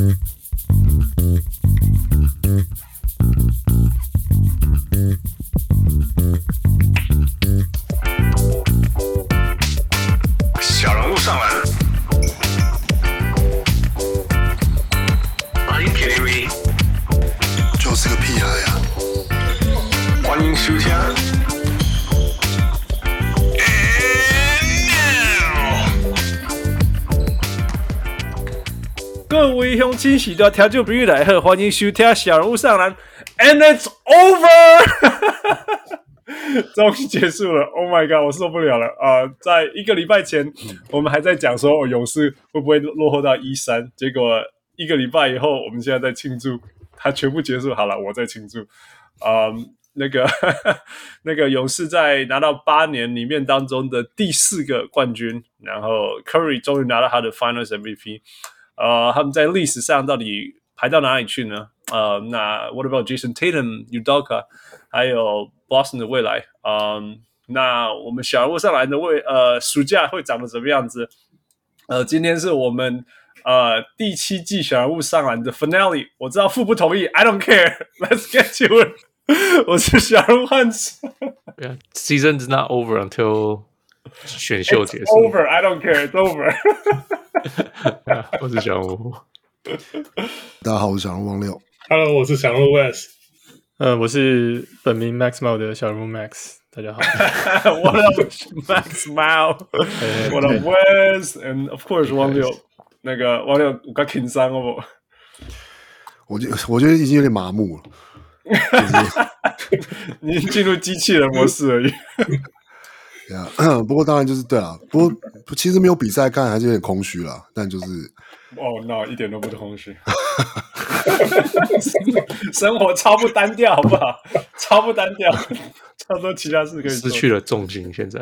Mm-hmm. 位乡亲喜多听众朋友来喝，欢迎收听小人物上篮，And it's over。终于结束了，Oh my god，我受不了了啊！在一个礼拜前，我们还在讲说，勇士会不会落后到一三，结果一个礼拜以后，我们现在在庆祝，它全部结束好了，我在庆祝。嗯，那个 那个勇士在拿到八年里面当中的第四个冠军，然后 Curry 终于拿到他的 Finals MVP。呃，他们在历史上到底排到哪里去呢？呃，那 What about Jason Tatum、Udoka，还有 Boston 的未来？嗯，那我们小人物上篮的未呃暑假会长得怎么样子？呃，今天是我们呃第七季小人物上篮的 Finale。我知道父不同意，I don't care。Let's get to it。我是小人物汉子。Yeah, season is not over until 选秀结束。Over, I don't care. It's over。我是小人物。大家好，我是小人物王六。Hello，我是小人物 Wes。呃，我是本名 Max Mao 的小人物 Max。大家好。What up, Max Mao? What up, West，and of course，王六。那个王六，我刚紧张好不？我觉我觉得已经有点麻木了。你进入机器人模式而已。对啊，不过当然就是对啊，不过其实没有比赛看还是有点空虚啦。但就是，哦，那一点都不空虚。生活超不单调，好不好？超不单调，超多其他事可以做。失去了重心，现在。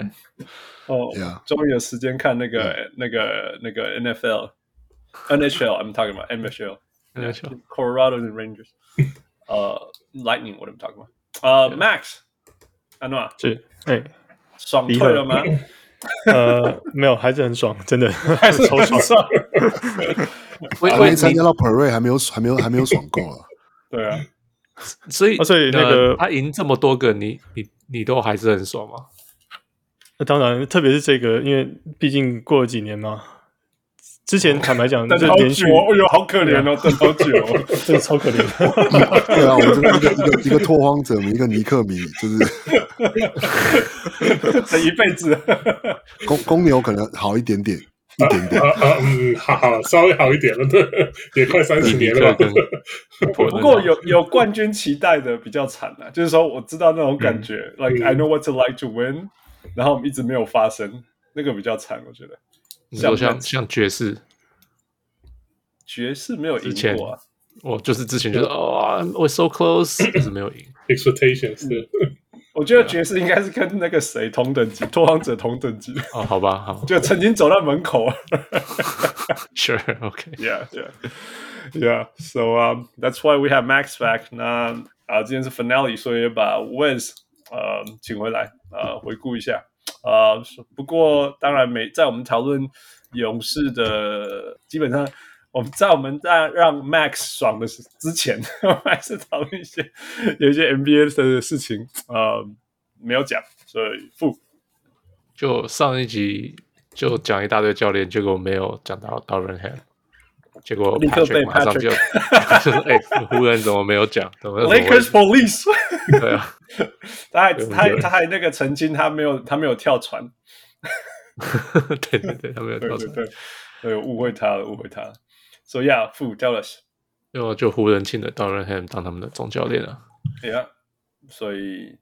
哦，终于有时间看那个、那个、那个 NFL，NHL，I'm talking about NHL、NHL、Colorado and Rangers，呃，Lightning，what I'm talking about，呃，Max，安诺，是，哎。爽退了吗？呃，没有，还是很爽，真的 还是超爽。还没参加到 Parade，还没有，还没有，还没有爽够啊。对啊，所以，所以那个他赢这么多个，你你你都还是很爽吗？那当然，特别是这个，因为毕竟过了几年嘛。之前坦白讲，等好久，哎呦，好可怜哦，等好久，真的超可怜。对啊，我这个一个一个一个拓荒者迷，一个尼克迷，就是 等一辈子。公公牛可能好一点点，一点点。嗯，好好，稍微好一点了，对，也快三十年了。不过有有冠军期待的比较惨啊，就是说我知道那种感觉，like I know what to like to win，然后一直没有发生，那个比较惨，我觉得。像像像爵士，爵士没有赢过啊！我就是之前觉得哇，我 so close，但是没有赢。Expectations，我觉得爵士应该是跟那个谁同等级，拓荒者同等级。哦，好吧，好，就曾经走到门口。Sure，OK，Yeah，Yeah，Yeah。So um, that's why we have Max back。那啊，今天是 Finale，所以把 Wins 呃请回来呃回顾一下。呃，不过当然没在我们讨论勇士的，基本上我们在我们在让 Max 爽的之前，我们还是讨论一些有一些 NBA 的事情，呃，没有讲，所以负。就上一集就讲一大堆教练，结果没有讲到 Darvin Ham，结果 Patrick 马上就就是 哎，湖人怎么没有讲？Lakers Police，对啊。他还他还他还那个澄清，他没有他没有跳船。对对对，他没有 跳船，对对，误会他了，误会他了。So yeah, Fu, tell us。就就湖人请的 Darvin Ham 当他们的总教练了。Yeah，所以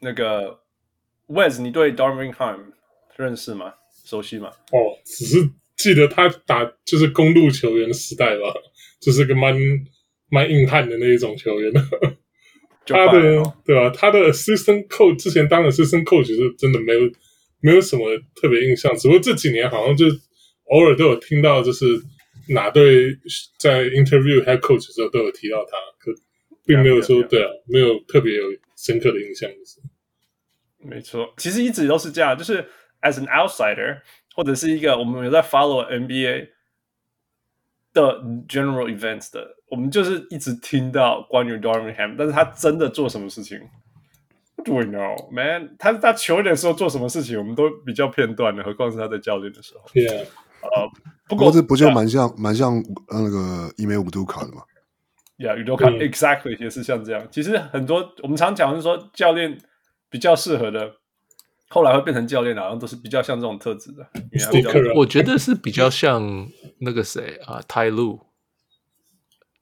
那个 Wes，你对 Darvin Ham 认识吗？熟悉吗？哦，只是记得他打就是公路球员时代吧，就是个蛮蛮硬汉的那一种球员。他的对吧？他的 assistant coach 之前当的 assistant coach 是真的没有没有什么特别印象，只不过这几年好像就偶尔都有听到，就是哪队在 interview head coach 的时候都有提到他，可并没有说对啊，没有特别有深刻的印象，就是没错，其实一直都是这样，就是 as an outsider 或者是一个我们有在 follow NBA。的 general events 的，我们就是一直听到关于 Darvin Ham，但是他真的做什么事情？What do we know, man？他他球员的时候做什么事情，我们都比较片段的，何况是他在教练的时候。Yeah，呃，不不过过这不就蛮像蛮像呃那个伊梅乌杜卡的嘛？Yeah, you count 嗯 exactly 也是像这样。其实很多我们常讲的是说，教练比较适合的，后来会变成教练的，好像都是比较像这种特质的。我觉得是比较像那个谁啊，泰路，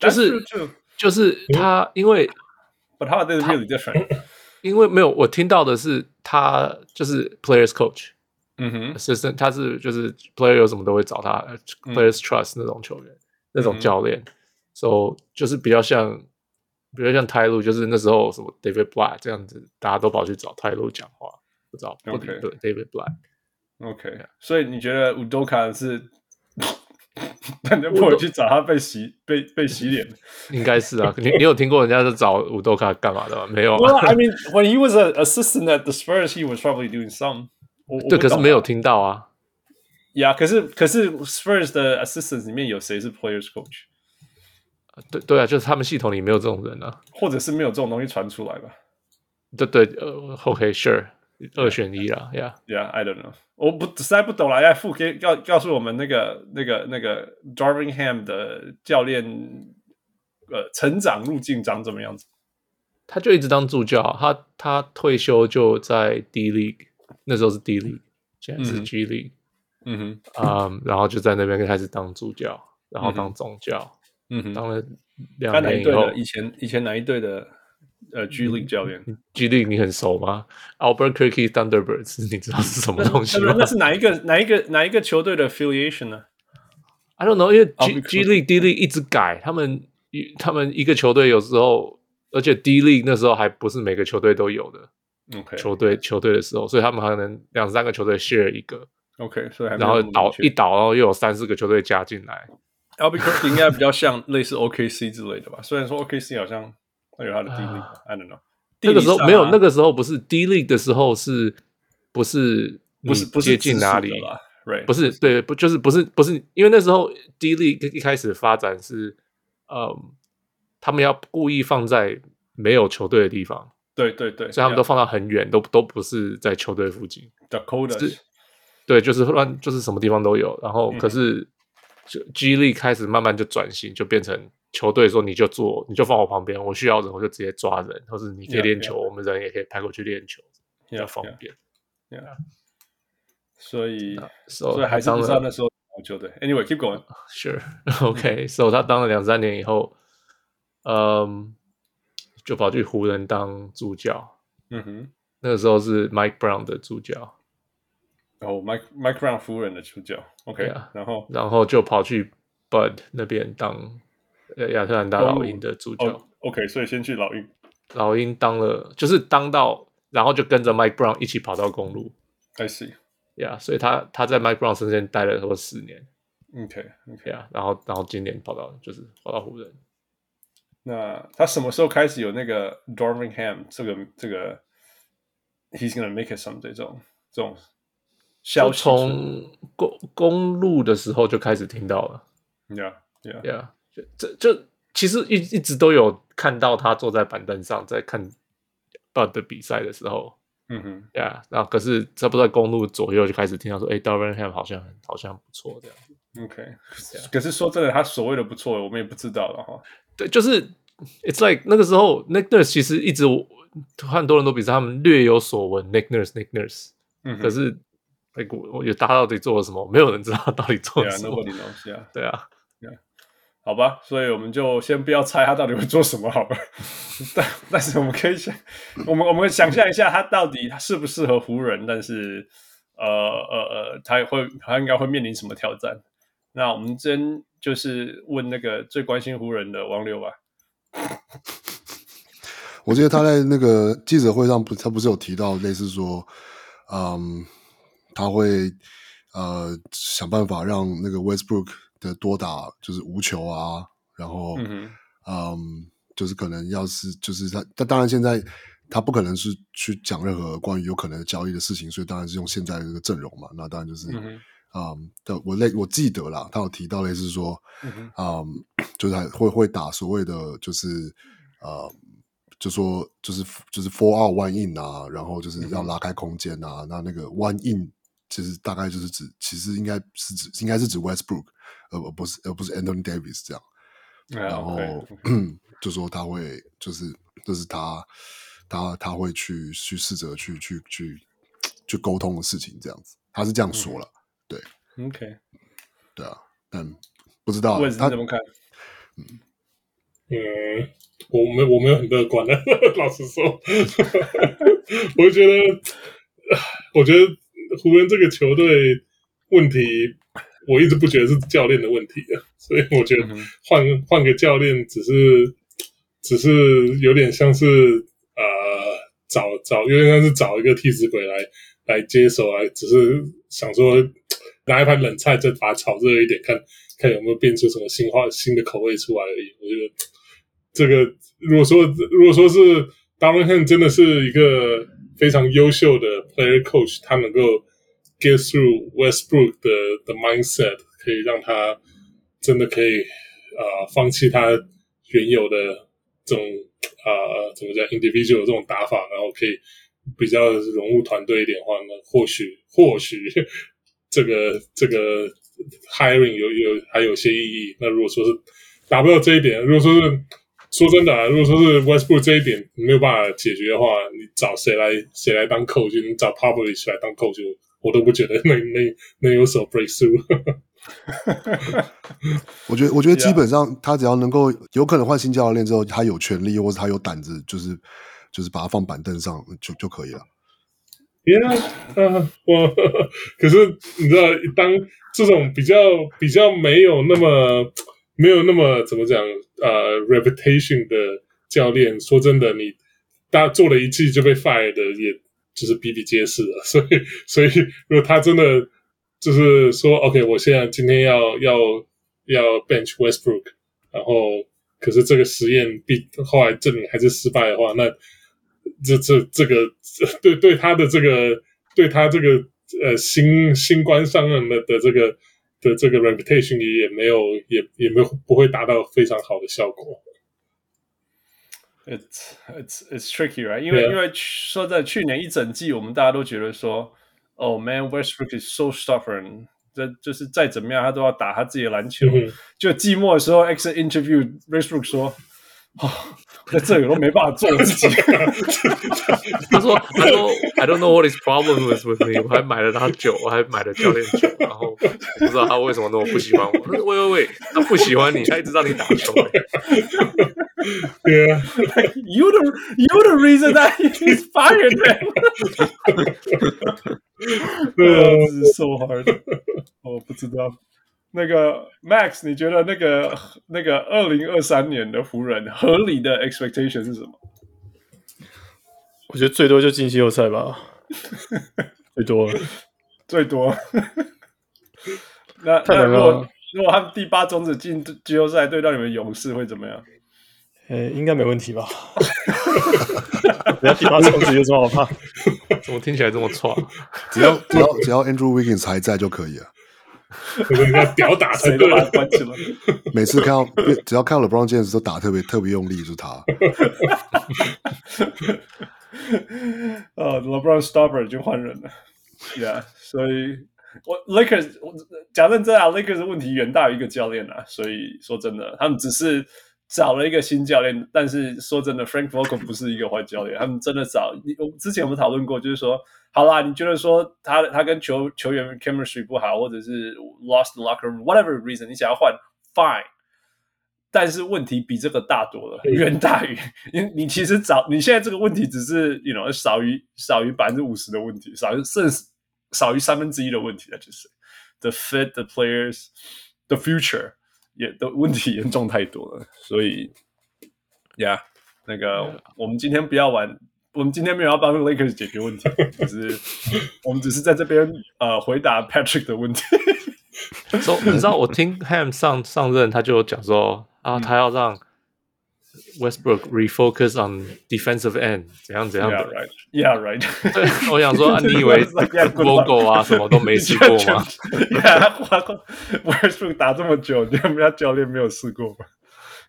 就是 too, 就是他，因为 but how they really different？因为没有我听到的是他就是 players coach 嗯哼，assistant，他是就是 player 有什么都会找他 players trust 那种球员那种教练，so 就是比较像比较像泰路，就是那时候什么 David Black 这样子，大家都跑去找泰路讲话，不知道不 OK 对 David Black。OK，所以你觉得 Udoka 是大家不会去找他被洗被被洗脸应该是啊，你你有听过人家在找伍多卡干嘛的吗？没有，I mean, when he was an assistant at the Spurs, he was probably doing some 对，可是没有听。到啊。呀，可是可是 Spurs 的 assistants 里面有谁是 players coach，对对啊，就是他们系统里没有这种人啊。或者是没有这种东西传出来吧对对，呃，OK，Sure，二选一啦，Yeah。？Yeah, I don't know，我不实在不懂了。要付给告告诉我们那个那个那个 Darvingham 的教练，呃，成长路径长怎么样子？他就一直当助教，他他退休就在 D League，那时候是 D League，现在是嗯 G League，嗯哼，嗯，然后就在那边开始当助教，然后当总教，嗯哼，当了他两年以后？以前以前哪一队的呃 G League 教练？G League 你很熟吗？Albuquerque Thunderbirds，你知道是什么东西吗那那是哪一个哪一个哪一个球队的 affiliation 呢？？I don't know，因为 G Albuquerque G League D League 一直改，他们一他们一个球队有时候，而且 D League 那时候还不是每个球队都有的 OK 球队球队的时候，所以他们可能两三个球队 share 一个。OK，所以然后倒一倒，然后又有三四个球队加进来。Albuquerque 应该比较像类似 OKC 之类的吧？虽然说 OKC 好像它有他的 D League，I don't know。那个时候没有，那个个时候不是 D League 的时候是，不是不是不是接近哪里不是对，不就是不是不是，因为那时候 D League 一开始发展是，嗯，他们要故意放在没有球队的地方，对对对，所以他们都放到很远，都都不是在球队附近。Dakota 是对，就是乱，就是什么地方都有。然后嗯可是就 G League 开始慢慢就转型，就变成球队说你就坐，你就放我旁边，我需要人我就直接抓人，或是你可以 Yeah, 练球 yeah. 我们人也可以派过去练球，比较 Yeah, 方便。所以 So 所以还是当了不知道那时候球队。Anyway，keep going。Sure，OK，So 他当了两三年以后，嗯，就跑去湖人当助教。嗯哼，那个时候是 Mike Brown 的助教，然后 Mike Mike Brown 夫人的助教。OK，Yeah. 然后然后就跑去 Bud 那边当呃亚特兰大老鹰的主角。哦，OK，所以先去老鹰。老鹰当了，就是当到，然后就跟着 Mike Brown 一起跑到公路 I see。呀，yeah, 所以他他在 Mike Brown 身边待了差不多十年 OK OK。啊，然后然后今年跑到就是跑到湖人，那他什么时候开始有那个 Dormingham 这个这个 He's gonna make it some 这种这种消就息？从公公路的时候就开始听到了 Yeah Yeah 呀，就这就其实一一直都有看到他坐在板凳上在看 Bud 的比赛的时候。嗯哼。呀，然后可是差不多在公路左右就开始听到说，哎 Darvin Ham 好像好像不错这样子。OK，可是说真的，他所谓的不错，我们也不知道了哈。对，就是 It's like 那个时候，Nick Nurse 其实一直很多人都比赛，他们略有所闻。Nick Nurse，Nick Nurse，嗯哼，可是 like 我我觉得他到底做了什么，没有人知道他到底做了什么。Yeah，对啊，好吧，所以我们就先不要猜他到底会做什么好了。但但是我们可以想，我们我们想象一下，他到底他适不适合湖人？但是呃呃呃，他会他应该会面临什么挑战？那我们真就是问那个最关心湖人的王六吧。我记得他在那个记者会上不，他不是有提到类似说，嗯，他会呃想办法让那个 Westbrook 的多打就是无球啊，然后嗯嗯，就是可能要是就是他，他当然现在他不可能是去讲任何关于有可能的交易的事情，所以当然是用现在的这个阵容嘛，那当然就是、嗯我类我记得啦，他有提到类似说，嗯，嗯，就是还会会打所谓的就是呃，就说就是就是 four out one in 啊，然后就是要拉开空间啊，嗯、那那个 one in 其实大概就是指，其实应该是指应该是指 Westbrook，而而不是而不是 Anthony Davis 这样，嗯、然后、okay. 就说他会就是就是他他他会去去试着去去去去沟通的事情这样子，他是这样说了。嗯对，OK，对啊，但不知道他怎么看？嗯，嗯，我没我没有很乐观的，老实说，我觉得，我觉得湖人这个球队问题，我一直不觉得是教练的问题啊，所以我觉得换、嗯、换个教练只是只是有点像是呃找找有点像是找一个替死鬼来来接手啊，只是想说。拿一盘冷菜，再把它炒热一点，看看有没有变出什么新花新的口味出来而已。我觉得这个，如果说如果说是 Darvin Ham 真的是一个非常优秀的 player coach，他能够 get through Westbrook 的的 mindset，可以让他真的可以呃放弃他原有的这种呃怎么讲 individual 这种打法，然后可以比较融入团队一点的话，呢或许或许。这个这个 hiring 有有还有些意义。那如果说是达不到这一点，如果说是说真的啊，如果说是 Westbrook 这一点没有办法解决的话，你找谁来谁来当 coach？你找 Popovich 来当 coach，我都不觉得 那那那有所 breakthrough。我觉得我觉得基本上他只要能够有可能换新教练之后，他有权利或者他有胆子，就是就是把他放板凳上就就可以了。别啊，啊，我 可是你知道，当这种比较比较没有那么没有那么怎么讲呃 reputation 的教练，说真的，你大家做了一季就被 fire 的，也就是比比皆是了。所以，所以如果他真的就是说，OK，我现在今天要要要 bench Westbrook，然后可是这个实验必后来证明还是失败的话，那。这这这个对对他的这个对他这个呃新新官上任的的这个的这个 reputation 也没有也也没有不会达到非常好的效果。It's it's it's tricky, right? 因为、yeah. 因为说在去年一整季，我们大家都觉得说，Oh man, Westbrook is so stubborn，这就是再怎么样他都要打他自己的篮球。Mm -hmm. 就季末的时候，exit interview Westbrook 说。哦，在这里都没办法做自己。他说：“他说，I don't know what his problem was with me。我还买了他酒，我还买了教练酒，然后不知道他为什么那么不喜欢我。他说：喂喂喂，他不喜欢你，他一直让你打球。对啊，You the you the reason that he's fired him。对啊，这是 so hard。我不知道。” 那个 Max，你觉得那个那个二零二三年的湖人合理的 expectation 是什么？我觉得最多就进季后赛吧，最多了，最多。那那如果如果他们第八种子进季后赛，对到你们勇士会怎么样？呃、欸，应该没问题吧？人家第八种子有什么好怕？怎么听起来这么错？只要只要只要 Andrew Wiggins 还在就可以了。人家屌打才对，每次看到只要看到 LeBron James 都打特别特别用力，就是他。呃、uh,，LeBron stopper 就换人了，Yeah，所以我 Lakers 我讲认真啊，Lakers 的问题远大于一个教练啊，所以说真的，他们只是找了一个新教练，但是说真的，Frank Vogel 不是一个坏教练，他们真的找你，我之前我们讨论过，就是说。好啦，你觉得说他他跟球球员 chemistry 不好，或者是 lost locker room whatever reason，你想要换 fine，但是问题比这个大多了，远大于 你你其实找你现在这个问题只是 you know 少于少于百分之五十的问题，少于甚至少于三分之一的问题，那就是 the fit the players the future 也的问题严重太多了，所以，yeah，那个.我们今天不要玩。我们今天没有要帮 Lakers 解决问题，只是我们只是在这边呃回答 Patrick 的问题。说、so, 你知道我听 Ham 上上任他就讲说啊，他要让 Westbrook refocus on defensive end，怎样怎样的 Yeah, right. Yeah, right. 对，我想说，啊、你以为 logo 啊什么都没试过吗？Yeah, Westbrook 打这么久，你们家教练没有试过吗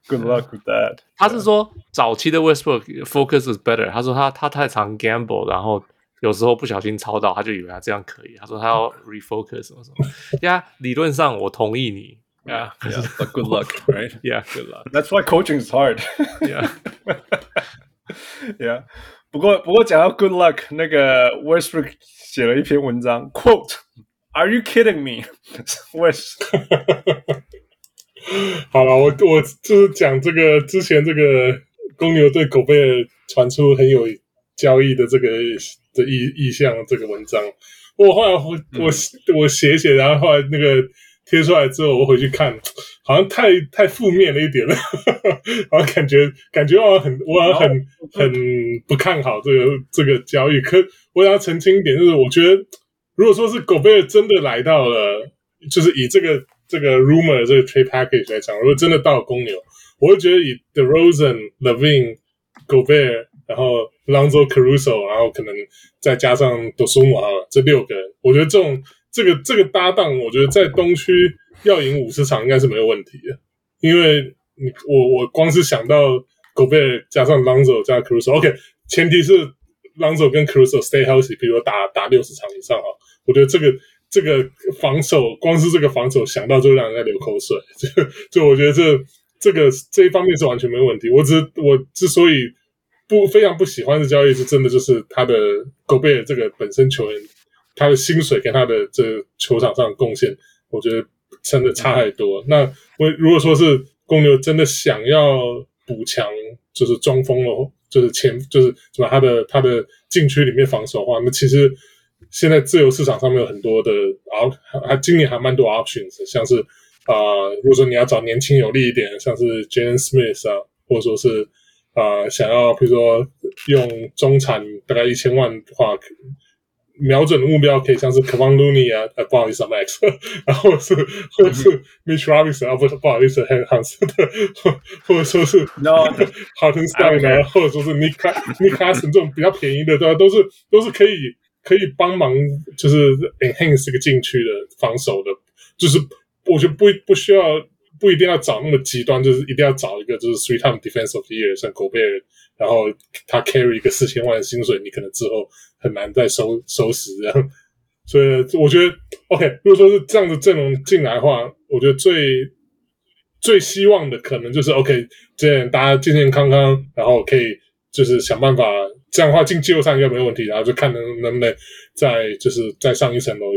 ？Good luck with that. 他是说早期的 Westbrook focus is better。他说他他太常 gamble，然后有时候不小心抄到，他就以为他这样可以。他说他要 refocus 什么什么。呀、yeah,，理论上我同意你。Yeah, yeah, but good luck, right? Yeah, good luck. That's why coaching is hard. Yeah, yeah. 不过，不过讲到 good luck，那个 Westbrook 写了一篇文章，quote Are you kidding me, West？好了，我我就是讲这个之前这个公牛对狗贝尔传出很有交易的这个的意意向这个文章，我后来我我我写写，然后后来那个。 贴出来之后，我回去看，好像太太负面了一点了，然后感觉感觉好像很，我好像很很不看好这个这个交易。可我想要澄清一点，就是我觉得，如果说是狗贝尔真的来到了，就是以这个这个 rumor 这个 trade package 来讲，如果真的到了公牛，我会觉得以 The Rosen、Levine、狗贝尔，然后 Lonzo Caruso，然后可能再加上 Dosunmu 啊这六个人，我觉得这种。这个这个搭档，我觉得在东区要赢五十场应该是没有问题的，因为你我我光是想到 Gobert 加上 Lonzo 加 Caruso，OK，前提是 Lonzo 跟 Caruso stay healthy，比如打打六十场以上啊，我觉得这个这个防守，光是这个防守想到就让人家流口水，就就我觉得这这个这一方面是完全没有问题。我只我之所以不非常不喜欢的交易，是真的就是他的狗贝尔这个本身球员。他的薪水跟他的这球场上的贡献，我觉得真的差太多。那我如果说是公牛真的想要补强，就是中锋了，就是前就是什么他的他的禁区里面防守的话，那其实现在自由市场上面有很多的啊，还今年还蛮多 options，像是啊、如果说你要找年轻有力一点，像是 Jalen Smith 啊，或者说是啊、想要比如说用中产大概一千万的话。瞄准的目标可以像是 Kevon Looney 啊，呃，不好意思啊，Max，然后是或者是 Mitch Robinson 啊，不不好意思的，或者说是 No Hartenstein 啊，或者说是 Nick Nick Claxton 这种比较便宜的，对吧？都是都是可以可以帮忙，就是 enhance 这个禁区的防守的，就是我觉得不不需要不一定要找那么极端，就是一定要找一个就是 three time defense of the year 像 Gobert，然后他 carry 一个四千万的薪水，你可能之后。很难再收收拾这样，所以我觉得 OK。如果说是这样的阵容进来的话，我觉得最最希望的可能就是 OK，这样大家健健康康，然后可以就是想办法这样的话进季后赛应该没有问题，然后就看能能不能再就是再上一层楼，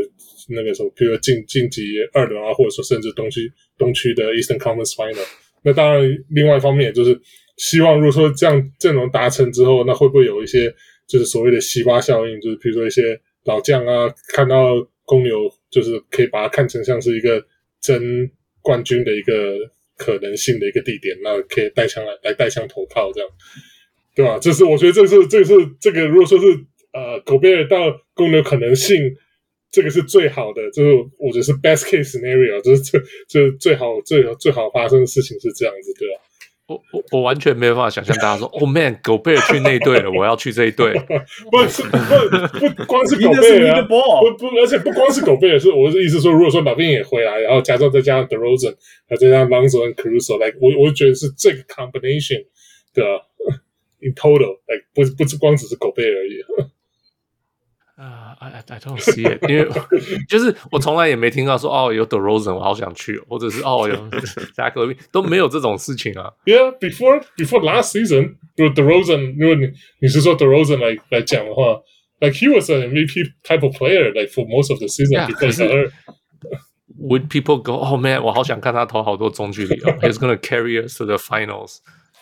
那个时候比如说晋晋级二轮啊，或者说甚至东区东区的 Eastern Conference Final。那当然，另外一方面就是希望，如果说这样阵容达成之后，那会不会有一些？就是所谓的西瓜效应，就是比如说一些老将啊，看到公牛，就是可以把它看成像是一个争冠军的一个可能性的一个地点，那可以带枪来来带枪投靠这样，对吧？这是我觉得这是这是这个如果说是呃狗贝尔到公牛可能性，这个是最好的，就是我觉得是 best case scenario，就是这这最好最最好发生的事情是这样子，对吧？我我我完全没有办法想象大家说，哦、oh、man，狗贝尔去那队了，我要去这一队。不是不不不光是狗贝尔、啊，不不，而且不光是狗贝尔，是我的意思说，如果说马丁也回来，然后加上再加上 DeRozan，再加上 Lonzo 和 Caruso，like 我我觉得是这个 combination 的 in total，like 不不是光只是狗贝尔而已。啊、uh,，I I don't see it，因为就是我从来也没听到说哦有 DeRozan 我好想去，或者是哦有 Zach LaVine 都没有这种事情啊。Yeah，before before last season，如果 DeRozan，如果你你是说 DeRozan 来来讲的话，like he was an MVP type of player，like for most of the season yeah, because her would people go oh man，我好想看他投好多中距离哦，he's gonna carry us to the finals。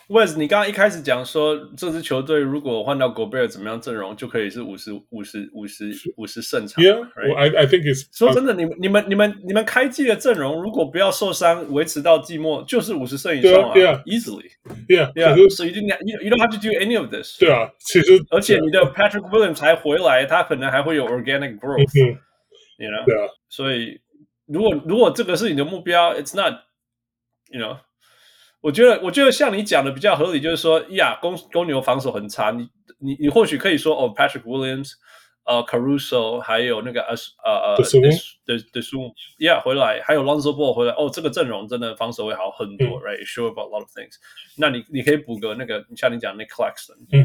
Wes，你刚刚一开始讲说，这支球队如果换到 Gobert 怎么样阵容，就可以是五十五十五十五十胜场。Yeah，I、right? I think it's 说真的，你们你们你们你们开季的阵容，如果不要受伤，维持到季末，就是五十胜以上啊 yeah,，easily。Yeah，yeah。所以 you don't have to do any of this。对啊，其实而且你的 Patrick Williams 才回来，他可能还会有 organic growth。嗯。You know？对啊。所以如果如果这个是你的目标，It's not，you know。我觉得，我觉得像你讲的比较合理，就是说，呀，公公牛防守很差，你你你或许可以说，哦，Patrick Williams，呃，Caruso，还有那个呃呃呃的的数，Yeah，回来，还有 Lonzo Ball 回来，哦，这个阵容真的防守会好很多、嗯、，Right，sure about a lot of things。那你你可以补个那个，像你讲那 Claxton，嗯，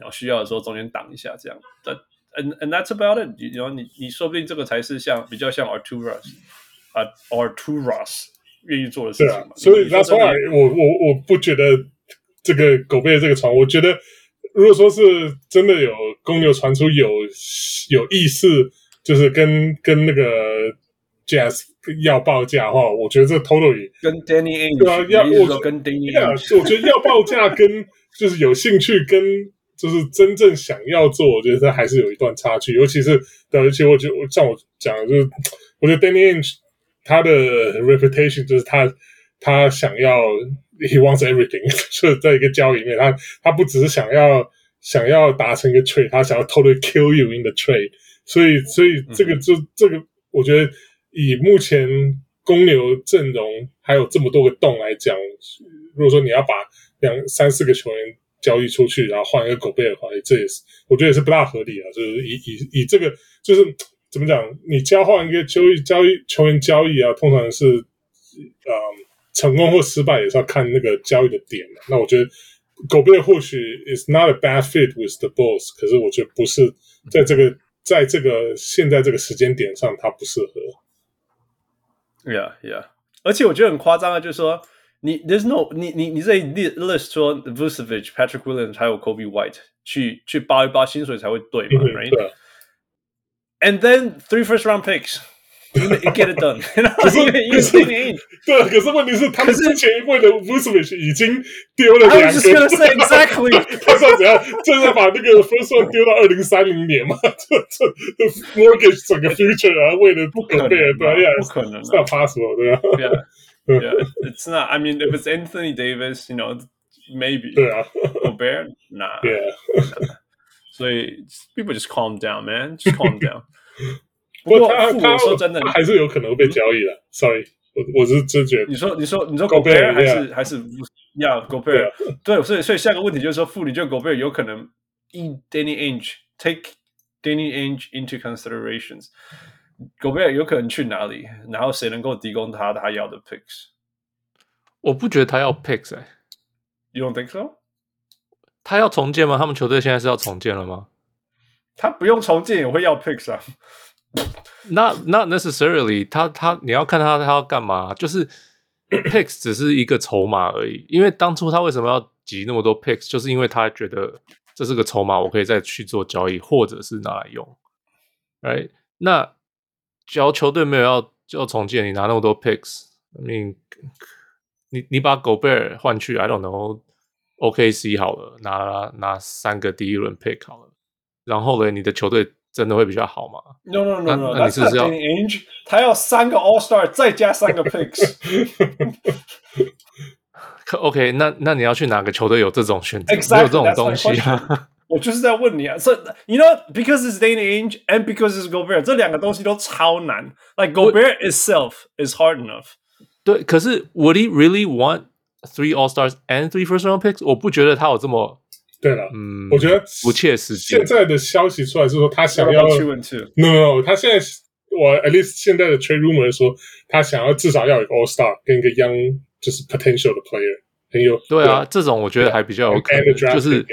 然后需要的时候中间挡一下这样。但 and and that's about it。然后你你说不定这个才是像比较像 Arturas 啊、uh, Arturas。愿意做的事情嘛，啊，所以那从来我我我不觉得这个狗背这个传，我觉得如果说是真的有公牛传出有有意思，就是跟跟那个 Jazz 要报价的话，我觉得这 totally 跟 Danny Ainge 对啊，要我说跟 Danny Ainge 我觉得要报价跟就是有兴趣跟就是真正想要做，我觉得这还是有一段差距，尤其是对，而且我觉得像我讲的就是，我觉得 Danny Ainge 他的 reputation 就是他，他想要 he wants everything，就是在一个交易里面，他他不只是想要想要达成一个 trade，他想要 totally kill you in the trade。所以，所以这个就、嗯、这个，我觉得以目前公牛阵容还有这么多个洞来讲，如果说你要把两三四个球员交易出去，然后换一个狗贝尔的话，这也是我觉得也是不大合理啊。就是以以以这个就是。怎么讲？你交换一个交易交易球员交易啊，通常是呃成功或失败也是要看那个交易的点嘛。那我觉得狗贝或许 is not a bad fit with the Bulls，可是我觉得不是在这个在这个现在这个时间点上，他不适合。Yeah, yeah。而且我觉得很夸张啊，就是说你 there's no 你你你这一 list 说 Vucevic、Patrick Williams 还有 Kobe White 去去扒一扒薪水才会对嘛，right？对。And then three first round picks, you get it done. 可是，可是，对，可是问题是，他们之前一位的 Vucevic 已经丢了两个。I was just gonna say exactly. 他说怎样，正在把那个 first round 丢到二零三零年嘛？这这 mortgage 整个 future 啊，为了不可能，对呀，不可能，not possible，对吧？Yeah, yeah, it's not. I mean, if it's Anthony Davis, you know, maybe. 对啊，Gobert, nah. Yeah. 所以，people just calm down, man. Just calm down. 不过他他说真的，还是有可能会被交易的。Sorry，我我是真觉得。你说你说你说 Gobert 还是还是要 Gobert？对，所以所以下个问题就是说，妇女就 Gobert 有可能 in Danny Ainge take Danny Ainge into considerations。Gobert 有可能去哪里？然后谁能够提供他他要的 picks？我不觉得他要 picks 哎。You don't think so？ 他要重建吗？他们球队现在是要重建了吗？他不用重建也会要 picks 啊。Not not necessarily 他。他他你要看他他要干嘛？就是 picks 只是一个筹码而已。因为当初他为什么要集那么多 picks，就是因为他觉得这是个筹码，我可以再去做交易，或者是拿来用。Right？那只要球队没有要要重建，你拿那么多 picks，I mean，你你把 Gobert 换去，I don't know。OKC 好了，拿拿三个第一轮 pick 好了，然后呢，你的球队真的会比较好吗？No no no no，那你是不是要他要三个 All Star 再加三个 picks。 OK，那那你要去哪个球队有这种选择？Exactly, 有这种东西啊？我就是在问你啊。所以 you know because it's Danny Ainge and because it's Gobert，这两个东西都超难。Like Gobert itself is hard enough。对，可是 Would he really want？Three All Stars and three first round picks，我不觉得他有这么对了。嗯，我觉得不切实际。现在的消息出来是说，他想要去问 no，他现在我 at least 现在的 trade rumor 说，他想要至少要有 All Star 跟一个 young 就是 potential 的 player 很有对啊，这种我觉得还比较有可能，就是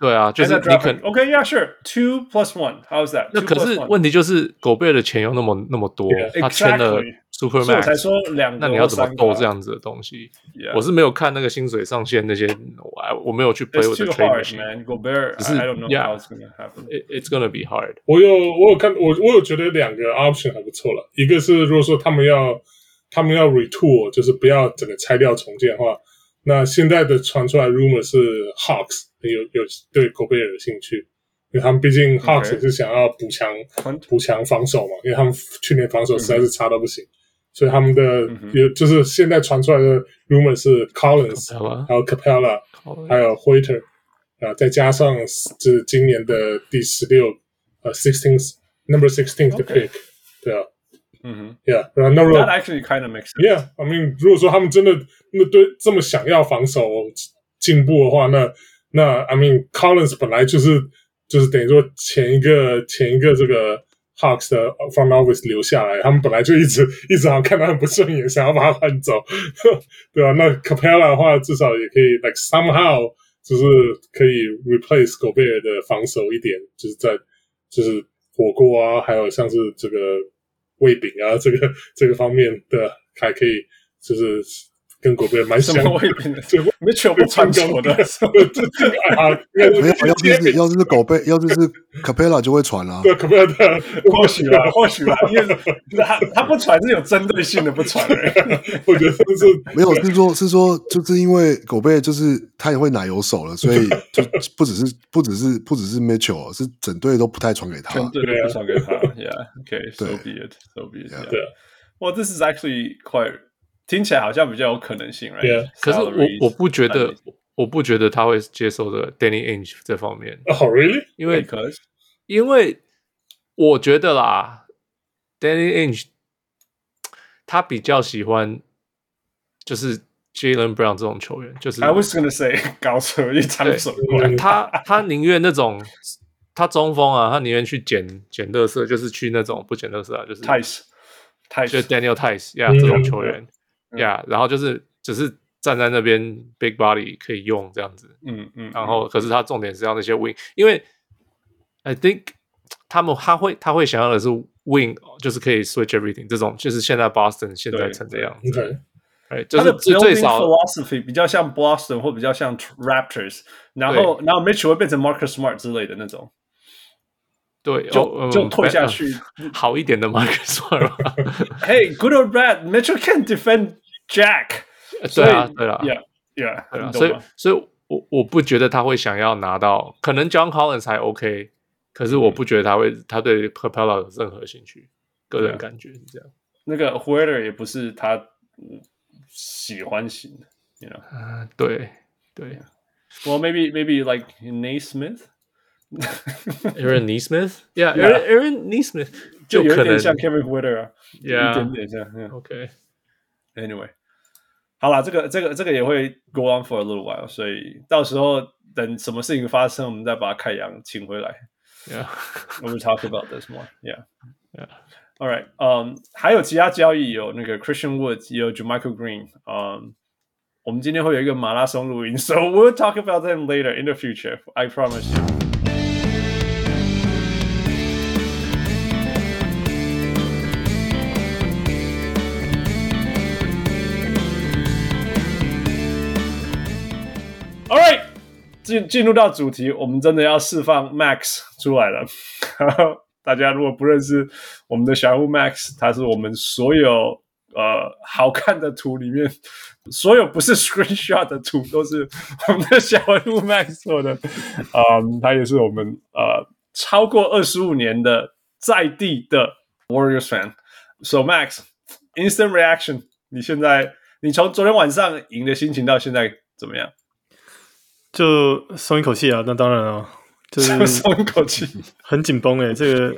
对啊，就是你可 OK，yeah sure，two plus one，how's that？那可是问题就是狗贝的钱又那么那么多，他签了。Super Max，才说两个，那你要怎么斗这样子的东西？Yeah. 我是没有看那个薪水上限那些，我我没有去 play 我的 trade machine。Gobert，只是 I don't know how it's gonna happen. It's gonna be hard。我有我有看我我有觉得两个 option 还不错了。一个是如果说他们要他们要 retool，就是不要整个拆掉重建的话，那现在的传出来 rumor 是 Hawks 有有对 Gobert 有兴趣，因为他们毕竟 Hawks 是想要补强补强防守嘛，因为他们去年防守实在是差到不行。所以他们的有就是现在传出来的 rumor 是 Collins，还有 Capela，还有 Huerter 啊，再加上就是今年的第十六呃 sixteenth number sixteenth 的 pick，对啊，嗯哼，Yeah，然后那如果 That actually kind of makes sense. Yeah，I mean，如果说他们真的那对这么想要防守进步的话，那那 I mean，Collins 本来就是就是等于说前一个前一个这个 Hawks 的 front office 留下来，他们本来就一直一直好像看他很不顺眼，想要把他换走，对吧、啊？那 Capella 的话，至少也可以 like somehow 就是可以 replace Gobert 的防守一点，就是在就是火锅啊，还有像是这个。胃饼啊，这个这个方面的还可以，就是跟狗贝蛮像的。胃饼的，这没全部传球的。啊，没有，要是要是狗贝，要是是 Capela 就会传了。对，Capela 或许吧，或许吧，因为他他不传是有针对性的不传。我觉得是没有，是说，是说，就是因为狗贝就是他也会奶油手了，所以就不只是不只是不只是 Mitchell，是整队都不太传给他，整队都不传给他。Yeah，OK，so be it，so be it. Yeah, well, this is actually quite 听起来好像比较有可能性，right？可是我我不觉得，我不觉得他会接受的 Danny Ainge 这方面。Oh really？因为因为我觉得啦，Danny Ainge 他比较喜欢就是 Jaylen Brown 这种球员，就是 I was gonna say 高手一长手，他他宁愿那种。他中锋啊，他宁愿去捡捡垃圾，就是去那种不捡垃圾啊，就是 Tice，Tice 就 Daniel Tice 呀、yeah, 这种球员呀，然后就是只是站在那边 big body 可以用这样子，嗯嗯，然后可是他重点是要那些 wing，因为 I think 他们他会他会想要的是 wing，就是可以 switch everything 这种，就是现在 Boston 现在成这样子，对，哎，就是最少 philosophy 比较像 Boston 或比较像 Raptors，然后然后 Mitchell 会变成 Marcus Smart 之类的那种。对，就就退下去，好一点的 Marcus Smart。Hey, good or bad, Mitchell can't defend Jack。对啊，对啊，Yeah, Yeah。所以，所以我我不觉得他会想要拿到，可能 John Collins 才 OK，可是我不觉得他会，他对 Capela 有任何兴趣。个人感觉是这样。那个 Huerter 也不是他喜欢型的，You know？嗯，对对。Well, maybe, maybe like Naismith。Aaron Nesmith，Yeah，Aaron Aaron Nesmith 就有点像 Kevin Huerter 啊，一点点像。OK，Anyway，好啦，这个这个这个也会 go on for a little while，所以到时候等什么事情发生，我们再把凯阳请回来。Yeah，we'll talk about this more。Yeah，Yeah，All right，嗯，还有其他交易有那个 Christian Wood，也有 JaMychal Green，嗯，我们今天会有一个马拉松录音，so we'll talk about them later in the future，I promise you。 进进入到主题，我们真的要释放 Max 出来了。大家如果不认识我们的小人物 Max，他是我们所有呃好看的图里面，所有不是 Screenshot 的图都是我们的小人物 Max 做的。嗯，他也是我们呃超过二十五年的在地的 Warriors fan。So Max，instant reaction，你现在你从昨天晚上赢的心情到现在怎么样？就松一口气啊！那当然啊，就是松一口气，很紧绷诶。这个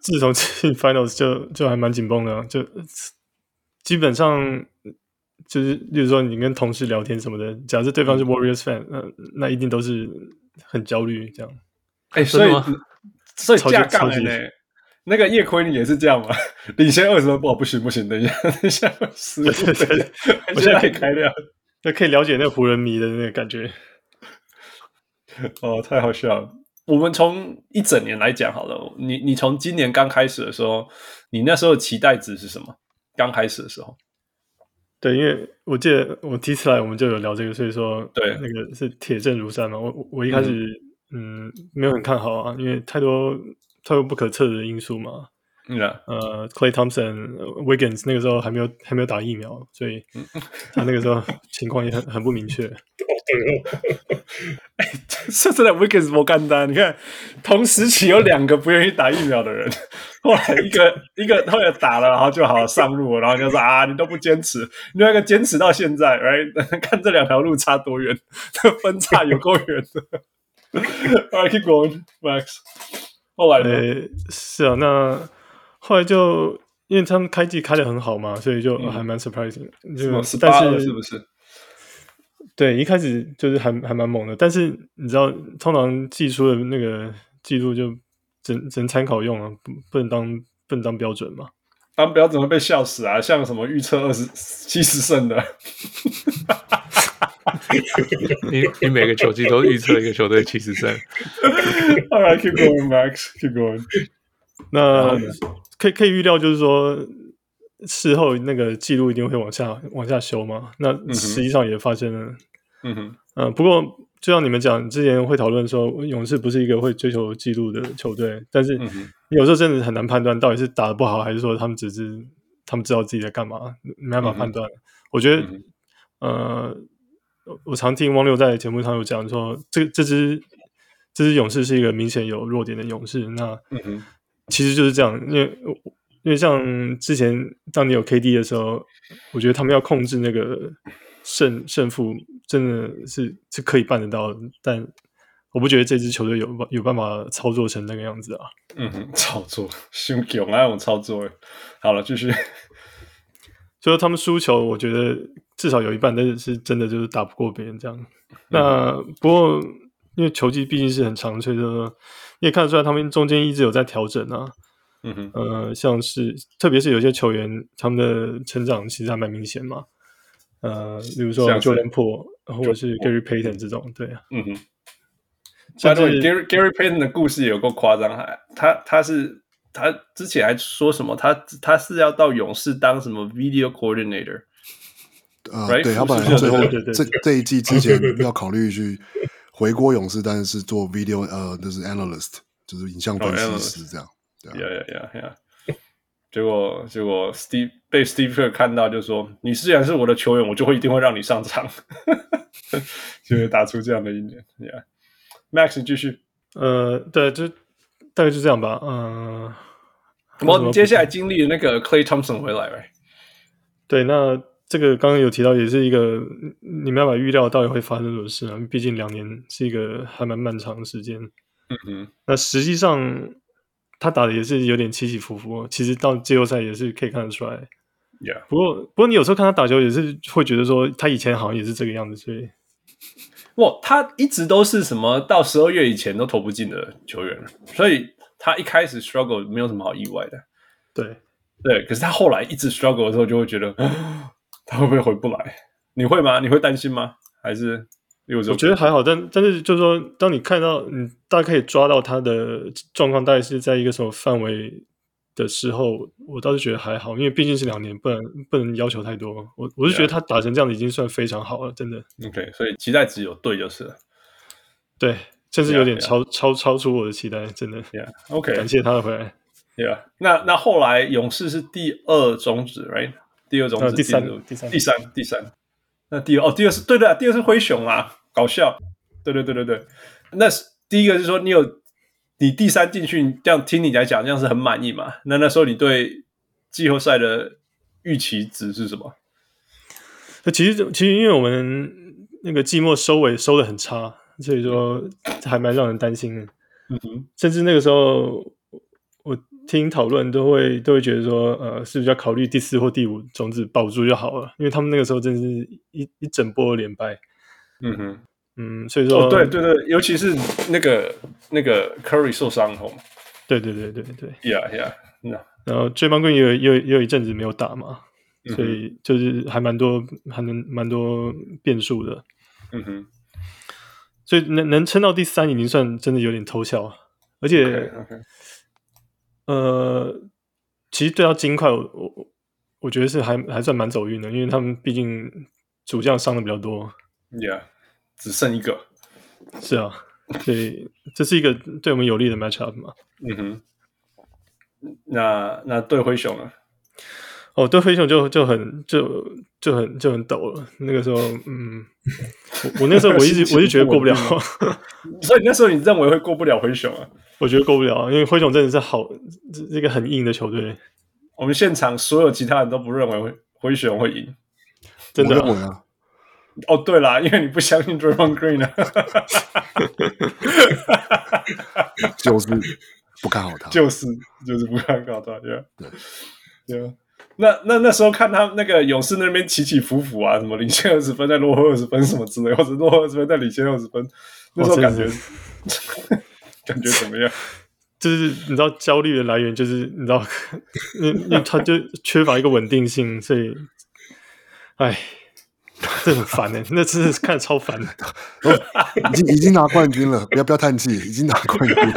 自从进 Finals 就就还蛮紧绷的，就基本上就是，例如说你跟同事聊天什么的，假设对方是 Warriors fan，那那一定都是很焦虑这样。哎，所以所以架杠诶，那个叶坤也是这样嘛？领先二十分，不不行不行，等一下 等一下，十分，我现在可以开掉，那可以了解那个湖人迷的那个感觉。哦，太好笑了！我们从一整年来讲好了，你你从今年刚开始的时候，你那时候的期待值是什么？刚开始的时候，对，因为我记得我第一次来，我们就有聊这个，所以说，对，那个是铁证如山嘛。我我一开始嗯，嗯没有很看好啊，因为太多太多不可测的因素嘛。嗯啊，呃，Clay Thompson、Wiggins 那个时候还没有还没有打疫苗，所以他那个时候情况也很很不明确。哎，说真的，Wiggins 不干单。你看，同时期有两个不愿意打疫苗的人，后来一个一个后来打了，然后就好上路，然后就说啊，你都不坚持，另外一个坚持到现在，right？看这两条路差多远，这 分差有够远的。Alright, keep going, Max。后来呢？是啊，那后来就因为他们开季开的很好嘛，所以就还蛮 surprising，嗯。就十但是是不是？对，一开始就是还还蛮猛的，但是你知道，通常季初的那个记录就只只能参考用啊，不不能当不能当标准嘛。当标准会被笑死啊！像什么预测二十七十胜的，你你每个球季都预测一个球队七十胜。All right, keep going, Max. Keep going. 那可以可以预料，就是说事后那个记录一定会往下往下修嘛。那实际上也发生了。嗯哼，呃，不过就像你们讲，之前会讨论说，勇士不是一个会追求记录的球队，但是有时候真的很难判断到底是打的不好，还是说他们只是他们知道自己在干嘛，没办法判断。我觉得，呃，我常听汪六在节目上有讲说，这这支这支勇士是一个明显有弱点的勇士。那其实就是这样，因为因为像之前当你有 KD 的时候，我觉得他们要控制那个胜胜负，真的是是可以办得到的。但我不觉得这支球队有有办法操作成那个样子啊。嗯哼，操作，凶勇啊，那种操作。好了，继续。所以他们输球，我觉得至少有一半但是是真的就是打不过别人这样。嗯、那不过因为球技毕竟是很长，所以说。你也看得出来，他们中间一直有在调整啊。嗯哼，呃，像是特别是有些球员，他们的成长其实还蛮明显嘛。呃，比如说 Jordan Poole 或者是 Gary Payton 这种，对啊。嗯哼。像这 Gary Gary Payton 的故事也有够夸张，还他他是他之前还说什么，他他是要到勇士当什么 Video Coordinator。呃对，他本来最后这这一季之前要考虑去。回国勇士，但是是做 video，呃，就是 analyst，就是影像分析师这样。对啊，呀呀呀呀！结果结果，Steve 被 Steve Kerr 看到，就说：“你既然是我的球员，我就会一定会让你上场。”就会打出这样的一年。Yeah，Max，你继续。呃，对，就大概就这样吧。嗯、呃，我们接下来经历了那个 Clay Thompson 回来，right? 对，那。这个刚刚有提到，也是一个你没办法预料到底会发生什么事啊。毕竟两年是一个还蛮漫长的时间。嗯哼。那实际上他打的也是有点起起伏伏。其实到季后赛也是可以看得出来。Yeah。不过不过你有时候看他打球也是会觉得说，他以前好像也是这个样子。所以，哇，他一直都是什么到十二月以前都投不进的球员，所以他一开始 struggle 没有什么好意外的。对对，可是他后来一直 struggle 的时候，就会觉得。他会不会回不来？你会吗？你会担心吗？还是有时候？我觉得还好，但但是就是说，当你看到你大概可以抓到他的状况，大概是在一个什么范围的时候，我倒是觉得还好，因为毕竟是两年，不能不能要求太多。我我是觉得他打成这样子已经算非常好了，真的。OK，所以期待值有对就是了。对，甚至有点超 yeah, yeah. 超超出我的期待，真的。Yeah，OK，感谢他的回来。Yeah，那那后来勇士是第二种子，Right？第二种是第三，第三，第三，第三。那第二哦，第二是对的，第二是灰熊啊，搞笑。对对对对对。那是第一个是说你有你第三进去，这样听你来讲，这样是很满意嘛？那那时候你对季后赛的预期值是什么？那其实其实因为我们那个季末收尾收的很差，所以说还蛮让人担心的。嗯哼，甚至那个时候我。听讨论都会都会觉得说，呃，是不是要考虑第四或第五种子保住就好了？因为他们那个时候真是一一整波连败。嗯哼，嗯，所以说，哦、对对对，尤其是那个那个 Curry 受伤后，对对对对对，Yeah Yeah，那.然后 Draymond 也有也有也有一阵子没有打嘛，所以就是还蛮多还能蛮多变数的。嗯哼，所以能能撑到第三已经算真的有点偷笑，而且。Okay, okay. 呃，其实对到金块，我我我觉得是还还算蛮走运的，因为他们毕竟主将伤的比较多，Yeah，只剩一个，是啊，所以这是一个对我们有利的 matchup 嘛。嗯哼，那那对灰熊呢？哦，对灰熊就就很就就很就很抖了。那个时候，嗯，我我那时候我一直 我就觉得过不了，所以那时候你认为会过不了灰熊啊？我觉得过不了，因为灰熊真的是好，这个很硬的球队。我们现场所有其他人都不认为灰熊会赢，真的啊？哦，对啦，因为你不相信 Draymond Green 啊，就是不看好他，就是就是不看好他，对、yeah. 对对，那那那时候看他那个勇士那边起起伏伏啊，什么领先二十分，再落后二十分什么之类，或者落后二十分再领先二十分，那时候感觉 感觉怎么样？就是你知道焦虑的来源，就是你知道，因 因为他就缺乏一个稳定性，所以，哎。这很烦呢，那真的是看着超烦的。已经已经拿冠军了，不要不要叹气，已经拿冠军了。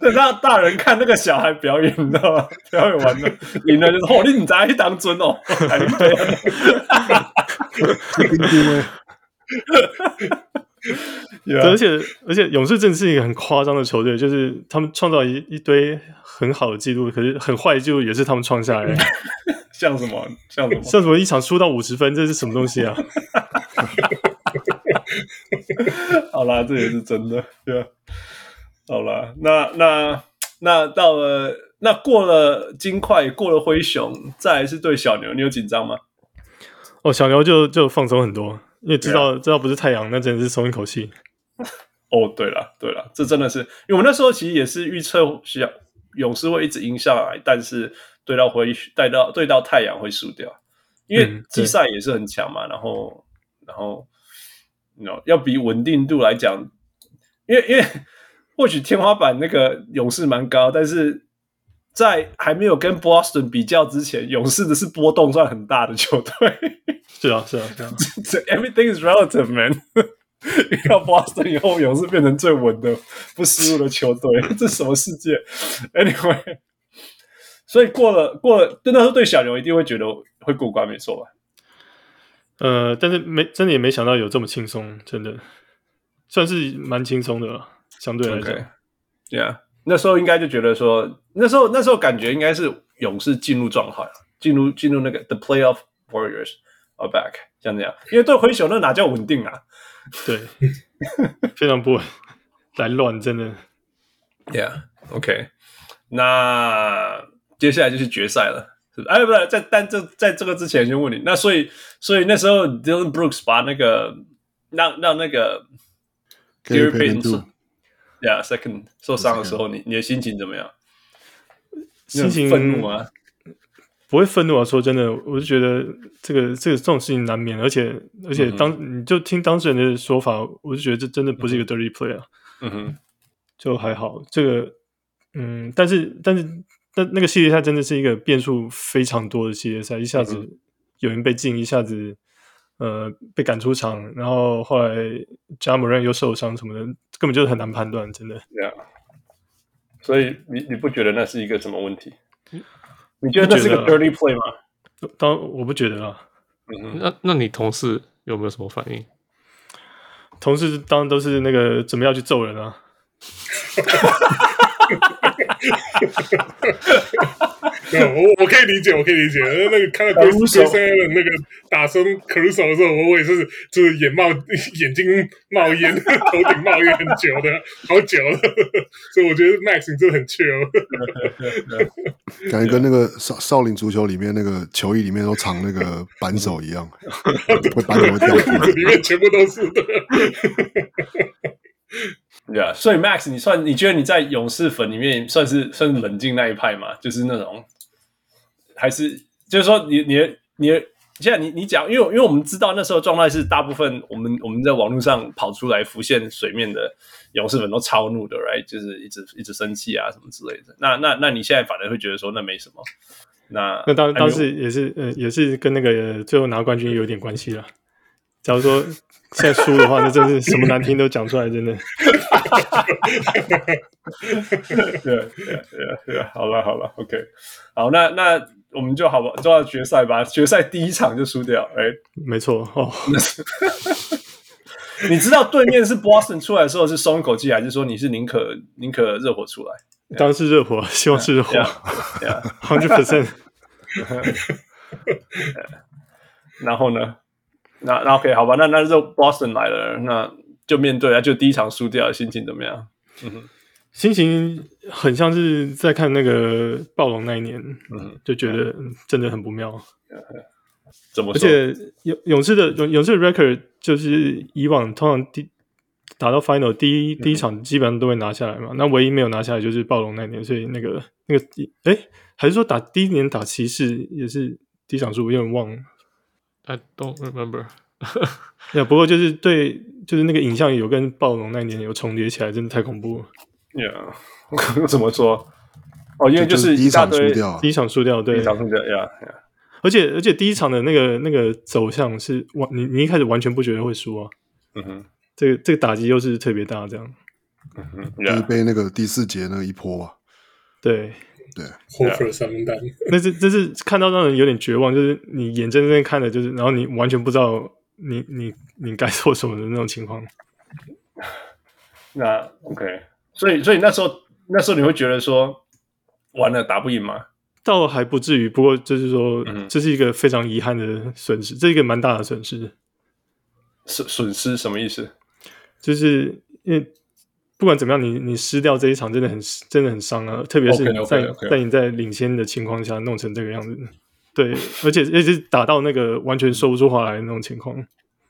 等到大人看那个小孩表演，你知道吗？表演完了，赢了就是哦，你唔知去当尊哦，还而且而且勇士真的是一个很夸张的球队，就是他们创造一一堆很好的记录，可是很坏的记录也是他们创下来的。像什么？像什么？像什么？一场输到五十分，这是什么东西啊？好啦，这也是真的，对吧？好啦，那那那到了，那过了金块，过了灰熊，再来是对小牛，你有紧张吗？哦，小牛就就放松很多，因为知道、啊、知道不是太阳，那真的是松一口气。哦，对了对了，这真的是，因为我那时候其实也是预测小勇士会一直赢下来，但是。对到回，带到对到太阳会输掉，因为季赛也是很强嘛。嗯、然后，然后 know, 要比稳定度来讲，因为因为 或许天花板那个勇士蛮高，但是在还没有跟 Boston 比较之前，勇士的是波动算很大的球队。是啊，是啊，是啊。Everything is relative, man。遇到 Boston 以后，勇士变成最稳的不失误的球队，这什么世界？Anyway。所以过了过了，真的是对小牛一定会觉得会过关，没错吧？呃，但是没真的也没想到有这么轻松，真的算是蛮轻松的了，相对来讲。对，Yeah，那时候应该就觉得说，那时候那时候感觉应该是勇士进入状态了，进入进入那个 The Playoff Warriors are back，像这样，因为对灰熊那哪叫稳定啊？对，非常不稳，来乱，真的。Yeah，OK，okay. 那。接下来就是决赛了，是不是？哎，不是，在但这在这个之前，先问你，那所以所以那时候 Dillon Brooks 把那个让让那个 Gary Payton，Yeah，second 受伤的时候，你你的心情怎么样？心情愤怒啊？不会愤怒啊！说真的，我就觉得这个这个这种事情难免，而且而且当、嗯、你就听当事人的说法，我就觉得这真的不是一个 dirty play 啊。嗯哼，就还好，这个嗯，但是但是。但那个系列赛真的是一个变数非常多的系列赛，一下子有人被禁，一下子呃被赶出场，然后后来 Ja Morant 又受伤什么的，根本就是很难判断，真的。对啊。所以你你不觉得那是一个什么问题？你觉得那是个 dirty play 吗？当我不觉得啊。嗯，那那你同事有没有什么反应？同事当然都是那个准备要去揍人啊。我我可以理解，我可以理解。那个看到 Grayson Allen 那个打声 Caruso 的时候，我我也是就是眼冒 眼睛冒烟，头顶冒烟很久的，好久了。所以我觉得 Max 你真的很 chill，感觉跟那个少少林足球里面那个球衣里面都藏那个扳手一样，会扳手会掉，里面全部都是的。对啊，所以 Max，你算你觉得你在勇士粉里面算是算是冷静那一派嘛？就是那种，还是就是说你你你现在你你讲，因为因为我们知道那时候状态是大部分我们我们在网络上跑出来浮现水面的勇士们都超怒的，right？就是一直一直生气啊什么之类的。那那那你现在反而会觉得说那没什么？那那当当时也是呃也是跟那个最后拿冠军有点关系了。假如说现在输的话，那真是什么难听都讲出来，真的。对对对对，好了好了，OK，好，那那我们就好吧，就到决赛吧。决赛第一场就输掉，哎，没错哦。你知道对面是 Boston 出来的时候是松一口气，还是说你是宁可宁可热火出来？当然是热火，希望是热火，hundred percent。然后呢？那那 OK 好吧，那那就 Boston 来了，那就面对啊，就第一场输掉，心情怎么样？嗯哼，心情很像是在看那个暴龙那一年，嗯，就觉得真的很不妙。怎么说？而且勇勇士的勇勇士的 record 就是以往通常第打到 final 第一第一场基本上都会拿下来嘛。那唯一没有拿下来就是暴龙那年，所以那个那个哎，还是说打第一年打骑士也是第一场输，我有点忘了。I don't remember。呀，不过就是对，就是那个影像有跟暴龙那年有重叠起来，真的太恐怖了。呀，怎么说？哦，因为就是第一场输掉，第一场输掉，对，第一场输掉，呀呀。而且而且第一场的那个那个走向是完，你你一开始完全不觉得会输啊。嗯哼，这个这个打击又是特别大，这样。嗯哼，就是被那个第四节那个一波吧。对对，霍弗三分弹，那是这是看到让人有点绝望，就是你眼睁睁看着，就是然后你完全不知道你你你该做什么的那种情况。那 OK，所以所以那时候那时候你会觉得说完了打不赢吗？倒还不至于，不过就是说，嗯、这是一个非常遗憾的损失，这是一个蛮大的损失。损损失什么意思？就是因为不管怎么样，你你失掉这一场真的很真的很伤啊，特别是在 okay, okay, okay. 在你在领先的情况下弄成这个样子，对，而且而且打到那个完全说不出话来的那种情况。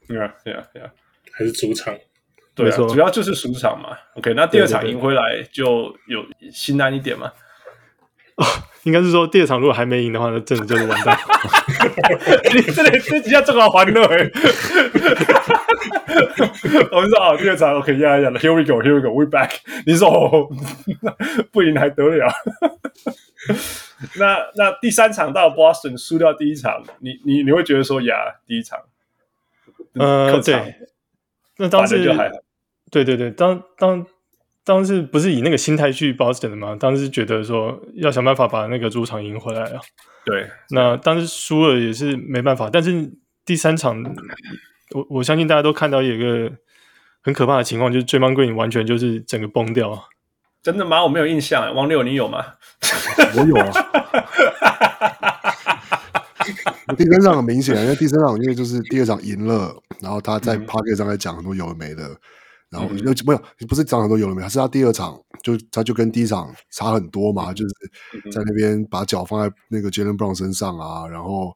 对啊对啊对啊，还是主场，对啊，主要就是主场嘛。OK，那第二场赢回来就有心安一点嘛。哦，应该是说第二场如果还没赢的话，那真的就是完蛋。你 这里这几下正好欢乐哎！我们说哦，第二场 OK，呀呀，Here we go，Here we go，We back。你说哦，不赢还得了？那那第三场到 Boston 输掉第一场，你你你会觉得说呀，第一场，呃，对，那当时就还，对对对，当当。当时不是以那个心态去 Boston 的吗？当时觉得说要想办法把那个主场赢回来啊。对，那当时输了也是没办法。但是第三场，我我相信大家都看到有一个很可怕的情况，就是 Draymond Green 完全就是整个崩掉。真的吗？我没有印象。王六，你有吗？我有啊。第三场很明显，因为第三场因为就是第二场赢了，然后他在 p a r k e t 上在讲很多有的没的。然后又没有，不是讲很多有的没有，是他第二场就他就跟第一场差很多嘛，就是在那边把脚放在那个 Jaylen Brown 身上啊，然后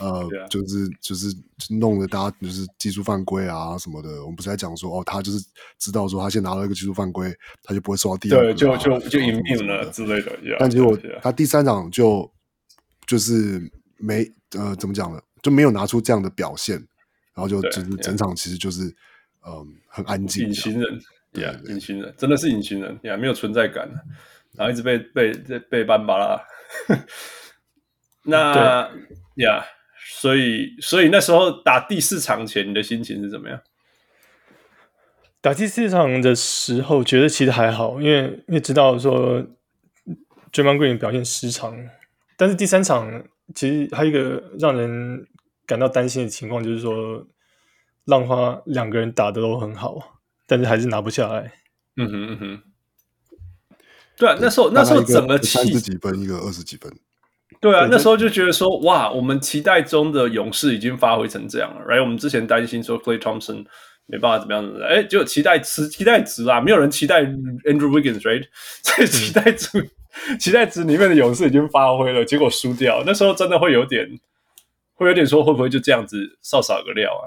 呃，就是就是弄得大家就是技术犯规啊什么的。我们不是在讲说哦，他就是知道说他先拿到一个技术犯规，他就不会受到第二，啊，对，就就就赢命了之类的。但结果他第三场就就是没呃怎么讲呢，就没有拿出这样的表现，然后就就是整场其实就是。嗯，很安静。隐形人对，呀，隐形人，真的是隐形人，呀，没有存在感，然后一直被被被 band 巴拉。那呀，所以所以那时候打第四场前，你的心情是怎么样？打第四场的时候，觉得其实还好，因为因为知道说 Draymond Green 表现失常，但是第三场其实还有一个让人感到担心的情况，就是说。浪花两个人打的都很好，但是还是拿不下来。嗯哼嗯哼，对啊，那时候那时候整个气三十几分，一个二十几分。对啊，那时候就觉得说，哇，我们期待中的勇士已经发挥成这样了。Right，我们之前担心说 Klay Thompson 没办法怎么样的，哎，就期待值期待值啊，没有人期待 Andrew Wiggins，Right，在期待值、嗯、期待值里面的勇士已经发挥了，结果输掉，那时候真的会有点会有点说，会不会就这样子少少个料啊？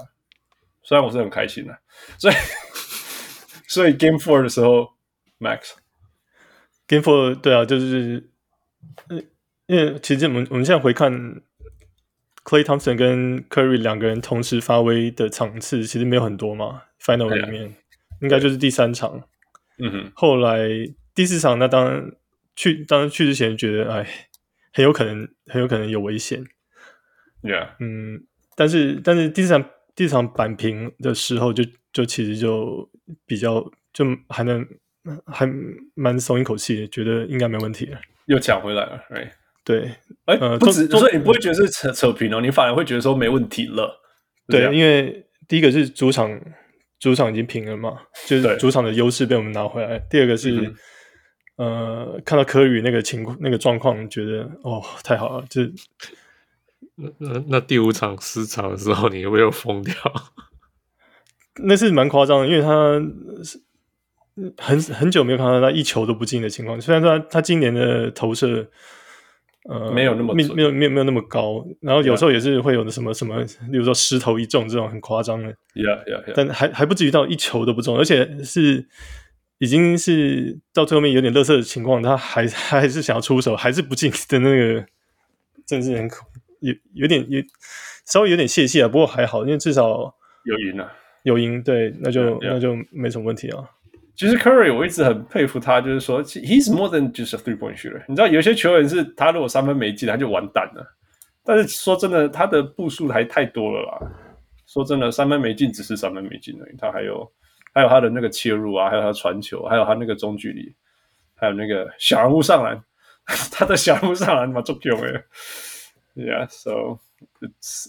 虽然我是很开心的，所以 所以 Game Four 的时候，Max Game Four 对啊，就是因为其实我们我们现在回看 Clay Thompson 跟 Curry 两个人同时发威的场次，其实没有很多嘛。Final 里面、啊、应该就是第三场，嗯哼。后来第四场，那当然去当然去之前觉得，哎，很有可能很有可能有危险。Yeah，嗯，但是但是第四场。第四场扳平的时候就，就就其实就比较就还能还蛮松一口气，觉得应该没问题了。又抢回来了，对对，哎，不止，所以你不会觉得是扯扯平哦，你反而会觉得说没问题了。对，因为第一个是主场，主场已经平了嘛，就是主场的优势被我们拿回来。第二个是、嗯、呃，看到科宇那个情况、那个状况，觉得哦，太好了，就。那那第五场失常的时候，你有没有疯掉？那是蛮夸张的，因为他很很久没有看到他一球都不进的情况。虽然说他，他今年的投射呃没有那么没没有没有没有那么高，然后有时候也是会有的什么什么，例如说十投一中这种很夸张的，Yeah Yeah Yeah，但还还不至于到一球都不中，而且是已经是到最后面有点乐色的情况，他还他 还是想要出手，还是不进的那个，真是很恐，有有点有稍微有点泄气啊，不过还好，因为至少有赢了，有赢，对，那就 yeah. 那就没什么问题啊。其实 Curry 我一直很佩服他，就是说 He's more than just a three point shooter。你知道有些球员是他如果三分没进，他就完蛋了。但是说真的，他的步数还太多了啦。说真的，三分没进只是三分没进而已，他还有还有他的那个切入啊，还有他传球，还有他那个中距离，还有那个小人物上篮，他的小人物上篮蛮重要的。Yeah，so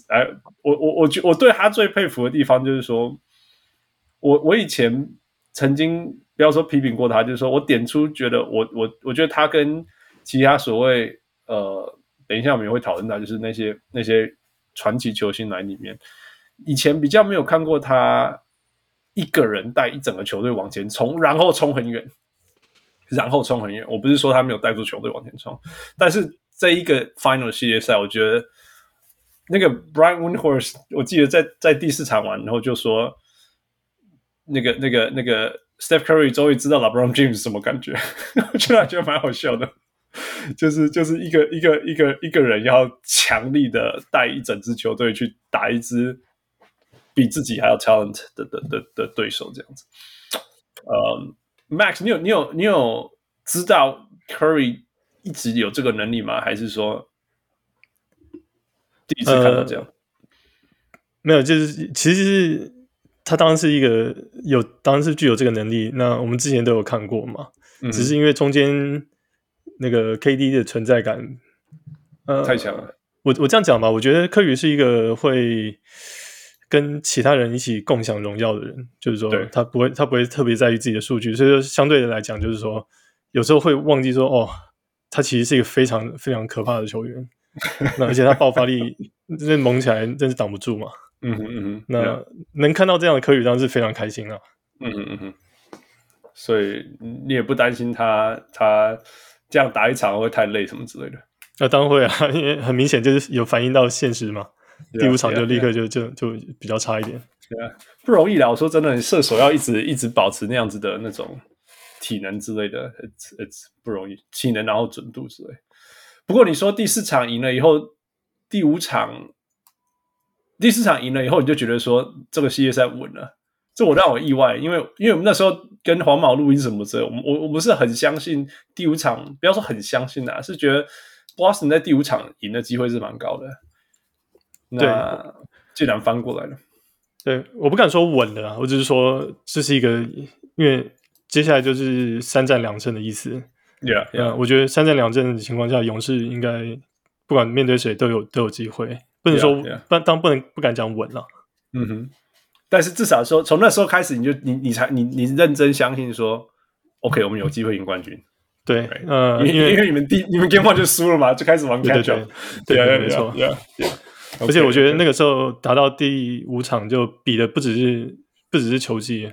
哎，我我我觉我对他最佩服的地方就是说，我我以前。曾经不要说批评过他，就是说我点出觉得我我我觉得他跟其他所谓呃，等一下我们也会讨论到，就是那些那些传奇球星来里面，以前比较没有看过他一个人带一整个球队往前冲，然后冲很远，然后冲很远。我不是说他没有带住球队往前冲，但是这一个 Final 系列赛，我觉得那个 Brian Windhorse，我记得在在第四场完，然后就说。那个、那个、那个 Steph Curry 终于知道 LeBron James 什么感觉，我觉得觉得蛮好笑的，就是就是一个一个一个一个人要强力的带一整支球队去打一支比自己还要 talent 的的的的对手，这样子。呃、um,，Max，你有你有你有知道 Curry 一直有这个能力吗？还是说第一次看到这样？呃、没有，就是其实是。他当然是一个有，当然是具有这个能力。那我们之前都有看过嘛，嗯、只是因为中间那个 KD 的存在感，呃，太强了。我我这样讲吧，我觉得科宇是一个会跟其他人一起共享荣耀的人，就是说他不会他不会特别在意自己的数据，所以说相对的来讲，就是说有时候会忘记说哦，他其实是一个非常非常可怕的球员。那而且他爆发力 真的猛起来，真是挡不住嘛。嗯哼嗯哼，那能看到这样的科宇当然是非常开心啊。嗯哼嗯哼，所以你也不担心他他这样打一场会太累什么之类的？那、啊、当然会啊，因为很明显就是有反映到现实嘛。第五场就立刻就.就就比较差一点。对啊，不容易啦。我说真的，你射手要一直一直保持那样子的那种体能之类的，it's it's 不容易，体能然后准度之类。不过你说第四场赢了以后，第五场。第四场赢了以后，你就觉得说这个系列赛稳了，这我让我意外，因为因为我们那时候跟黄毛录音什么之类，我们我我不是很相信第五场，不要说很相信啊，是觉得 Boston 在第五场赢的机会是蛮高的。那既然翻过来了，对，我不敢说稳了啊，我只是说这是一个，因为接下来就是三战两胜的意思。Yeah, yeah. 嗯，我觉得三战两胜的情况下，勇士应该不管面对谁都有都有机会。不能说，不.当不能不敢讲稳了。嗯哼，但是至少说，从那时候开始，你就你你才你你认真相信说，OK，我们有机会赢冠军。对，呃，因为因为你们第你们 Game One 就输了嘛，就开始玩 catch up。对对，没错。而且我觉得那个时候达到第五场，就比的不只是不只是球技，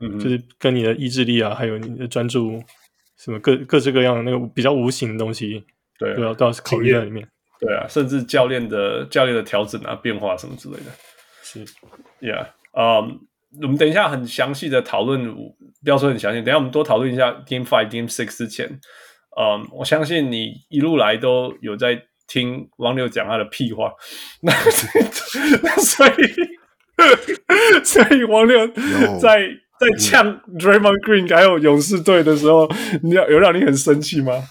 嗯，就是跟你的意志力啊，还有你的专注，什么各各式各样的那个比较无形的东西，对，都要都要考虑在里面。对啊，甚至教练的教练的调整啊、变化什么之类的，是，Yeah，嗯、um,，我们等一下很详细的讨论，不要说很详细，等一下我们多讨论一下 Game Five、Game Six 之前，嗯、um,，我相信你一路来都有在听王六讲他的屁话，那 那所以所以王六在在呛 Draymond Green 还有勇士队的时候，你要有让你很生气吗？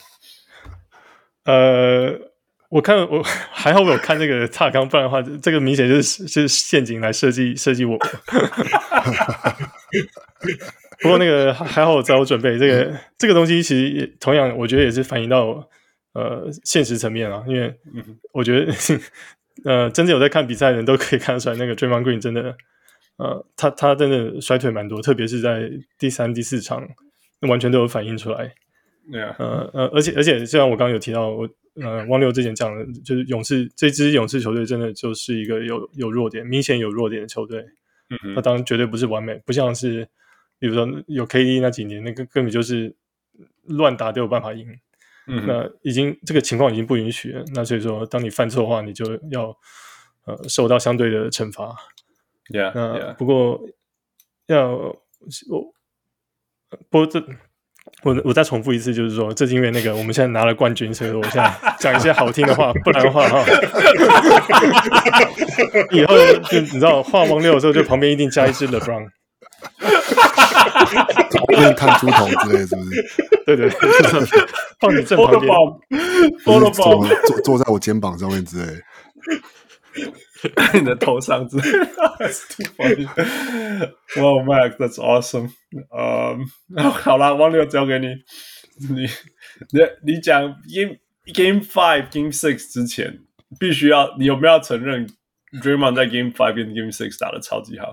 呃。我看我还好，我有看那个差纲，不然的话，这个明显就是就是陷阱来设计设计我。不过那个还好，我早有准备。这个这个东西其实也同样，我觉得也是反映到呃现实层面啊。因为我觉得 呃真正有在看比赛的人都可以看得出来，那个 Draymond Green 真的呃他他真的衰退蛮多，特别是在第三、第四场，完全都有反映出来。对啊，呃呃，而且而且，虽然我刚刚有提到我。呃，汪六之前讲的，就是勇士这支勇士球队真的就是一个有有弱点，明显有弱点的球队。嗯嗯，那当然绝对不是完美，不像是比如说有 KD 那几年，那个根本就是乱打都有办法赢。嗯，那已经这个情况已经不允许了。那所以说，当你犯错的话，你就要呃受到相对的惩罚。Yeah，那.不过要我不过这我我再重复一次，就是说，这是因为那个我们现在拿了冠军，所以说我现在讲一些好听的话，不然的话 哈，以后就你知道画王六的时候，就旁边一定加一只 LeBron。会探出头之类，是不是？对对，放你正旁边，坐坐 坐在我肩膀上面之类，你的头上之类。Wow, Max, that's awesome. 呃、um,，好啦，王六交给你。你你你讲 Game Game Five, Game Six 之前，必须要你有没有要承认 Draymond 在 Game Five 跟 Game Six 打得超级好？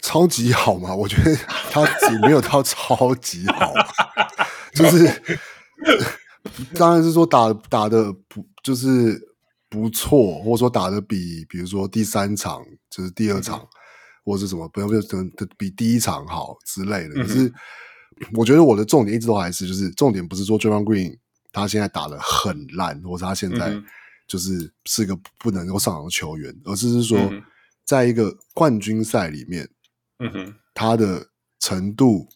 超级好嘛？我觉得他也没有到超级好，就是当然是说打打的不就是不错，或者说打的比比如说第三场就是第二场，嗯、或者是什么不要不要比第一场好之类的。可是我觉得我的重点一直都还是就是重点不是说 Draymond Green 他现在打的很烂，或者他现在就是是一个不能够上场的球员，而是是说在一个冠军赛里面。嗯哼，他的程度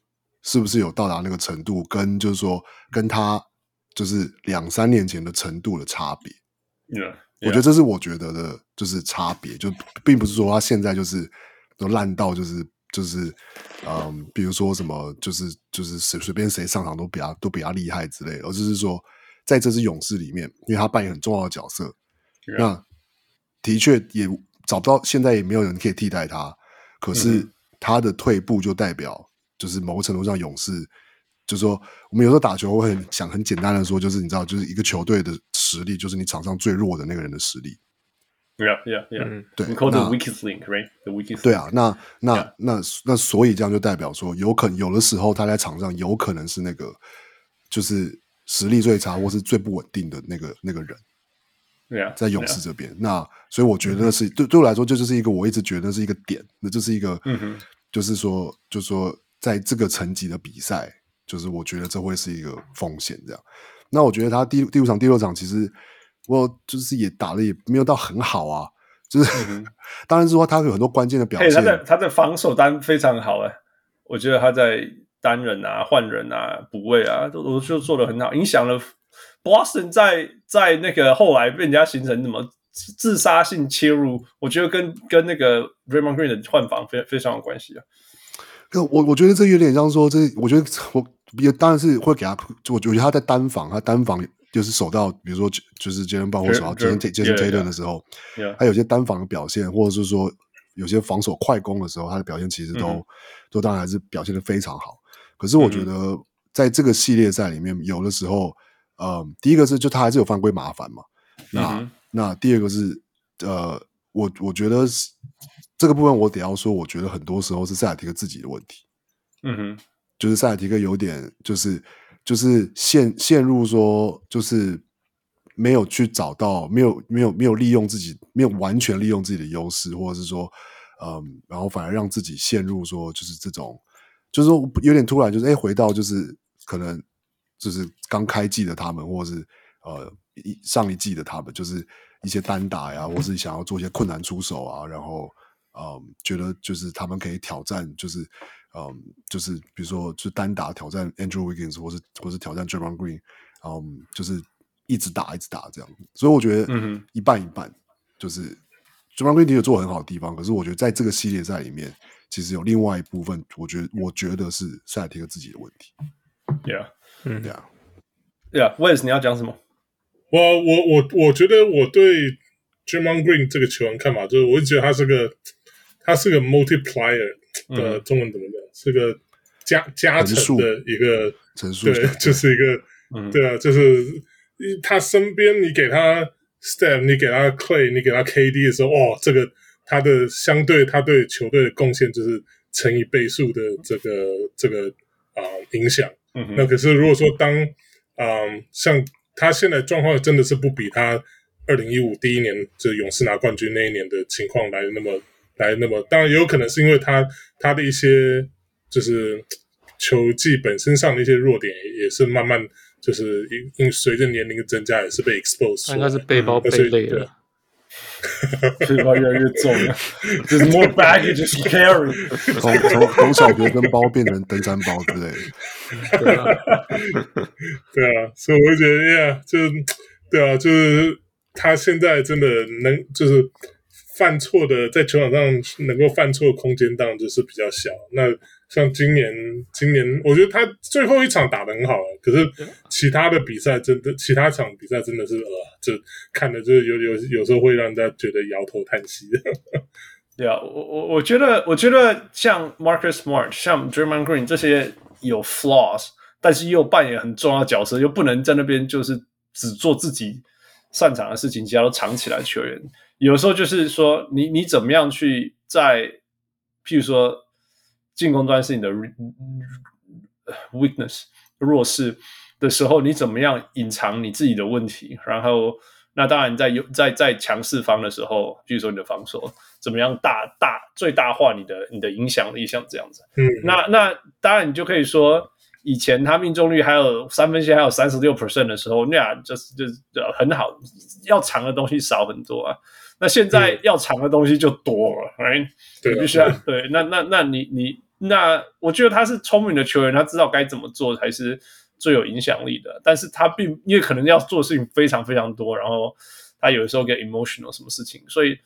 是不是有到达那个程度？跟就是说，跟他就是两三年前的程度的差别。Yeah, yeah. 我觉得这是我觉得的，就是差别，就并不是说他现在就是都烂到就是就是嗯，比如说什么就是就是随随便谁上场都比较都比较厉害之类的，而就是说在这支勇士里面，因为他扮演很重要的角色，Yeah. 那的确也找不到，现在也没有人可以替代他，可是。Mm-hmm. 他的退步就代表，就是某个程度上，勇士就是说，我们有时候打球会很想很简单的说，就是你知道，就是一个球队的实力，就是你场上最弱的那个人的实力。Yeah, yeah, yeah. 对，你 call the weakest link, right? The weakest. 对啊，那那.那那所以这样就代表说，有可能有的时候他在场上有可能是那个，就是实力最差或是最不稳定的那个那个人。在勇士这边，yeah. 那所以我觉得那是、嗯、对对我来说，这就是一个我一直觉得是一个点，那就是一个，嗯、就是说，就是说，在这个层级的比赛，就是我觉得这会是一个风险。这样，那我觉得他第第五场、第六场，其实我就是也打的也没有到很好啊，就是、嗯、当然是说他有很多关键的表现，他的他的防守单非常好哎，我觉得他在单人啊、换人啊、补位啊，都都就做的很好，影响了。Boston 在在那个后来被人家形成什么自杀性切入，我觉得跟跟那个 Draymond Green 的换防非非常有关系啊。我我觉得这有点像说，这我觉得我也当然是会给他，我觉得他在单防，他单防就是守到，比如说就是 Jaylen Brown 或守到杰伦杰伦 Tatum 的时候.他有些单防的表现，或者是说有些防守快攻的时候，他的表现其实都、嗯、都当然还是表现的非常好。可是我觉得在这个系列赛里面，有的时候。嗯，第一个是就他还是有犯规麻烦嘛，那、嗯、那第二个是呃，我我觉得这个部分我得要说，我觉得很多时候是塞尔提克自己的问题，嗯哼，就是塞尔提克有点就是就是陷陷入说就是没有去找到没有没有没有利用自己没有完全利用自己的优势，或者是说嗯，然后反而让自己陷入说就是这种就是说有点突然就是哎回到就是可能。就是刚开季的他们，或者是呃一上一季的他们，就是一些单打呀，或是想要做一些困难出手啊，然后嗯、呃，觉得就是他们可以挑战，就是嗯、呃，就是比如说就单打挑战 Andrew Wiggins，或是或是挑战 Draymond Green，嗯，就是一直打一直打这样。所以我觉得一半一半，就是 Draymond Green 有做很好的地方，可是我觉得在这个系列赛里面，其实有另外一部分，我觉得我觉得是赛提克自己的问题。Yeah。嗯，对啊，对啊，Wes，你要讲什么？我我我我觉得我对 Draymond Green 这个球员看法，就是我一直觉得他是个他是个 multiplier 的、嗯、中文怎么讲？是个加加成的一个对，就是一个，嗯、对啊，就是他身边你给他 Steph，你给他 Clay，你给他 KD 的时候，哦，这个他的相对他对球队的贡献就是乘以倍数的这个这个啊、呃、影响。嗯，那可是如果说当，嗯、呃，像他现在状况真的是不比他二零一五第一年就勇士拿冠军那一年的情况来的那么来那么，当然也有可能是因为他他的一些就是球技本身上的一些弱点也是慢慢就是因因随着年龄的增加，也是被 expose 出来。应该是背包背累了。背包越来越重了，就是 more baggage to carry。从从从小学生包变成登山包之类的。对啊，对啊，所以我就觉得，呀，就对啊，就是他现在真的能，就是犯错的，在球场上能够犯错的空间当然就是比较小。那像今年，今年我觉得他最后一场打得很好了，可是其他的比赛真的，其他场比赛真的是呃，就看的就有有有时候会让人家觉得摇头叹息。对啊，我我我觉得，我觉得像 Marcus Smart、像 Draymond Green 这些有 flaws，但是又扮演很重要的角色，又不能在那边就是只做自己擅长的事情，其他都藏起来的球员，有时候就是说，你你怎么样去在，譬如说。进攻端是你的 weakness 弱势的时候，你怎么样隐藏你自己的问题？然后，那当然在有在在强势方的时候，比如说你的防守，怎么样大大最大化你的你的影响力，像这样子。嗯，那那当然你就可以说，以前他命中率还有三分线还有三十六 percent 的时候，那样就是就是很好，要藏的东西少很多啊。那现在要藏的东西就多了，哎、嗯，对，必须要对。那那那你你那，我觉得他是聪明的球员，他知道该怎么做才是最有影响力的。但是他并因为可能要做的事情非常非常多，然后他有的时候 get emotional 什么事情，所以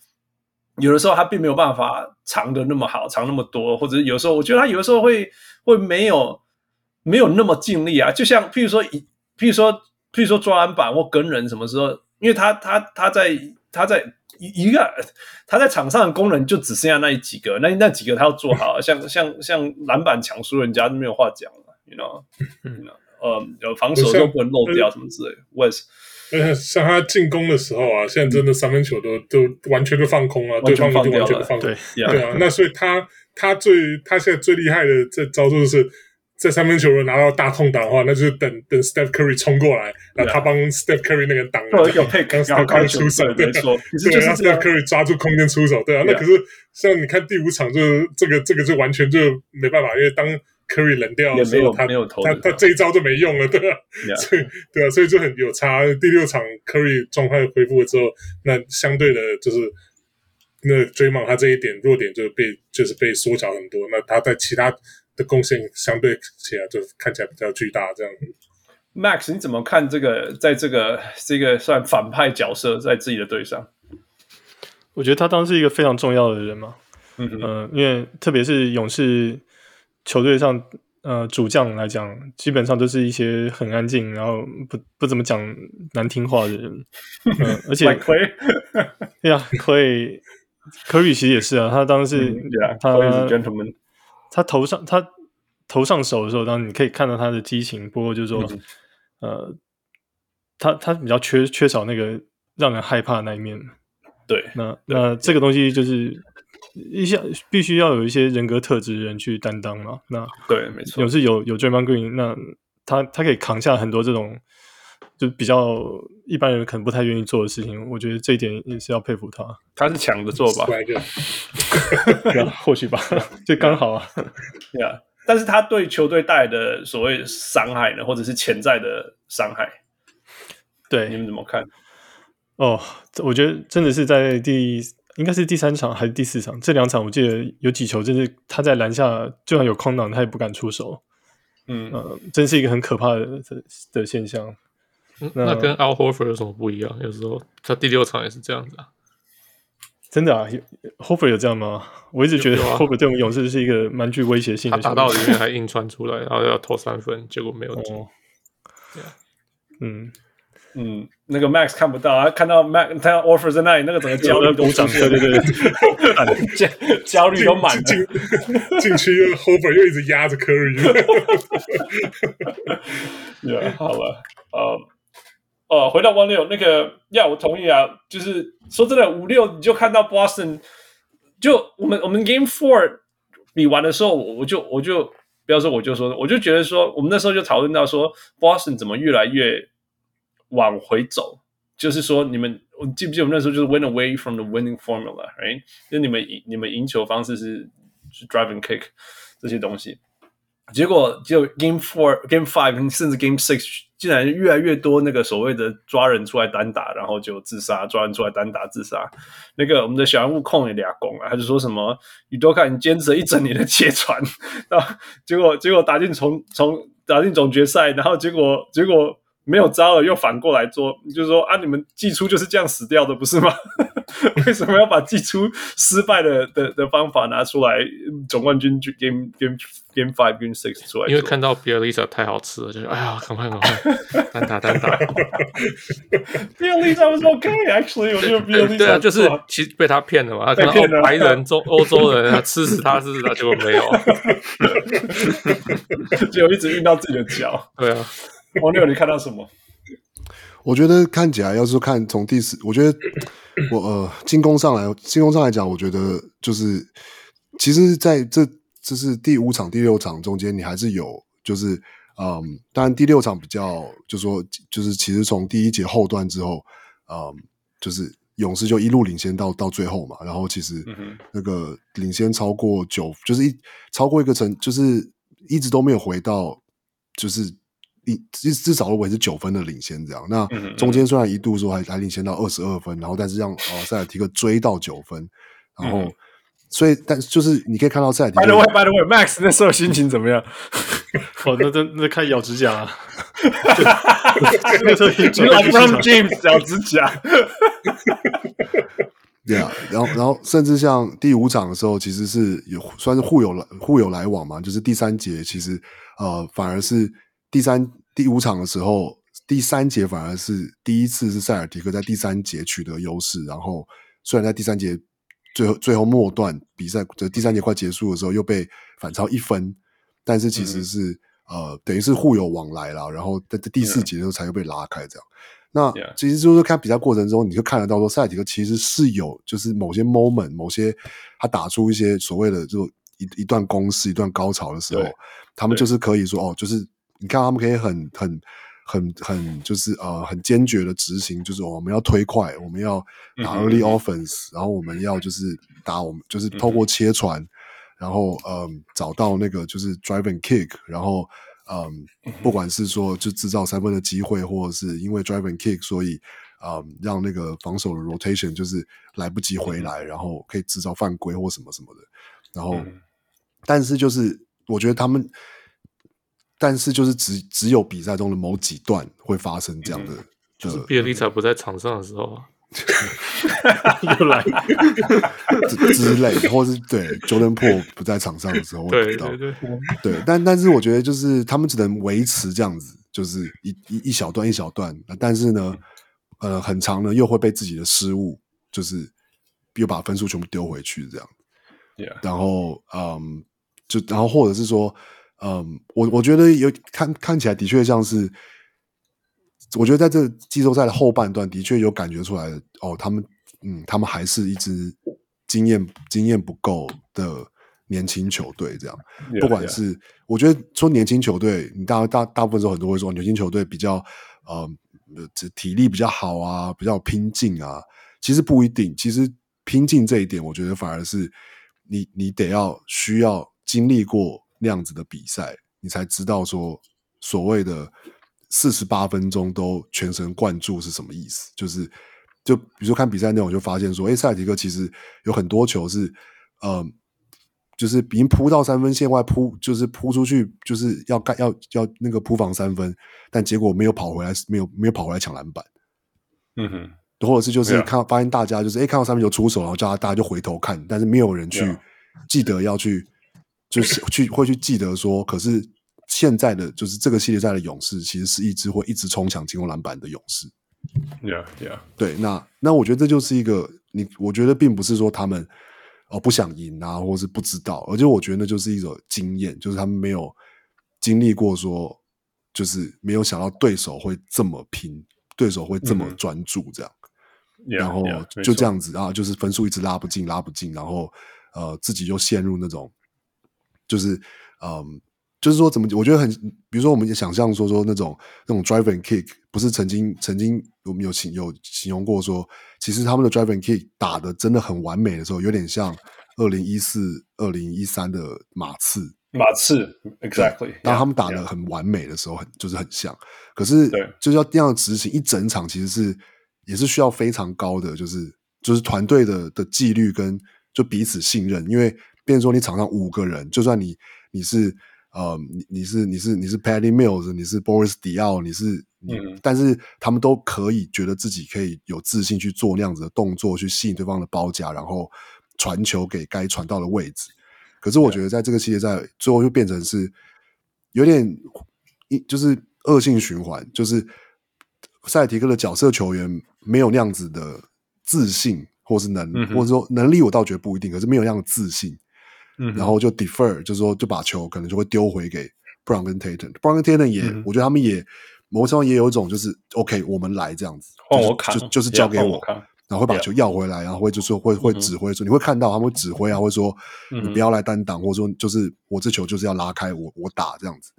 有的时候他并没有办法藏的那么好，藏那么多，或者是有时候我觉得他有的时候会会没有没有那么尽力啊。就像譬如说，譬如说譬如说抓篮板或跟人什么时候，因为他他他在他在。一一个他在场上的功能就只剩下那几个，那那几个他要做好，像像像篮板抢输人家都没有话讲了，you know，you know，呃，有防守又不能漏掉什么之类的。Wes，呃，像他进攻的时候啊，现在真的三分球都都完全都放空了，对方就完全放空，对对啊，那所以他他最他现在最厉害的这招数就是。在三分球如果拿到大空档的话，那就是等等 Steph Curry 冲过来，然后他帮 Steph Curry 那个挡，或者有 pick，然后开出手，对，对，让 Steph Curry 抓住空间出手，对啊。那可是像你看第五场，就是这个这个就完全就没办法，因为当 Curry 冷掉的时候，他他他这一招就没用了，对吧？所以对啊，所以就很有差。第六场 Curry 状态恢复了之后，那相对的就是那 Draymond 他这一点弱点就被就是被缩小很多。那他在其他。的贡献相对起来就看起来比较巨大，这样。Max，你怎么看这个？在这个这个算反派角色在自己的队上，我觉得他当时是一个非常重要的人嘛。嗯嗯、呃，因为特别是勇士球队上，呃，主将来讲，基本上都是一些很安静，然后不不怎么讲难听话的人。嗯、呃，而且，对呀，Clay，Curry 其实也是啊，他当时、嗯、他 gentleman。他头上他头上手的时候，当然你可以看到他的激情。不过就是说，嗯、呃，他他比较缺缺少那个让人害怕的那一面。对，那那这个东西就是一下必须要有一些人格特质的人去担当嘛。那对，没错，有是有有 Draymond Green，那他他可以扛下很多这种就比较一般人可能不太愿意做的事情。我觉得这一点也是要佩服他。他是抢着做吧？或许吧，就刚好啊。对啊，但是他对球队带来的所谓伤害呢，或者是潜在的伤害，对你们怎么看？哦，我觉得真的是在第应该是第三场还是第四场，这两场我记得有几球，就是他在篮下就算有空档，他也不敢出手。嗯呃，真是一个很可怕的的，的现象。那，那跟 Al Horford 有什么不一样？有时候他第六场也是这样子啊。真的啊，Horford 有这样吗？我一直觉得 Horford 对我们勇士是一个蛮具威胁性的。他打到里面还硬穿出来，然后要投三分，结果没有进。哦、嗯嗯，那个 Max 看不到，他看到 Max 他 Horford 在那里，那个整个焦虑 都出现，对对对，焦虑都满了。进去又 Horford 又一直压着 Curry。对，好了，呃。呃，回到 One 六那个，呀，我同意啊。就是说真的，五六你就看到 Boston，就我们我们 Game Four 比完的时候，我就我就不要说，我就说，我就觉得说，我们那时候就讨论到说，Boston 怎么越来越往回走。就是说，你们我记不记得我们那时候就是 Win away from the winning formula，right？就你们赢你们赢球方式是是 drive and kick 这些东西，结果就 Game Four、Game Five 甚至 Game Six。竟然越来越多那个所谓的抓人出来单打，然后就自杀，抓人出来单打自杀。那个我们的小人物控也俩攻啊，他就说什么宇多看你坚持了一整年的切传，啊结果结果打进从从打进总决赛，然后结果结果。没有招了，又反过来做，就是说啊，你们季初就是这样死掉的，不是吗？为什么要把季初失败的的的方法拿出来？总冠军 game game game five game six 出来，因为看到 Bjelica 太好吃了，就是哎呀，赶快赶快单打单打。Bjelica was okay，actually，我觉得 Bjelica 对啊，就是其实被他骗了嘛，他看到白人、中欧洲人啊，吃死他，吃死他，结果没有，结果一直运到自己的脚，对啊。王六，你看到什么？我觉得看起来，要是看从第四，我觉得我呃进攻上来，进攻上来讲，我觉得就是其实在这这是第五场、第六场中间，你还是有就是嗯，当然第六场比较，就说就是其实从第一节后段之后，嗯，就是勇士就一路领先到到最后嘛，然后其实那个领先超过九，就是一超过一个成，就是一直都没有回到就是。至至少都维持九分的领先，这样。那中间虽然一度说还还领先到二十二分，然后但是让哦塞尔提克追到九分，然后、嗯、所以但就是你可以看到塞尔提克。By the way, by the way, Max 那时候心情怎么样？哦，那那那看咬指甲啊！那时候 LeBron James 咬指甲。对啊，然后然后甚至像第五场的时候，其实是有算是互有来互有来往嘛，就是第三节其实呃反而是。第三、第五场的时候，第三节反而是第一次是塞尔提克在第三节取得优势。然后虽然在第三节最后最后末段比赛，就第三节快结束的时候又被反超一分，但是其实是、嗯、呃等于是互有往来了。然后在第四节的时候才又被拉开这样。那其实就是看比赛过程中，你就看得到说塞尔提克其实是有就是某些 moment，某些他打出一些所谓的就一一段攻势、一段高潮的时候，他们就是可以说哦，就是。你看，他们可以很、很、很、很，就是呃，很坚决的执行，就是我们要推快，我们要打 early offense，、嗯、然后我们要就是打我们就是透过切传、嗯，然后嗯、呃，找到那个就是 driving kick，然后嗯、呃，不管是说就制造三分的机会，或者是因为 drive and kick，所以嗯、呃，让那个防守的 rotation 就是来不及回来，嗯、然后可以制造犯规或什么什么的，然后、嗯，但是就是我觉得他们。但是就是只只有比赛中的某几段会发生这样的，嗯、就是比尔利才不在场上的时候，又来。之之类，或是对 Jordan Poole 不在场上的时候，对对对。对，但但是我觉得就是他们只能维持这样子，就是一一一小段一小段，但是呢，呃，很长呢又会被自己的失误，就是又把分数全部丢回去这样.然后嗯，就然后或者是说。嗯，我我觉得有看看起来的确像是，我觉得在这季后赛的后半段的确有感觉出来哦，他们嗯，他们还是一支经验经验不够的年轻球队，这样。Yeah, 不管是.我觉得说年轻球队，你大大大部分时候很多会说年轻球队比较呃，这体力比较好啊，比较拼劲啊，其实不一定。其实拼劲这一点，我觉得反而是你你得要需要经历过。那样子的比赛，你才知道说所谓的四十八分钟都全神贯注是什么意思。就是，就比如说看比赛内容，就发现说，哎，塞尔提克其实有很多球是，呃，就是已经扑到三分线外扑，就是扑出去，就是要干要要那个扑防三分，但结果没有跑回来，没有没有跑回来抢篮板。嗯哼，或者是就是看发现大家就是哎看到三分球出手，然后叫他大家就回头看，但是没有人去记得要去。就是去会去记得说，可是现在的就是这个系列赛的勇士，其实是一支会一直冲抢进攻篮板的勇士。Yeah, yeah。对，那那我觉得这就是一个你，我觉得并不是说他们哦不想赢啊，或是不知道，而且我觉得那就是一种经验，就是他们没有经历过说，就是没有想到对手会这么拼，对手会这么专注这样，mm -hmm. 然后就这样子然后就是分数一直拉不进，拉不进，然后呃自己就陷入那种。就是，嗯，就是说，怎么？我觉得很，比如说，我们也想象说说那种那种 drive and kick，不是曾经曾经我们有形有形容过说，其实他们的 drive and kick 打的真的很完美的时候，有点像二零一四、二零一三的马刺马刺，exactly。当他们打的很完美的时候，很就是很像。可是，对，就是要这样执行一整场，其实是也是需要非常高的，就是就是团队的的纪律跟就彼此信任。因为，变成说你场上五个人，就算你你是呃你你是你是你是 Patty Mills，你是 Boris Diaw，你是你，嗯，但是他们都可以觉得自己可以有自信去做那样子的动作，去吸引对方的包夹，然后传球给该传到的位置。可是我觉得，在这个系列赛最后就变成是有点一就是恶性循环，就是塞尔提克的角色球员没有那样子的自信，或是能，嗯、或者说能力，我倒觉得不一定，可是没有那样的自信，嗯，然后就 defer，就是说就把球可能就会丢回给 Brown 跟 Tatum，Brown 跟 Tatum 也、嗯，我觉得他们也某种程度也有一种就是 OK，我们来这样子，换我扛，就就是交给我。然后会把球要回来，然后会就是会会指挥说，你会看到他们会指挥啊，会说你不要来单挡，或者说就是我这球就是要拉开，我我打这样子，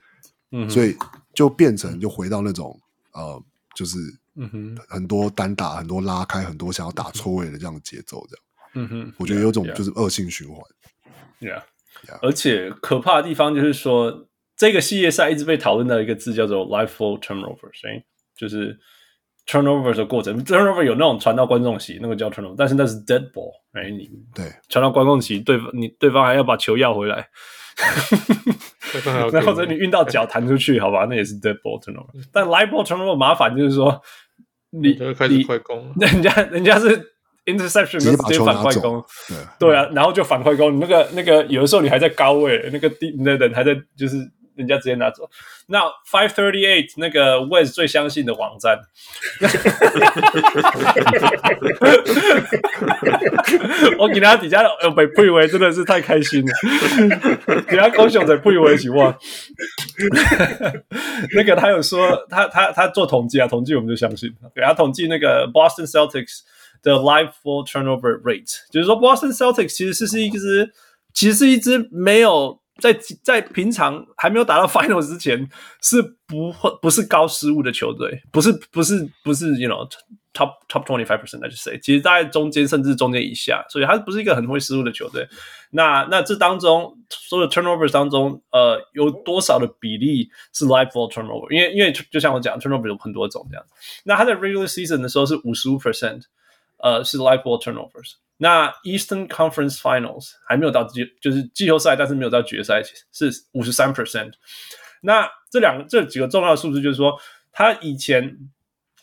嗯，所以就变成就回到那种呃，就是嗯哼，很多单打，很多拉开，很多想要打错位的这样的节奏，这样，嗯哼，我觉得有种就是恶性循环，yeah，而且可怕的地方就是说，这个系列赛一直被讨论到一个字叫做 live ball turnover，所以就是。turnover 的过程，turnover 有那种传到观众席，那个叫 turnover，但是那是 dead ball，哎，你对。传到观众席，对方你对方还要把球要回来，然后 或者你。运到脚弹出去，好吧，那也是 dead ball turnover。但 live ball turnover 麻烦就是说，你开始快攻，人家人家是 interception 直接反快攻，对对啊，然后就反快攻，你那个那个有的时候你还在高位，那个地那人还在就是。人家直接拿走。那 Five Thirty Eight 那个 Wes 最相信的网站，我给他底下呃被配为真的是太开心了，给他高雄在配为起哇。那个他有说他他他做统计啊，统计我们就相信。给他统计那个 Boston Celtics 的 Live Ball Turnover Rate，就是说 Boston Celtics 其实是是一支，其实是一支没有。在在平常还没有打到 final 之前，是不会不是高失误的球队，不是不是不是，you know top top twenty five percent 那就是谁？其实在中间甚至中间以下，所以它不是一个很会失误的球队。那那这当中所有 turnovers 当中，呃，有多少的比例是 live ball turnover？因为因为就像我讲，turnover 有很多种这样。那它在 regular season 的时候是五十五 percent，呃，是 live ball turnovers。那 Eastern Conference Finals 还没有到季，就是季后赛，但是没有到决赛，是五十三 percent。那这两这几个重要的数字，就是说，他以前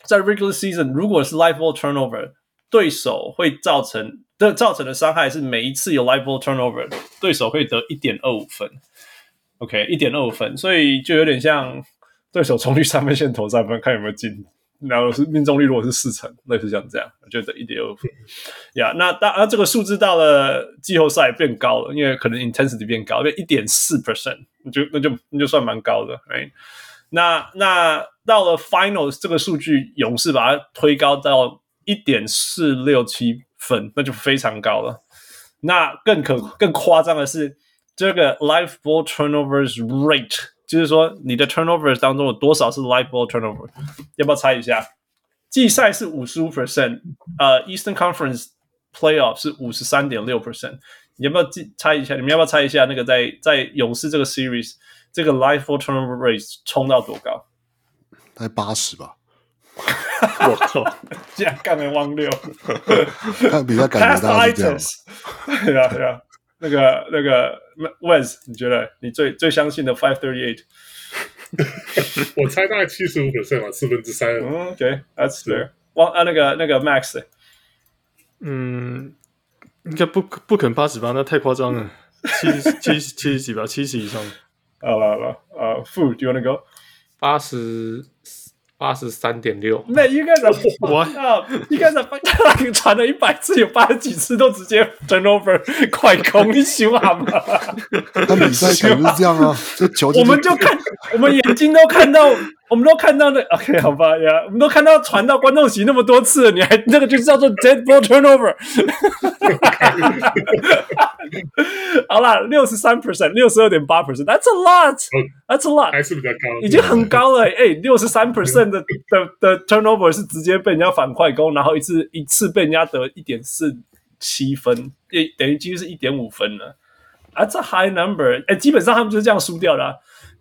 在 regular season 如果是 live ball turnover，对手会造成的造成的伤害是每一次有 live ball turnover，对手会得一点二五分。OK，一点二五分，所以就有点像对手冲去三分线投三分，看有没有进。然后是命中率如果是四成，类似像这样，我觉得一点二分。呀、那当然这个数字到了季后赛变高了，因为可能 intensity 变高，因为一点四 percent，就那就那就算蛮高的。，right？，那那到了 finals 这个数据，勇士把它推高到一点四六七分，那就非常高了。那更可更夸张的是，这个 live ball turnovers rate。就是说，你的 turnovers 当中有多少是 live ball turnover？要不要猜一下？季赛是五十五 percent，呃，Eastern Conference Playoff 是五十三点六 percent。你要不要猜一下？你们要不要猜一下？那个在在勇士这个 series，这个 live ball turnover rate 冲到多高？大概八十吧。我靠！竟然干了汪六，看比赛感觉到是这样。对啊，对啊。那个那个 Wes，你觉得你最最相信的 Five Thirty Eight？我猜大概七十五 percent 吧，四分之三。OK，That's fair。哇啊，那个那个 Max，嗯，应该不不可能八十吧？那太夸张了，七 七七十几吧，七十以上。好了好了，呃，Food，Do you wanna go？八十。八十三点六，那应该是 我啊，应该是他传了一百次，有八十几次都直接 turnover 快攻，你喜欢吗？他比赛就是这样啊，这球我们就看，我们眼睛都看到，我们都看到那 OK 好吧呀，我们都看到传到观众席那么多次，你还 那个就叫做 dead ball turnover。好啦，六十三 percent，六十二点八 percent，That's a lot，That's a lot，还是比较高，已经很高了。哎，六十三 percent 的的的 turnover 是直接被人家反快攻，然后一次一次被人家得一点四七分，也等于几乎是一点五分了。，That's a high number。哎，基本上他们就是这样输掉的、啊，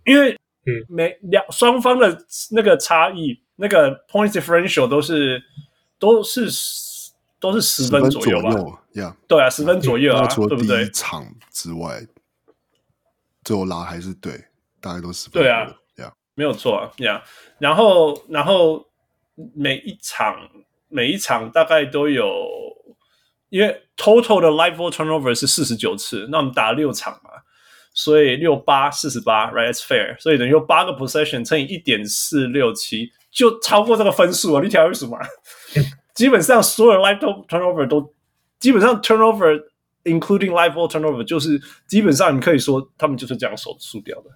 因为嗯，每两双方的那个差异，那个 point differential 都是都是都是十分左右吧？对啊，十分左右啊，对不对？第一场之外，最后拉还是对，大概都十分。对啊，呀，没有错啊，呀，然后然后每一场每一场大概都有。因为 total 的 live ball turnover 是四十九次，那我们打了六场嘛，所以六八四十八，right？It's fair，所以等于有八个 possession 乘以一点四六七，就超过这个分数啊！你调一数嘛，基本上所有 live ball turnover 都基本上 turnover including live ball turnover 就是基本上你可以说他们就是这样手输掉的。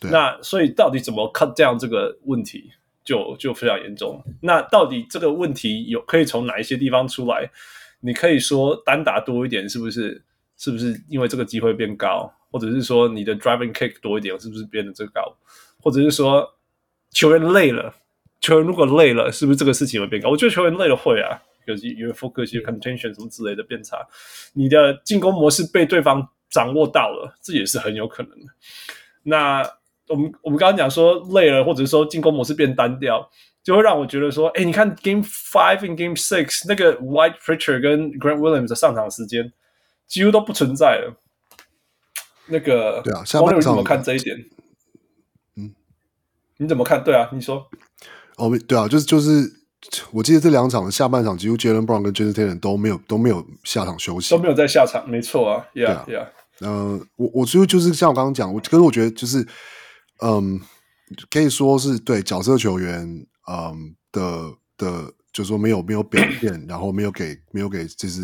对那所以到底怎么 cut down 这个问题就就非常严重。那到底这个问题有可以从哪一些地方出来？你可以说单打多一点，是不是？是不是因为这个机会变高？或者是说你的 driving kick 多一点，是不是变得这高？或者是说球员累了，球员如果累了，是不是这个事情会变高？我觉得球员累了会啊，有有 focus、有 contention 什么之类的变差。你的进攻模式被对方掌握到了，这也是很有可能的。那我们我们刚刚讲说累了，或者是说进攻模式变单调。就会让我觉得说，哎，你看 Game Five and Game Six 那个 White Pritchard 跟 Grant Williams 的上场时间几乎都不存在了。那个，对啊，下半场你怎么看这一点？嗯，你怎么看？对啊，你说。哦，对啊，就是就是，我记得这两场下半场几乎 Jaylen Brown 跟 Jayson Tatum 都没有都没有下场休息，都没有在下场，没错啊，Yeah Yeah。嗯，我我觉得就是像我刚刚讲，我可是我觉得就是，嗯，可以说是对角色球员。嗯的的，就是说没有没有表现，然后没有给没有给就是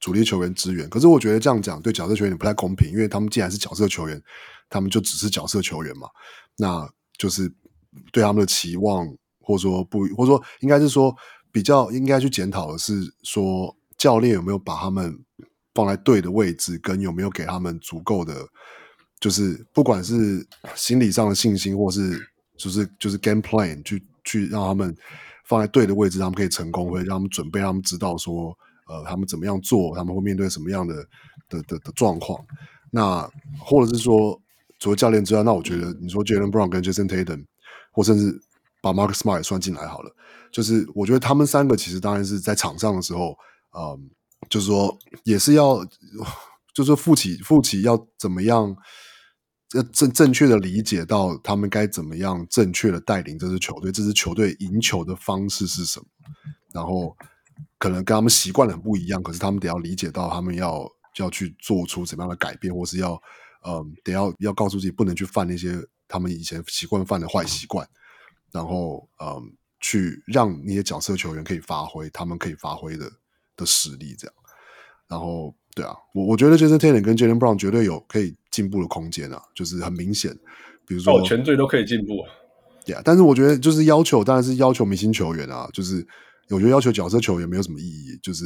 主力球员支援。可是我觉得这样讲对角色球员不太公平，因为他们既然是角色球员，他们就只是角色球员嘛。那就是对他们的期望，或者说不，或者说应该是说比较应该去检讨的是说教练有没有把他们放在对的位置，跟有没有给他们足够的，就是不管是心理上的信心，或是就是就是 game plan 去。去让他们放在对的位置，他们可以成功，会让他们准备，让他们知道说，呃，他们怎么样做，他们会面对什么样的的的的状况。那或者是说，除了教练之外，那我觉得你说 Jaylen Brown 跟 Jason Tatum，或甚至把 Marcus Smart 也算进来好了，就是我觉得他们三个其实当然是在场上的时候，嗯、就是说也是要，就是负起负起要怎么样。要正正确的理解到他们该怎么样正确的带领这支球队，这支球队赢球的方式是什么？然后可能跟他们习惯的很不一样，可是他们得要理解到他们要要去做出怎么样的改变，或是要嗯得要要告诉自己不能去犯那些他们以前习惯犯的坏习惯，然后嗯去让那些角色球员可以发挥他们可以发挥的的实力，这样，然后。对啊，我我觉得 Jayson Tatum 跟 Jaylen Brown 绝对有可以进步的空间啊，就是很明显。比如说，哦，全队都可以进步。对啊，但是我觉得就是要求，当然是要求明星球员啊，就是我觉得要求角色球员没有什么意义，就是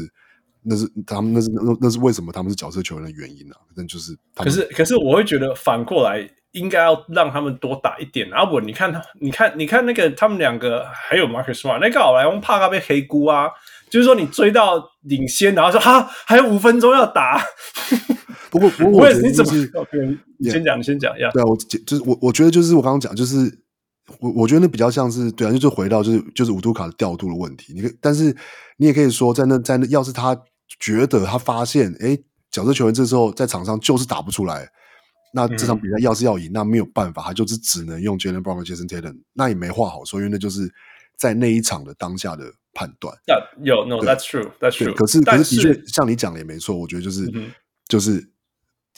那是他们那是那那是为什么他们是角色球员的原因啊？那就是可是可是我会觉得反过来应该要让他们多打一点啊！文，你看他，你看你看那个他们两个还有 Marcus Smart 那个好莱坞怕他被黑估啊。就是说，你追到领先，然后说哈，还有五分钟要打。不过，不过我觉得、就是，你怎么先讲，你先讲。呀，对啊，我就是我，我觉得就是我刚刚讲，就是我，我觉得那比较像是对啊，就是回到就是就是五度卡的调度的问题。你可，但是你也可以说，在那在那，要是他觉得他发现，哎，角色球员这时候在场上就是打不出来，那这场比赛要是要赢，那没有办法，他就是只能用 Jaylen Brown 和 Jason Tatum，那也没话好说，因为那就是在那一场的当下的。判断，有 no，that's true，that's true。可是，可是的确，像你讲的也没错。我觉得就是，就是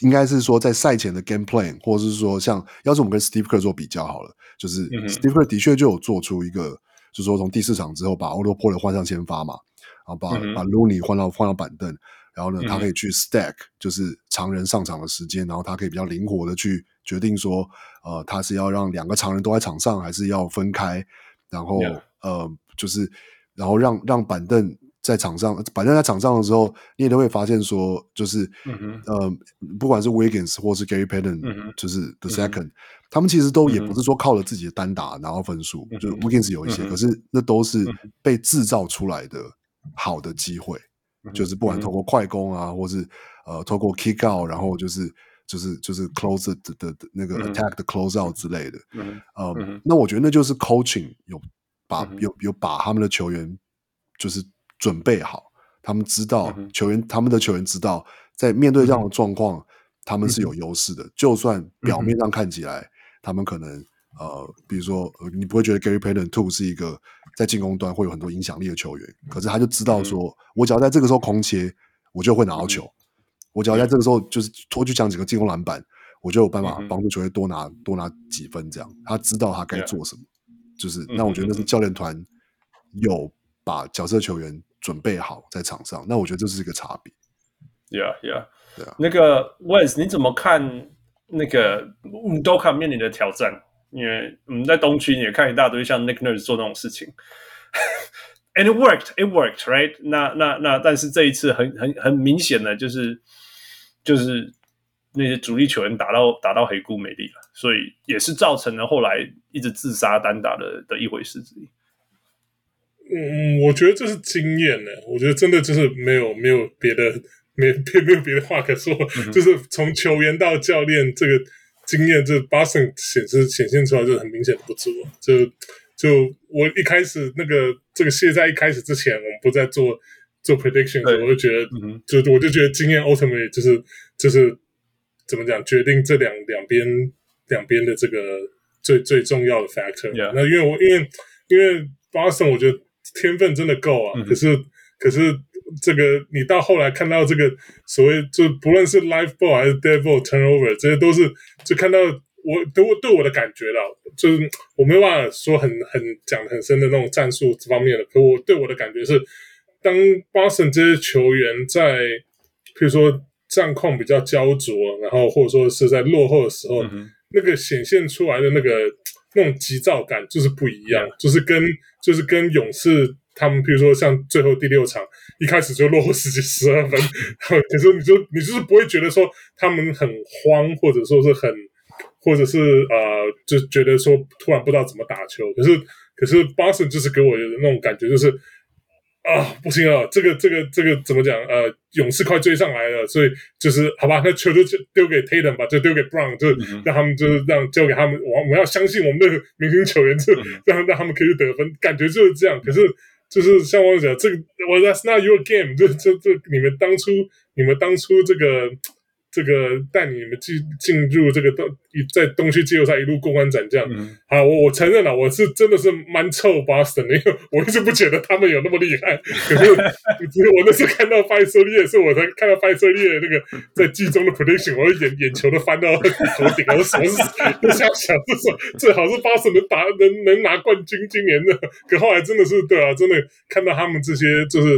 应该是说，在赛前的 game plan，或者是说，像要是我们跟 Steve Kerr 做比较好了，就是 Steve Kerr 的确就有做出一个，就是说从第四场之后把 Otto Porter 换上先发嘛，然后把把 Looney 换到换到板凳，然后呢，他可以去 stack，就是常人上场的时间，然后他可以比较灵活的去决定说，呃，他是要让两个常人都在场上，还是要分开，然后呃，就是。然后让让板凳在场上，反正在场上的时候，你也都会发现说，就是，嗯、呃，不管是 Wiggins 或是 Gary Payton，、嗯、就是 The Second，、嗯、他们其实都也不是说靠了自己的单打拿到分数，嗯、就是 Wiggins 有一些，嗯、可是那都是被制造出来的好的机会，嗯、就是不管透过快攻啊，或是呃透过 Kick Out，然后就是就是就是 close 的的的那个 attack 的 close out 之类的。嗯呃嗯那我觉得那就是 coaching 有把嗯有有把他们的球员就是准备好，他们知道球员他们的球员知道在面对这样的状况，他们是有优势的，就算表面上看起来他们可能。呃，比如说，呃，你不会觉得 Gary Payton Two 是一个在进攻端会有很多影响力的球员，可是他就知道说，嗯、我只要在这个时候空切，我就会拿到球；嗯、我只要在这个时候就是拖去抢几个进攻篮板，我就有办法帮助球队多拿多拿几分。这样，他知道他该做什么。就是那我觉得那是教练团有把角色球员准备好在场上，那我觉得这是一个差别。Yeah, yeah，对啊。那个 Wes，你怎么看那个 Doka 面临的挑战？因为我们在东区也看一大堆像 Nick Nurse 做那种事情，and it worked, it worked, right？那那那，但是这一次很很很明显的就是就是那些主力球员打到打到黑姑美丽了，所以也是造成了后来一直自杀单打的的一回事之一。嗯，我觉得这是经验呢。我觉得真的就是没有没有别的没别没有别的话可说，嗯、就是从球员到教练这个。经验这 Boston 显示显现出来就很明显的不足，就就我一开始那个这个现在一开始之前，我们不在做做 prediction，我就觉得，嗯、就我就觉得经验 ultimately 就是就是怎么讲，决定这两两边两边的这个最最重要的 factor。那因为我因为因为 Boston 我觉得天分真的够啊，嗯、可是可是。这个你到后来看到这个所谓就不论是 live ball 还是 dead ball turnover，这些都是就看到我对我对我的感觉了，就是我没有办法说很很讲很深的那种战术方面的，可我对我的感觉是，当 Boston 这些球员在譬如说战况比较焦灼，然后或者说是在落后的时候，嗯、那个显现出来的那个那种急躁感就是不一样，嗯、就是跟就是跟勇士。他们比如说像最后第六场一开始就落后十几十二分，可是你就你就是不会觉得说他们很慌，或者说是很，或者是呃，就觉得说突然不知道怎么打球。可是可是 Boston 就是给我的那种感觉就是。啊，不行啊，这个这个这个怎么讲？呃，勇士快追上来了，所以就是好吧，那球就丢给 Tatum 吧，就丢给 Brown，就让他们就是让交给他们。我我们要相信我们的明星球员，就让让他们可以得分，感觉就是这样。可是就是像我讲，这个我 That's not your game，这这这你们当初你们当初这个。这个带你们进进入这个东在东区季后赛一路过关斩将，嗯、好，我我承认了，我是真的是蛮臭 Boston 的，因 为我一直不觉得他们有那么厉害。可是，我那次看到费舍利，是我才看到费舍利那个在季中的 prediction，我眼眼球都翻到头顶，我说什么事？我想想，这是最好是 Boston 能打能能拿冠军，今年的。可后来真的是对啊，真的看到他们这些就是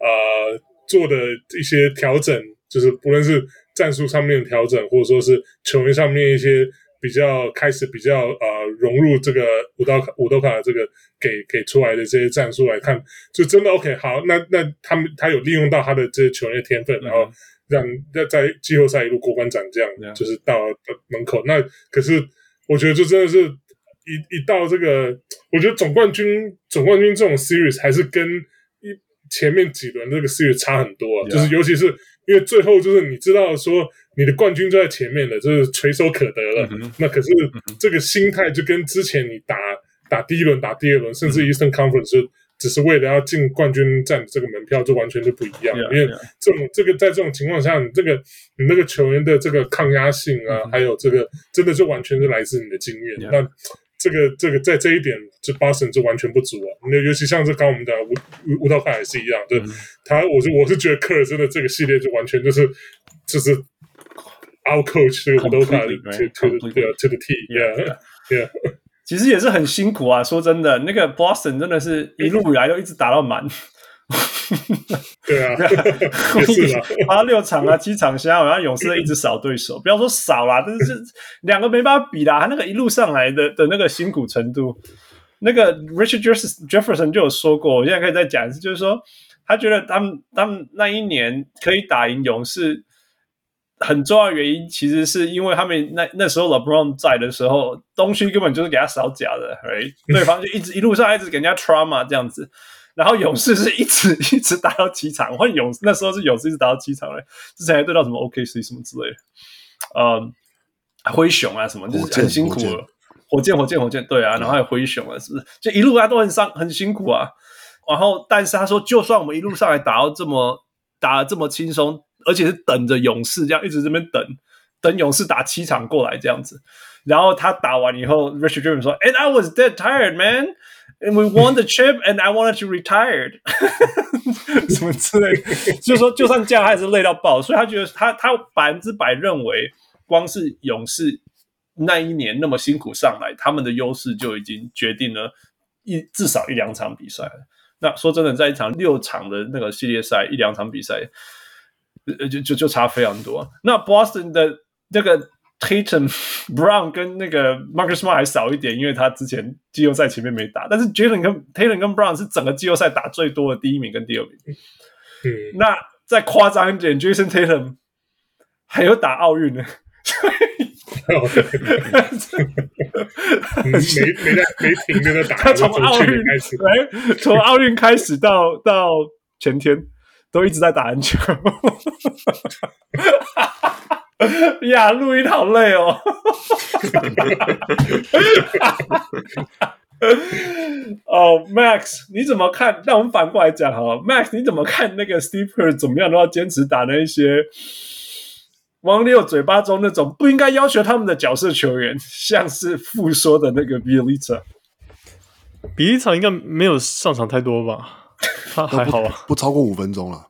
呃做的一些调整，就是不论是。战术上面的调整，或者说是球员上面一些比较开始比较呃融入这个乌多卡乌多卡的这个给给出来的这些战术来看，就真的 OK 好。那那他们他有利用到他的这些球员的天分，嗯、然后让在在季后赛一路过关斩将，嗯、就是到门口。那可是我觉得就真的是一一到这个，我觉得总冠军总冠军这种 series 还是跟一前面几轮这个 series 差很多，啊，嗯、就是尤其是。因为最后就是你知道说你的冠军就在前面了，就是垂手可得了。嗯、那可是这个心态就跟之前你打打第一轮、打第二轮，甚至 Eastern Conference 就只是为了要进冠军战这个门票，就完全就不一样。因为这种.这个在这种情况下，你这个你那个球员的这个抗压性啊，嗯、还有这个真的就完全是来自你的经验。那这个这个在这一点，这 Boston 就完全不足啊。那尤其像这刚我们的吴吴道卡也是一样，对、嗯、他，我是我是觉得科尔真的这个系列就完全就是就是 out coach 这个吴道凯 to to to the T，yeah yeah。其实也是很辛苦啊，说真的，那个 Boston 真的是一路以来都一直打到满。对啊，他六场啊，七场下，然后勇士一直扫对手，不要说扫啦，但是两个没办法比啦。他那个一路上来的的那个辛苦程度，那个 Richard Jefferson 就有说过，我现在可以再讲一次，就是说他觉得他们他们那一年可以打赢勇士，很重要的原因其实是因为他们那那时候 LeBron 在的时候，东区根本就是给他扫假的，right? 对方就一直一路上一直给人家 trauma 这样子。然后勇士是一直 一直打到七场，我勇那时候是勇士一直打到七场嘞，之前还对到什么 OKC、什么之类的。嗯灰熊啊什么，就是很辛苦了。火箭，火箭，火箭，对啊，然后还有灰熊啊，是不是？就一路啊都很伤，很辛苦啊。然后，但是他说，就算我们一路上来打到这么打得这么轻松，而且是等着勇士这样一直这边等，等勇士打七场过来这样子。然后他打完以后，Richard Sherman 说：“And I was dead tired, man. And we won the chip, and I wanted to retire.” 什么之类的，就是说，就算这样，还是累到爆。所以他觉得他他百分之百认为，光是勇士。那一年那么辛苦上来，他们的优势就已经决定了一至少一两场比赛了。那说真的，在一场六场的那个系列赛，一两场比赛，呃，就就就差非常多。那 Boston 的那个 Tatum Brown 跟那个 Marcus Smart 还少一点，因为他之前季后赛前面没打。但是 Jalen 跟 Tatum 跟 Brown 是整个季后赛打最多的第一名跟第二名。嗯，那再夸张一点，Jason Tatum 还有打奥运呢。没没没停的打，他从奥运开始，来，从奥运开始到到前天都一直在打篮球。呀，录音好累哦。哦、oh,，Max，你怎么看？那我们反过来讲哈，Max，你怎么看那个 Steve Kerr 怎么样都要坚持打那一些？王力友嘴巴中那种不应该要求他们的角色球员，像是复说的那个比利兹，比利场应该没有上场太多吧？他还好啊，不，不超过五分钟了，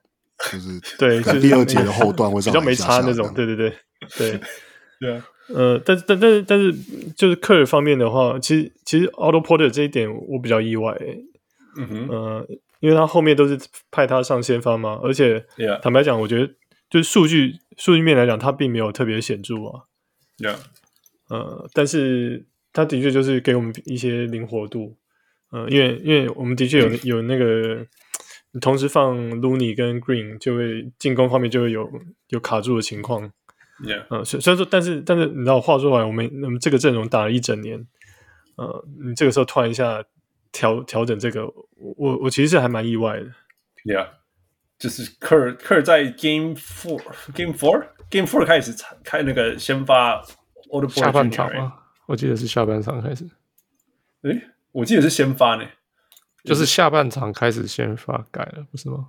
就是 对，在第二节的后段比较没差那种，对对对 对对啊，呃，但是但但是但是就是克尔方面的话，其实其实 Porter 这一点我比较意外，嗯哼，呃，因为他后面都是派他上先发嘛，而且坦白讲，我觉得。就是数据数据面来讲，他并没有特别显著啊。Yeah. 呃，但是他的确就是给我们一些灵活度。呃，因为因为我们的确有有那个，同时放 Looney 跟 Green，就会进攻方面就会有有卡住的情况。Yeah. 呃，虽虽然说，但是但是你知道，话说回来，我们我们这个阵容打了一整年，呃，你这个时候突然一下调调整这个，我我其实是还蛮意外的。Yeah. 就是科尔科尔在 Game Four Game Four Game Four 开始开那个先发下半场吗？我记得是下半场开始。诶，我记得是先发呢，就是下半场开始先发改了，不是吗？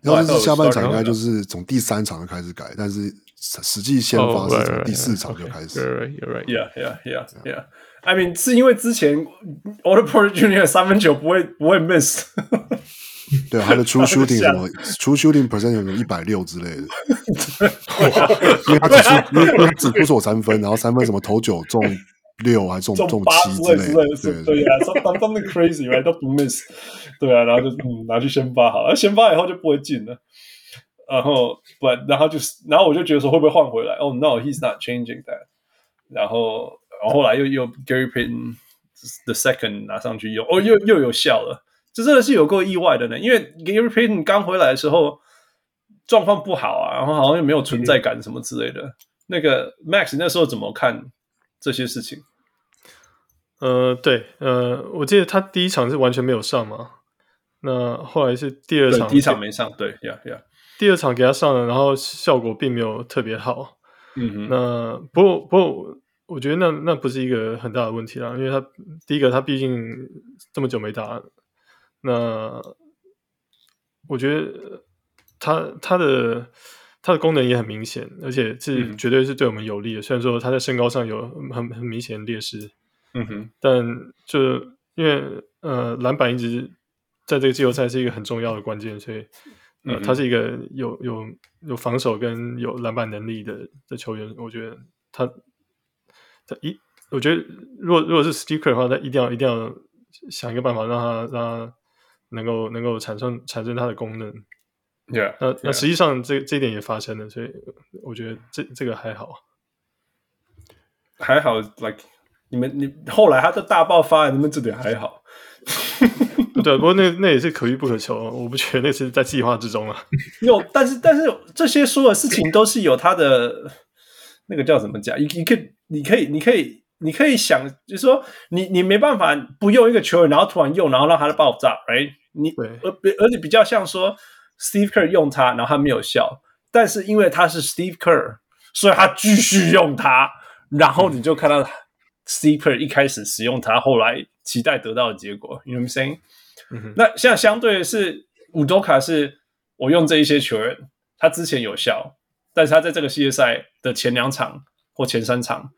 然后是下半场应该就是从第三场就开始改，但是实际先发是从第四场就开始。You right, you're right. Yeah, yeah, yeah, yeah. I mean，是因为之前 o l i v e r Junior 三分球不会不会 miss。对，他的 true shooting 什么 true shooting percent 有一百六之类的，因为他只出，因为他只出手三分，然后三分什么投九中六还中中七之类的，对呀，something crazy，right 都不 miss，对啊，然后就嗯拿去先发好，而先发以后就不会进了，然后不然后就是然后我就觉得说会不会换回来？哦、oh, no，he's not changing that，然后然后后来又又 Gary Payton the second 拿上去用，哦又又有效了。这真的是有够意外的呢，因为 Gary Payton 刚回来的时候状况不好啊，然后好像又没有存在感什么之类的。嗯、那个 Max 那时候怎么看这些事情？呃，对，呃，我记得他第一场是完全没有上嘛，那后来是第二场，第一场没上，对呀呀，第二场给他上了，然后效果并没有特别好。嗯哼，那不过不过，我觉得那那不是一个很大的问题啦，因为他第一个他毕竟这么久没打。那我觉得他他的他的功能也很明显，而且是绝对是对我们有利的。嗯、虽然说他在身高上有很很明显的劣势，嗯哼，但就因为呃篮板一直在这个季后赛是一个很重要的关键，所以呃他是一个有有有防守跟有篮板能力的的球员。我觉得他他一我觉得如果如果是 Steve Kerr 的话，他一定要一定要想一个办法让他让他。能够能够产生产生它的功能，Yeah，那那实际上这这一点也发生了，所以我觉得这这个还好，还好，like 你们你后来他的大爆发，你们这点还好，对，不过那那也是可遇不可求，我不觉得那是在计划之中啊。有，但是但是这些所有事情都是有他的那个叫怎么讲？你你可以你可以你可以。你可以想，就是说，你你没办法不用一个球员，然后突然用，然后让他的爆炸，right？你而而且比较像说，Steve Kerr 用他，然后他没有效，但是因为他是 Steve Kerr，所以他继续用他，然后你就看到 Kerr 一开始使用它，后来期待得到的结果。You know what I'm saying？、嗯、那现在相对的是五多卡是我用这一些球员，他之前有效，但是他在这个系列赛的前两场或前三场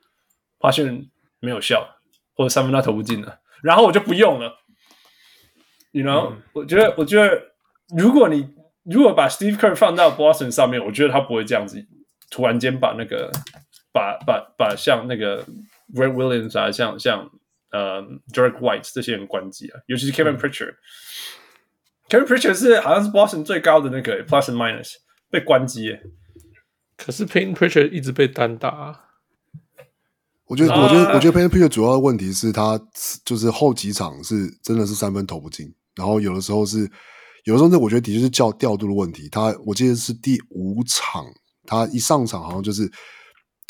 发现没有效，或者三分他投不进了，然后我就不用了。You know？、嗯、我觉得，我觉得，如果你如果把 Steve Kerr 放到 Boston 上面，我觉得他不会这样子，突然间把那个把把把像那个 Grant Williams 啊，像像呃 Derek White 这些人关机啊，尤其是 Kevin Pritchard。Kevin Pritchard 是好像是 Boston 最高的那个 Plus and Minus 被关机，可是 Payton Pritchard 一直被单打。我觉得，我觉得，我觉得 Payton Pritchard 主要的问题是他就是后几场是真的是三分投不进，然后有的时候是。有的时候，那我觉得的确是叫调度的问题。他我记得是第五场，他一上场好像就是，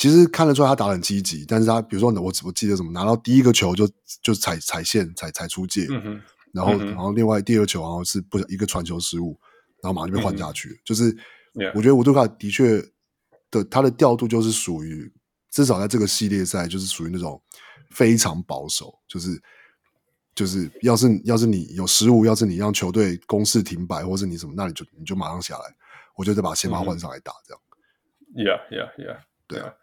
其实看得出来他打得很积极，但是他比如说我我记得怎么拿到第一个球就就踩踩线踩踩出界，嗯、然后、嗯、然后另外第二个球好像是不一个传球失误，然后马上就被换下去。嗯、就是我觉得乌杜卡的确的他的调度就是属于至少在这个系列赛就是属于那种非常保守，就是。就是要是要是你有失误，要是你让球队攻势停摆，或是你什么，那你就你就马上下来，我就得把先发换上来打，这样。Yeah, yeah, yeah. 对啊，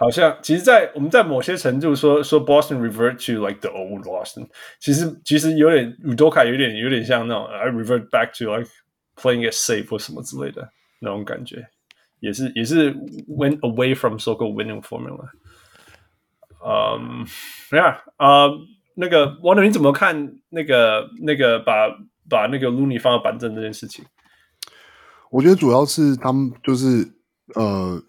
好像其实在，我们在某些程度说说 Boston revert to like the old Boston，其实其实有点 Udoka 有点有点像那种 I revert back to like playing it safe 或什么之类的那种感觉，也是也是 went away from so-called winning formula。嗯，对啊，嗯。那个王总，你怎么看那个那个把把那个 Looney 放到板凳这件事情？我觉得主要是他们就是呃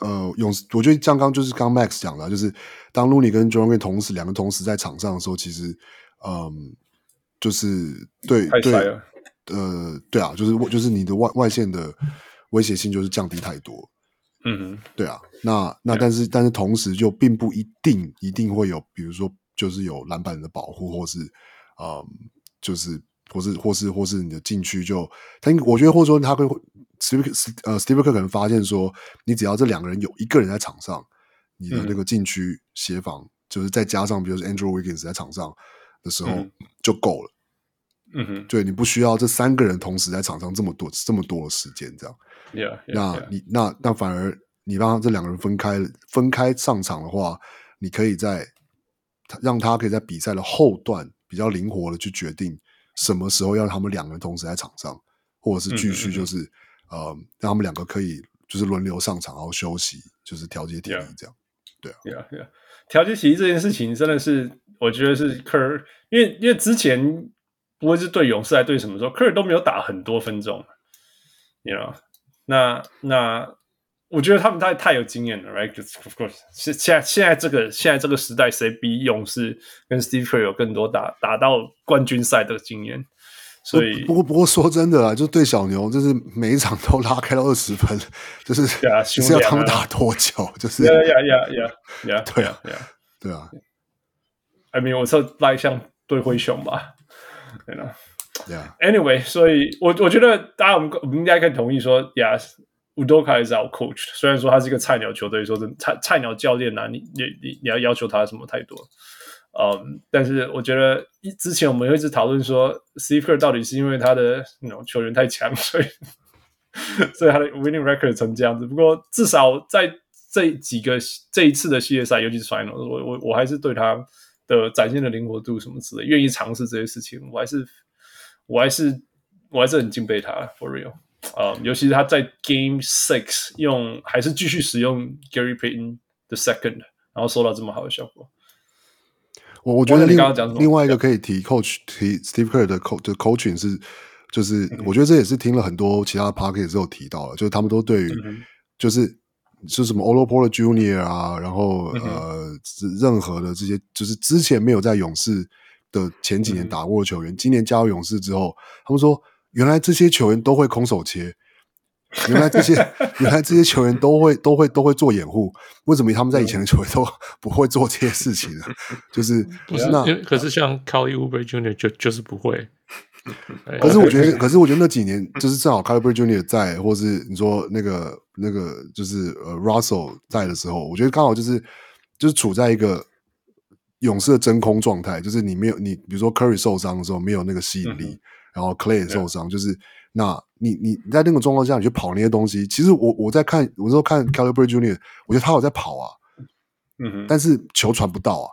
呃勇士，我觉得像刚就是刚 Max 讲的，就是当 Looney 跟 Jordan 同时两个同时在场上的时候，其实嗯、呃、就是对对呃对啊，就是就是你的外外线的威胁性就是降低太多。嗯哼，对啊，那那但是.但是同时就并不一定一定会有，比如说。就是有篮板的保护，或是，嗯，就是，或是，或是，或是你的禁区就他，我觉得或者说他会，Steve 呃，Steve 可能发现说，你只要这两个人有一个人在场上，你的那个禁区协防，嗯、就是再加上比如说 Andrew Wiggins 在场上的时候就够了。嗯哼，对，你不需要这三个人同时在场上这么多这么多的时间这样。Yeah, yeah, 那你那那反而你让这两个人分开分开上场的话，你可以在。让他可以在比赛的后段比较灵活的去决定什么时候要让他们两个人同时在场上，或者是继续就是嗯嗯嗯呃让他们两个可以就是轮流上场然后休息，就是调节体力这样。对啊，对啊，对啊，调节体力这件事情真的是我觉得是科尔，因为因为之前不会是对勇士还对什么时候科尔都没有打很多分钟，you know，那那。我觉得他们太太有经验了，right？Of course，现现在现在这个现在这个时代，谁比勇士跟 Steve Kerr 有更多打打到冠军赛的经验？所以不过不过说真的啦，就对小牛，就是每一场都拉开到二十分，就是 是要他们打多久？就是呀呀呀呀呀，对啊，对啊。I mean，我说拉像对灰熊吧，对啊，Yeah。Anyway，所以我我觉得大家我们我们应该可以同意说，Yes。Udoka is our coach，虽然说他是一个菜鸟球队，说真菜菜鸟教练呐、啊，你你你你要要求他什么太多，嗯，但是我觉得之前我们一直讨论说，Steve Kerr 到底是因为他的那种球员太强，所以所以他的 winning record 成这样子。不过至少在这几个这一次的系列赛，尤其是 final，我我我还是对他的展现的灵活度什么之类，愿意尝试这些事情，我还是我还是我还是很敬佩他，for real。啊，um, 尤其是他在 Game Six 用还是继续使用 Gary Payton the Second，然后收到这么好的效果。我我觉得另另外一个可以提 Coach 提 Steve Kerr 的 Coach 的 Coaching 是，就是我觉得这也是听了很多其他的 Podcast 都有提到了，就是他们都对于就是是什么 Otto Porter Junior 啊，然后呃任何的这些就是之前没有在勇士的前几年打过的球员，今年加入勇士之后，他们说。原来这些球员都会空手切，原来这些原来这些球员都会都会都会做掩护，为什么他们在以前的球员都不会做这些事情呢？就是不是那可是像 Kelly Oubre Jr. 就就是不会，可是我觉得，可是我觉得那几年就是正好 Caliber Junior 在，或是你说那个那个就是呃 Russell 在的时候，我觉得刚好就是就是处在一个勇士的真空状态，就是你没有你，比如说 Curry 受伤的时候没有那个吸引力，嗯、然后 Clay 也受伤，嗯、就是那你你在那个状况下你去跑那些东西，其实我我在看，我说看 Calipari Junior，我觉得他有在跑啊，嗯哼，但是球传不到啊。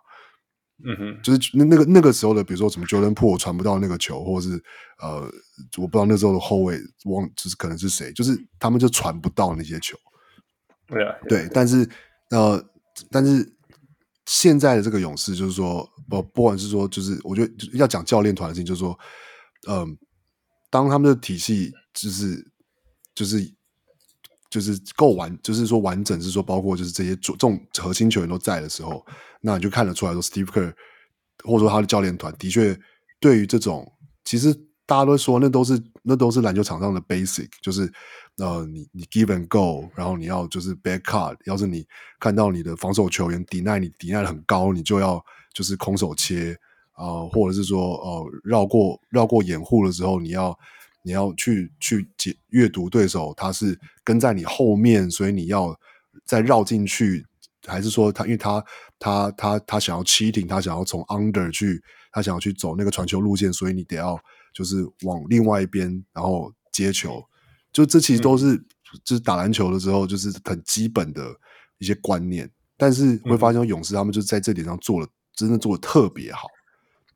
嗯哼，就是那那个那个时候的，比如说什么 Jordan Poole 传不到那个球，或者是呃，我不知道那时候的后卫忘，就是可能是谁，就是他们就传不到那些球。对啊，对，但是呃，但是现在的这个勇士，就是说，不不管是说，就是我觉得要讲教练团的事情，就是说，嗯、当他们的体系就是就是就是够完，就是说完整，是说包括就是这些主这种核心球员都在的时候。那你就看得出来说，Steve Kerr 或者说他的教练团的确对于这种，其实大家都说那都是那都是篮球场上的 basic，就是呃，你你 give and go，然后你要就是 back cut，要是你看到你的防守球员 deny 你 deny 很高，你就要就是空手切、呃，或者是说呃绕过绕过掩护的时候，你要你要去去解阅读对手他是跟在你后面，所以你要再绕进去。还是说他，因为他他他他想要 cheating，他想要从 under 去，他想要去走那个传球路线，所以你得要就是往另外一边，然后接球。就这其实都是、嗯、就是打篮球的时候，就是很基本的一些观念。但是会发现勇士他们就在这点上做了，嗯、真的做的特别好。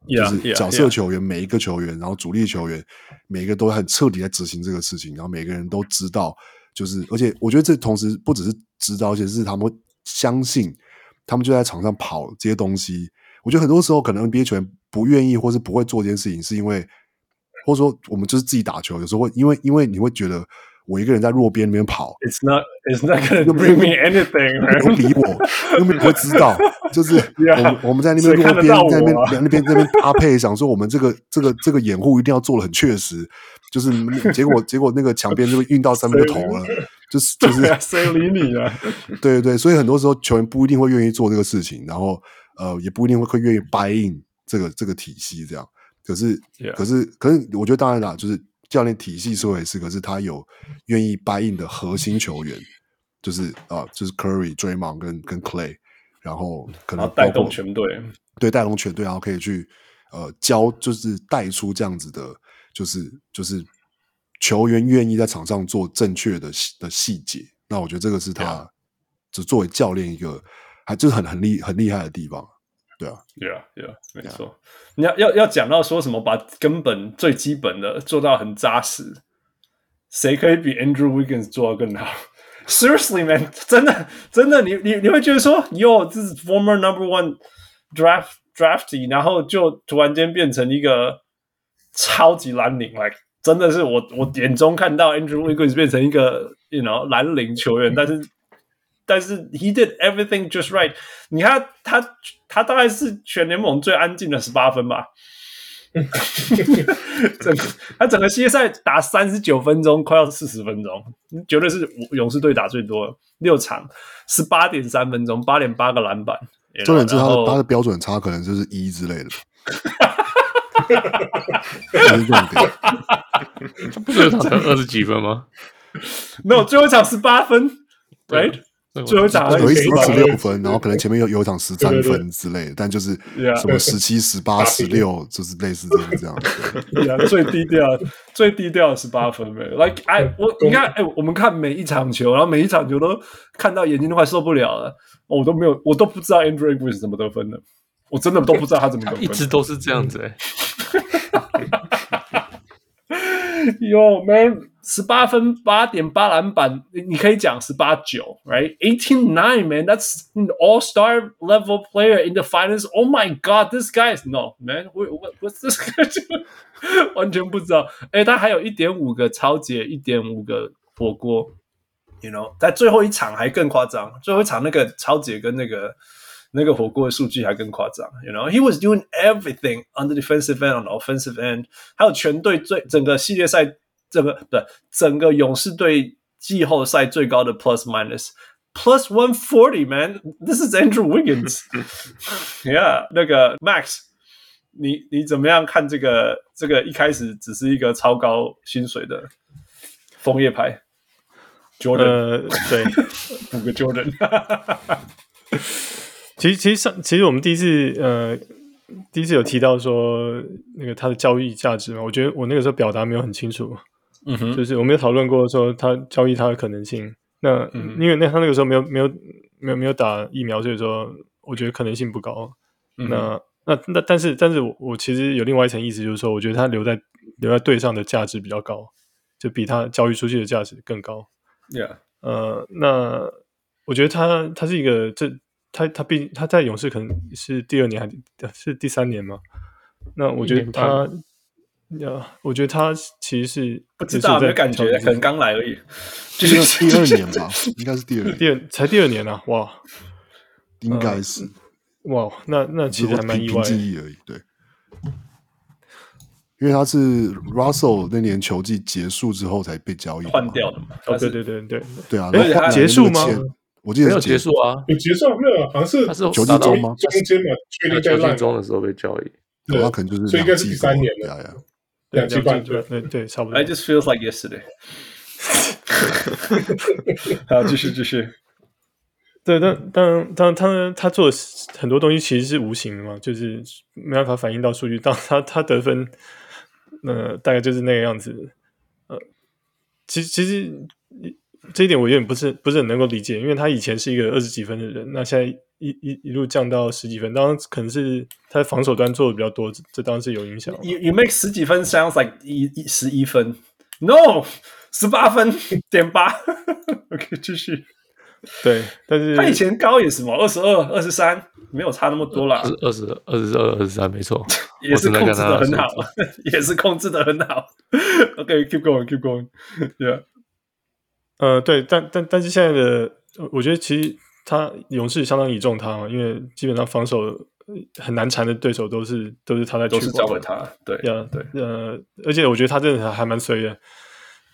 就是角色球员 yeah, yeah, yeah. 每一个球员，然后主力球员每一个都很彻底在执行这个事情，然后每个人都知道，就是而且我觉得这同时不只是知道，而且是他们。相信他们就在场上跑这些东西，我觉得很多时候可能 NBA 球员不愿意或是不会做这件事情，是因为或者说我们就是自己打球，有时候会因为因为你会觉得我一个人在弱边那边跑，It's not It's not gonna bring me anything，不理我，又没不会知道，就是 我们我们在那边弱边在那边在那边那边搭配，想说我们这个这个这个掩护一定要做的很确实，就是 结果结果那个墙边就会运到三分就投了。就是 就是谁理你啊？对对对，所以很多时候球员不一定会愿意做这个事情，然后呃也不一定会会愿意 buy in 这个这个体系这样。可是.可是可是，我觉得当然啦，就是教练体系说也是，可是他有愿意 buy in 的核心球员，就是啊、呃，就是 Curry、Draymond 跟跟 Clay，然后可能带动全队，对，带动全队，然后可以去呃教，就是带出这样子的，就是就是。球员愿意在场上做正确的的细节，那我觉得这个是他，就作为教练一个，还就是很很厉很厉害的地方，对啊，对啊，对啊，没错。你要要要讲到说什么，把根本最基本的做到很扎实，谁可以比 Andrew Wiggins 做到更好？Seriously, man，真的真的，你你你会觉得说，哟，这是 former number one draft drafty，然后就突然间变成一个超级蓝领，like。真的是我我眼中看到 Andrew Wiggins 变成一个 you know 蓝领球员，但是但是 he did everything just right。你看他他他大概是全联盟最安静的十八分吧。整他整个系列赛打三十九分钟，快要四十分钟，绝对是勇士队打最多六场十八点三分钟，八点八个篮板。重点是他的他的标准差可能就是一之类的。不是有场才二十几分吗？没有，最后一场十八分，right？最后一场有一场十六分，然后可能前面有有一场十三分之类的，但就是什么十七、十八、十六，就是类似这样这样。对，最低调、最低调的十八分呗。Like，哎，我你看，哎，我们看每一场球，然后每一场球都看到眼睛都快受不了了。我都没有，我都不知道 Andrew Wiggins 怎么得分的，我真的都不知道他怎么得分，一直都是这样子哎。哟，man，十八分，八点八篮板，你你可以讲十八九，right？Eighteen nine, man，that's an all-star level player in the finals. Oh my god, this guy is no man. What what's this guy doing？完全不知道。哎，他还有一点五个抄截，一点五个火锅，you know，在最后一场还更夸张，最后一场那个抄截跟那个。那个火锅的数据还更夸张，you know, he was doing everything on the defensive end, on the offensive end，还有全队最整个系列赛， 整个对整个勇士队季后赛最高的 plus minus plus one forty man，this is Andrew Wiggins，yeah，那个 Max，你你怎么样看这个？这个一开始只是一个超高薪水的枫叶牌，Jordan，、呃、对，五个 Jordan。其实其实上其实我们第一次呃第一次有提到说那个他的交易价值嘛，我觉得我那个时候表达没有很清楚。嗯哼，就是我们有讨论过说他交易他的可能性。那、嗯、因为那他那个时候没有没有没有没有打疫苗，所以说我觉得可能性不高。嗯、那那那但是但是我我其实有另外一层意思，就是说我觉得他留在留在队上的价值比较高，就比他交易出去的价值更高。Yeah，呃，那我觉得他他是一个这他他毕竟他在勇士可能是第二年还是第三年嘛？那我觉得他。呀，我觉得他其实是不知道，没感觉，可能刚来而已。就是第二年吧，应该是第二年，第二才第二年啊！哇，应该是哇，那那其实还蛮意外的而已。对，因为他是 Russell 那年球季结束之后才被交易换掉的嘛。哦，对对对对对啊！结束吗？我记得没有结束啊，有结束没有？好像是他是球季中吗？中间嘛，确定在烂中的时候被交易，那可能就是所以应该是第三年了。两季半对对对，差不多。I just feels like yesterday。好，继续继续。对，但但但他他做的很多东西其实是无形的嘛，就是没办法反映到数据。当他他得分，呃，大概就是那个样子。呃，其实其实这一点我有点不是不是很能够理解，因为他以前是一个二十几分的人，那现在一一一路降到十几分，当然可能是他在防守端做的比较多，这，当然是有影响。You you make 十几分 sounds like 一一十一分，No，十八分点八。OK，继续。对，但是他以前高也是嘛，二十二、二十三，没有差那么多啦。二十二、二十二、二十三，没错，也是控制的很好，也是控制的很好。OK，keep going，keep going，Yeah。呃，对，但但但是现在的，我觉得其实他勇士相当倚重他嘛，因为基本上防守很难缠的对手都是都是他在，都是交给他，对呀，对，呃，而且我觉得他真的还蛮随缘。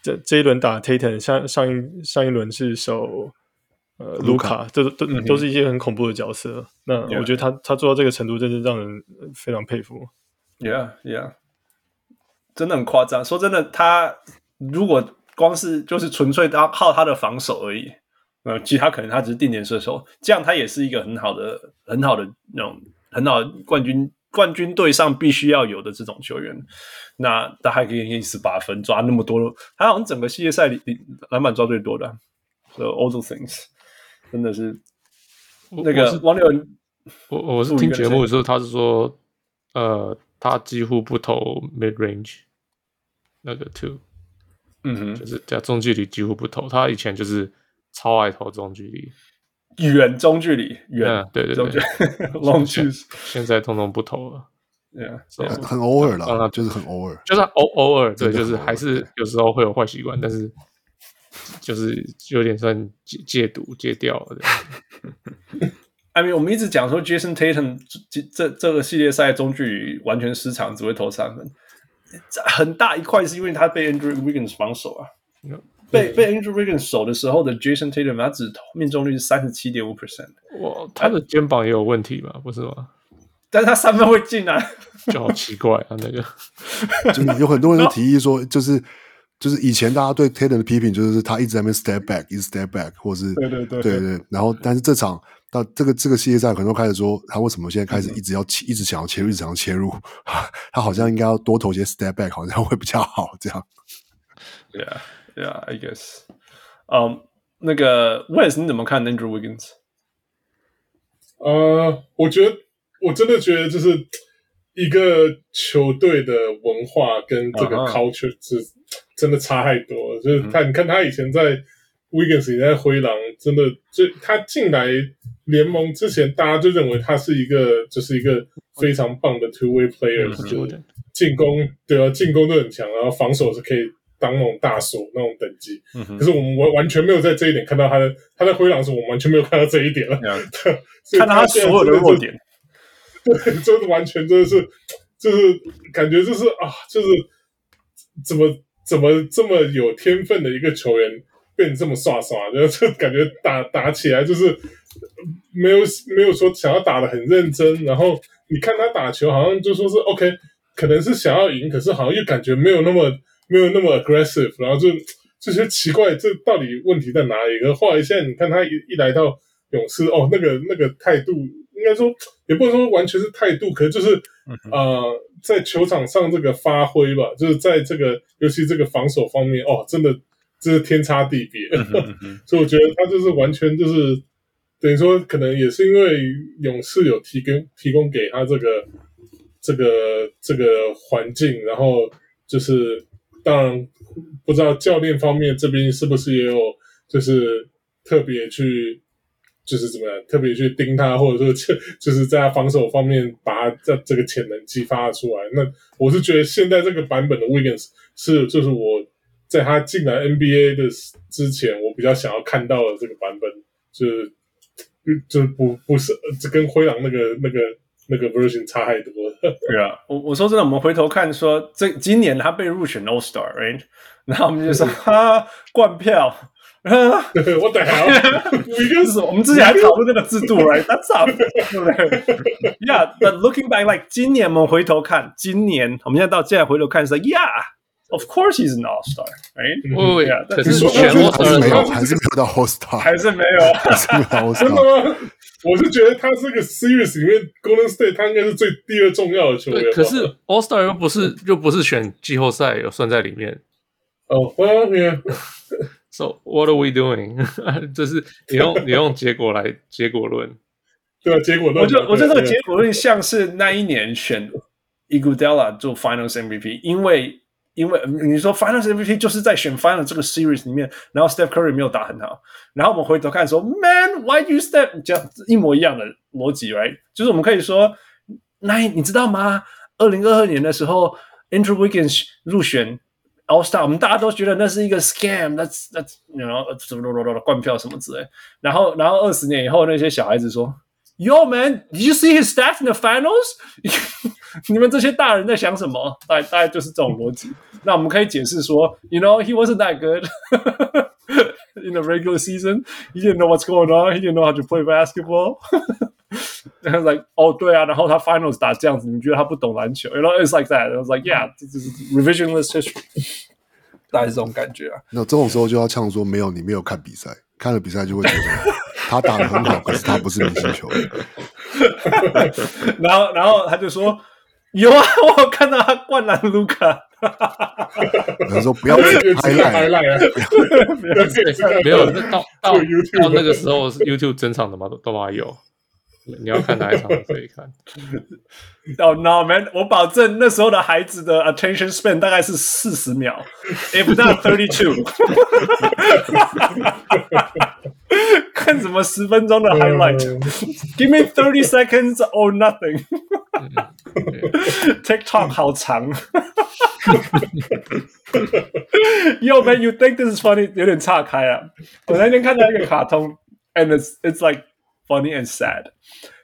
这这一轮打 Tatum，上上一上一轮是守呃卢卡，这都都都是一些很恐怖的角色。那我觉得他他做到这个程度，真是让人非常佩服。Yeah，Yeah，真的很夸张。说真的，他如果。光是就是纯粹他靠他的防守而已，呃，其他可能他只是定点射手，这样他也是一个很好的、很好的那种很好的冠军冠军队上必须要有的这种球员。那他还可以给十八分，抓那么多，他好像整个系列赛里篮板抓最多的。So all those things 真的是那个王六文，我我是听节目的时候，他是说，呃，他几乎不投 mid range 那个 two。嗯哼，就是叫中距离几乎不投，他以前就是超爱投中距离，远中距离远，对对对，long 距现在通通不投了，对啊，很偶尔了，就是很偶尔，就是偶偶尔，对，就是还是有时候会有坏习惯，但是就是有点算戒戒毒戒掉了。I mean，我们一直讲说 Jason Tatum 这这这个系列赛中距离完全失常，只会投三分。很大一块是因为他被 Andrew Wiggins 防守啊，被被 Andrew Wiggins 守的时候的 Jason Tatum 他只命中率是三十七点五 percent，哇，他的肩膀也有问题吧，不是吗？但是他三分会进啊，就好奇怪啊，那个，就有很多人都提议说，就是就是以前大家对 Tatum 的批评就是他一直在那边 step back，一直 step back，或是对对对。对对，然后但是这场。到这个这个系列赛，很多开始说他为什么现在开始一直要切，嗯、一直想要切入，一直想要切入，他好像应该要多投些 step back，好像会比较好。这样，Yeah，Yeah，I guess。嗯，那个 Wes，你怎么看 Andrew Wiggins？呃，我觉得我真的觉得就是一个球队的文化跟这个 culture 是真的差太多了。就是他，嗯、你看他以前在。Wiggins 也在灰狼，真的，就他进来联盟之前，大家就认为他是一个，就是一个非常棒的 two way player，就是进攻对啊，进攻都很强，然后防守是可以当那种大锁那种等级。可是我们完完全没有在这一点看到他的，他在灰狼时，我们完全没有看到这一点了。看到他所有的弱点，对，就是完全真的是就是感觉就是啊，就是怎么怎么这么有天分的一个球员。变这么刷刷，然后就感觉打打起来就是没有没有说想要打的很认真，然后你看他打球，好像就说是 OK，可能是想要赢，可是好像又感觉没有那么没有那么 aggressive，然后就就觉得奇怪，这到底问题在哪里？然后后来现在你看他一一来到勇士，哦，那个那个态度，应该说也不能说完全是态度，可能就是、嗯、呃，在球场上这个发挥吧，就是在这个尤其这个防守方面，哦，真的这是天差地别。所以我觉得他就是完全就是。等于说，可能也是因为勇士有提供提供给他这个这个这个环境，然后就是当然不知道教练方面这边是不是也有就是特别去就是怎么样特别去盯他，或者说就就是在他防守方面把他这这个潜能激发出来。那我是觉得现在这个版本的 Wiggins 是就是我在他进来 NBA 的之前，我比较想要看到的这个版本就是。就不不是，这跟灰狼那个那个那个 version 差太多了。对啊，我我说真的，我们回头看说，这今年他被入选 All Star，right？然后我们就说哈，灌票，我等下，是我们之前还讨论那个制度，right？That's up，对不对？Yeah，but looking back like 今年我们回头看，今年我们现在到现在回头看说，Yeah。Of course, he's an all star, right? 不不呀，可是全部还是没有，还是没有到 all star，还是没有，还是没有 all star。真的吗？我是觉得他这个 series 里面，Golden State 他应该是最第二重要的球员。可是 all star 又不是又不是选季后赛有算在里面。哦，Well, yeah. So what are we doing？这是你用你用结果来结果论。对啊，结果论。我觉得我觉得这个结果论像是那一年选 Iguodala 做 Finals MVP，因为。因为你说 Finals MVP 就是在选 Finals 这个 Series 里面，然后 Steph Curry 没有打很好，然后我们回头看说，Man，why you step，这样一模一样的逻辑，right？就是我们可以说，那你知道吗？二零二二年的时候，Andrew Wiggins 入选 All Star，我们大家都觉得那是一个 scam，that's that's you know 什么灌票什么之类，然后然后二十年以后那些小孩子说。Yo, man, did you see his stats in the finals? 你们这些大人在想什么？大概大概就是这种逻辑。那我们可以解释说，You know, he wasn't that good in the regular season. He didn't know what's going on. He didn't know how to play basketball. And I was like, 哦，对啊，然后他 finals 打这样子，你觉得他不懂篮球？You know, it's like that. I was like, yeah, this is revisionist history. 大概是这种感觉啊。那这种时候就要呛说，没有，你没有看比赛， 看了比赛就会觉得。他打的很好，可是他不是明星球员。然后，然后他就说：“有啊，我有看到他灌篮卢卡。”他说：“不要拍烂，拍赖啊！没有，到到到那个时候是 YouTube 整场的嘛，都都还有。你要看哪一场都可以看。哦、oh,，No man，我保证那时候的孩子的 attention span 大概是四十秒，if not thirty two。看什么十分钟的 highlight？Give me thirty seconds or nothing。 TikTok 好长。 Yo man，you think this is funny？有点岔开啊。我那天看到一个卡通，and it's it's like funny and sad。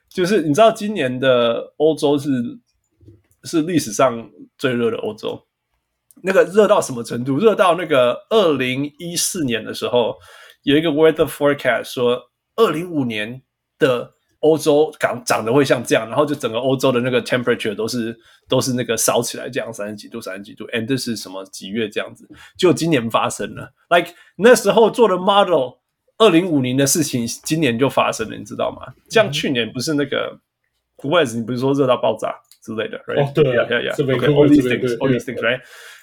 就是你知道今年的欧洲是是历史上最热的欧洲，那个热到什么程度？热到那个二零一四年的时候。有一个 weather forecast 说，二零五年的欧洲长长得会像这样，然后就整个欧洲的那个 temperature 都是都是那个烧起来这样，三十几度、三十几度，and 这是什么几月这样子？就今年发生了，like 那时候做的 model，二零五零的事情，今年就发生了，你知道吗？像去年不是那个 West，你不是说热到爆炸之类的，right？哦，对呀呀呀，OK，all these things，all these things，right？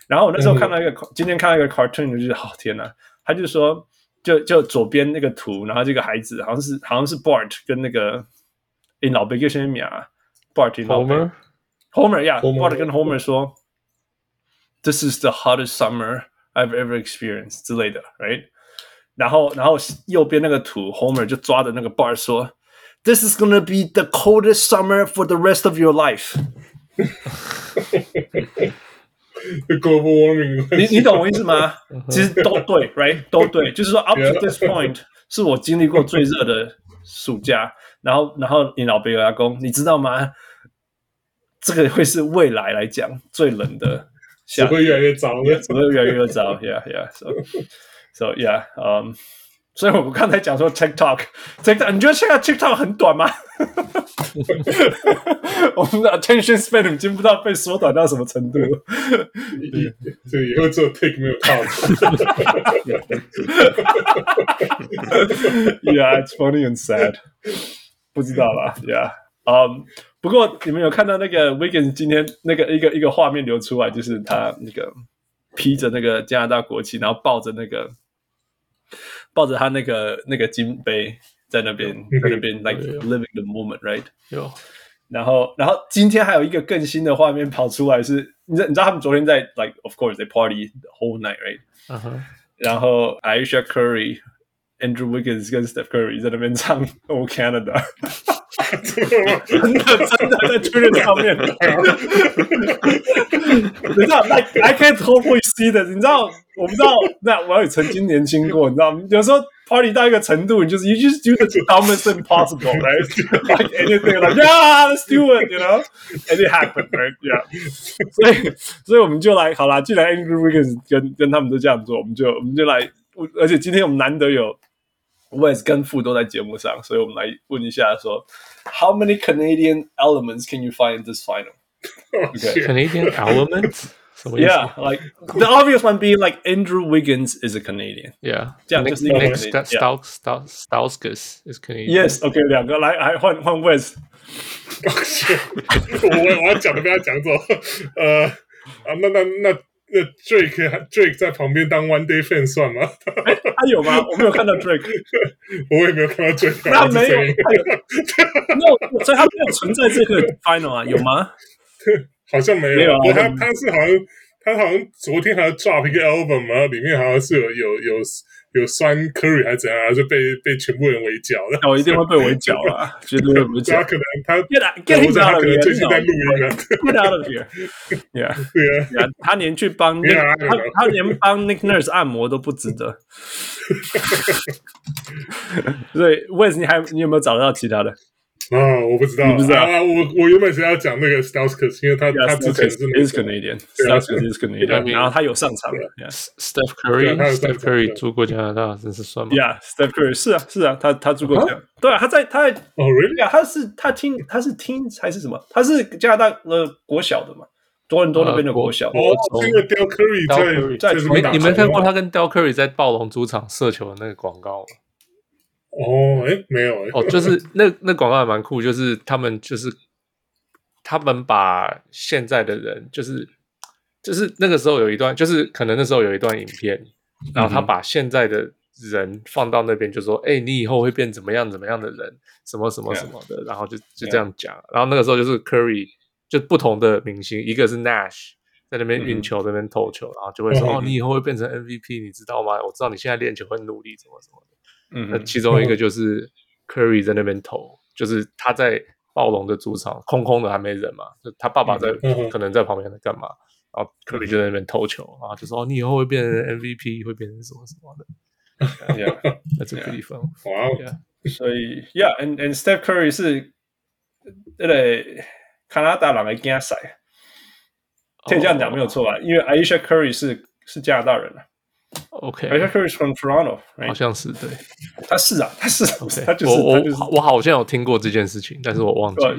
然后我那时候看到一个，今天看到一个 cartoon，就是好天呐，他就说。就就左边那个图，然后这个孩子好像是好像是 Bart 跟那个 in 老贝叫什么名啊？Bart 跟老贝 Homer，Homer 呀，Bart 跟 Homer 说，This is the hottest summer I've ever experienced 之类的，right？然后然后右边那个图，Homer 就抓着那个 Bart 说，This is gonna be the coldest summer for the rest of your life。Global warming，你你懂我意思吗？其实都对，right？都对，就是说 up to this point 是我经历过最热的暑假。然后，然后你老贝尔阿公，你知道吗？这个会是未来来讲最冷的夏，只会越来越糟，只会越来越糟。Yeah, yeah. So, yeah. Um, 所以我们刚才讲说 TikTok，TikTok，你觉得现在 TikTok 很短吗？我们的 attention span 已经不知道被缩短到什么程度了。对，以后做 Tik 没有套。Yeah, it's funny and sad。不知道啦，Yeah，嗯、um,，不过你们有看到那个 Wiggins 今天那个一个一个画面流出来，就是他那个披着那个加拿大国旗，然后抱着那个。抱着他那个那个金杯在那边，在那边 like living the moment，right？有。然后，然后今天还有一个更新的画面跑出来是，你知道你知道他们昨天在 like of course they party the whole night，right？嗯哼。然后 Ayesha Curry、Andrew Wiggins 跟 Steph Curry 在那边唱 Oh Canada，真的真的在 Twitter 上面。你知道，like I can't totally see this，你知道。我不知道，那我也曾经年轻过，你知道吗？有时候 party 到一个程度，你就是 you just do the dumbest impossible，right？like anything，like yeah，let's do it，you know，and it happened，right？yeah，所以，所以我们就来，好啦，既然 Andrew Wiggins 跟跟他们都这样做，我们就我们就来，而且今天我们难得有 Wes 跟富都在节目上，所以我们来问一下说，How many Canadian elements can you find in this final？Okay. Canadian elements？ So yeah, like the obvious one being like Andrew Wiggins is a Canadian. Yeah, 这样就是一个 Nick Canadian. Staus Staus Stauskas is Canadian. Yes, OK，两个来，来换换 Wes。我我要讲的不要讲走。呃啊，那那那 那 Drake Drake 在旁边当 One Day Fan 算吗？他有吗？我没有看到 Drake，我也没有看到 Drake。那没有 没有所以他没有存在这个 Final 啊？有吗？好像没有，没有啊、他他是好像他好像昨天还要 drop 一个 album 嘛，里面好像是有有有有酸 Curry 还是怎样，就被被全部人围剿了。我一定会被围剿啊！绝对不会。他可能他 get out of here！最近在录音了，get out of here！Yeah，对啊，他连去帮他他连帮 Nick Nurse 按摩都不值得。所以 Wes，你还你有没有找到其他的？啊，我不知道，不知道啊！我我原本是要讲那个 Stauskas，因为他 yeah, 他之前是 is Canadian，Stauskas is Canadian，然后他有上场的，Steph Curry，Steph Curry 住过加拿大，真是算吗？Yeah，Steph Curry 是啊是啊，他他住过加拿大，对啊，他在他在哦，Really？他是他听他是听还是什么？他是加拿大呃国小的嘛？多伦多那边的国小。哦，这个 Del Curry 在在你们看过他跟 Del Curry 在暴龙主场射球的那个广告吗？哦，哎，没有哎，哦，就是那那广告还蛮酷，就是他们就是他们把现在的人，就是就是那个时候有一段，就是可能那时候有一段影片，然后他把现在的人放到那边，就说，哎、嗯，你以后会变怎么样怎么样的人，什么什么什么的.然后就就这样讲，然后那个时候就是 Curry 就不同的明星，一个是 Nash 在那边运球，在那边投球，然后就会说，哦，你以后会变成 MVP，你知道吗？我知道你现在练球很努力，什么什么的。嗯，那其中一个就是 Curry 在那边投，就是他在暴龙的主场，空空的还没人嘛，就他爸爸在，可能在旁边在干嘛，然后 Curry 就在那边投球，然后就说：“你以后会变成 MVP，会变成什么什么的。” Yeah, that's a pretty fun. Wow. 所以，Yeah，and and Steph Curry 是那个加拿大人的竞赛，可以这样讲没有错吧？因为 Ayesha Curry 是是加拿大人啊。OK，Ayesha Curry is from Toronto，right? 好像是对，他是啊，他是，okay. 他就是我我、就是、我好像有听过这件事情，但是我忘记了。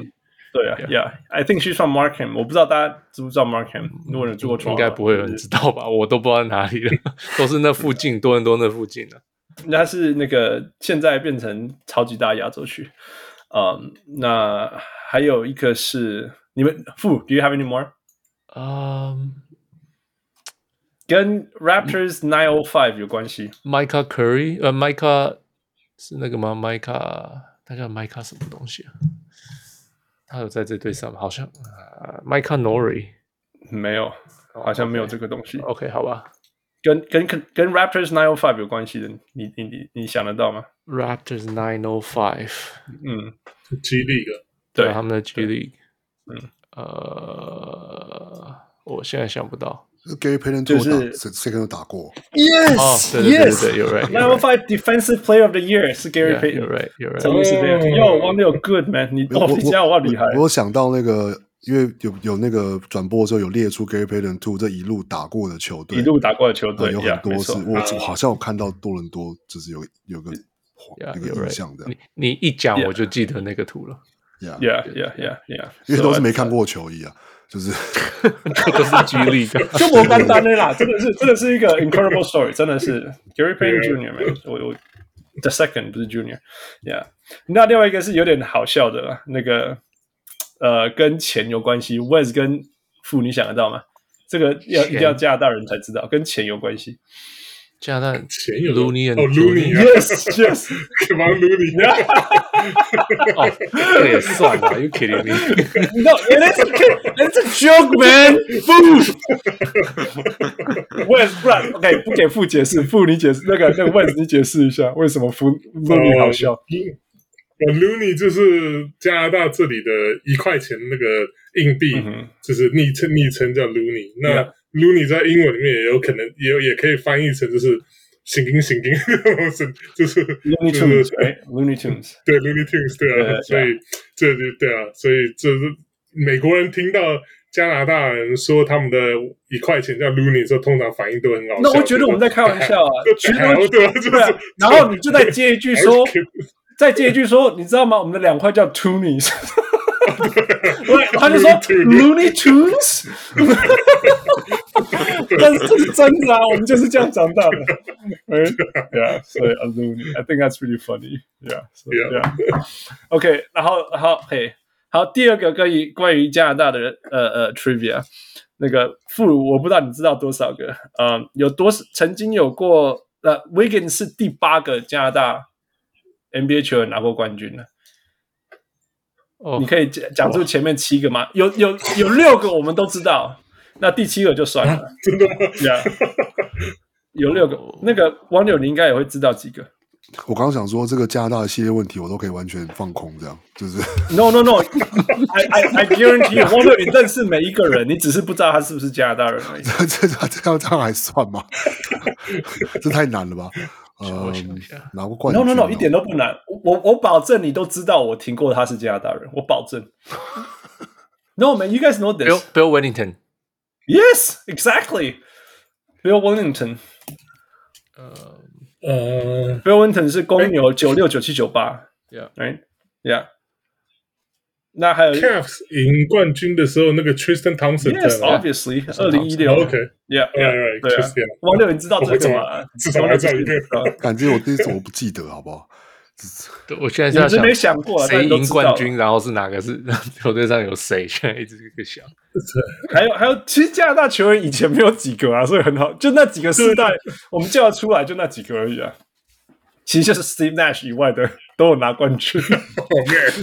对啊，Yeah，I think she's from Markham，我不知道大家知不知道 Markham，如果你住过 Toronto，应该不会有人知道吧？我都不知道哪里了，都是那附近，多伦多那附近的。那是那个现在变成超级大亚洲区，嗯、um,，那还有一个是你们富，Do you have any more？嗯、um,。跟 Raptors nine o five 有关系，Micah Curry，呃，Micah 是那个吗？Micah，他叫 Micah 什么东西啊？他有在这队上吗？好像啊，Micah Nori 没有，好像没有这个东西。OK，, okay 好吧。跟跟跟跟 Raptors nine o five 有关系的，你你你你想得到吗？Raptors nine o five，嗯，G League，对，他们的 G League，嗯，呃，我现在想不到。Gary Payton 就是谁跟他打过？Yes，对对对，You're right。Number five Defensive Player of the Year 是 Gary Payton。You're right，You're right。真的是这样。哟，我没有 Good man，你哦，你这样我厉害。我想到那个因为有有那个转播的时候有列出 Gary Payton Two 这一路打过的球队，一路打过的球队、呃、有很多是 yeah, 我我好像我看到多伦多就是有有个 yeah, 那个印象的。你你一讲我就记得那个图了。Yeah yeah yeah yeah yeah，因为都是没看过球衣啊，就是这 都是激励的，就我单单的啦，真的是真的是一个 incredible story，真的是 Gary Payton Jr. 没我我 the second 不是 Junior，yeah。那另外一个是有点好笑的啦，那个。呃，跟钱有关系，Wes 跟富，你想得到吗？这个要一定要加拿大人才知道，跟钱有关系。加拿大钱有 Looney 哦，Looney，Yes Yes，Come on Looney，哦，这也算了，You kidding me？No，it's it's a joke, man。Wes，不然 OK，不给富解释，富你解释那个那个 Wes，你解释一下为什么富 Looney 好笑。Looney 就是加拿大这里的一块钱那个硬币，嗯、就是昵称昵称叫 Looney。那 Looney 在英文里面也有可能也有也可以翻译成就是醒经醒经，就是 Looney Tunes，Looney Tunes，对 Looney Tunes，对啊，所以这就对啊，所以这是美国人听到加拿大人说他们的一块钱叫 Looney 时候，通常反应都很好笑。那我觉得我们在开玩笑啊，对啊，对啊，然后你就再接一句说。再 接一句说，你知道吗？我们的两块叫 Toonies，他就说 Looney Tunes，但是这是真的啊，我们就是这样长大的。哎，Yeah，所以 a Looney，I think that's pretty funny，Yeah，Yeah，OK，然后，然后，嘿，好，第二个关于关于加拿大的呃呃 Trivia，那个副乳，我不知道你知道多少个，嗯，有多少曾经有过，呃，Wiggins 是第八个加拿大。NBA 球员拿过冠军的，哦，你可以讲讲出前面七个吗？有有有六个我们都知道，那第七个就算了。真的有六个，那个网友你应该也会知道几个。我刚刚想说，这个加拿大的系列问题，我都可以完全放空，这样就是 No No No，I I I guarantee you，网友你认识每一个人，你只是不知道他是不是加拿大人而已。这这这样这样还算吗？这太难了吧？呃，拿过冠军？No No No，一点都不难。我我保证你都知道，我听过他是加拿大人，我保证。No man，you guys know this. Bill Bill Wellington. Yes, exactly. Bill Wellington. 呃呃，Bill Wellington 是公牛九六九七九八。Yeah, right. Yeah. 那还有 Cavs 赢冠军的时候，那个 Tristan Thompson，Yes, obviously，二零一六，OK，Yeah，对啊，王六，你知道这个吗？至少还 知道一个，感觉我第一次我不记得，好不好？我现在是没想过谁赢冠军，然后是哪个是 球队上有谁？现在一直在想。还有还有，其实加拿大球员以前没有几个啊，所以很好，就那几个世代，我们叫得出来就那几个而已啊。其实就是 Steve Nash 以外的。都有拿冠军。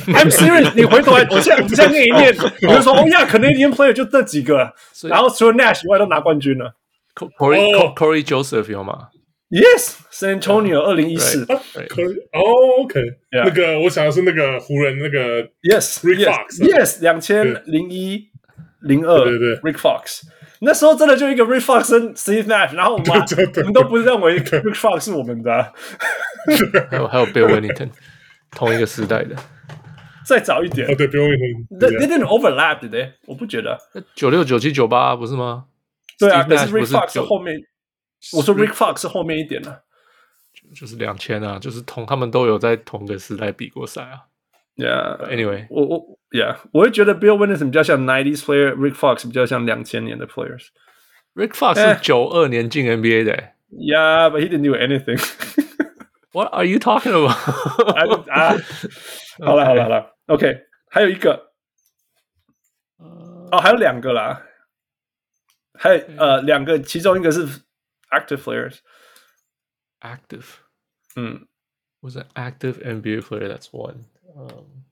I'm serious，你回头来，我现在我现在念一念，我就说，哦呀，Canadian player 就这几个，然后除了 Nash 以外都拿冠军了。Corey Corey Joseph 有吗？Yes，San Antonio 二零一四。哦，OK，那个我想的是那个湖人那个 Yes，Rick Fox，Yes，两千零一零二，对对，Rick Fox。那时候真的就一个 Rick Fox 跟 Steve Nash，然后我们我们都不认为 Rick Fox 是我们的。还有还有 Bill Wennington，同一个时代的，再早一点哦，对，Bill Wennington，那那点 overlap 对不对？我不觉得，九六九七九八不是吗？对啊，但是 Rick Fox 后面，我说 Rick Fox 是后面一点呢，就是两千啊，就是同他们都有在同个时代比过赛啊。Yeah，Anyway，我我 Yeah，我会觉得 Bill Wennington 比较像 nineties player，Rick Fox 比较像两千年的 players。Rick Fox 是九二年进 NBA 的，Yeah，but he didn't do anything。What are you talking about？啊，好了好了好了，OK，还有一个，哦，还有两个啦，还有呃两个，其中一个是 active players，active，嗯，was an active NBA player that's one，嗯，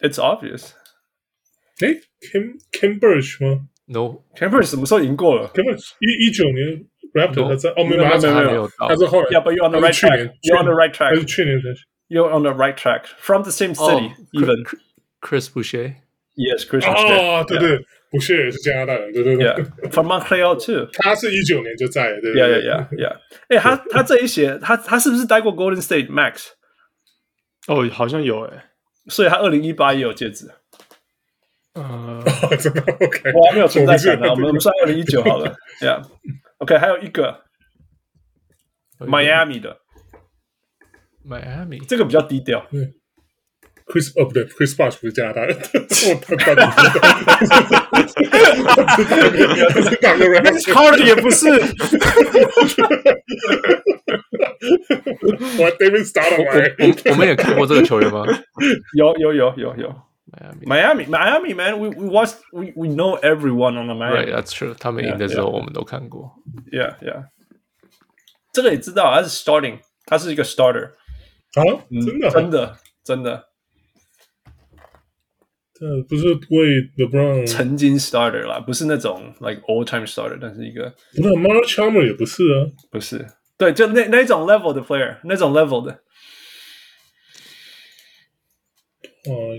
It's obvious，诶，Kim Khem Birch 吗？No，Khem Birch 什么时候赢过了？Khem Birch 一一九年。 Raptor 他在哦，没有没有没有，他是后来。Yeah, but you're on the right track. You're on the right track. 他是去年才。You're on the right track. From the same city, even. Chris Boucher. Yes, Chris Boucher. 哦，对对，Boucher 也是加拿大人，对对对。From Montreal too. 他是一九年就在，对对。Yeah, yeah, yeah, yeah. 哎，他他这一写，他他是不是待过 Golden State Max？哦，好像有哎，所以他二零一八也有戒指。 呃，真的 OK，我还没有存在感呢、啊。我们我们算算二零一九好了，Yeah，OK，、okay, 还有一个 Miami 的。Miami 这个比较低调。Chris 哦不对，Chris Bosh 不是加拿大人，我他他他 Hardy 也不是，我 David Stoudemire，我我们也看过这个球员吗？有有有有有 Miami Miami Miami man，we we watch we we know everyone on the Miami。 Right, that's true。他们赢的时候我们都看过。 Yeah yeah，这个也知道，他是 starting，他是一个 starter。啊，真的真的真的。这不是为 LeBron 曾经 starter 啦，不是那种 like all time starter，但是一个不是 Mario Chalmers 也不是啊，不是，对，就那那种 level 的 player，那种 level 的。哦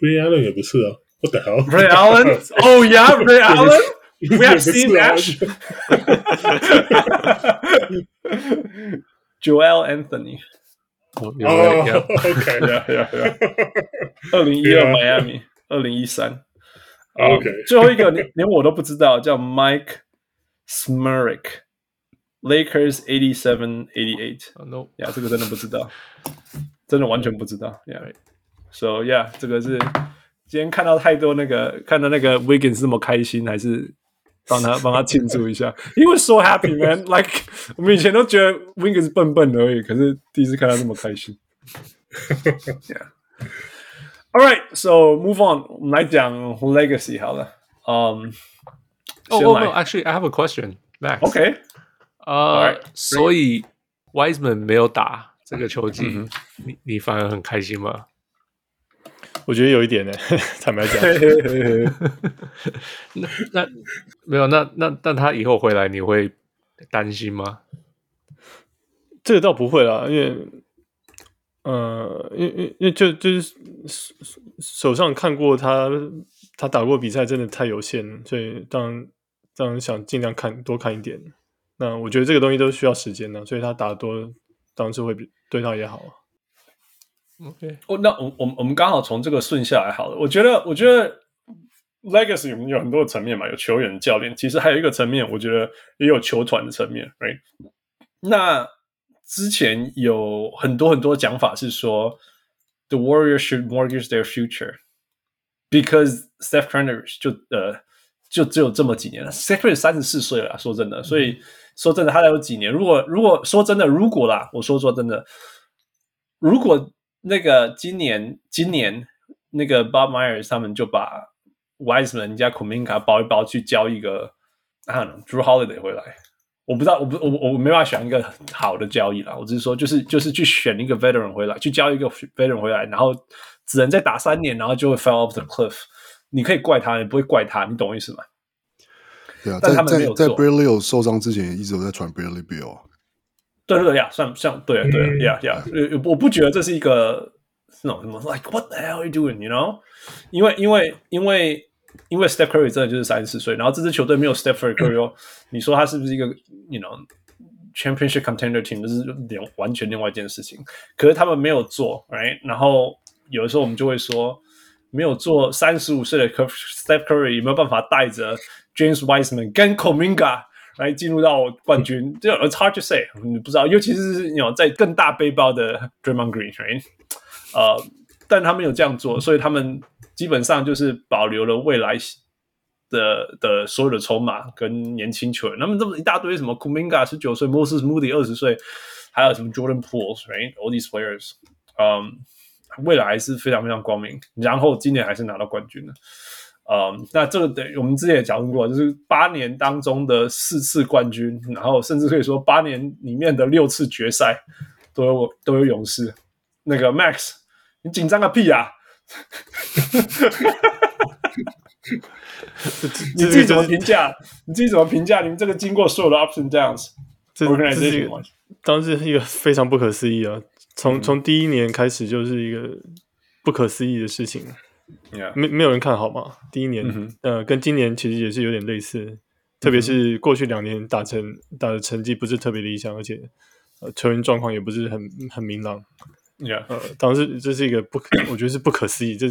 ，Ray Allen 也不是啊，What the hell？Ray Allen？Oh yeah，Ray Allen？We have seen that。Joel Anthony。哦，OK，二零一二 Miami，二零一三，OK，最后一个连连我都不知道，叫 Mike Smurrick，Lakers eighty seven eighty eight。No，呀，这个真的不知道，真的完全不知道。 Yeah，So yeah，这个是今天看到太多那个，看到那个 Wiggins 这么开心，还是。帮他帮他庆祝一下，因为 so happy man，like 我们以前都觉得 Wiggins 笨笨而已，可是第一次看他这么开心。yeah. All right, so move on，我们来讲 legacy 好了。嗯，哦哦，actually I have a question, Max. Okay. 呃，所以 Wiseman 没有打这个球季，你你反而很开心吗？我觉得有一点呢，坦白讲。那那没有，那那但他以后回来你会担心吗？这个倒不会啦，因为呃，因因因为就就是手上看过他他打过比赛，真的太有限了，所以当然当然想尽量看多看一点。那我觉得这个东西都需要时间的，所以他打多当然是会比对他也好。OK，哦，那我我们我们刚好从这个顺下来好了。我觉得，我觉得 legacy 有有很多的层面嘛，有球员、教练，其实还有一个层面，我觉得也有球团的层面，right？那之前有很多很多讲法是说，the Warriors should mortgage their future because Steph Curry 就呃就只有这么几年了，Steph Curry 三十四岁了，说真的，所以说真的，他还有几年。如果如果说真的，如果啦，我说说真的，如果。那个今年，今年那个 Bob Myers 他们就把 Wiseman 加 Kuminga 包一包去交一个，I don't know Drew Holiday 回来。我不知道，我不我我没办法选一个好的交易啦。我只是说，就是就是去选一个 Veteran 回来，去交一个 Veteran 回来，然后只能再打三年，然后就会 fell off the cliff。你可以怪他，你不会怪他，你懂我意思吗？对啊，但他们没有在在 Bradley 受伤之前，一直都在传 Bradley Beal。对对呀，算算对对呀呀，我不觉得这是一个那种什么 like what the hell are you doing，you know？因为因为因为因为 Steph Curry 真的就是三十四岁，然后这支球队没有 Steph Curry，哦，你说他是不是一个 you know championship contender team，这是两完全另外一件事情。可是他们没有做，right？然后有的时候我们就会说，没有做三十五岁的 Steph Curry 有没有办法带着 James Wiseman 跟 Kuminga？来进入到冠军，这 it's hard to say，你不知道，尤其是有在更大背包的 Draymond Green，right? 呃，但他们有这样做，所以他们基本上就是保留了未来的的所有的筹码跟年轻球员。他们这么一大堆，什么 Kuminga 十九岁，Moses Moody 二十岁，还有什么 Jordan Poole，right？All these players，嗯，未来是非常非常光明。然后今年还是拿到冠军了。呃、嗯，那这个等我们之前也讲过，就是八年当中的四次冠军，然后甚至可以说八年里面的六次决赛都有都有勇士。那个 Max，你紧张个屁啊！你自己怎么评价？你自己怎么评价？你们这个经过所有的 ups and downs，这当时是一个非常不可思议啊！从从第一年开始就是一个不可思议的事情。没没有人看好嘛？第一年，mm -hmm. 呃，跟今年其实也是有点类似，特别是过去两年打成打的成绩不是特别理想，而且呃球员状况也不是很很明朗。Yeah. 呃，当时这是一个不可，我觉得是不可思议，这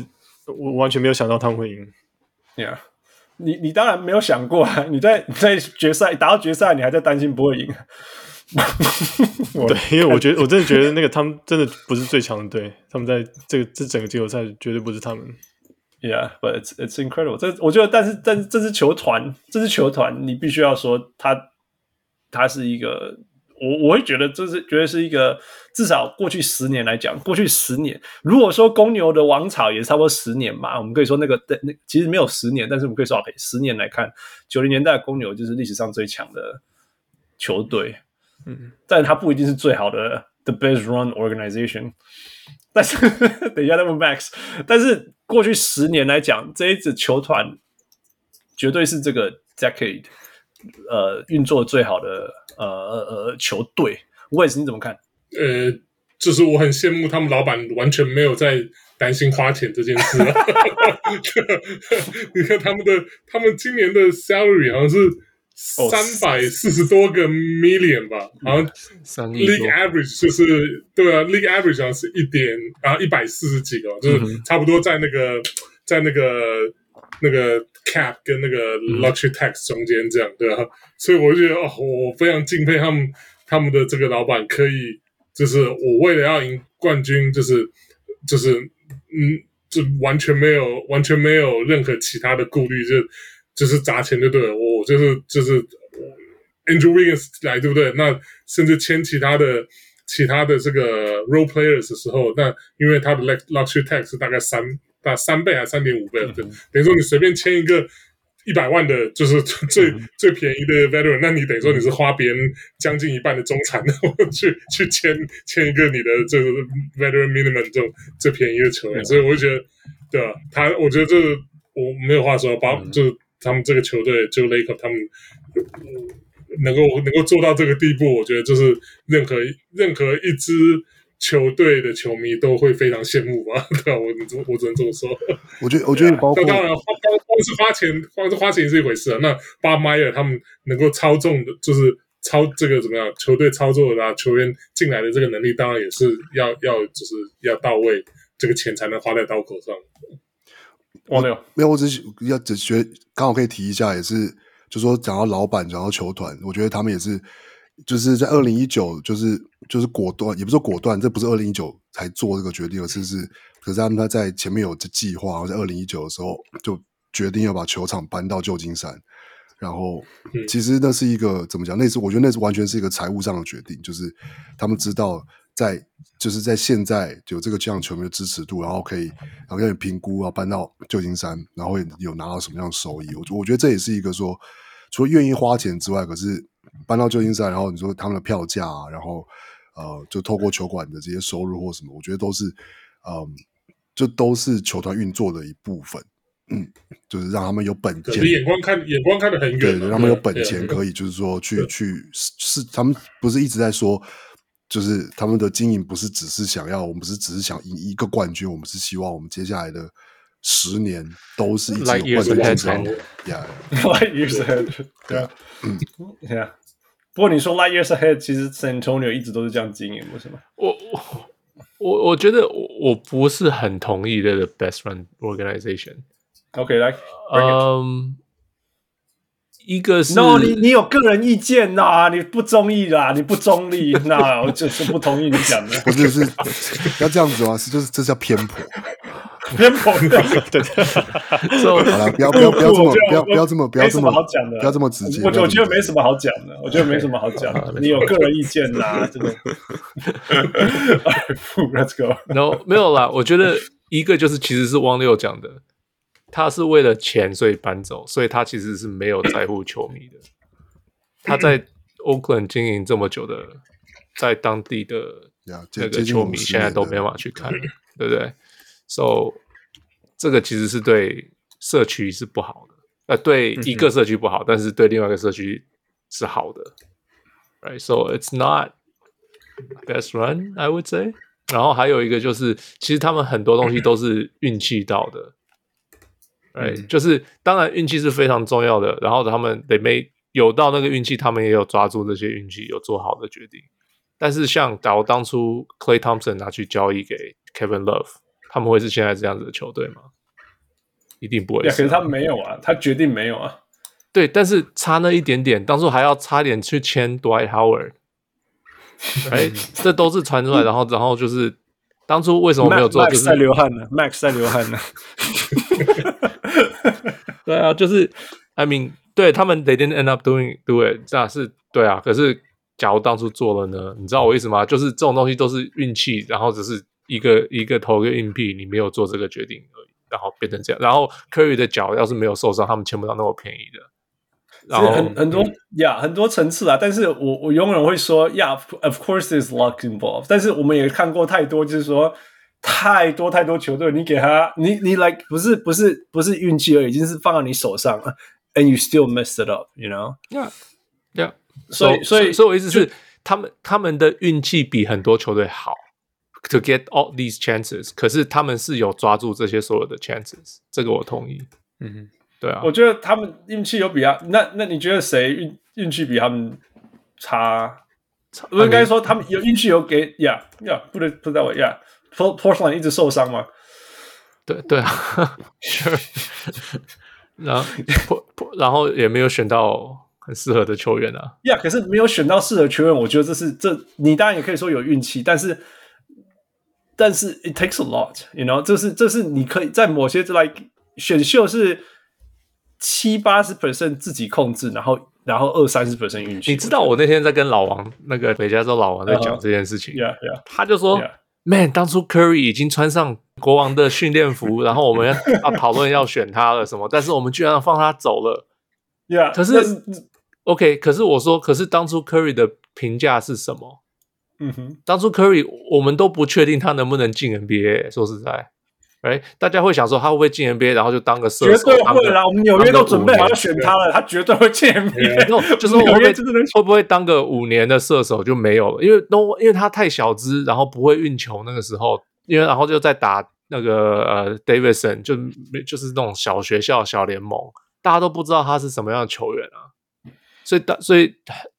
我完全没有想到他们会赢。Yeah，你你当然没有想过啊！你在你在决赛打到决赛，你还在担心不会赢。对，因为我觉得 我真的觉得那个他们真的不是最强的队，他们在这个这整个季后赛绝对不是他们。Yeah，but it's it's incredible。这我觉得，但是但是这支球团，这支球团，你必须要说他他是一个。我我会觉得这是觉得是一个至少过去十年来讲，过去十年，如果说公牛的王朝也是差不多十年嘛，我们可以说那个那其实没有十年，但是我们可以说，OK，十年来看，九零年代的公牛就是历史上最强的球队，嗯，但是它不一定是最好的 the best run organization，但是 等一下再问 Max，但是过去十年来讲，这一支球团绝对是这个 decade 呃运作最好的。呃呃呃，球队，我也是，你怎么看？呃，就是我很羡慕他们老板完全没有在担心花钱这件事。你看他们的，他们今年的 salary 好像是三百四十多个 million 吧，好像 league average 就是对啊，league average 好像是一点，然后一百四十几个，就是差不多在那个在那个那个。Cap 跟那个 Luxury Tax 中间这样对啊？所以我就觉得哦，我非常敬佩他们，他们的这个老板可以，就是我为了要赢冠军，就是就是嗯，就完全没有完全没有任何其他的顾虑，就就是砸钱就对了。我就是就是 Andrew Wiggins 来对不对？那甚至签其他的其他的这个 Role Players 的时候，那因为他的 Luxury Tax 是大概三。大三倍还是三点五倍？对，等于说你随便签一个一百万的，就是最、嗯、最便宜的 veteran，那你等于说你是花别人将近一半的中产，然后去去签签一个你的这个 veteran minimum 这种最便宜的球员，嗯、所以我就觉得，对吧？他我觉得这我没有话说，把、嗯、就是他们这个球队就 Lakers 他们能够能够做到这个地步，我觉得就是任何任何一支。球队的球迷都会非常羡慕吧？对吧？我我我只能这么说。我觉得，我觉得包括当然，光光是花钱，光是花钱是一回事啊。那巴麦尔他们能够操纵的，就是操这个怎么样？球队操作的啊，球员进来的这个能力，当然也是要要就是要到位，这个钱才能花在刀口上。我没有，没有，我只是要只觉得刚好可以提一下，也是就是说讲到老板，讲到球团，我觉得他们也是。就是在二零一九，就是就是果断，也不是果断，这不是二零一九才做这个决定，而是是，可是他们他在前面有这计划，在二零一九的时候就决定要把球场搬到旧金山，然后其实那是一个怎么讲？那是我觉得那是完全是一个财务上的决定，就是他们知道在就是在现在有这个这样球迷的支持度，然后可以然后可以评估要搬到旧金山，然后会有拿到什么样的收益？我我觉得这也是一个说，除了愿意花钱之外，可是。搬到旧金山，然后你说他们的票价啊，然后呃，就透过球馆的这些收入或什么，我觉得都是嗯，就都是球团运作的一部分。嗯，就是让他们有本钱，眼光看眼光看得很远，对，让他们有本钱可以，就是说去去是他们不是一直在说，就是他们的经营不是只是想要，我们不是只是想赢一个冠军，我们是希望我们接下来的十年都是一直有冠军争夺。Yeah，Light years ahead，对啊，嗯，Yeah。不过你说 light years ahead，其实 San Antonio 一直都是这样经营，不是吗？我我我我觉得我我不是很同意这个 best run organization。OK，来，嗯，一个是，No，你你有个人意见呐、啊？你不中意啦，你不中立，那 我就是不同意你讲的。不是是要这样子吗？是就是这叫偏颇。偏颇对，对，好了，不要不要不要这么不要不要这么不要这么好讲的，不要这么直接。我我觉得没什么好讲的，我觉得没什么好讲的。你有个人意见啦，真的。Let's go。No，没有啦。我觉得一个就是其实是汪六讲的，他是为了钱所以搬走，所以他其实是没有在乎球迷的。他在 Oakland 经营这么久的，在当地的那个球迷现在都没办法去看，对不对？So，这个其实是对社区是不好的，呃，对一个社区不好，嗯、但是对另外一个社区是好的，Right？So it's not best run, I would say。然后还有一个就是，其实他们很多东西都是运气到的，Right？、嗯、就是当然运气是非常重要的，然后他们得没有到那个运气，他们也有抓住这些运气，有做好的决定。但是像假如当初 Clay Thompson 拿去交易给 Kevin Love。他们会是现在这样子的球队吗？一定不会。可是他没有啊，他决定没有啊。对，但是差那一点点，当初还要差点去签 Dwight Howard，哎，这都是传出来，然后然后就是当初为什么没有做？就是在流汗呢，Max 在流汗呢。对啊，就是 I mean，对他们 they didn't end up doing do it，这是对啊。可是假如当初做了呢？你知道我意思吗？就是这种东西都是运气，然后只是一个一个投个硬币，你没有做这个决定而已，然后变成这样。然后 Curry 的脚要是没有受伤，他们签不到那么便宜的。然后很很多呀，很多层次啊，但是我我永远会说呀，of course there's luck involved。但是我们也看过太多，就是说太多太多球队，你给他，你你 like 不是不是不是运气而已，已经是放到你手上了，and you still messed it up，you know？Yeah，yeah。所以所以所以我意思是，他们他们的运气比很多球队好，to get all these chances，可是他们是有抓住这些所有的 chances，这个我同意。嗯哼。对啊，我觉得他们运气有比他那那你觉得谁运运气比他们差？不应该说他们有运气有给呀呀，不能不知道我呀，Portland 一直受伤嘛？对对啊，Sure，然后然后也没有选到很适合的球员啊。呀，可是没有选到适合球员，我觉得这是这你当然也可以说有运气，但是但是 it takes a lot，you know，这是这是你可以在某些 like 选秀是。七八十 percent 自己控制，然后然后二三十 percent 运气。你知道我那天在跟老王那个北加州老王在讲这件事情，uh huh. yeah, yeah. 他就说 Yeah.：“Man，当初 Curry 已经穿上国王的训练服，然后我们要要讨论要选他了什么，但是我们居然放他走了。” Yeah，可是 OK，可是我说，可是当初 Curry 的评价是什么？嗯哼，当初 Curry 我们都不确定他能不能进 NBA，说实在。哎，大家会想说他会不会进 NBA，然后就当个射手？绝对会啦！我们纽约都准备好要选他了，他绝对会进 NBA。就是会不会会不会当个五年的射手就没有了？因为都因为他太小资，然后不会运球。那个时候，因为然后就在打那个呃 Davidson，就就是那种小学校小联盟，大家都不知道他是什么样的球员啊。所以大所以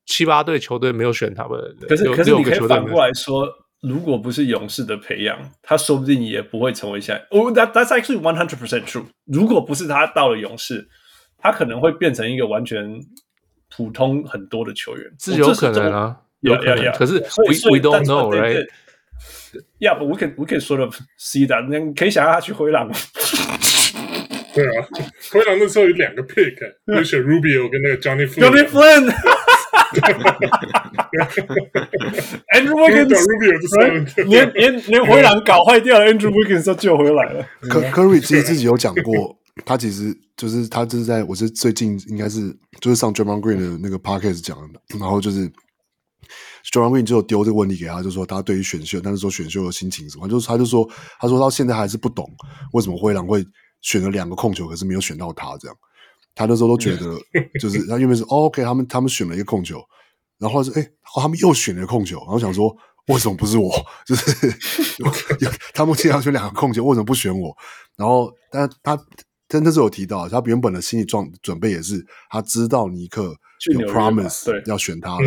七八队球队没有选他们。可是可是你可以反过来说。如果不是勇士的培养，他说不定也不会成为现在。哦、oh,，That that's actually one hundred percent true。如果不是他到了勇士，他可能会变成一个完全普通很多的球员，是有可能啊，有可能。可是 we we don't know right？Yeah，but we can we can sort of see that。你可以想象他去灰狼。对啊，灰狼那时候有两个 pick，有选 Rubio 跟那个 Johnny Flynn。Johnny Flynn。Andrew Wiggins，连连连灰狼搞坏掉，Andrew Wiggins 都救回来了。科 Curry 其实自己有讲过，他其实就是他就是在我是最近应该是就是上 Draymond Green 的那个 Podcast 讲的，然后就是 Draymond Green 就有丢这个问题给他，就说他对于选秀，但是说选秀的心情什么，就是他就说他说到现在还是不懂为什么灰狼会选了两个控球，可是没有选到他这样。他那时候都觉得，就是他因为是、哦、OK，他们他们选了一个控球，然后是哎、哦，他们又选了一个控球，然后想说为什么不是我？就是 他们经常选两个控球，为什么不选我？然后，但他真的是有提到，他原本的心理状准备也是，他知道尼克有 promise 要选他的，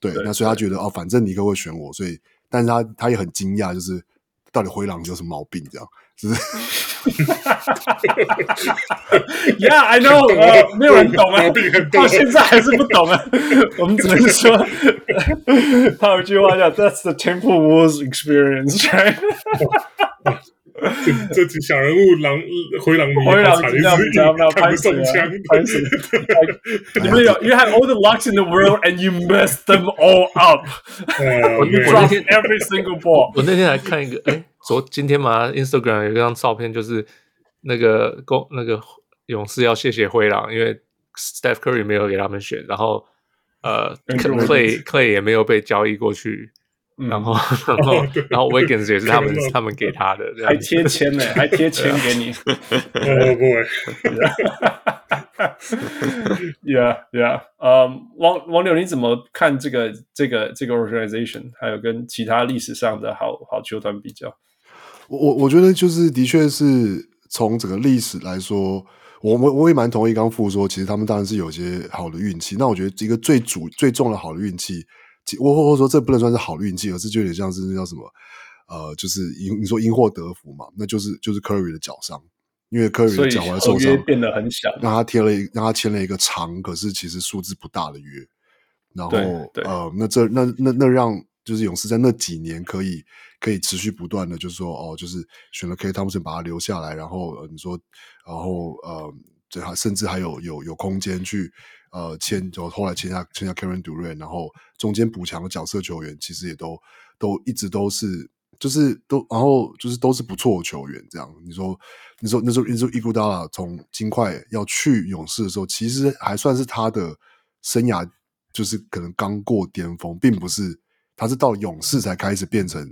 对，对，那所以他觉得哦，反正尼克会选我，所以，但是他他也很惊讶，就是到底灰狼有什么毛病这样。是，Yeah，I know，呃，没有人懂啊，到现在还是不懂啊。我们只能说，他有句话叫 "That's the Temple Wars experience"。 这这几小人物狼灰狼迷，灰狼迷，要不要拍手枪？拍手！你们有，You have all the lucks in the world and you messed them all up。我那天 every single ball，我那天还看一个，哎。昨今天嘛，Instagram 有一张照片，就是那个公那个勇士要谢谢灰狼，因为 Steph Curry 没有给他们选，然后呃 Clay Clay 也没有被交易过去，嗯、然后然后 然后 Wiggins 也是他们他们给他的，还贴签呢，还贴签给你。Oh boy. Yeah, yeah. 呃、um,，王王柳，你怎么看这个这个这个 organization？还有跟其他历史上的好好球团比较？我我我觉得就是的确是从整个历史来说，我我我也蛮同意刚富说，其实他们当然是有些好的运气。那我觉得一个最主最重的好的运气，我或者说这不能算是好的运气，而是就有点像是那叫什么呃，就是因你说因祸得福嘛，那就是就是 Curry 的脚伤。因为 Curry 的脚踝受伤变得很小，让他贴了一让他签了一个长，可是其实数字不大的约。然后呃，那这那那那让就是勇士在那几年可以可以持续不断的，就是说哦，就是选了 Klay Thompson 把他留下来，然后、呃、你说，然后呃，这还甚至还有有有空间去呃签，就后来签下签下 Karen Durant，然后中间补强的角色球员其实也都都一直都是。就是都，然后就是都是不错的球员，这样。你说，你说那时候，那时候伊古达拉从金块要去勇士的时候，其实还算是他的生涯，就是可能刚过巅峰，并不是他是到勇士才开始变成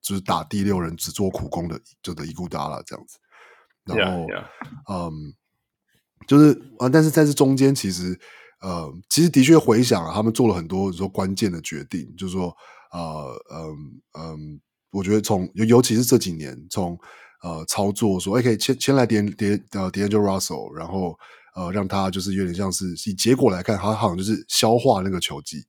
就是打第六人只做苦工的，就的伊古达拉这样子。然后，yeah, yeah. 嗯，就是啊，但是在这中间，其实呃，其实的确回想，他们做了很多说关键的决定，就是说，呃，嗯嗯。我觉得从尤尤其是这几年，从呃操作说，哎，可以签签来点点呃 d a n g e l Russell，然后呃让他就是有点像是以结果来看，他好像就是消化那个球技，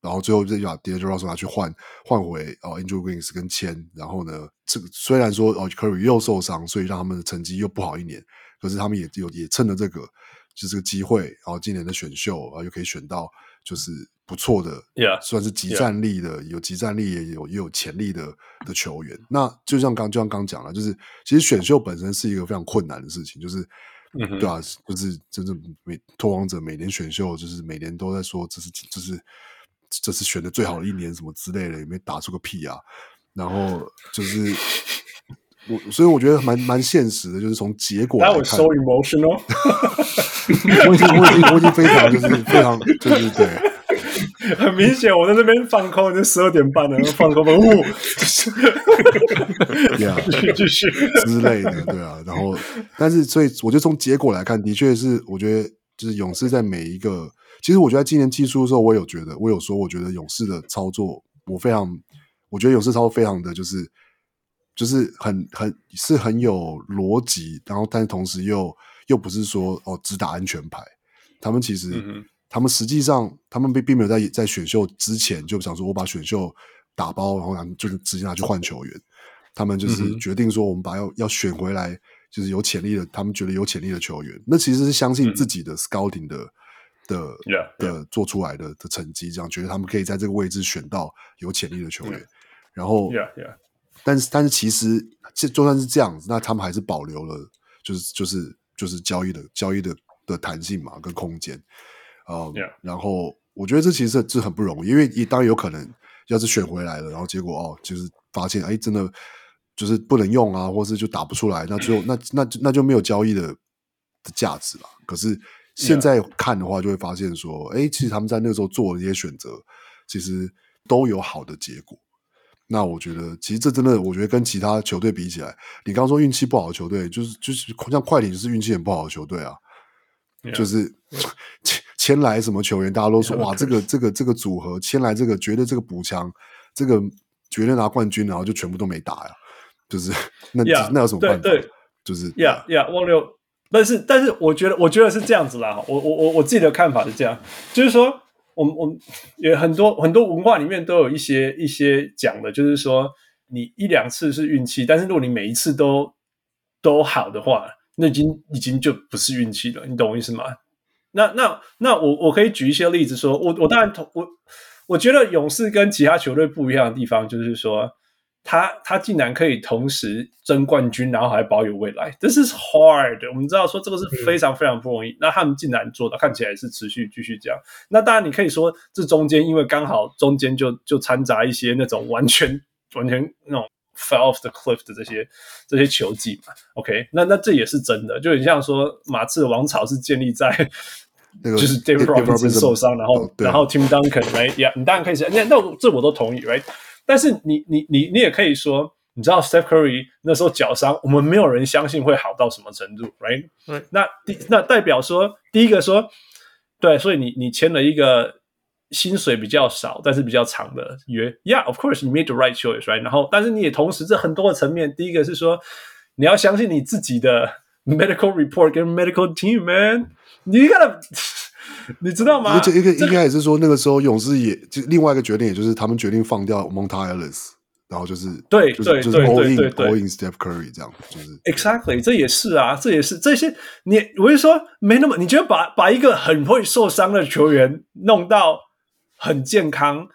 然后最后就把 d a n g e l Russell 拿去换换回哦 Andrew Wiggins 跟签，然后呢，这个虽然说哦 Curry 又受伤，所以让他们的成绩又不好一年，可是他们也有也趁着这个就是这个机会，然后今年的选秀啊又可以选到就是。不错的，Yeah. 算是即战力的，有即战力也有也有潜力的的球员。那就像刚就像刚讲了，就是其实选秀本身是一个非常困难的事情，就是、mm -hmm. 对啊，就是真正每拓荒者每年选秀，就是每年都在说这是这是这是选的最好的一年什么之类的，也没打出个屁啊。然后就是我，所以我觉得蛮蛮现实的，就是从结果来看，That was so emotional 我已经我已经我已经非常就是非常就是对。很明显，我在那边放空，已经十二点半了，放空，呜，继续继续之类的，对啊。然后，但是，所以我觉得从结果来看，的确是，我觉得就是勇士在每一个，其实我觉得在今年季初的时候，我有觉得，我有说，我觉得勇士的操作，我非常，我觉得勇士操作非常的就是，就是很很是很有逻辑，然后，但是同时又又不是说哦只打安全牌，他们其实。嗯他们实际上，他们并并没有在在选秀之前就想说，我把选秀打包，然后就是直接拿去换球员。他们就是决定说，我们把要要选回来，就是有潜力的，他们觉得有潜力的球员。那其实是相信自己的 scouting 的、嗯、的.的做出来的的成绩，这样觉得他们可以在这个位置选到有潜力的球员。然后.但是但是其实就就算是这样子，那他们还是保留了，就是就是就是交易的交易的的弹性嘛，跟空间。嗯、yeah.，然后我觉得这其实是很不容易，因为你当然有可能要是选回来了，然后结果哦，就是发现哎，真的就是不能用啊，或是就打不出来，那最后那那那就没有交易的的价值了。可是现在看的话，就会发现说，哎、其实他们在那个时候做的一些选择，其实都有好的结果。那我觉得，其实这真的，我觉得跟其他球队比起来，你刚刚说运气不好的球队，就是就是像快艇就是运气很不好的球队啊，yeah. 就是。Yeah. 签来什么球员，大家都说 哇，这个这个这个组合签来这个绝对这个补强，这个绝对拿冠军，然后就全部都没打呀，就是 那、yeah, 那有什么办法？对，对就是呀呀，汪六，但是但是我觉得我觉得是这样子啦，我我我我自己的看法是这样，就是说，我我们有很多很多文化里面都有一些一些讲的，就是说你一两次是运气，但是如果你每一次都都好的话，那已经已经就不是运气了，你懂我意思吗？那那那我我可以举一些例子说，我我当然同我我觉得勇士跟其他球队不一样的地方，就是说他他竟然可以同时争冠军，然后还保有未来，This is hard。我们知道说这个是非常非常不容易，嗯、那他们竟然做到，看起来是持续继续这样。那当然你可以说这中间因为刚好中间就就掺杂一些那种完全完全那种。Fell off the cliff 的这些这些球技嘛，OK，那那这也是真的，就很像说马刺王朝是建立在就是 David Robinson 受伤，然后然后 Tim Duncan 来呀，你当然可以说，那那这我都同意，right？但是你你你你也可以说，你知道 Steph Curry 那时候脚伤，我们没有人相信会好到什么程度，right？那第那代表说，第一个说，对，所以你你签了一个。薪水比较少，但是比较长的约，Yeah，of course you made the right choice，right？然后，但是你也同时这很多的层面，第一个是说你要相信你自己的 medical report 跟 medical team，man，你 gotta，你知道吗？一个应该也是说那个时候勇士也就另外一个决定，也就是他们决定放掉 Monta Ellis，然后就是对就是就是对对 all 对 in 对对 all in Steph Curry 这样，就是 Exactly，这也是啊，这也是这些你，我就说没那么，你觉得把把一个很会受伤的球员弄到很健康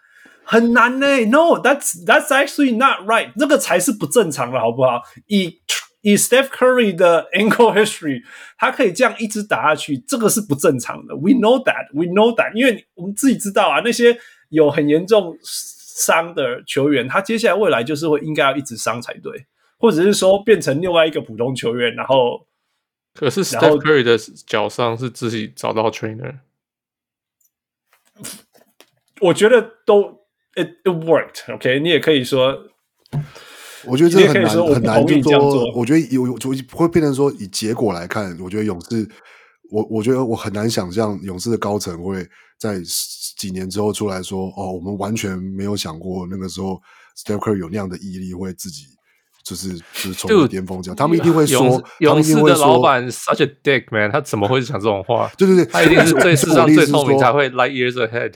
很难呢？No，that's that's actually not right，这个才是不正常的，好不好？以以 Steph Curry 的 ankle history，他可以这样一直打下去，这个是不正常的。We know that，we know that，因为我们自己知道啊，那些有很严重伤的球员，他接下来未来就是会应该要一直伤才对，或者是说变成另外一个普通球员，然后可是 Steph Curry 的脚伤是自己找到 trainer，我觉得都 it it worked。OK，你也可以说。我觉得这个很难很难，就同意这样做我觉得有有就会变成说，以结果来看，我觉得勇士，我我觉得我很难想象勇士的高层会在几年之后出来说，哦，我们完全没有想过那个时候 Steph Curry 有那样的毅力，会自己就是就是冲到巅峰这样。他们一定会说，勇士的老板 such a dick man，他怎么会讲这种话？对对对，他一定是 最世上最聪明，才会 light years ahead。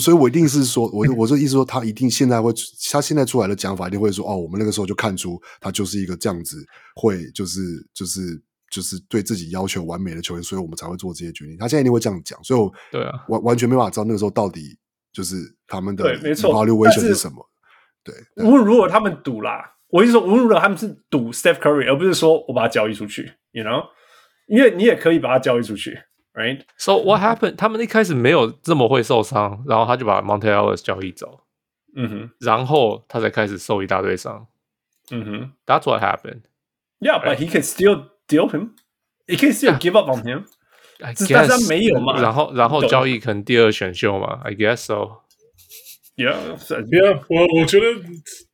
所以我一定是说，我我这意思说，他一定现在会，他现在出来的讲法一定会说，哦，我们那个时候就看出他就是一个这样子，会就是就是就是对自己要求完美的球员，所以我们才会做这些决定。他现在一定会这样讲，所以我对啊，完完全没办法知道那个时候到底就是他们的对没错 evaluation 是是什么。对，无论如何他们赌啦，我意思说，无论如何他们是赌 Steph Curry，而不是说我把他交易出去，you know，因为你也可以把他交易出去 ，right？ So what happened？他们一开始没有这么会受伤，然后他就把 Monte Ellis 交易走，嗯哼，然后他才开始受一大堆伤。嗯哼 That's what happened. ，Yeah，but he can still deal him. He can still give up on him. I 只是但是他 guess 没有嘛然后然后懂交易可能第二选秀嘛，I guess so。 Yeah，Yeah，我我觉得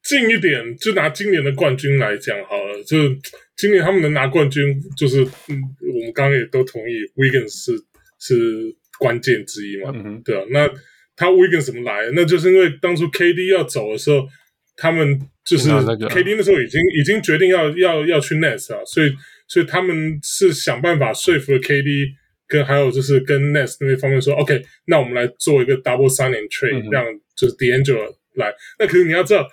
近一点，就拿今年的冠军来讲好了。就今年他们能拿冠军，就是嗯，我们刚刚也都同意，Wiggins 是是关键之一嘛，嗯哼对啊。那他 Wiggins 怎么来？那就是因为当初 KD 要走的时候，他们就是 KD 那时候已经已经决定要要要去 Nets 啊，所以所以他们是想办法说服了 KD。跟还有就是跟 Nets 那边方面说，OK，那我们来做一个 double signing trade，、让就是 D'Angelo 来。那可是你要知道，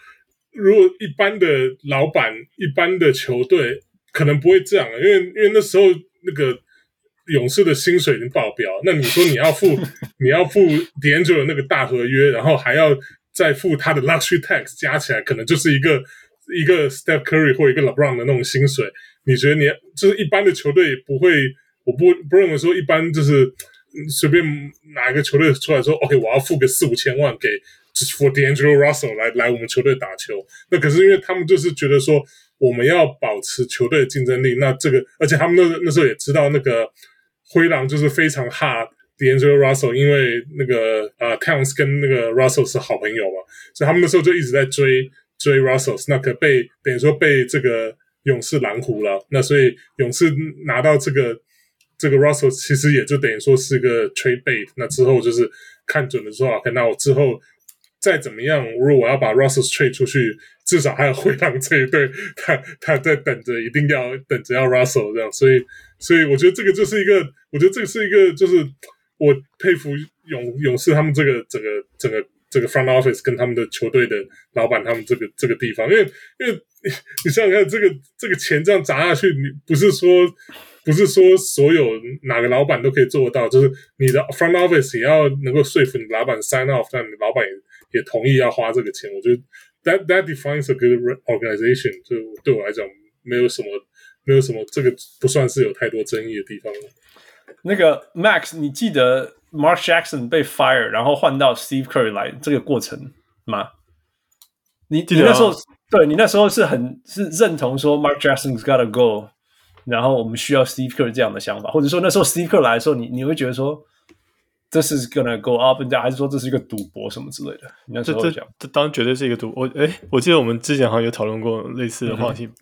如果一般的老板、一般的球队可能不会这样，因为因为那时候那个勇士的薪水已经爆表，那你说你要付 你要付 D'Angelo 那个大合约，然后还要再付他的 luxury tax，加起来可能就是一个一个 Steph Curry 或一个 LeBron 的那种薪水。你觉得你就是一般的球队也不会？我不不认为说一般就是随便哪一个球队出来说，OK，我要付个四五千万给 for D'Angelo Russell 来来我们球队打球。那可是因为他们就是觉得说我们要保持球队的竞争力，那这个而且他们那那时候也知道那个灰狼就是非常怕 D'Angelo Russell，因为那个呃 Towns 跟那个 Russell 是好朋友嘛，所以他们那时候就一直在追追 Russell，那可被等于说被这个勇士拦胡了。那所以勇士拿到这个。这个 Russell 其实也就等于说是个 trade bait，那之后就是看准了说，OK，那我之后再怎么样，如果我要把 Russell trade 出去，至少还有灰狼这一队，他他在等着，一定要等着要 Russell 这样，所以所以我觉得这个就是一个，我觉得这是一个，就是我佩服勇勇士他们这个整个整个这个 front office 跟他们的球队的老板他们这个这个地方，因为因为你想想看，这个这个钱这样砸下去，你不是说。不是说所有哪个老板都可以做得到，就是你的 front office 也要能够说服你老板 sign off，但你老板也也同意要花这个钱。我觉得 that that defines a good organization。就对我来讲，没有什么，没有什么，这个不算是有太多争议的地方。那个 Max，你记得 Mark Jackson 被 fire，然后换到 Steve Curry 来这个过程吗？你你那时候对你那时候是很是认同说 Mark Jackson's gotta go。然后我们需要 Steve Kerr 这样的想法，或者说那时候 Steve Kerr 来的时候，你你会觉得说这是 gonna go up and down，还是说这是一个赌博什么之类的？你那时候讲，这这当然绝对是一个赌。我哎，我记得我们之前好像有讨论过类似的话题。嗯、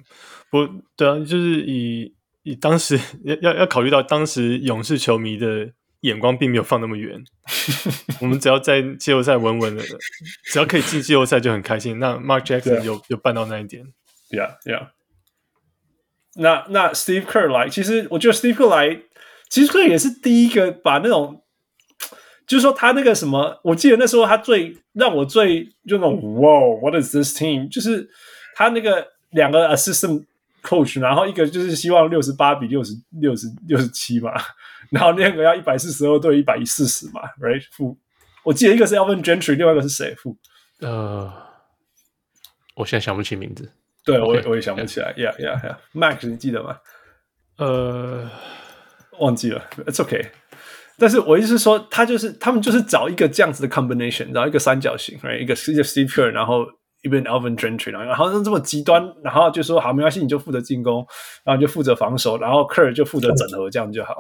不对啊，就是以以当时要要要考虑到当时勇士球迷的眼光并没有放那么远，我们只要在季后赛稳稳的，只要可以进季后赛就很开心。那 Mark Jackson 有有办到那一点，Yeah Yeah。那那 Steve Kerr 来，其实我觉得 Steve Kerr 来，其实这也是第一个把那种就是说他那个什么，我记得那时候他最让我最就那种哇，what is this team？就是他那个两个 assistant coach，然后一个就是希望六十八比六十六十六十七嘛，然后那个要一百四十二对一百四十嘛，right？负，我记得一个是 Alvin Gentry，另外一个是谁？负，呃，我现在想不起名字。对我也我也想不起来。Yeah, yeah, yeah. Max，你记得吗？呃，忘记了。It's okay. 但是我意思是说，他就是他们就是找一个这样子的 combination，然后一个三角形，right? 一个是一个 Steve Kerr，然后一边 Alvin Gentry，然后好像这么极端，然后就说好没关系，你就负责进攻，然后就负责防守，然后 Kerr 就负责整合，这样就好。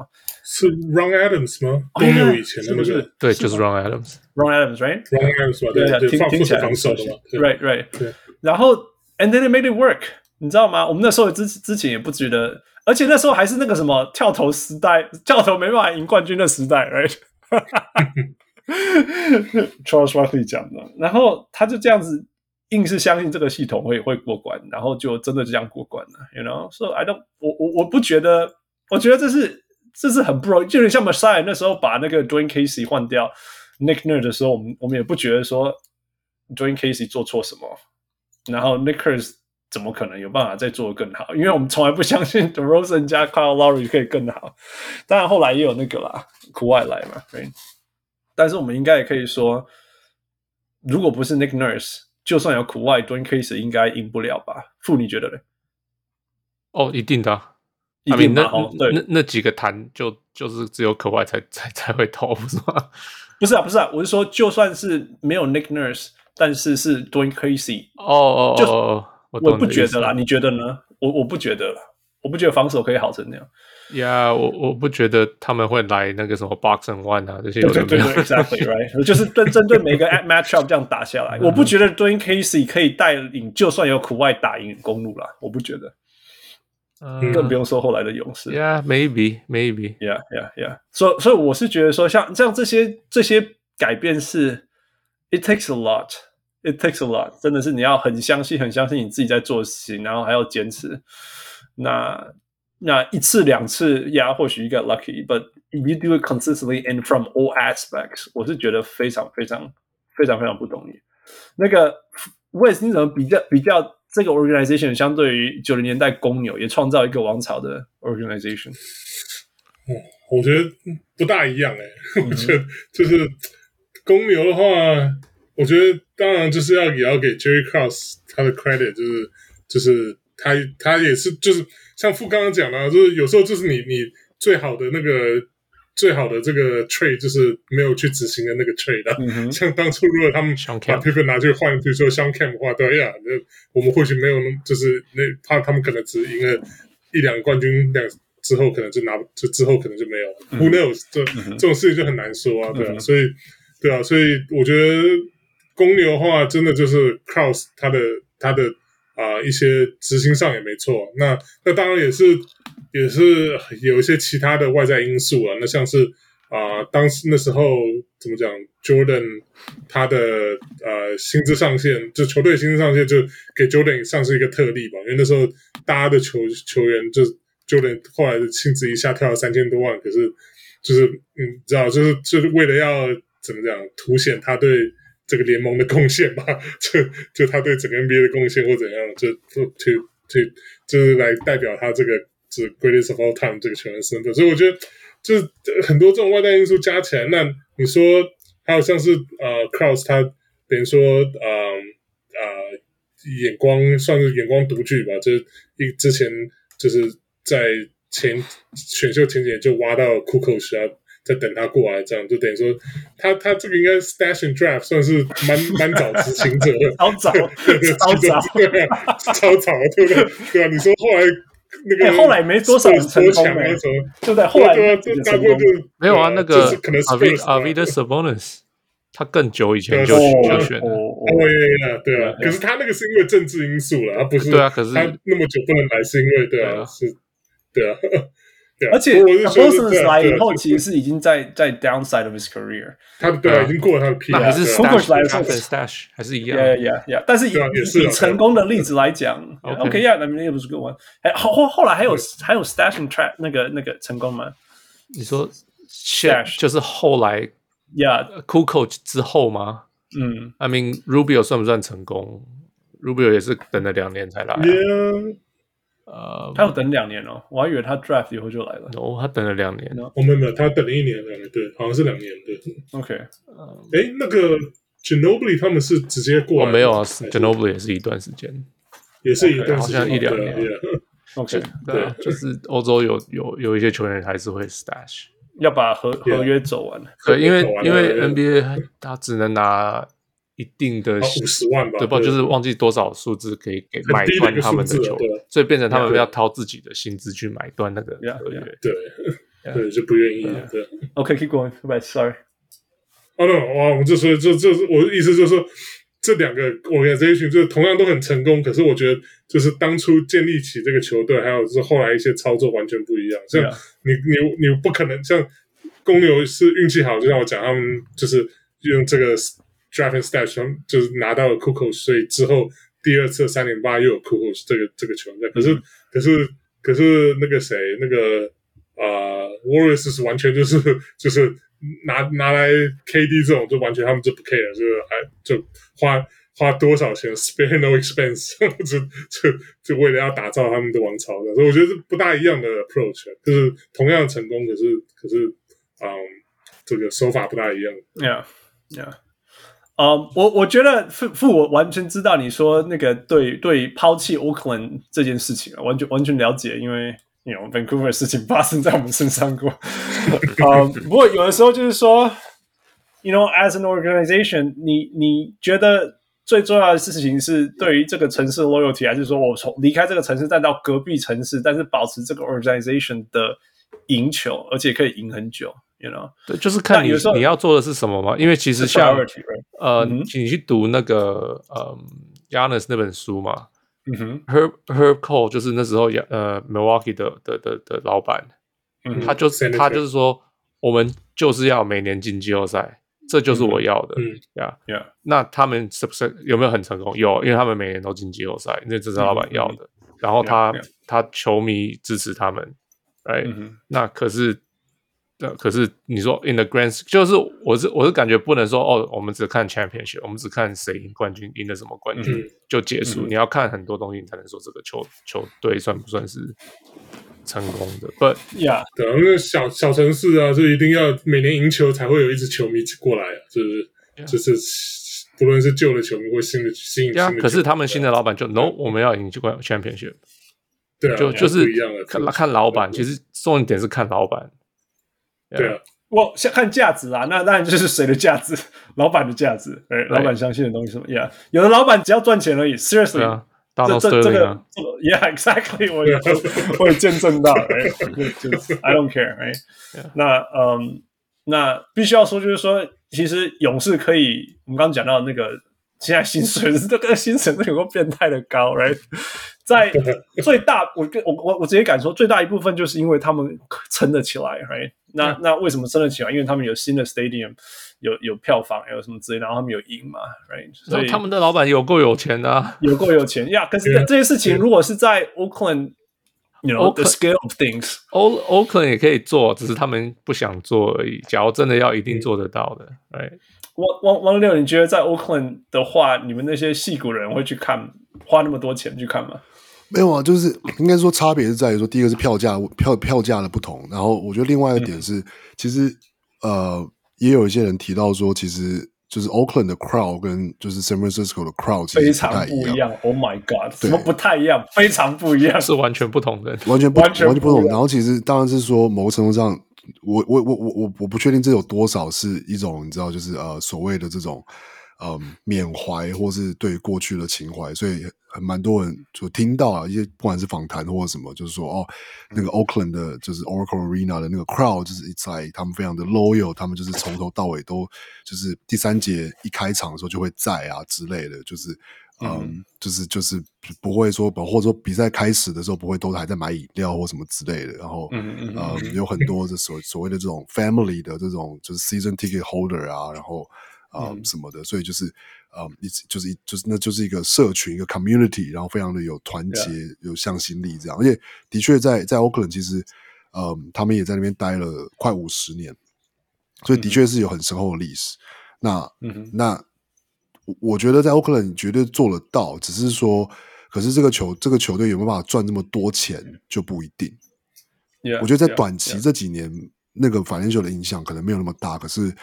是 Ron Adams 吗？公牛以前的那个，对，就是 Ron Adams。Ron Adams，right？Ron Adams 吧，对对，听听起来防守的嘛，right right。然后 and then it made it work，你知道吗？我们那时候之之前也不觉得。而且那时候还是那个什么跳投时代，跳投没办法赢冠军的时代，right？Charles Barkley 讲的，然后他就这样子硬是相信这个系统会会过关，然后就真的这样过关了，you know？So I don't，我我我不觉得，我觉得这是这是很不容易就是像 Masai 那时候把那个 Dwayne Casey 换掉 Nick Nurse 的时候，我们我们也不觉得说 Dwayne Casey 做错什么，然后 Nick Nurse 怎么可能有办法再做得更好？因为我们从来不相信 DeRozan 加 Kyle Lowry 可以更好。当然后来也有那个啦，苦外来嘛。对。但是我们应该也可以说，如果不是 Nick Nurse，就算有苦外，Dwane Casey 应该赢不了吧？傅，你觉得嘞？哦，一定的、啊，一定的。那那那几个弹就就是只有苦外才才才会投，是吗？不是啊，不是啊，我是说，就算是没有 Nick Nurse，但是是 doing Casey。哦哦哦哦。我不觉得啦，你觉得呢？我我不觉得，我不觉得防守可以好成那样。Yeah，，我我不觉得他们会来那个什么 box and one 啊这些。对对对，exactly right，就是针针对每个 matchup 这样打下来。我不觉得 doing Casey 可以带领，就算有苦外打赢公路啦，我不觉得。嗯，更不用说后来的勇士。Yeah，maybe，maybe，yeah，yeah，yeah。所以所以我是觉得说，像像这些这些改变是，it takes a lot。It takes a lot，真的是你要很相信、很相信你自己在做事情，然后还要坚持。那那一次两次呀，或许 you get lucky，but if you do it consistently and from all aspects，我是觉得非常非常非常非常不懂你。那个 Wes，你怎么比较比较这个 organization 相对于九零年代公牛也创造一个王朝的 organization？嗯，我觉得不大一样哎、欸，我觉得就是公牛的话。我觉得当然就是要也要给 Jerry Krause 他的 credit，就是就是他他也是就是像傅刚刚讲的，就是有时候就是你你最好的那个最好的这个 trade 就是没有去执行的那个 trade 的、嗯，像当初如果他们把 Pippen 拿去换，比如说 Shawn Kemp 的话，对呀，那我们或许没有那就是那他他们可能只赢了一两个冠军，两之后可能就拿就之后可能就没有、嗯、，Who knows？这、嗯、这种事情就很难说啊，对啊，嗯、所以对啊，所以我觉得。公牛的话，真的就是 Krause 他的他的啊、一些执行上也没错。那那当然也是也是有一些其他的外在因素啊。那像是啊、呃，当时那时候怎么讲，Jordan 他的呃薪资上限，就球队薪资上限就给 Jordan 上是一个特例吧。因为那时候大家的球球员就 Jordan 后来的薪资一下跳了三千多万，可是就是，你知道，就是就是为了要怎么讲，凸显他对。这个联盟的贡献吧，就就他对整个 NBA 的贡献或怎样，就就就就就是来代表他这个是 greatest of all time 这个球员身份，所以我觉得就是很多这种外在因素加起来，那你说还有像是呃 Krause 他等于说呃呃眼光算是眼光独具吧，就是一之前就是在前选秀前几年就挖到 Kukoc 啊。在等他过来，这样就等于说，他他这个应该 stash and draft 算是蛮蛮早执行者的，超早，超早，对，超早，对不对？对啊，你说后来那个、欸、后来没多少成功没？就在后来对啊，这大概就没有啊。那个可能是 Arvydas Sabonis 他更久以前就就选了，对啊，对啊。可是他那个是因为政治因素了，他不是对啊。可是他那么久不能来，是因为对啊，是，对啊。而且 Sabonis 来以后，其实是已经在在 downside of his career。他对啊，已经过了他的 peak。还是 Kukoc 来的时候，stash 还是一样。Yeah, yeah, yeah。但是以以成功的例子来讲那也不是个问题。哎，后后后来还有还有 stash and trap 那个那个成功吗？你说 stash 就是后来 Yeah，Kukoc 之后吗？嗯，I mean Rubio 算不算成功？Rubio 也是等了两年才来、啊。Yeah，呃，他要等两年哦，我还以为他 draft 以后就来了。哦，他等了两年。我们没有，他等了一年两年，对，好像是两年对。OK，哎，那个 Ginobili 他们是直接过来，哦，没有啊，Ginobili 也是一段时间，也是一段时间，好像一两年。OK，对啊，就是欧洲有有有一些球员还是会 stash，要把合合约走完。对，因为因为 NBA 他只能拿一定的五十万吧，对吧？就是忘记多少数字可以给买断他们的球员，所以变成他们要掏自己的薪资去买断那个合约。对对，就不愿意。对，OK，keep going，sorry。哦，no，哇，我就说，这这我的意思就是说。这两个 organization 就同样都很成功，可是我觉得就是当初建立起这个球队，还有就是后来一些操作完全不一样。像你你你不可能像公牛是运气好，就像我讲，他们就是用这个 draft and stash 就是拿到了 Kukos，所以之后第二次三连霸又有 Kukos 这个这个球队。可是、嗯、可是可是那个谁那个啊、呃、Warriors 是完全就是就是。拿拿来 KD 这种就完全他们就不 care，就是还就花花多少钱 spare no expense，就就就为了要打造他们的王朝的，所以我觉得是不大一样的 approach，就是同样成功，可是可是嗯，这个手法不大一样。Yeah, yeah. 呃、um，我我觉得父父我完全知道你说那个对对抛弃 Oakland 这件事情，完全完全了解，因为。You know, Vancouver 的事情发生在我们身上过，呃、um，不过有的时候就是说，You know, as an organization，你你觉得最重要的事情是对于这个城市的 loyalty，还是说我从离开这个城市再到隔壁城市，但是保持这个 organization 的赢球，而且可以赢很久，You know？对，就是看你你要做的是什么嘛。因为其实像?呃、嗯，你去读那个呃 Giannis 那本书嘛。嗯哼，Herb Herb Cole 就是那时候呃 Milwaukee 的的的的老板，嗯，他就是他就是说，我们就是要每年进季后赛，这就是我要的，嗯呀呀。那他们是不是有没有很成功？有，因为他们每年都进季后赛，因为这是老板要的。嗯、然后他.他球迷支持他们，哎、right? 嗯，那可是。对，可是你说 in the grand，就是我是我是感觉不能说哦，我们只看 championship，我们只看谁赢冠军，赢了什么冠军、嗯、就结束、嗯。你要看很多东西，你才能说这个球球队算不算是成功的。But yeah，对啊，因为小小城市啊，就一定要每年赢球才会有一支球迷过来啊，就是、yeah. 就是不论是旧的球迷或新的新的。Yeah, 可是他们新的老板就 no，我们要赢就冠 championship。对啊，就就是看看老板，其实重点是看老板。对啊，我先看价值啊，那当然就是谁的价值，老板的价值，哎，老板相信的东西什么，Yeah，有的老板只要赚钱而已，Seriously，、啊、这这这个这个，Yeah，exactly，我也 我也见证到，哎，I don't care，哎、那嗯，那必须要说就是说，其实勇士可以，我们刚刚讲到那个现在薪水是这个薪水都有个变态的高，Right？在 最大，我我我我直接敢说，最大一部分就是因为他们撑得起来，Right？那那为什么撑得起来？因为他们有新的 stadium，有有票房，有什么之类的，然后他们有赢嘛，right？所以他们的老板有够有钱的、啊，有够有钱呀！Yeah, 可是这些事情如果是在 Oakland，you know the scale of things，O Oakland 也可以做，只是他们不想做而已。假如真的要一定做得到的，哎，汪汪汪六，你觉得在 Oakland 的话，你们那些戏骨人会去看，花那么多钱去看吗？没有啊，就是应该说差别是在于说，第一个是票价票票价的不同，然后我觉得另外一个点是，嗯、其实呃也有一些人提到说，其实就是 Oakland 的 crowd 跟就是 San Francisco 的 crowd 其实非常不一样。Oh my god，什么不太一样？非常不一样，是完全不同的，完全不完全不，完全不同。然后其实当然是说，某个程度上，我我我我我我不确定这有多少是一种你知道，就是呃所谓的这种。嗯，缅怀或是对过去的情怀，所以很蛮多人就听到啊，一些不管是访谈或者什么，就是说哦，那个 Oakland 的，就是 Oracle Arena 的那个 crowd，就是在他们非常的 loyal，他们就是从头到尾都就是第三节一开场的时候就会在啊之类的，就是嗯，嗯，就是就是不会说，或者说比赛开始的时候不会都还在买饮料或什么之类的，然后嗯，嗯，嗯有很。多的所所谓的这种 family 的这种就是 season ticket holder 啊，然后。啊、嗯，什么的，所以就是，嗯，一就是一就是那就是一个社群，一个 community，然后非常的有团结，yeah. 有向心力这样。而且的确在在 Oakland，其实，嗯，他们也在那边待了快五十年。所以的确是有很深厚的历史。那，那我我觉得在 Oakland 绝对做得到，只是说，可是这个球这个球队有没有办法赚这么多钱就不一定。Yeah, 我觉得在短期.这几年，那个 financial 的影响可能没有那么大，可是，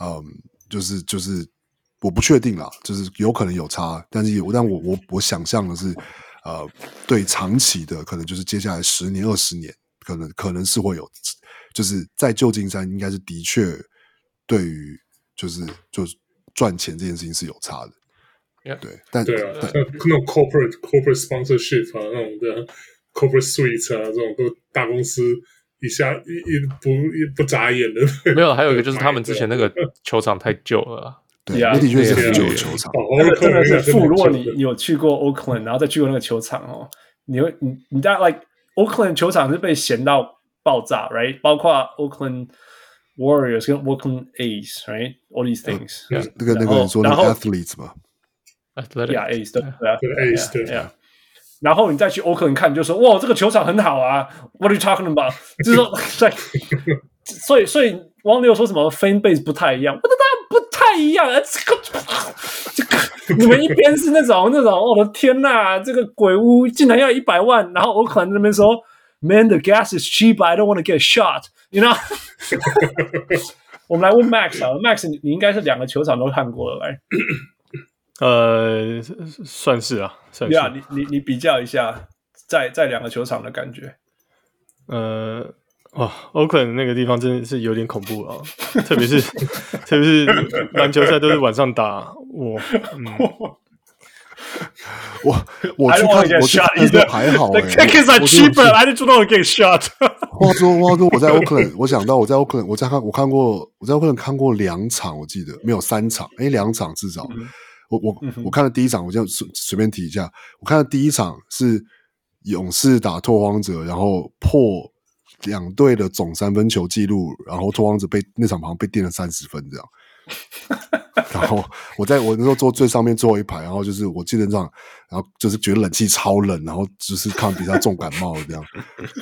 嗯，就是就是我不确定啦，就是有可能有差，但是有，但我我我想象的是，呃，对长期的可能就是接下来十年二十年，可能可能是会有，就是在旧金山应该是的确对于就是就是赚钱这件事情是有差的。Yeah. 对，但对啊，那种 corporate corporate sponsorship 啊，那种的 corporate suite 啊，这种都大公司一下一一不一不眨眼的。没有，还有一个就是他们之前那个球场太旧了啊。对那的确是 yeah, 很久的球场。哦那个真的是负。如果你有去过 Oakland，然后再去过那个球场哦，你会你你在 like Oakland 球场是被嫌到爆炸，right？包括 Oakland Warriors 跟 Oakland A's，right？All these things，嗯那个那然后个然后 athletes 嘛，Athletic Yeah, A's 对对啊对 A's 对 yeah. 然后你再去 Oakland 看，就说哇，这个球场很好啊。What are you talking about？就是说，对，所以所以王六说什么 fan base 不太一样，太一样。这个这个，你们一边是那种那种，我的天呐，这个鬼屋竟然要一百万，然后我可能那边说，Man，the gas is cheap，I don't want to get shot，you know？我们来问 Max 啊，Max，你你应该是两个球场都看过了，来。呃，算是啊，算是。对啊，你你你比较一下，在在两个球场的感觉。呃，哇，Oakland 那个地方真的是有点恐怖啊，特别是 特别是篮球赛都是晚上打，我嗯，我我去看我去 shot 看的时候还好 The 哎、kickers are 我觉得 cheaper. I just don't want to get shot. 话说话说我在 Oakland，我想到我在 Oakland，我在看我看过我在 Oakland 看过两场，我记得没有三场，哎，两场至少。我我我看了第一场，我就随随便提一下，我看的第一场是勇士打拓荒者，然后破两队的总三分球记录，然后托王子被那场好像被垫了三十分这样。然后我在我那时候坐最上面最后一排，然后就是我记得这样，然后就是觉得冷气超冷，然后就是看比赛重感冒了这样，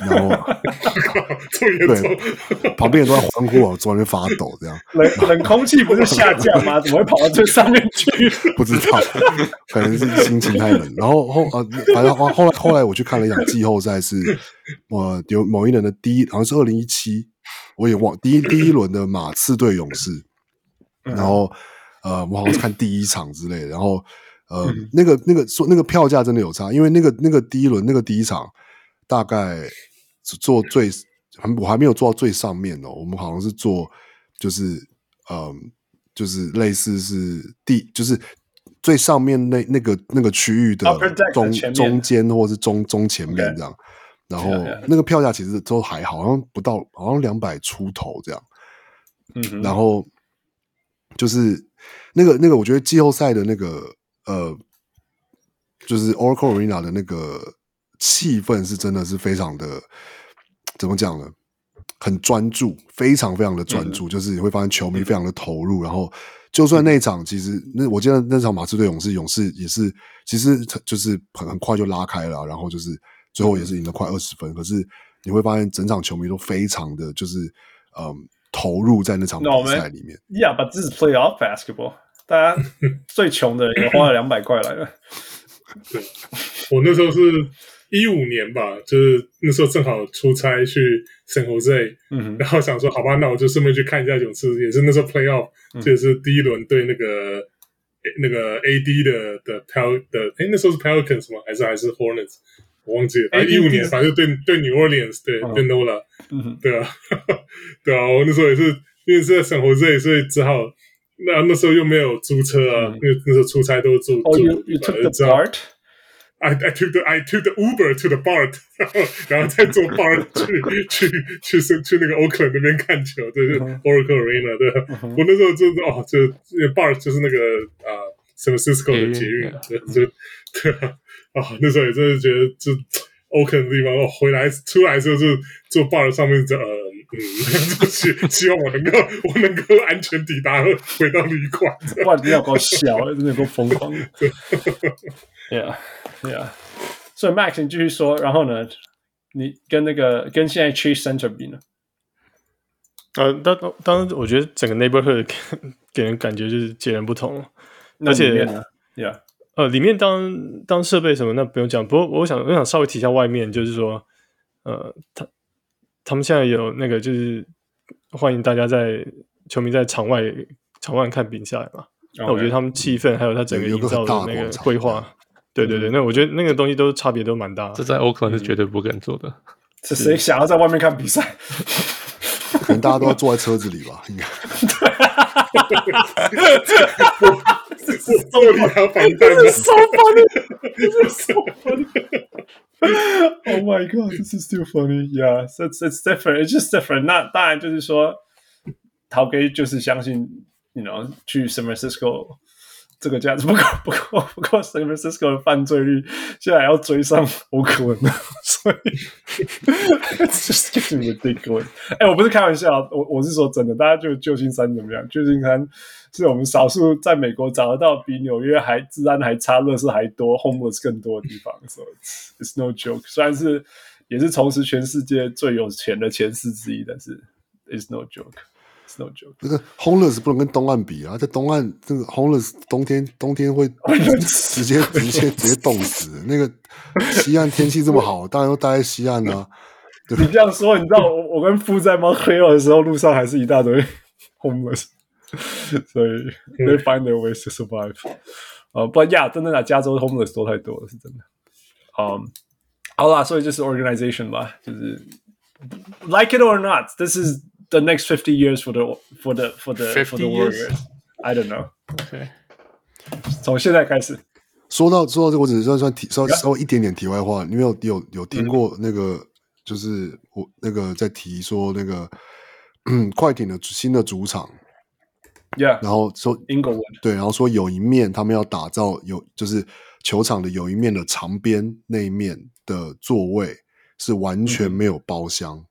然后 对，旁边人都在欢呼，我坐在那边发抖这样。冷冷空气不是下降吗？怎么会跑到最上面去？不知道，可能是心情太冷。然后后呃，反正后后来后来我去看了一场季后赛，是我有某一年的第一，好像是二零一七，我也忘第一第一轮的马刺对勇士。然后呃，我好像是看第一场之类的。然后呃，那个那个说那个票价真的有差，因为那个那个第一轮那个第一场大概坐最我还没有坐到最上面哦，我们好像是坐就是嗯。呃就是类似是第，就是最上面那那个那个区域的中中间或是中中前面这样，然后那个票价其实都还好，好像不到，好像两百出头这样。嗯，然后就是那个那个，我觉得季后赛的那个呃，就是 Oracle Arena 的那个气氛是真的是非常的，怎么讲呢？很专注，非常非常的专注，嗯、就是你会发现球迷非常的投入。嗯、然后，就算那场其实那我记得那场马刺对勇士，勇士也是其实就是很很快就拉开了，然后就是最后也是赢了快二十分。嗯、可是你会发现整场球迷都非常的就是嗯投入在那场比赛里面。No, yeah, but this is playoff basketball。大家最穷的人也花了 两百块来了。对，我那时候是。一五年吧，就是那时候正好出差去圣何塞，嗯哼，然后想说好吧，那我就顺便去看一下勇士，也是那时候 playoff，就、嗯、是第一轮对那个那个 AD 的的 Pel 的，哎，那时候是 Pelicans 吗？还是还是 Hornets？我忘记了。啊，一五年反正对对 New Orleans，对、嗯、对 Nola，对啊，对啊，我那时候也是因为是在圣何塞，所以只好那那时候又没有租车啊，嗯、因为那时候出差都住哦、住， you, you took the BART? I I took the I took the Uber to the BART，然后然后再坐 BART 去去去去去那个 Oakland 那边看球，对，就是 Oracle Arena，对。我那时候就是哦，就 BART 就是那个啊 San Francisco 的捷运，对，就对啊，啊，那时候也真的觉得就 Oakland 的地方，哦，回来出来的时候就坐 BART 上面，呃 嗯，希 希望我能够我能够安全抵达回到旅馆。哇，你要够笑，真的够疯狂。Yeah, yeah. 所以 Max，你继续说，然后呢？你跟那个跟现在 Chase Center 比呢？呃，当当然，我觉得整个 neighborhood 给，给人感觉就是截然不同，而且，Yeah，呃，里面当当设备什么那不用讲，不过我想我想稍微提一下外面，就是说，呃，他他们现在有那个就是欢迎大家在球迷在场外场外看比赛嘛，Okay. 那我觉得他们气氛还有他整个营造的那个规划，对对对，那我觉得那个东西都差别都蛮大的，这在 Oakland 是绝对不敢做的，是谁想要在外面看比赛？可能大家都要坐在车子里吧，应该。坐里还要防弹，so funny，so funny。Oh my god, this is still funny. Yeah, it's it's different. It's just different. 那当然就是说，陶哥就是相信，you know，去 San Francisco。 这个价值不够，不够，不够。San Francisco 的犯罪率现在要追上欧克文了，所以 just getting ridiculous。哎，我不是开玩笑，我我是说真的。大家觉得旧金山怎么样？旧金山是我们少数在美国找得到比纽约还治安还差、乐事还多、homeless 更多的地方。So it's, no joke。虽然是也是同时全世界最有钱的前四之一，但是 it's no joke。No joke. 这个 homeless 不能跟东岸比啊，在东岸这个 homeless 冬天冬天会直接直接直接冻死。那个西岸天气这么好，当然都待在西岸啊。你这样说，你知道我我跟夫在 Mount Hill 的时候，路上还是一大堆 homeless，所以 they find their ways to survive。呃，不呀，真的啊，加州 homeless 多太多了，是真的。嗯，好啦，所以就是 organization 吧，就是 like it or not，这是。The next fifty years for the for the for the for the Warriors, I don't know. OK，从现在开始，说到说到这个，我只是算算题稍稍微一点点题外话。你没有有有听过那个，嗯、就是我那个在提说那个 快艇的新的主场，Yeah，然后说 Inglewood 对，然后说有一面他们要打造有就是球场的有一面的长边那一面的座位是完全没有包厢。嗯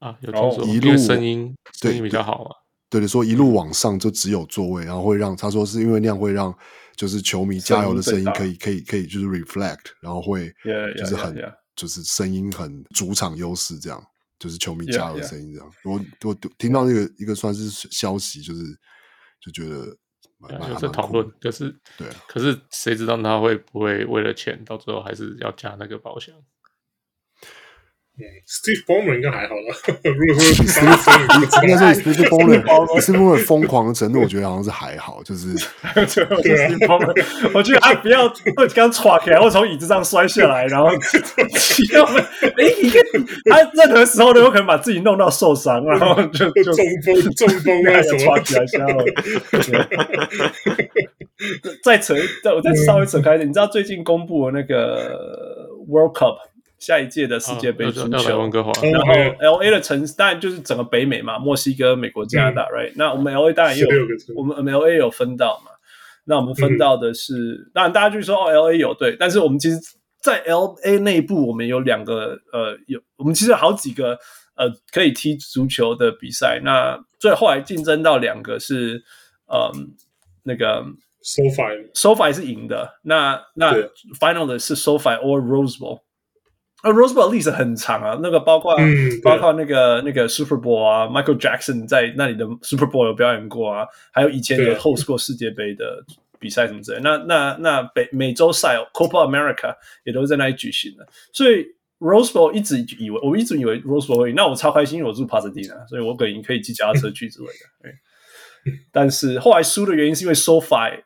啊，有听说一路声音声音比较好嘛？对的，说一路往上就只有座位，然后会让他说是因为那样会让就是球迷加油的声音可以可以可以就是 reflect，然后会就是很就是声音很主场优势这样，就是球迷加油的声音这样。我我听到那个一个算是消息，就是就觉得有在讨论，可是对，可是谁知道他会不会为了钱，到最后还是要加那个包厢？Steve Ballmer 应该还好了。如果说 Steve 应该说 Steve Ballmer，Steve Ballmer 疯狂的程度，我觉得好像是还好，就是 Steve Ballmer，我觉得他不要会刚闯起来，或从椅子上摔下来，然后要哎，你看他任何时候都有可能把自己弄到受伤，然后就就中风中风啊什么闯起来，然后再扯，再我再稍微扯开一点，你知道最近公布的那个 World Cup？下一届的世界杯足球，然后 L A 的城市当然就是整个北美嘛，墨西哥、美国、加拿大，right？那我们 L A 当然也有，我们 L A 有分到嘛？那我们分到的是，当然大家就说哦，L A 有对，但是我们其实，在 L A 内部，我们有两个呃，有我们其实好几个呃可以踢足球的比赛。那最后来竞争到两个是呃那个 SoFi，SoFi 是赢的。那那 Final 的是 SoFi or Rose Bowl。啊，Rose Bowl 历史很长啊，那个包括、嗯、包括那个那个 Super Bowl 啊，Michael Jackson 在那里的 Super Bowl 有表演过啊，还有以前有 host 过世界杯的比赛什么之类。那那那北美洲赛 Copa America 也都是在那里举行的，所以 Rose Bowl 一直以为我一直以为 Rose Bowl 会赢，那我超开心，因为我住 Pasadena，所以我可以可以骑脚踏车去之类的。但是后来输的原因是因为 SoFi。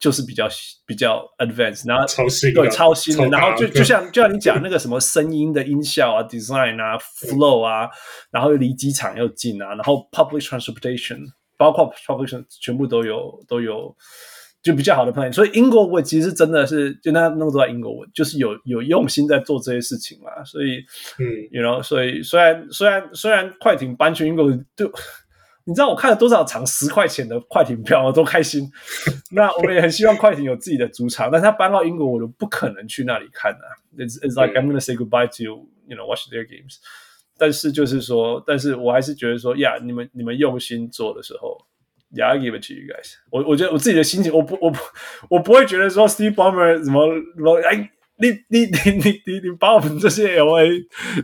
就是比较比较 advanced，然后超新对超新的，然后就就像就像你讲那个什么声音的音效啊，design 啊，flow 啊，然后又离机场又近啊，然后 public transportation 包括 public 全部都有都有就比较好的 plan，所以 Inglewood 其实真的是就那那么多 Inglewood 就是有有用心在做这些事情嘛，所以嗯，you know，所以虽然虽然虽然快艇搬去 Inglewood 就。你知道我看了多少场十块钱的快艇票，我都开心。那我们也很希望快艇有自己的主场，但是他搬到英国，我都不可能去那里看啊。It's it's like I'm gonna say goodbye to you, you know, watch their games。但是就是说，但是我还是觉得说，呀，你们你们用心做的时候，Yeah, I give it to you guys。我我觉得我自己的心情，我不我不我不会觉得说 Steve Ballmer 什么什么哎。你你你你你你把我们这些 L A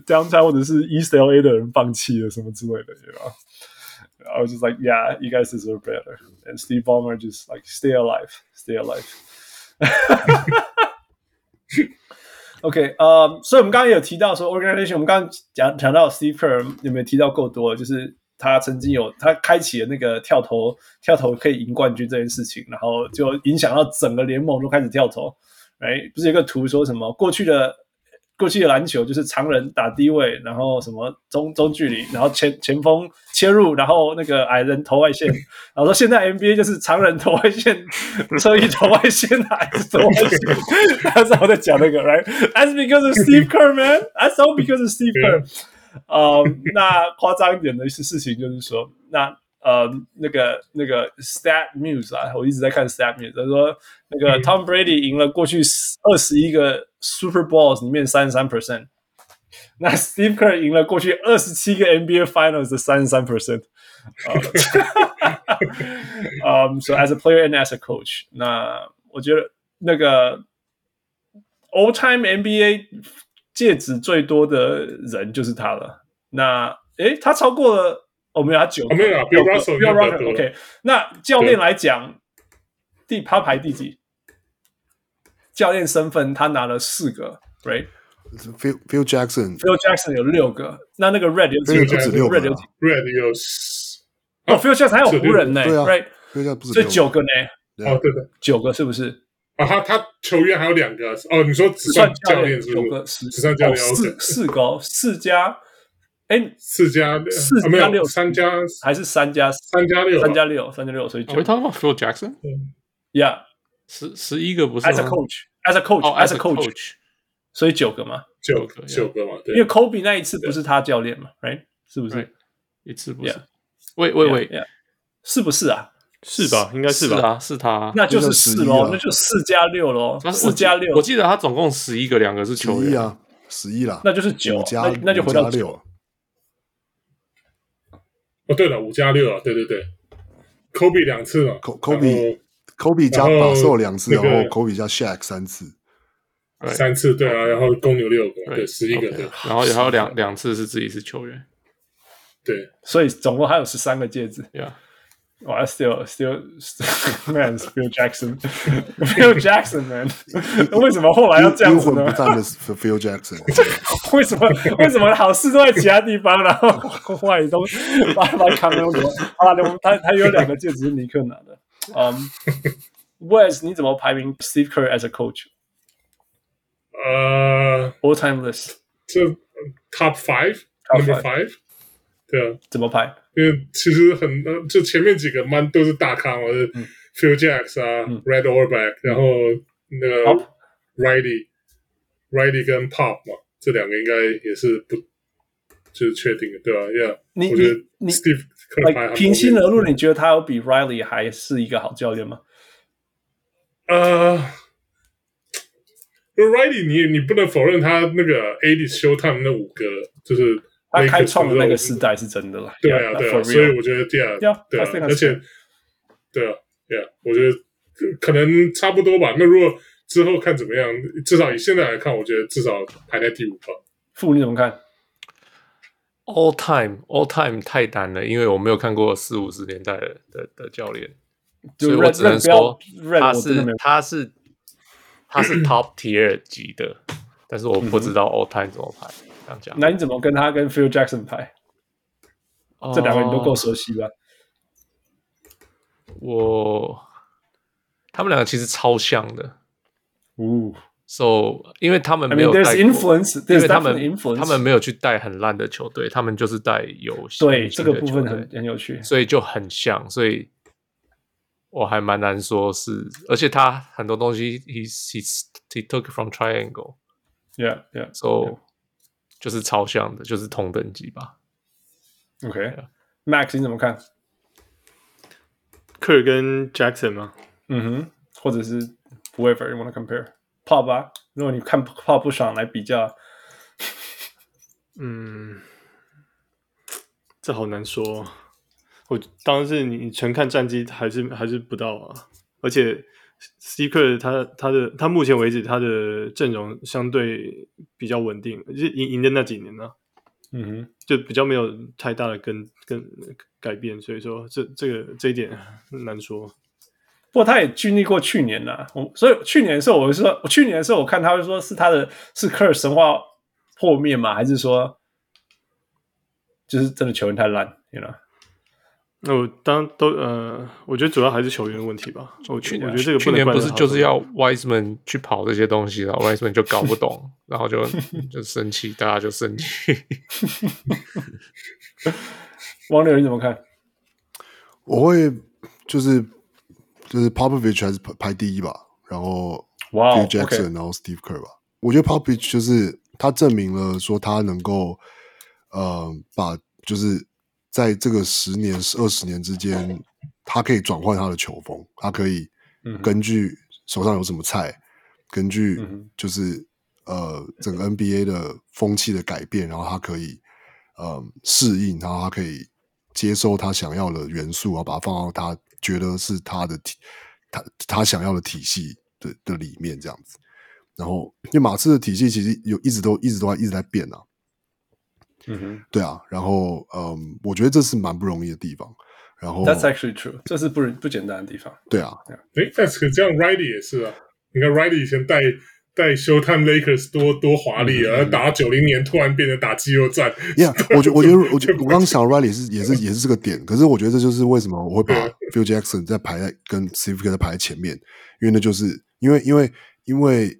downtown 或者是 East L A 的人放弃了什么之类的，you know? I was just like, yeah, you guys deserve better. And Steve Ballmer just like, stay alive, stay alive. OK，呃、um,，所以我们刚刚也有提到说，organization，我们刚刚讲讲到 Steve Kerr 有没有提到够多？就是他曾经有他开启了那个跳投跳投可以赢冠军这件事情，然后就影响到整个联盟都开始跳投。哎，不是有个图说什么过去的 过去的篮球就是常人打低位，然后什么中中距离，然后前前锋切入，然后那个矮人投外线。然后说现在 NBA 就是常人投外线，侧翼投外线，矮人投外线。他是我在讲那个，right？That's because of Steve Kerr, man. That's all because of Steve Kerr. 呃、um,，那夸张一点的一些事情就是说，那。呃，那个那个 Stat News 啊，我一直在看 Stat News。他说，那个 Tom Brady 赢了过去二十一个 Super Bowls 里面三十三 percent，那 Steve Kerr 赢了过去二十七个 NBA Finals 的三十三 percent。嗯，So as a player and as a coach，那我觉得那个 All Time NBA 戒指最多的人就是他了。那诶，他超过了。我们有他九个，没有 Bill Russell，Bill Russell，OK。那教练来讲，第他排第几？教练身份他拿了四个，Right？Phil Phil Jackson，Phil Jackson 有六个。那那个 Red 有几个？Red 有几？Red 有哦，Phil Jackson 还有湖人呢，Right？所以九个呢？哦，对的，九个是不是？啊，他他球员还有两个哦，你说只算教练？九个，只算教练，四四个，四加。哎，四加六，四加六，三加还是三加三加六，三加六，三加六，所以。Are we talking about Phil Jackson? 十十一个不是。As a coach, as a coach, as a coach，所以九个嘛，九个九个嘛，对。因为 Kobe 那一次不是他教练嘛，Right？是不是？一次不是。喂喂喂，是不是啊？是吧？应该是吧？是他，那就是四喽，那就四加六喽，四加六。我记得他总共十一个，两个是球员啊，十一啦，那就是九加，那就回到六。哦，对了，五加六啊，对对对，Kobe 两次嘛，Kobe Kobe 加把手两次，然后 Kobe 加 Shaq 三次，三次对啊，然后公牛六个，对，十一个对，然后还有两两次是自己是球员，对，所以总共还有十三个戒指，Yeah。哇，still still man Phil Jackson. Phil Jackson man，为什么后来要这样子呢？不站的 Phil Jackson，为什么为什么好事都在其他地方，然后坏都把把扛了？啊，他他有两个戒指是尼克拿的。嗯，Wes，你怎么排名 Steve Kerr as a coach？呃，All time list，这 Top Five，Number Five，对啊，怎么排？因为其实很就前面几个蛮都是大咖嘛，是 Phil Jackson 啊，Red Auerbach，然后那个 Riley，Riley 跟 Pop 嘛，这两个应该也是不就是确定的，对吧？Yeah，你我觉得 Steve 平心而论，你觉得他有比 Riley 还是一个好教练吗？呃，Riley，你你不能否认他那个 AD Showtime 那五个就是。他开创的那个时代是真的了，对啊，对啊，所以我觉得这样，对啊，而且，对啊，对啊，我觉得可能差不多吧。那如果之后看怎么样，至少以现在来看，我觉得至少排在第五吧。傅你怎么看？All time，All time 太难了，因为我没有看过四五十年代的的的教练，所以我只能说他是他是他是 Top Tier 级的，但是我不知道 All time 怎么排。那你怎么跟他跟 Phil Jackson 排？哦、这两个人都够熟悉吧？我他们两个其实超像的。哦，So 因为他们没有带 I mean, influence, 因为他们 influence. 他们没有去带很烂的球队，他们就是带有对这个部分很很有趣，所以就很像。所以我还蛮难说是，而且他很多东西 he he he took from triangle。Yeah, yeah. So、yeah. 就是超像的，就是同等级吧。OK，Max，、okay. 你怎么看？科尔跟 Jackson 吗？嗯哼，或者是 whoever you want to compare Pop 吧。如果你看 Pop 不爽来比较，嗯，这好难说。我当然是你纯看战绩还是还是不到啊。而且 Kerr 他他的他目前为止他的阵容相对比较稳定，就赢赢的那几年呢、啊，嗯哼，就比较没有太大的跟跟改变，所以说这这个这一点难说。不过他也经历过去年呐、啊，我所以去年的时候我是说，我去年的时候我看他就说是他的是科尔神话破灭吗？还是说就是真的球员太烂，you know？那我当都呃，我觉得主要还是球员的问题吧。我去年我觉得这个去年不是就是要 Wiseman 去跑这些东西然后 Wiseman 就搞不懂，然后就 就生气，大家就生气。王柳你怎么看？我会就是就是 Popovich 还是排排第一吧，然后 Phil Jackson，然后 Steve Kerr 吧。我觉得 Popovich 就是他证明了说他能够呃把就是。在这个十年、二十年之间，他可以转换他的球风，他可以根据手上有什么菜，根据就是呃整个 NBA 的风气的改变，然后他可以呃适应，然后他可以接收他想要的元素，然后把它放到他觉得是他的体他他想要的体系的的里面这样子。然后，因为马刺的体系其实有一直都一直都在一直在变啊。嗯哼，对啊，然后嗯，我觉得这是蛮不容易的地方。然后，That's actually true，这是不不简单的地方。对啊，哎，That's 这样，Riley 也是啊。你看 Riley 以前带带 Showtime Lakers 多多华丽啊，打到九零年突然变得打肌肉战。Yeah，我觉我觉得我觉得我刚想 Riley 是也是也是这个点，可是我觉得这就是为什么我会把 Phil Jackson 在排在跟 Steve Kerr 在排在前面，因为那就是因为因为因为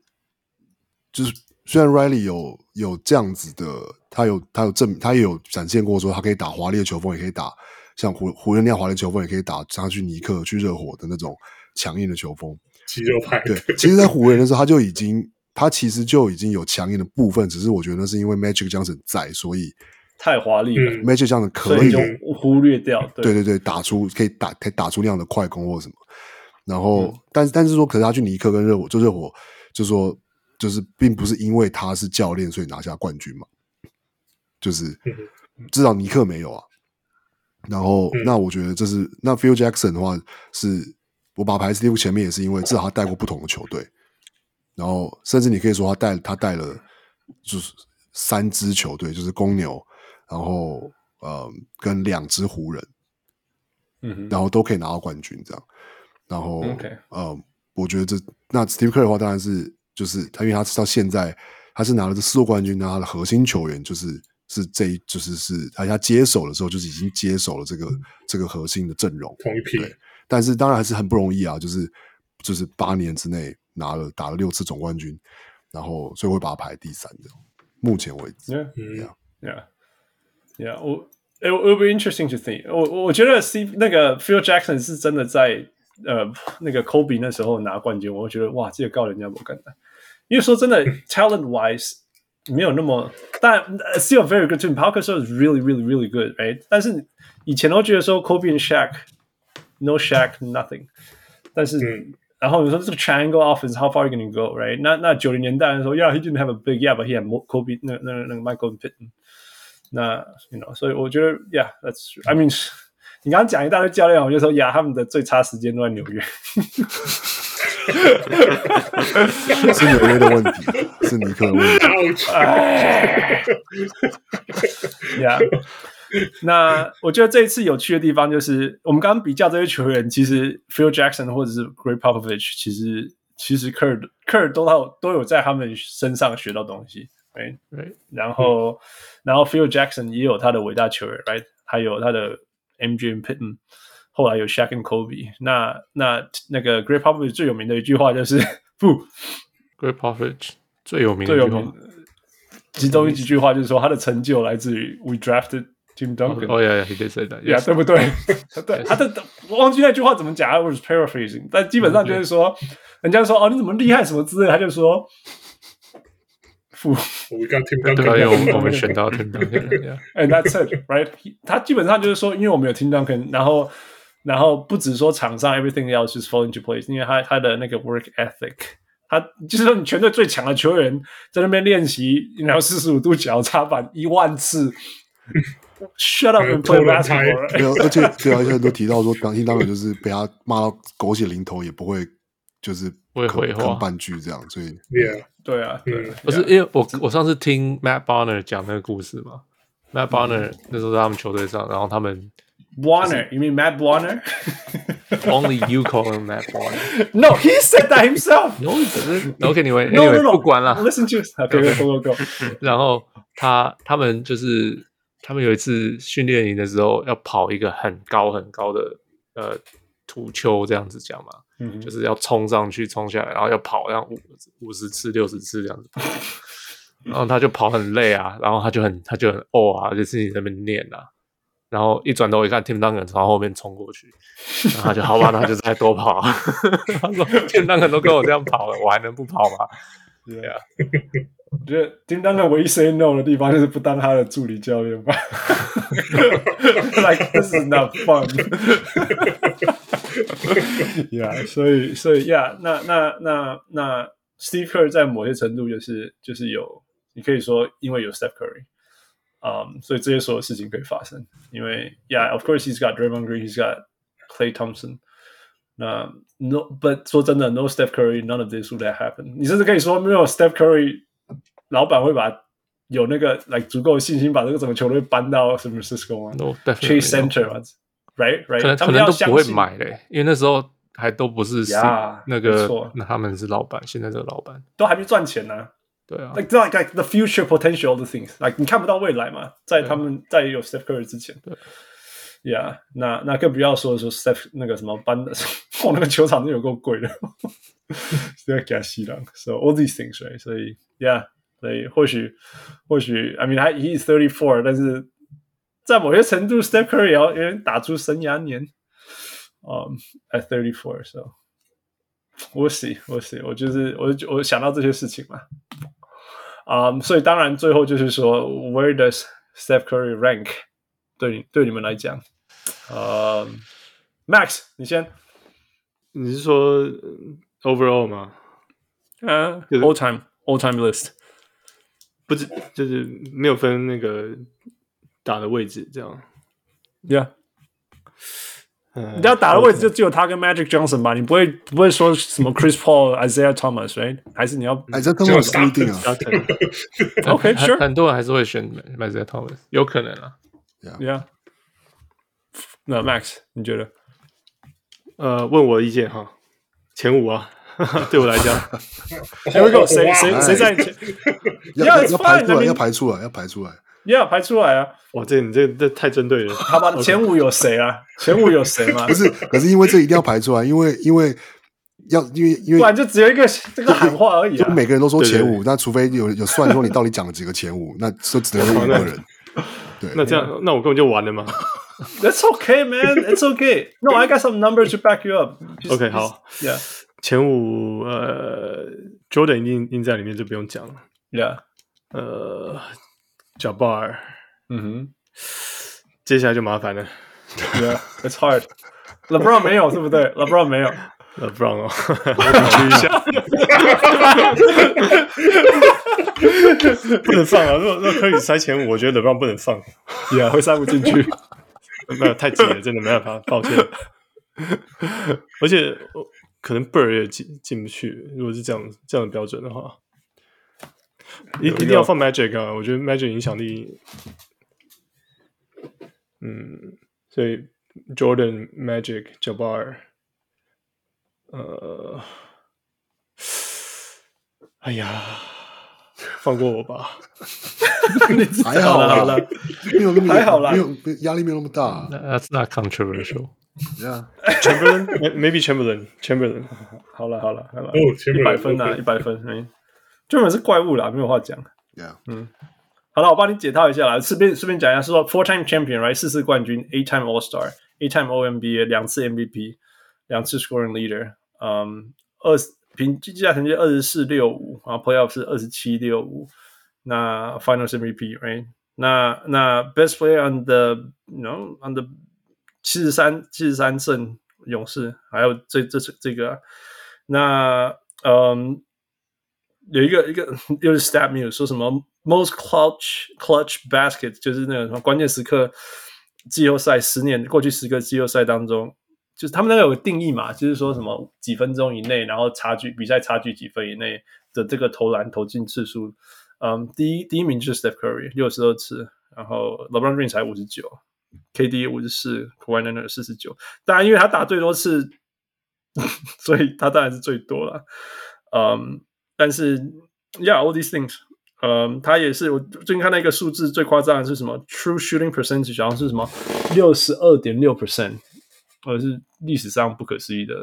就是虽然 Riley 有有这样子的。他有，他有证，他也有展现过说，他可以打华丽的球风，也可以打像湖湖人那样华丽球风，也可以打像去尼克、去热火的那种强硬的球风。肌肉派。对，其实，在湖人的时候，他就已经，他其实就已经有强硬的部分，只是我觉得那是因为 Magic Johnson 在，所以太华丽了。Magic Johnson 可以忽略掉。对对对对，打出可以打可以打出那样的快攻或什么。然后，嗯、但是但是说，可是他去尼克跟热火，就热火，就说就是并不是因为他是教练，所以拿下冠军嘛。就是至少尼克没有啊，然后、嗯、那我觉得这是那 Phil Jackson 的话是我把排 Steve 前面也是因为至少他带过不同的球队，然后甚至你可以说他带他带了就是三支球队，就是公牛，然后呃跟两支湖人，嗯，然后都可以拿到冠军这样，然后 OK 呃我觉得这那 Steve Kerr 的话当然是就是他因为他到现在他是拿了这四座冠军，那他的核心球员就是。是这一就是是，他他接手的时候，就是已经接手了这个、嗯、这个核心的阵容。同一批，但是当然还是很不容易啊，就是就是八年之内拿了打了六次总冠军，然后所以我会把他排第三的，目前为止。Yeah, yeah, yeah, yeah. 我 it will be interesting to think 我。我我觉得 C 那个 Phil Jackson 是真的在呃那个 Kobe 那时候拿冠军，我觉得哇，这个告人家不干的。因为说真的，talent wise。没有那么，但 still very good team. Gasol is really, really, really good, right? 但是以前都觉得说 Kobe and Shaq, no Shaq, nothing. 但是、嗯、然后你说这个 triangle offense, how far are you going to go, right? 那那九零年代的时候，Yeah, he didn't have a big, yeah, but he had Kobe, 那那那个 Michael Pippen. 那 you know，所以我觉得，Yeah, that's true. I mean，你刚刚讲一大堆教练，我就说，Yeah，他们的最差时间都在纽约。是纽约的问题，是尼克的问题。呀， 那我觉得这一次有趣的地方就是，我们刚刚比较这些球员，其实 Phil Jackson 或者是 Greg Popovich，其实其实 Kerr Kerr 都到都有在他们身上学到东西，right right。然后、嗯、然后 Phil Jackson 也有他的伟大球员，right，还有他的 MJ Pippen。后来有 Shaq 跟 Kobe，那那那个 Greg Popovich 最有名的一句话就是不，Greg Popovich 最有名最有名其中一几句话就是说他的成就来自于 We drafted Tim Duncan。哦呀呀，He did say that，yeah，对不对？对，他的我忘记那句话怎么讲，I was paraphrasing，但基本上就是说，人家说哦你怎么厉害什么之类，他就说不，We got Tim Duncan，对，我们选到 Tim Duncan，And that's it，right？他基本上就是说，因为我们有 Tim Duncan，然后。然后不止说场上 everything else is fall into place，因为他他的那个 work ethic，他就是说你全队最强的球员在那边练习，然后四十五度角插板一万次，shut up and play basketball。而且对啊，而且很多提到说，当听当然就是被他骂到狗血淋头，也不会就是会回话半句这样，所以 Yeah，对啊，对，不是因为我我上次听 Matt Bonner 讲那个故事嘛，Matt Bonner 那时候在他们球队上，然后他们 Warner，you mean Matt Warner？Only you call him Matt Bonner。No, he said that himself. No, 只是 OK，你们 No, no, no. 不管了。Listen to us. Okay, go, go, go. 然后他他们就是他们有一次训练营的时候要跑一个很高很高的呃土丘，这样子讲嘛，嗯就是要冲上去冲下来，然后要跑，然后五五十次六十次这样子，然后他就跑很累啊，然后他就很他就很哦啊，就自己在那边念啊。然后一转头一看，Tim Duncan 从后面冲过去，然后他就好吧，那他就再多跑。他说：“Tim Duncan 都跟我这样跑了，我还能不跑吗？” 对啊，我觉得 Tim Duncan 唯一 say no 的地方就是不当他的助理教练吧。 like this is not fun 。 yeah，所以所以 yeah，那那那那 Steve Kerr 在某些程度就是就是有，你可以说因为有 Steph Curry。Um, 所以这些所有事情可以发生，因为，Yeah，of course he's got Draymond Green，he's got Klay Thompson。那 No，but 说真的，No Steph Curry，none of this would have happened。你甚至可以说，没有 Steph Curry， 老板会把有那个 like 足够的信心把这个整个球队搬到 San Francisco 吗 No，Chase Center 吗？Right，Right，可能可能都不会买嘞，因为那时候还都不是 Yeah, 那个错，那他们是老板，现在这个老板都还没赚钱呢、啊。对啊 like like like the future potential of things，like 你看不到未来嘛，在他们在有 Steph Curry 之前，对，Yeah，那那更不要说说 Steph 那个什么搬的，哦，那个球场真有够贵的，要给他吸了，so all these things，right，所以 Yeah，所以或许或许，I mean，他 he is thirty four，但是在某些程度，Steph Curry 也要有点打出生涯年，嗯、um,，at thirty four，so we'll see，we'll see，我就是我我想到这些事情嘛。啊，um, 所以当然最后就是说，Where does Steph Curry rank？对你对你们来讲，呃、uh,，Max，你先，你是说 overall 吗？嗯、uh,，all time all time list， 不知，就是没有分那个打的位置这样，Yeah。嗯、你要打的位置就只有他跟 Magic Johnson 吧？你不会不会说什么 Chris Paul、Isaiah Thomas，right？还是你要 Isaiah Thomas 不一定啊。OK，Sure，很多人还是会选 Isaiah Thomas，有可能啊。Yeah。那 Max，你觉得？呃，问我的意见哈，前五啊，对我来讲，Here we go，谁谁谁在前？要要排出来，要排出来，要排出来。要排出来啊！哇，这你这这太针对了。好吧，前五有谁啊？前五有谁吗？不是，可是因为这一定要排出来，因为因为要因为因为不然就只有一个这个喊话而已。就每个人都说前五，那除非有有算说你到底讲了几个前五，那就只能五个人。对，那这样那我根本就完了吗。That's okay, man. It's okay. No, I got some numbers to back you up. OK，好，Yeah，前五呃，Jordan 一定一定在里面，就不用讲了。Yeah，呃。Jabbar，嗯哼，接下来就麻烦了。Yeah，it's hard。LeBron 没有，对不对？LeBron 没有，LeBron 哦，我比一下，不能放啊！如果如果可以塞前五，我觉得 LeBron 不能放，Yeah，会塞不进去。没有太挤了，真的没办法，抱歉。而且可能 Bird 也进进不去，如果是这样这样的标准的话。一一定要放 Magic 啊！我觉得 Magic 影响力，嗯，所以 Jordan、Magic、Jabbar，呃，哎呀，放过我吧，还好啦，没有那么还好啦，没有压力没有那么大。That's not controversial. Yeah，Chamberlain，maybe Chamberlain，Chamberlain，好了好了好了，哦，一百分啊，一百分，哎。专门是怪物啦，没有话讲。Yeah. 嗯，好了，我帮你解套一下啦。顺便顺便讲一下，是说 four-time champion，right，四次冠军，eight-time All-Star，eight-time OMBA，两次 MVP，两次 scoring leader。嗯，二平均计下成绩二十四六五，然后 playoff 是二十七六五。那 Finals MVP，right？那那 best player on the，you know on the 七十三七十三胜勇士，还有这这这个、那嗯。有一个一个 又是 Stat me 说什么 Most clutch clutch basket 就是那个什么关键时刻季后赛十年过去十个季后赛当中就是他们那个有个定义嘛，就是说什么几分钟以内，然后差距比赛差距几分以内的这个投篮投进次数，嗯，第一第一名就是 Steph Curry 六十二次，然后 LeBron James 才五十九 KD 五十四，Kawhi l e n a r 四十九，当然因为他打最多次，所以他当然是最多了，嗯，但是 Yeah all these things，嗯，他也是我最近看到一个数字最夸张的是什么？True shooting percentage 好像是什么六十二点六 percent。而是历史上不可思议的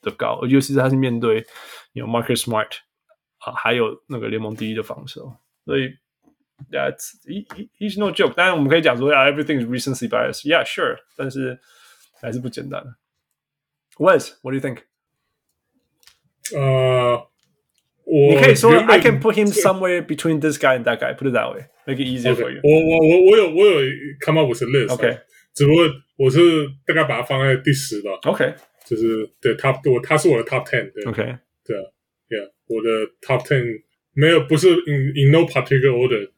的高，尤其是他是面对有 Marcus Smart 啊，还有那个联盟第一的防守，所以 That's he, he's no joke。当然我们可以讲说，Yeah, everything is recency bias. Yeah, sure，但是还是不简单的。Wes，what do you think？呃，我你可以说 I can put him somewhere between this guy and that guy. Put it that way, make it easier for you. 我我我我有我有 come up with a list. OK，只不过。我是大概把它放在第十吧。OK，就是对 top 我他是我的 top ten。对 OK，对啊，Yeah，我的 top ten 没有不是 in in no particular order，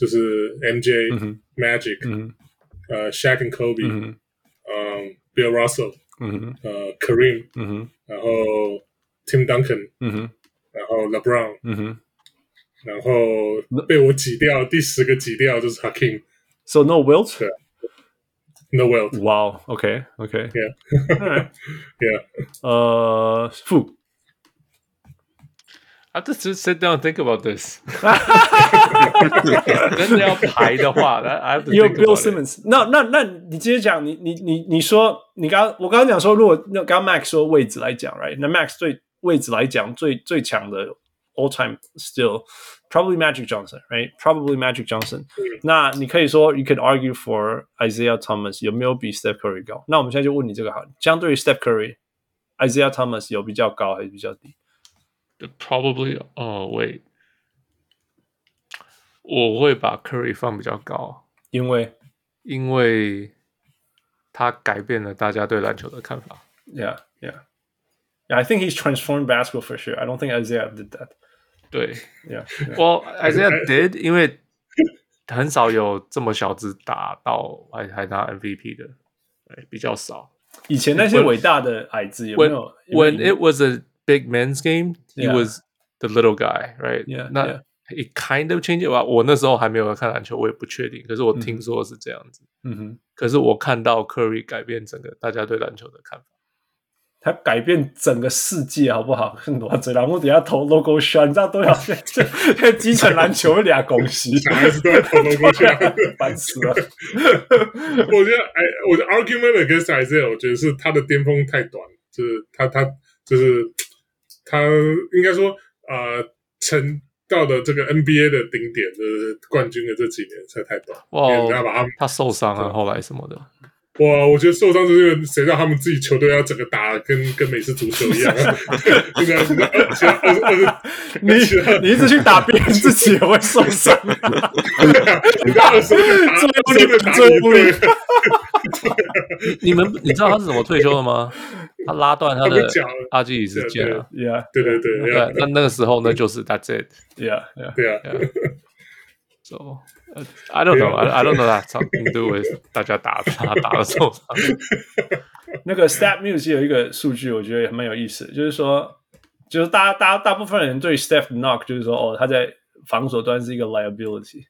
就是 MJ、嗯、Magic，嗯呃、uh, Shaq and Kobe，嗯、um, Bill Russell，嗯呃、uh, Kareem，嗯然后 Tim Duncan，嗯然后 LeBron，嗯然后被我挤掉第十个挤掉就是 Hakeem。So no Wilt。对。No Wilt. Wow. Okay. Okay. Yeah. All right. Yeah. 呃，负。 I have to just sit down and think about this. 真的要排的话，那 I have to think about it. Bill Simmons。那那那你接着讲，你你你你说，你刚我刚刚讲说，如果那刚 Max 说位置来讲，right？那 Max 最位置来讲最最强的 all time still。Probably Magic Johnson, right? Probably Magic Johnson。那你可以说，you can argue for Isaiah Thomas 有没有比 Steph Curry 高？那我们现在就问你这个好，相对于 Steph Curry，Isaiah Thomas 有比较高还是比较低 ？Probably，哦，wait，我会把 Curry 放比较高，因为因为他改变了大家对篮球的看法。Yeah, yeah, yeah. I think he's transformed basketball for sure. I don't think Isaiah did that. 对，Yeah，我 Isaiah did，因为很少有这么小只打到还还拿 MVP 的，比较少。以前那些伟大的矮子有没有 When, when it was a big man's game, he Yeah. was the little guy, right? Yeah, 那 yeah. it kind of changed. 我我那时候还没有看篮球，我也不确定。可是我听说是这样子。嗯哼，可是我看到 Curry 改变整个大家对篮球的看法。他改变整个世界，好不好？很多这然后底下投 logo shot，你知道多少？这这 基层篮球俩恭喜，小孩子都在投 logo shot，烦死了。我觉得，哎，我的 argument against Isaiah，我觉得是他的巅峰太短，就是他他就是他应该说，呃，成到了这个 NBA 的顶点，就是冠军的这几年才太短。哇，他把他他受伤啊，后来什么的。哇，我觉得受伤就是因为谁让他们自己球队要整个打跟跟美式足球一样，现在你 你一直去打别人，自己也会受伤。你知道二十打最不利，你们你知道他是怎么退休的吗？他拉断他的阿基里斯腱了。Yeah，对对对，那那个时候呢，就是 That's it。Yeah，yeah，对啊。So。I don't know. I I don't know that something to do with 大家打他打的受伤。那个 StatMuse 有一个数据，我觉得也蛮有意思，就是说，就是大家大家大部分人对 Steph knock 就是说，哦，他在防守端是一个 liability。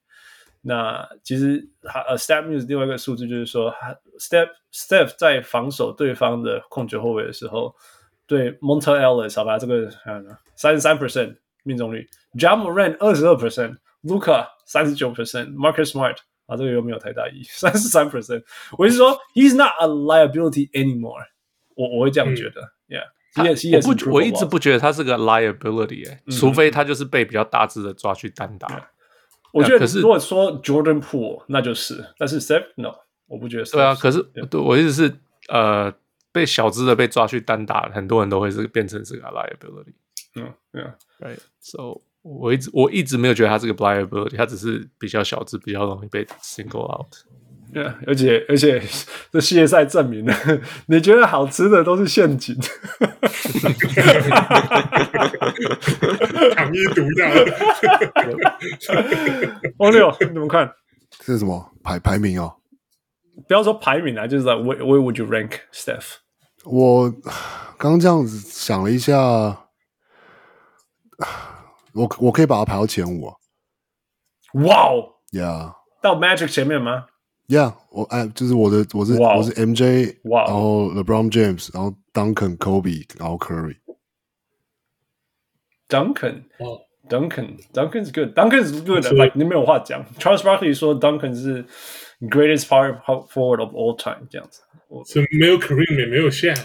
那其实他呃 StatMuse 另外一个数字就是说，Steph Steph 在防守对方的控球后卫的时候，对 Monta Ellis 好吧，这个三十三 percent 命中率，Ja Morant 二十二 percent。 Luka 三十九 percent，Marcus Smart 啊，这个又没有太大意义，三十三 percent。我是说，He's not a liability anymore 我。我我会这样觉得、嗯、，Yeah，我不，我一直不觉得他是个 liability，哎、欸嗯，除非他就是被比较大只的抓去单打。Yeah. 我觉得，如果说 Jordan Poole，那就是，但是 Steph No，我不觉得是。对啊，可是对我意思是，呃，被小只的被抓去单打，很多人都会是变成是个 liability。嗯，对啊，Right，So。我一直我一直没有觉得他是个 liability，他只是比较小只，比较容易被 single out。对，而且而且这系列赛证明了，你觉得好吃的都是陷阱。糖衣毒药。王六，你怎么看？这是什么排排名哦？不要说排名啊，就是 like where where would you rank Steph？我刚刚这样子想了一下，我我可以把它排到前五啊。哇哦 Yeah，到 Magic 前面吗？Yeah，我哎，就是我的，我是 Wow. 我是 MJ，哇然后 LeBron James，然后 Duncan、Kobe，然后 Curry。Duncan，哦 Duncan，Duncan's good，Duncan's good，是 like 你没有话讲。Charles Barkley 说 Duncan 是 greatest power forward of all time 这样子。是没有 Kareem 也没有 Shaq，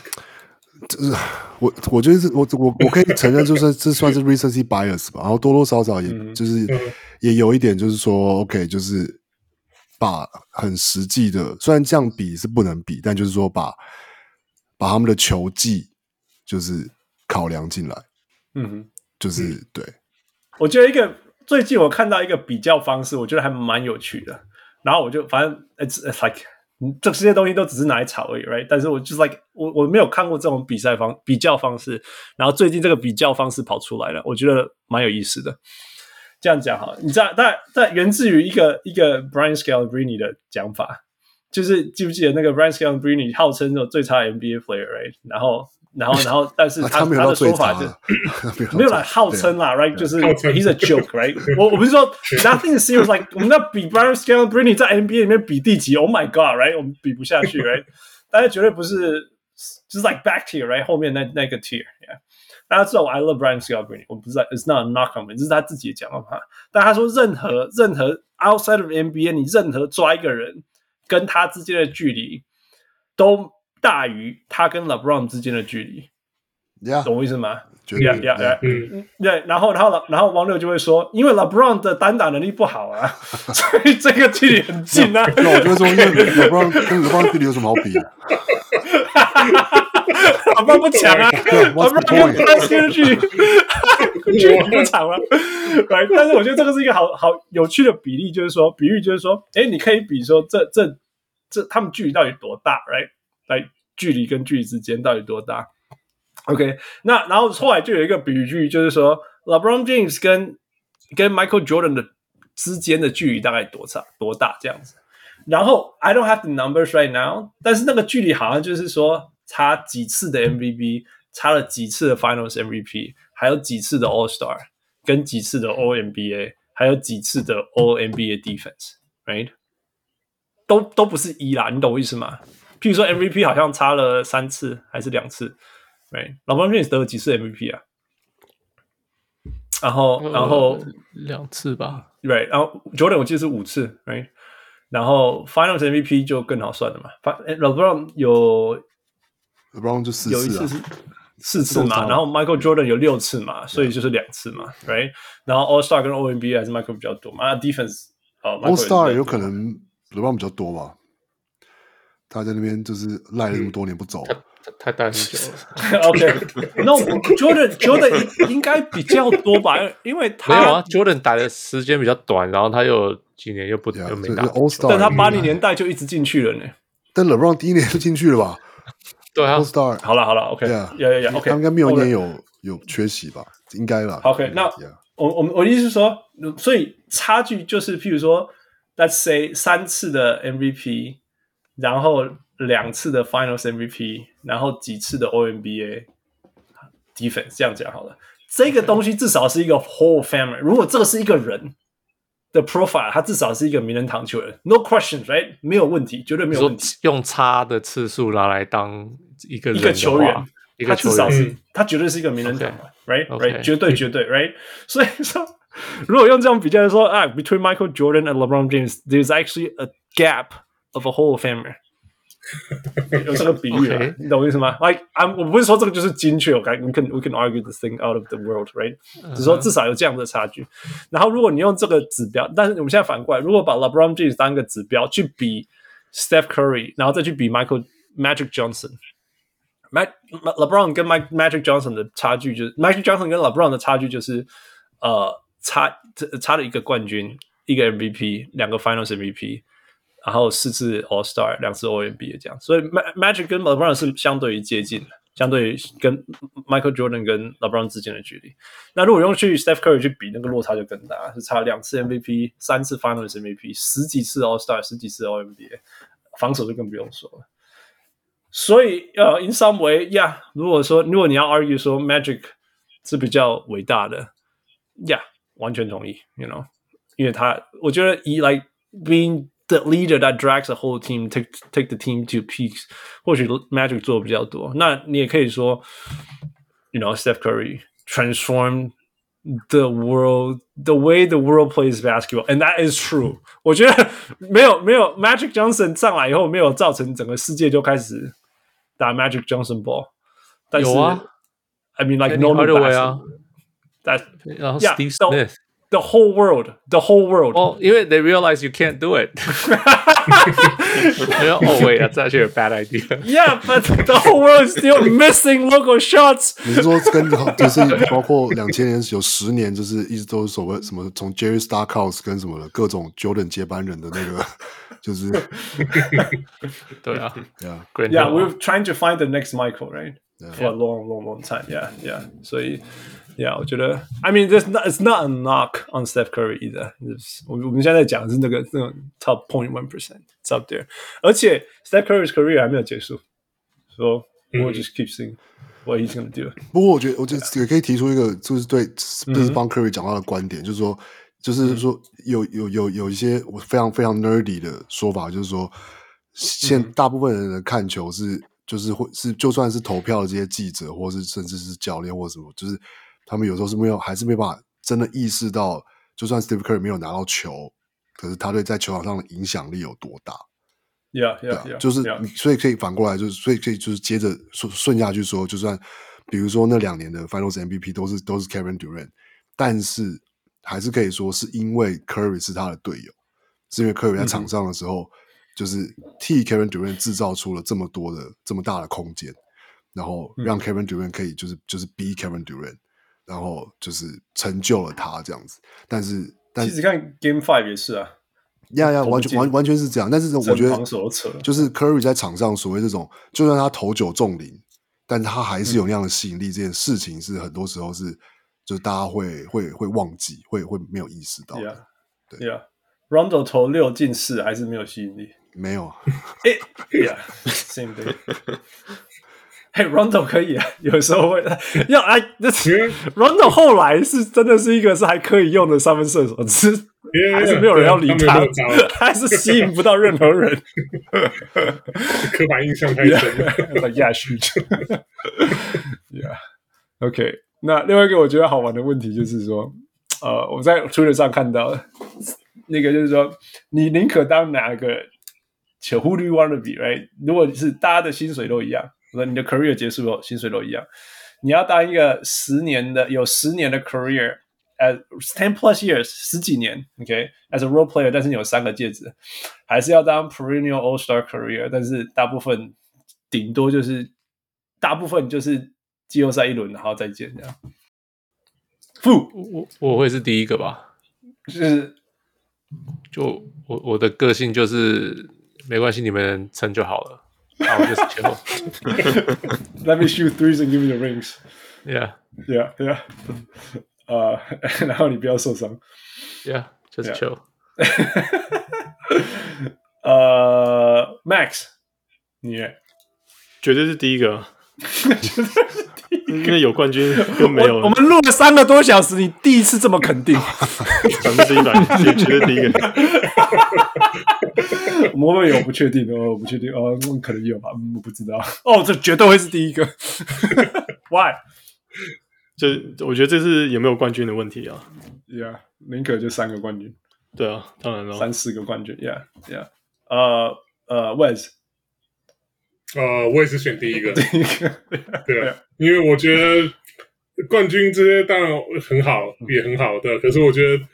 我我觉得是我我我可以承认，就是这算是 recency bias 吧，然后多多少少也就是嗯。也有一点，就是说 OK，就是把很实际的，虽然这样比是不能比，但就是说把把他们的球技就是考量进来，嗯哼。就是对，我觉得一个最近我看到一个比较方式，我觉得还蛮有趣的。然后我就反正 it's, it's like 嗯这些东西都只是拿来炒而已，right？但是我就是 like 我我没有看过这种比赛方比较方式。然后最近这个比较方式跑出来了，我觉得蛮有意思的。这样讲好，你知道，但但源自于一个一个 Brian Scalabrine 的讲法，就是记不记得那个 Brian Scalabrine 号称那种最差 NBA player，right？然后。然后，然后，但是他、啊、他，他的说法就没有来号称啦，right？就是 he's a joke，right？我我不是说 nothing is serious，like 我们要比 Brian Scalabrine 在 NBA 里面比第几？Oh my god，right？我们比不下去，right？大家绝对不是，就是 like back tier，right？后面那那个 tier，yeah？大家知道我 I love Brian Scalabrine，我不是，it's not a knock on me，这是他自己讲的话。但他说任何任何 outside of NBA，你任何抓一个人跟他之间的距离都。 大于他跟 LeBron 之间的距离，yeah, 懂我意思吗？Yeah, yeah, yeah. 嗯，对。然后，然后，然后王六就会说，因为 LeBron 的单打能力不好啊，所以这个距离很近啊。那我就会说，因为 LeBron 跟 LeBron 距离有什么好比 的？LeBron 不强啊，LeBron 跟他之间的距离距离不长了。对，但是我觉得这个是一个好好有趣的比例，就是说，比喻就是说，哎，你可以比说这，这这这他们距离到底多大，right？来，距离跟距离之间到底多大？OK，那然后后来就有一个比喻句，就是说 LeBron James 跟跟 Michael Jordan 的之间的距离大概多长多大这样子。然后 I don't have the numbers right now，但是那个距离好像就是说差几次的 MVP，差了几次的 Finals MVP，还有几次的 All Star，跟几次的 All NBA，还有几次的 All NBA Defense，right？都都不是一啦，你懂我意思吗？譬如说 MVP 好像差了三次还是两次，right？LeBron James 得了几次 MVP 啊？然后，呃、然后两次吧，right？然后 Jordan 我记得是五次，right？然后 Finals MVP 就更好算了嘛。LeBron 有 LeBron 就四次，啊，有一次是四次嘛，然后 Michael Jordan 有六次嘛，所以就是两次嘛，right？然后 All Star 跟 All NBA 还是 Michael 比较多嘛，啊，Defense 哦，All Star 有可能 LeBron 比较多吧。他在那边就是赖了那么多年不走，嗯、他他待很久了。OK，No，Jordan，Jordan 应该比较多吧？因为他没有啊，Jordan 打的时间比较短，然后他又几年又不、又没打。但他八零年代就一直进去了呢。但 LeBron 第一年就进去了吧？对啊 All Star。好了好了，OK，呀呀呀，OK，他应该没有一年有有缺席吧？应该吧？OK，那我我我的意思是说，所以差距就是，譬如说，Let's say 三次的 MVP。然后两次的 Finals MVP，然后几次的 All NBA Defense，这样讲好了。这个东西至少是一个 Whole Family。如果这个是一个人的 Profile，他至少是一个名人堂球员，No questions，right？没有问题，绝对没有问题。用差的次数拿来当一个人一个球员，一个球员他至少是他绝对是一个名人堂，right？Right？绝对绝对，right？所以说，如果用这种比较说啊，Between Michael Jordan and LeBron James，there's actually a gap。Of a whole family，有这个比喻啊， Okay. 你懂我意思吗？Like I'm，我不是说这个就是精确，OK，we can we can argue this thing out of the world，right？、Uh huh. 只是说至少有这样的差距。然后如果你用这个指标，但是我们现在反过来，如果把 LeBron James 当一个指标去比 Steph Curry，然后再去比 Michael Magic Johnson，Mag LeBron 跟 Mike Magic Johnson 的差距就是 Magic Johnson 跟 LeBron 的差距就是呃差差了一个冠军，一个 MVP，两个 Finals MVP。 然后四次 All Star，两次 All NBA 这样，所以 Magic 跟 LeBron 是相对于接近的，相对于跟 Michael Jordan 跟 LeBron 之间的距离。那如果用去 Steph Curry 去比，那个落差就更大，是差两次 MVP，三次 Finals MVP，十几次 All Star，十几次 All NBA，防守就更不用说了。所以呃、uh,，in some way，yeah，如果说如果你要 argue 说 Magic 是比较伟大的，yeah，完全同意，you know，因为他我觉得以 like being the leader that drags the whole team take take the team to peaks，或许 Magic 做的比较多。那你也可以说，you know，Steph Curry transform the world the way the world plays basketball，and that is true。我觉得没有没有 Magic Johnson 上来以后，没有造成整个世界就开始打 Magic Johnson ball。但是有啊，I mean like Penny no Hardaway 啊 that 然后 yeah Steve so- Smith， the whole world the whole world 哦，因为 they realize you can't do it。没有，哦，wait, that's actually a bad idea。 Yeah, but the whole world is still missing local shots. 你是说跟就是包括两千年有十年，就是一直都是所谓什么从 Jerry Stackhouse 跟什么的各种 Jordan 接班人的那个，就是对啊 yeah ，Grant Yeah, Hill 啊 we're trying to find the next Michael, right? Yeah. For a long, long, long time. Yeah, yeah. 所以 ，Yeah，我觉得，I mean, there's not, it's not a knock on Steph Curry either. 我我们现在在讲的是那个那种 top point one percent, it's up there. 而且 Steph Curry's career 还没有结束，so we'll just keep seeing what he's gonna do. 不过我觉得，我觉得也可以提出一个，就是对，就是帮 Curry 讲到的观点，就是说，就是说有有有有一些我非常非常 nerdy 的说法，就是说，现大部分人的看球是，就是会是，就算是投票的这些记者，或是甚至是教练或什么，就是他们有时候是没有，还是没办法真的意识到，就算 Steve Curry 没有拿到球，可是他对在球场上的影响力有多大。Yeah, 对 yeah, 啊 yeah. 就是.所以可以反过来，就是所以可以就是接着顺顺下去说，就算比如说那两年的 Finals MVP 都是都是 Kevin Durant，但是还是可以说是因为 Curry 是他的队友，是因为 Curry 在场上的时候，就是替 Kevin Durant 制造出了这么多的这么大的空间，然后让 Kevin Durant 可以就是就是逼 Kevin Durant，然后就是成就了他这样子。但是但是其实看 Game Five 也是啊，呀呀，完全完完全是这样。但是我觉得。就是 Curry 在场上所谓这种，就算他投九中零，但他还是有那样的吸引力。这件事情是很多时候是，就是大家会会会忘记，会会没有意识到的。Yeah, 对 yeah. Rondo 投六进四还是没有吸引力。没有，诶 yeah, same 嘿、hey,，Rondo 可以啊，有时候会要哎，那 Rondo 后来是真的是一个是还可以用的三分射手，只是还是没有人要理他，还是吸引不到任何人。刻板印象太深了。Like yeah, shoot. yeah. OK，那另外一个我觉得好玩的问题就是说，呃，我在 Twitter 上看到的那个就是说，你宁可当哪个球？Who do you want to be? Right？如果是大家的薪水都一样，那你的 career 结束后薪水都一样，你要当一个十年的有十年的 career。As ten plus years，十几年，OK，as、okay? a role player，但是你有三个戒指，还是要当 perennial All Star career，但是大部分顶多就是大部分就是季后赛一轮，然后再见这样。负我我会是第一个吧，就是就我我的个性就是没关系，你们撑就好了，那我就是球。Let me shoot threes and give me the rings. Yeah, Yeah, yeah. 呃、uh, 然后你不要受伤。yeah，就是球。呃、uh,，Max，你绝对是第一个，因为有冠军又没有。我，我们录了三个多小时，你第一次这么肯定，百分之一百，绝绝对第一个。我们会有不确定哦，我不确定哦，可能有吧，嗯，我不知道。哦，这绝对会是第一个。Why？这我觉得这是有没有冠军的问题啊？Yeah，宁可就三个冠军。对啊，当然了，三四个冠军。Yeah，Yeah。呃呃，Wes，呃，我也是选第一个。第一个。对啊，因为我觉得冠军这些当然很好，也很好的。可是我觉得，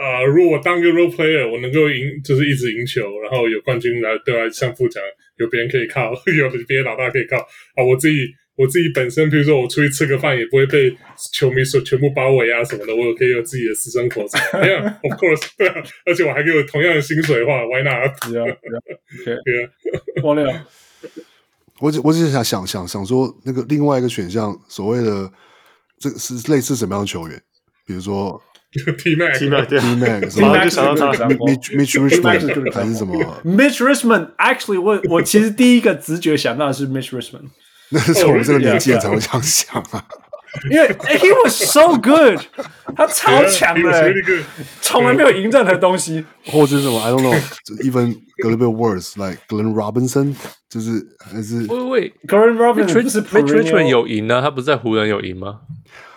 呃，如果我当个 role player，我能够赢，就是一直赢球，然后有冠军来，对啊，像副讲，有别人可以靠，有别的老大可以靠啊，我自己。我自己本身，比如说我出去吃个饭，也不会被球迷所全部包围啊什么的。我可以有自己的私生活。Yeah，of course，对啊。而且我还给我同样的薪水的话，Why not？Yeah，OK，王六，我只我只是想想想想说，那个另外一个选项，所谓的这是类似什么样的球员？比如说 T Mac T Mac 对 T Mac 什马么上就想到他 Mitch Mitch Richmond 还是什么？Mitch Richmond，actually，我我其实第一个直觉想到的是 Mitch Richmond，那是我们这个年纪人才会这样想啊。因为 he was so good，他超强的从来没有赢任何东西。或者是什么？I don't know，even a little bit worse，like Glenn Robinson，就是还是喂喂 Glenn Robinson，Mitch 不是 Mitch Richmond 有赢啊，他不是在湖人有赢吗？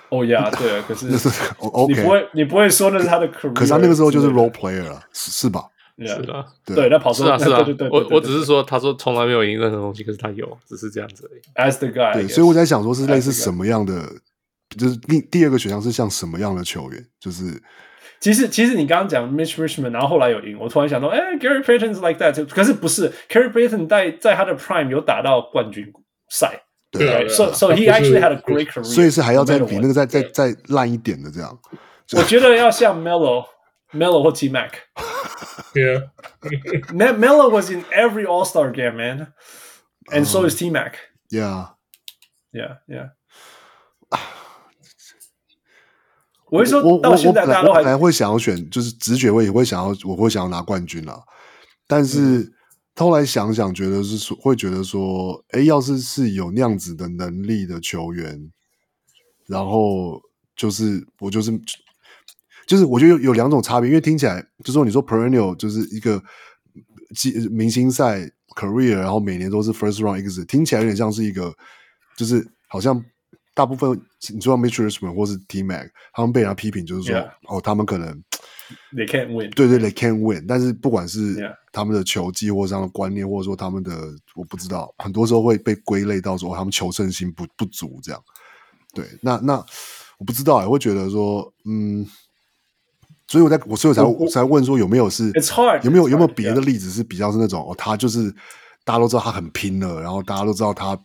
哦呀，对啊，可是那是哦你不会你不会说那是他的 career，可是他那个时候就是 role player 了，是是吧？Yeah。是啊，对，那跑出是啊是啊。对对对，我对我只是说，他说从来没有赢任何东西，可是他有，只是这样子而已。as the guy，对，所以我在想说，是类似什么样的？就是第第二个选项是像什么样的球员？就是其实其实你刚刚讲 Mitch Richmond，然后后来有赢，我突然想到，哎，Gary Payton is like that，可是不是 Gary Payton 在在他的 prime 有打到冠军赛 对啊， ，right？So so he 他不是 actually had a great career，所以是还要再 no matter 比 what 那个再再再烂一点的这样。我觉得要像 Melo。Melo 或 T Mac， Yeah， Melo was in every All Star game, man, and so is T Mac. Yeah， Yeah, yeah. 我会说我我到现在我本来大家都还我本来会想要选，就是直觉我也会想要，我会想要拿冠军啦。但是嗯 后来想想，觉得是说会觉得说，哎，要是是有那样子的能力的球员，然后就是我就是就是我觉得有有两种差别，因为听起来就是说你说 perennial 就是一个季明星赛 career，然后每年都是 first round exit，听起来有点像是一个就是好像大部分你说 Mitch Richmond 或是 T Mac，他们被人家批评就是说.哦，他们可能 they can't win。对对，they can't win，但是不管是 Yeah. 他们的球技或者他们的观念，或者说他们的我不知道，很多时候会被归类到说、哦、他们求胜心不不足这样。对，那那我不知道我，会觉得说嗯。所以我在我所以我才我我才问说有没有是有没有有没有别的例子是比较是那种哦，他就是大家都知道他很拼了，然后大家都知道他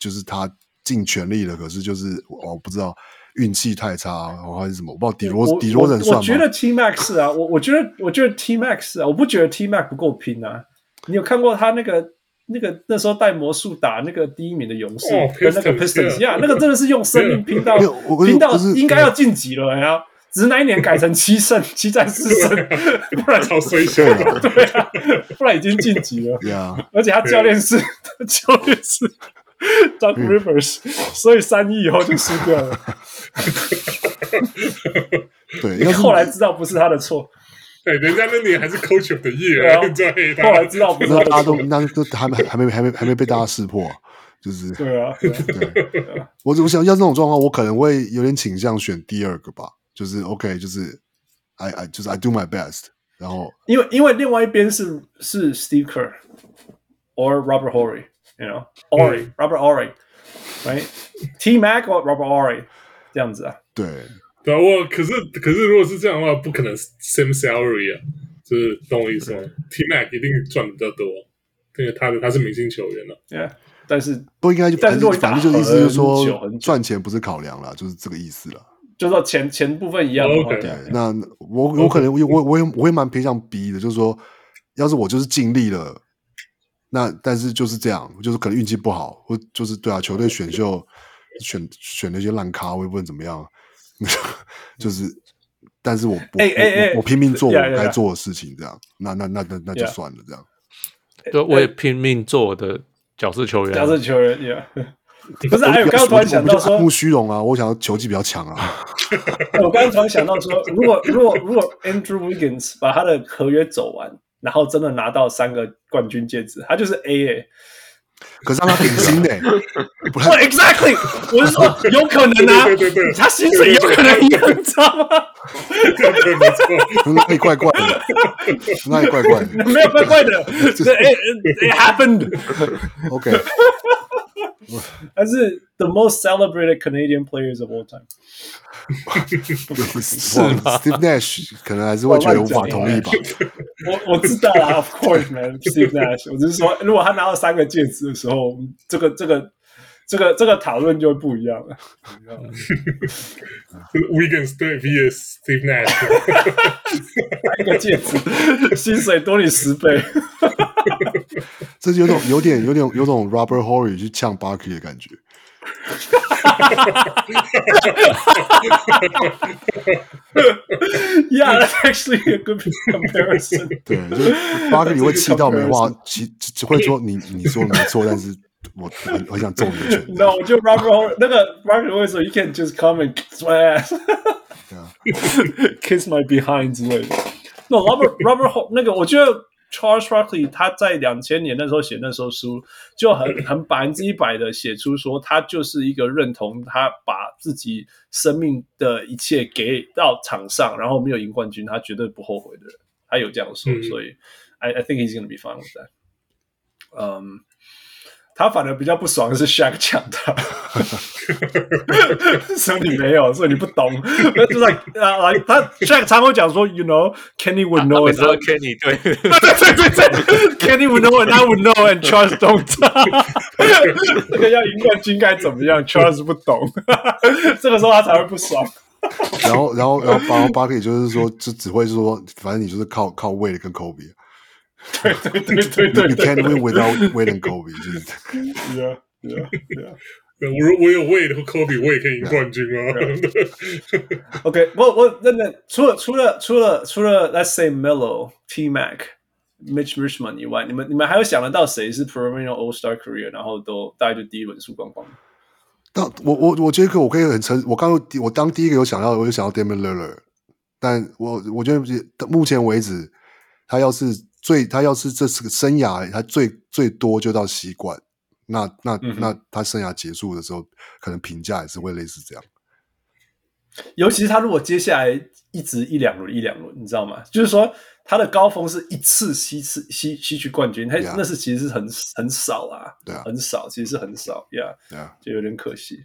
就是他尽全力了，可是就是我我不知道运气太差，然后还是什么，我不知道底罗我底罗人算吗？我觉得 T Max 是啊，我我觉得我觉得 T Max 是啊，我不觉得 T Max 不够拼啊。你有看过他那个那个那时候带魔术打那个第一名的勇士哦跟那个 Pistons，Pistons 呀，那个真的是用生命拼到拼到应该要晋级了呀。只是那一年改成七胜 七战四胜，不然超衰小对啊对啊，不然已经晋级了。对啊，而且他教练是 教练是 Doug Rivers，、所以三一以后就输掉了。对，因为 后来知道不是他的错，对，人家那年还是 Coach of the 对 Year，啊。你在黑他后来知道不是他的那大家都错。那都还没还没还没还没被大家识破，就是对啊，对啊。对，我我想要这种状况，我可能会有点倾向选第二个吧，就是 OK，就是 I I 就是 I do my best，然后因为因为另外一边是是 Steve Kerr or Robert Horry，you know Horry、Robert Horry，right？T Mac or Robert Horry 这样子啊。对对啊，我可是可是如果是这样的话，不可能 same salary 啊，就是懂我意思吗？T Mac 一定赚比较多，因为他的他是明星球员了。Yeah，但是不应该就反但是反正就意思就是说赚钱不是考量啦，就是这个意思了。就说钱钱部分一样的话 OK 对 yeah，那我我可能我我我也我也蛮偏向 B 的，就是说，要是我就是尽力了，那但是就是这样，就是可能运气不好，或就是对啊，球队选秀选选那些烂咖，我也不能怎么样，就是，但是我我哎哎哎我我拼命做我该做的事情，这样，那那那那那就算了，这样。对，我也拼命做我的角色球员啊。假设球员，Yeah。不 是，我还有刚刚突然想到说我就爱慕，虚荣啊，我想要球技比较强啊。我刚刚突然想到说，如果如果如果 Andrew Wiggins 把他的合约走完，然后真的拿到三个冠军戒指，他就是 A 诶、可是让他顶薪的、不 exactly，我是说 有可能啊，对对对对他薪水有可能一样，你知道吗？对对，没错。哪里怪怪的，哪里怪怪的。没有怪怪的，这 it, it happened，OK，他是 the most celebrated Canadian players of all time。是吗？Steve Nash 可能还是会觉得无法同意吧。我我知道啦，Of course, man, Steve Nash。我只是说，如果他拿到三个戒指的时候，这个这个这个这个讨论就会不一样了。 Wiggins 对 vs Steve Nash，三个戒指，薪水多你十倍。 这就有种有点有点有种 Robert Horry 去呛 Barkley 的感觉。yeah, that's actually a good comparison. 对，就是巴克利会气到没话，其只会说你你说没错，但是我很很想揍你一拳。No，就 Robert 那个 Robert 会说，You can just come and kiss my ass，，kiss my behind 之类的。No，Robert Robert 那个我觉得。Charles Barkley 他在两千年那时候写那时候书，就很 很百分之一百的写出说，他就是一个认同他把自己生命的一切给到场上，然后没有赢冠军，他绝对不后悔的人。他有这样说，嗯、所以 I I think he's gonna be fine with that。嗯。他反而比较不爽的是 Shaq 抢他，所以你没有，所以你不懂。就是 like 啊，来他 Shaq 常会讲说，You know，Kenny would know，知道 Kenny 对对对对对，Kenny would know and I would know and Charles don't。这个要赢冠军该怎么样？Charles 不懂，这个时候他才会不爽。然后然后然后巴巴克就是说，就只会说，反正你就是靠靠 Wade 跟 Kobe。对对对对对，You can't win without Wade and Kobe，就是 Yeah, yeah, yeah. 我我有 Wade 和 Kobe，我也可以赢冠军啊。OK，我我真的除了除了除了除了 Let's say Melo、T Mac、Mitch Richmond 以外，你们你们还有想得到谁是 Perennial All Star Career，然后都大概就第一轮输光光？但我我我觉得我可以很诚，我刚刚我当第一个有想到，我就想到 Damian Lillard，但我我觉得目前为止，他要是。最他要是这是个生涯，他最最多就到习惯，那那、嗯、那他生涯结束的时候，可能评价也是会类似这样。尤其是他如果接下来一直一两轮一两轮，你知道吗？就是说他的高峰是一次吸次吸吸取冠军，他.那是其实是很很少啊，对啊，很少，其实是很少呀，yeah, Yeah. 就有点可惜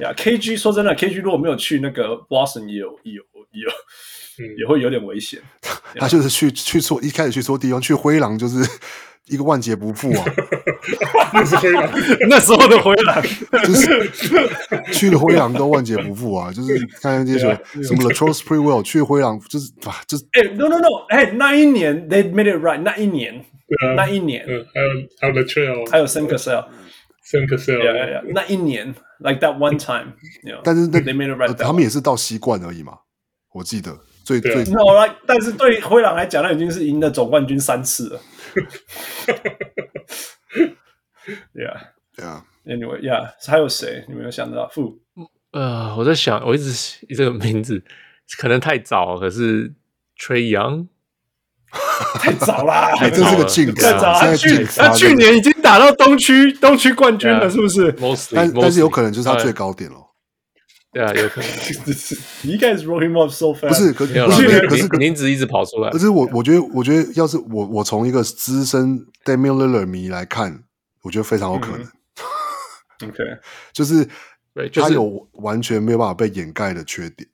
呀。Yeah, KG 说真的，KG 如果没有去那个 Boston，也有也有也有。也会有点危险。他就是去去错，一开始去错地方，去灰狼就是 一个万劫不复啊！那是灰狼，那时候的灰狼，就是去了灰狼都万劫不复啊！就是看看这些什么 Latrell Sprewell 去灰狼，就是啊，就是哎，no no no，哎，那一年 they made it right，那一年，那一年，还有还有 Latrell，还有 Sam Cassell，Sam Cassell，那一年，like that one time，但是那 they made it right，他们也是到西冠而已嘛，我记得。最最 no，来，但是对灰狼来讲，那已经是赢了总冠军三次了。Yeah，Yeah，Anyway，Yeah，还有谁？你没有想到？负呃，我在想，我一直这个名字 可能太早，可是 Trae Young 太早啦，这是个进太早。他去他去年已经打到东区东区冠军了，是不是？但但是有可能就是他最高点了。对啊，有可能。You guys roll him off so fast。不是，可是可是名字一直跑出来。可是我我觉得，我觉得要是我我从一个资深 Damian Lillard 迷来看，我觉得非常有可能。OK，就是他有完全没有办法被掩盖的缺点，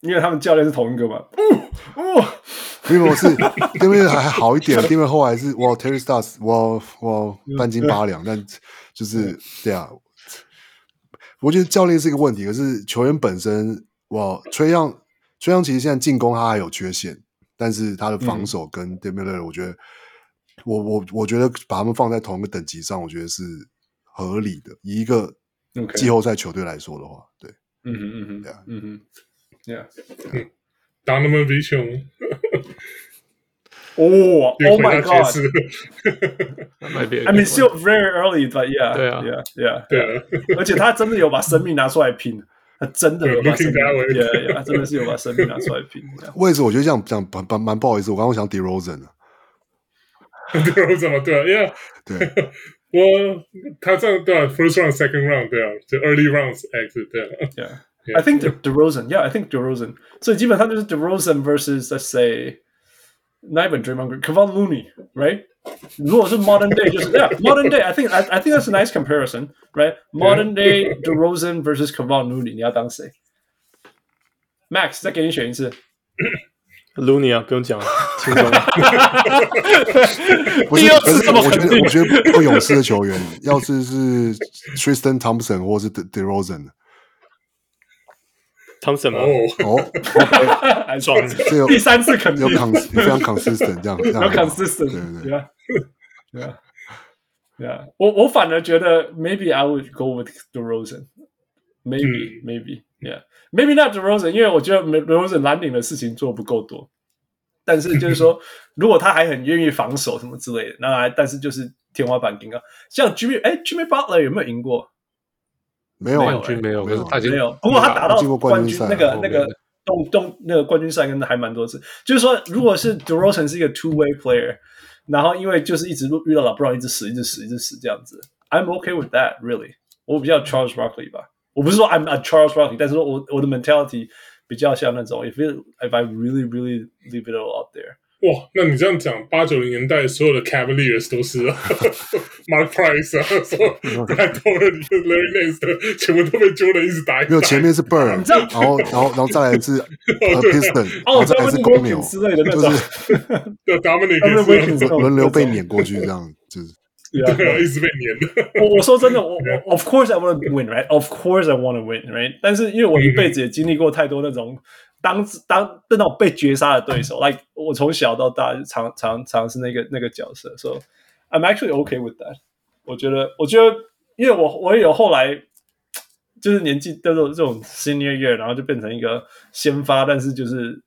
因为他们教练是同一个嘛。哦，因为我是 Damian 还好一点，Damian 后来是哇 Terry Stars，哇哇半斤八两，但就是对啊。我觉得教练是一个问题，可是球员本身，哇，崔杨，崔杨其实现在进攻他还有缺陷，但是他的防守跟 Damian Lillard，我觉得，我我我觉得把他们放在同一个等级上，我觉得是合理的。以一个季后赛球队来说的话，对，嗯哼嗯哼，嗯哼，Yeah，打那么威凶。哦，Oh my God！I mean, still very early, but yeah, yeah, yeah, 对。而且他真的有把生命拿出来拼，他真的有把生命，Yeah, yeah，他真的是有把生命拿出来拼。位置我觉得这样讲蛮蛮蛮不好意思，我刚刚想 DeRozan 的，DeRozan 嘛，对啊，Yeah，对。我他这样对啊，First round, Second round，对啊，就 Early rounds exit，对啊，Yeah，I think DeRozan, Yeah, I think DeRozan，所以基本上就是 DeRozan versus let's say。 Not even Draymond Green, Kevon Looney, right? 如果是 modern day，就是 yeah, modern day. I think I I think that's a nice comparison, right? Modern day DeRozan versus Kevon Looney，你要当谁？Max，再给你选一次。Looney 啊，不用讲了，轻松。第二次这么肯定？我觉得，我觉得不勇士的球员，要是是 Tristan Thompson 或是 DeRozan。 Thompson 哦哦，还爽，第三次肯定有 cons 非常 consistent 这样，有 consistent 对对对，Yeah，我我反而觉得 maybe I would go with DeRozan，maybe、嗯、maybe yeah，maybe not DeRozan，因为我觉得 DeRozan 蓝领的事情做不够多。但是就是说，如果他还很愿意防守什么之类的，那但是就是天花板更高。像 Jimmy，哎，Jimmy Butler 有没有赢过？没有，没有，没有，没有，没有。不过他打到冠军那个那个东东那个冠军赛跟还蛮多次。就是说，如果是 DeRozan 是一个 two way player，然后因为就是一直遇到 LeBron 一直死，一直死，一直死这样子，I'm okay with that really。我比较 Charles Barkley 吧，我不是说 I'm a Charles Barkley，但是说我我的 mentality。比较像那种，if it, if I really really leave it all out there， 哇，那你这样讲，八九零年代所有的 Cavaliers 都是 Mark Price 啊，说太多了，你 Larry Nance 全部都被 Jordan 一直打，没有前面是 Bird，然后然后然后再来是 Piston，哦，再来是公牛之类的那种，对，Dominic 轮流被碾过去，这样就是。Yeah, 对啊，一直被黏的。我我说真的，我我 Of course I want to win, right? Of course I want to win, right? 但是因为我一辈子也经历过太多那种当当那种被绝杀的对手，like 我从小到大常常常是那个那个角色，so I'm actually okay with that。我觉得我觉得，因为我我也有后来就是年纪的这种这种 senior year，然后就变成一个先发，但是就是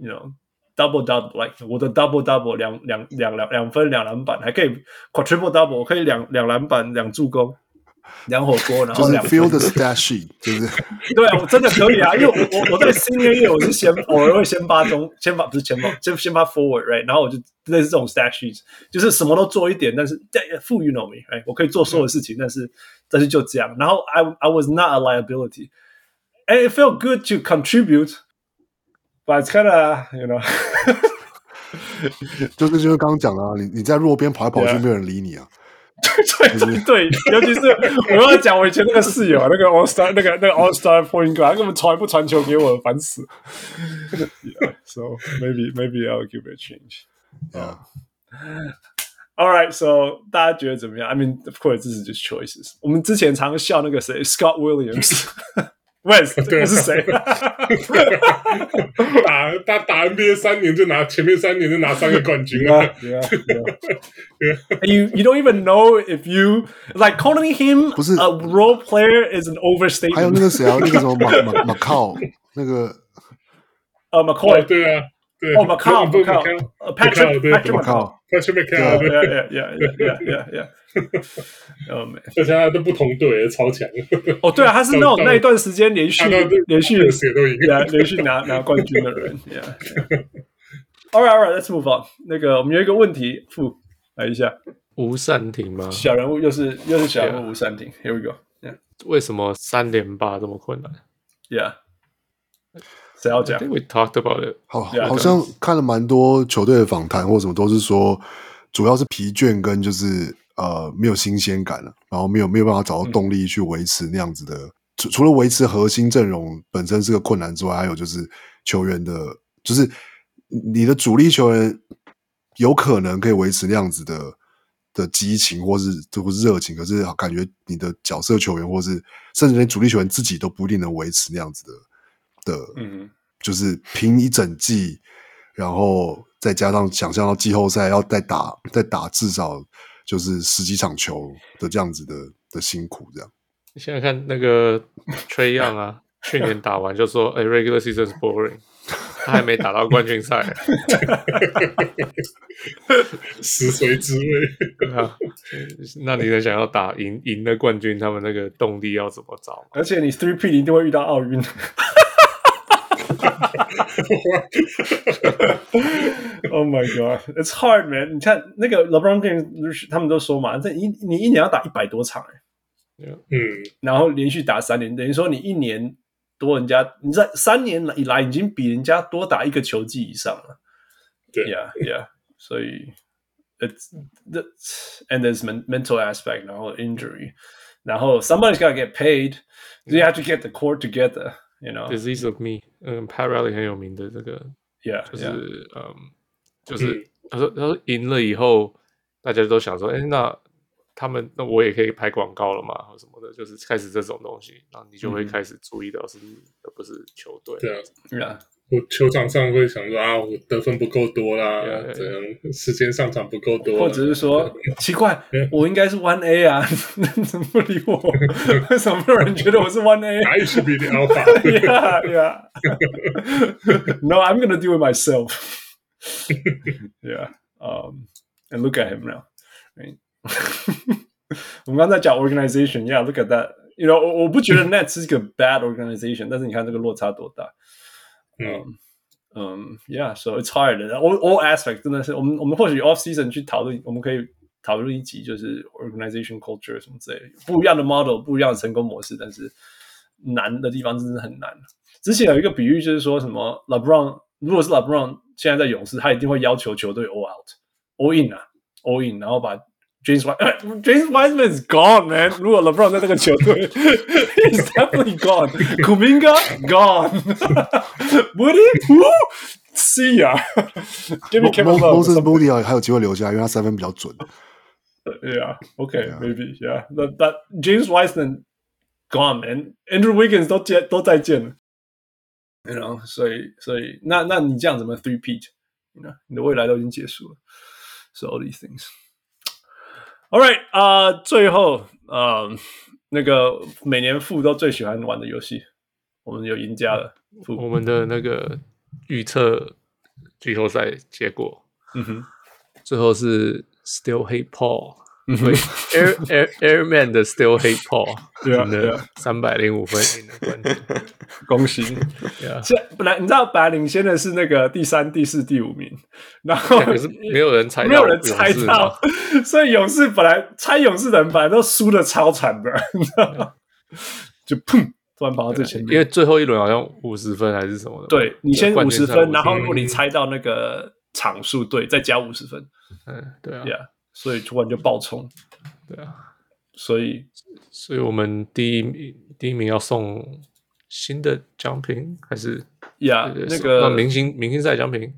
you know。Double double，like 我的 double double 两两两两两分两篮板，还可以 quadruple double，我可以两两篮板两助攻两火锅，然后两。就是 fill the stat sheet，就是。对啊，我真的可以啊，因为我我我在 senior year 我是先偶尔会先发中，先发不是前锋，先先发 forward，right，然后我就类似这种 stat sheet，就是什么都做一点，但是 full you know me，right，我可以做所有事情，但是但是就这样，然后 I I was not a liability，and it felt good to contribute。But it's kind of, you know，就是就是刚刚讲的啊，你你在弱边跑来跑去，没有人理你啊。对对对对，尤其是我要讲我以前那个室友，那个 All Star，那个那个 All Star Point Guard，他根本从来不传球给我，烦死。Yeah, so maybe maybe I'll give it a change. Yeah. All right, so 大家觉得怎么样？I mean, of course, this is just choices. 我们之前常笑那个谁，Scott Williams。West 这是谁？打他打 NBA 三年就拿前面三年就拿三个冠军了。Yeah, yeah, yeah. You you don't even know if you like calling him 不是 a role player is an overstatement。还有那个谁啊，那个什么马马马靠那个呃 McCoy 对啊，对哦 McCow McCow Patrick Patrick McCow Patrick McCow Yeah yeah yeah yeah yeah yeah。哦，没，而且他都不同队，超强。哦，对啊，他是那种那一段时间连续连续写都赢，连连续拿拿冠军的人。Yeah. All right, all right, let's move on。那个，我们有一个问题，傅来一下。吴善庭吗？小人物又是又是小人物吴善庭。Here we go。为什么三连霸这么困难？Yeah，谁要讲？We talked about it。好，好像看了蛮多球队的访谈或什么，都是说主要是疲倦跟就是。呃，没有新鲜感了，然后没有没有办法找到动力去维持那样子的。除除了维持核心阵容本身是个困难之外，还有就是球员的，就是你的主力球员有可能可以维持那样子的的激情，或是或是热情，可是感觉你的角色球员，或是甚至连主力球员自己都不一定能维持那样子的的，嗯，就是拼一整季，然后再加上想象到季后赛要再打再打至少。就是十几场球的这样子的的辛苦，这样。你现在看那个 Trae Young 啊，去年打完就说：“哎，regular season is boring。”他还没打到冠军赛，实锤之位啊？那你能想要打赢赢的冠军，他们那个动力要怎么找？而且你 three P 一定会遇到奥运。Oh my god, it's hard, man！你看那个 LeBron James，他们都说嘛，这一你一年要打一百多场，哎，嗯，然后连续打三年，等于说你一年多人家，你在三年以来已经比人家多打一个球季以上了。对，Yeah, yeah，所以 it's the and there's mental aspect，然后 injury，然后 somebody's got to get paid, you have to get the core together。 You know, disease of me。嗯，Pat Riley 很有名的这个，Yeah，就是嗯，就是他说他说赢了以后，大家都想说，哎，那他们那我也可以拍广告了嘛，或什么的，就是开始这种东西，然后你就会开始注意到是而不是球队。对啊，对啊，我球场上会想说啊，我得分不够多啦，对这样时间上场不够多，或者是说奇怪，我应该是 One A 啊，怎么不理我？为什么没有人觉得我是 One A？I should be the alpha. Yeah, yeah. No, I'm gonna do it myself. Yeah. Um, and look at him now. 我们刚才讲 organization, yeah, look at that. You know，我我不觉得 Nets 是一个 bad organization，但是你看这个落差多大。嗯嗯，Yeah，so it's hard. All all aspects 真的是我们我们或许 off season 去讨论，我们可以讨论一集，就是 organization culture 什么之类的，不一样的 model，不一样的成功模式，但是难的地方真的很难。之前有一个比喻，就是说什么 LeBron，如果是 LeBron 现在在勇士，他一定会要求球队 all out，all in 啊，all in，然后把 James James Wiseman is gone, man. 如果 LeBron 在那个球队，he's definitely gone. Kuminga gone. Would he? See ya. Give me Kevin Love. Moses Moody 还有机会留下，因为他三分比较准。 Yeah. Okay. Yeah. Maybe. Yeah. That that James Wiseman gone, man. Andrew Wiggins 都见都再见了。You know. 所以所以那那你这样怎么 three peat？You know，你的未来都已经结束了。So all these things. All right，啊、uh,，最后，呃、uh,，那个每年富都最喜欢玩的游戏，我们有赢家了。我们的那个预测季后赛结果，嗯哼，最后是 Still Hate Paul。对，Air Air Airman 的 Still Hate Paul，对啊，对啊，三百零五分赢的冠军，恭喜！现在本来你知道本来领先的是那个第三、第四、第五名，然后可是没有人猜到，没有人猜到，所以勇士本来猜勇士的人本来都输的超惨的，你知道吗？就砰，突然跑到最前面，因为最后一轮好像五十分还是什么的，对你先五十分，然后如果你猜到那个场数对，再加五十分，嗯，对啊。所以突然就爆冲，对啊，所以，所以我们第一名第一名要送新的奖品，还是呀那个明星明星赛奖品，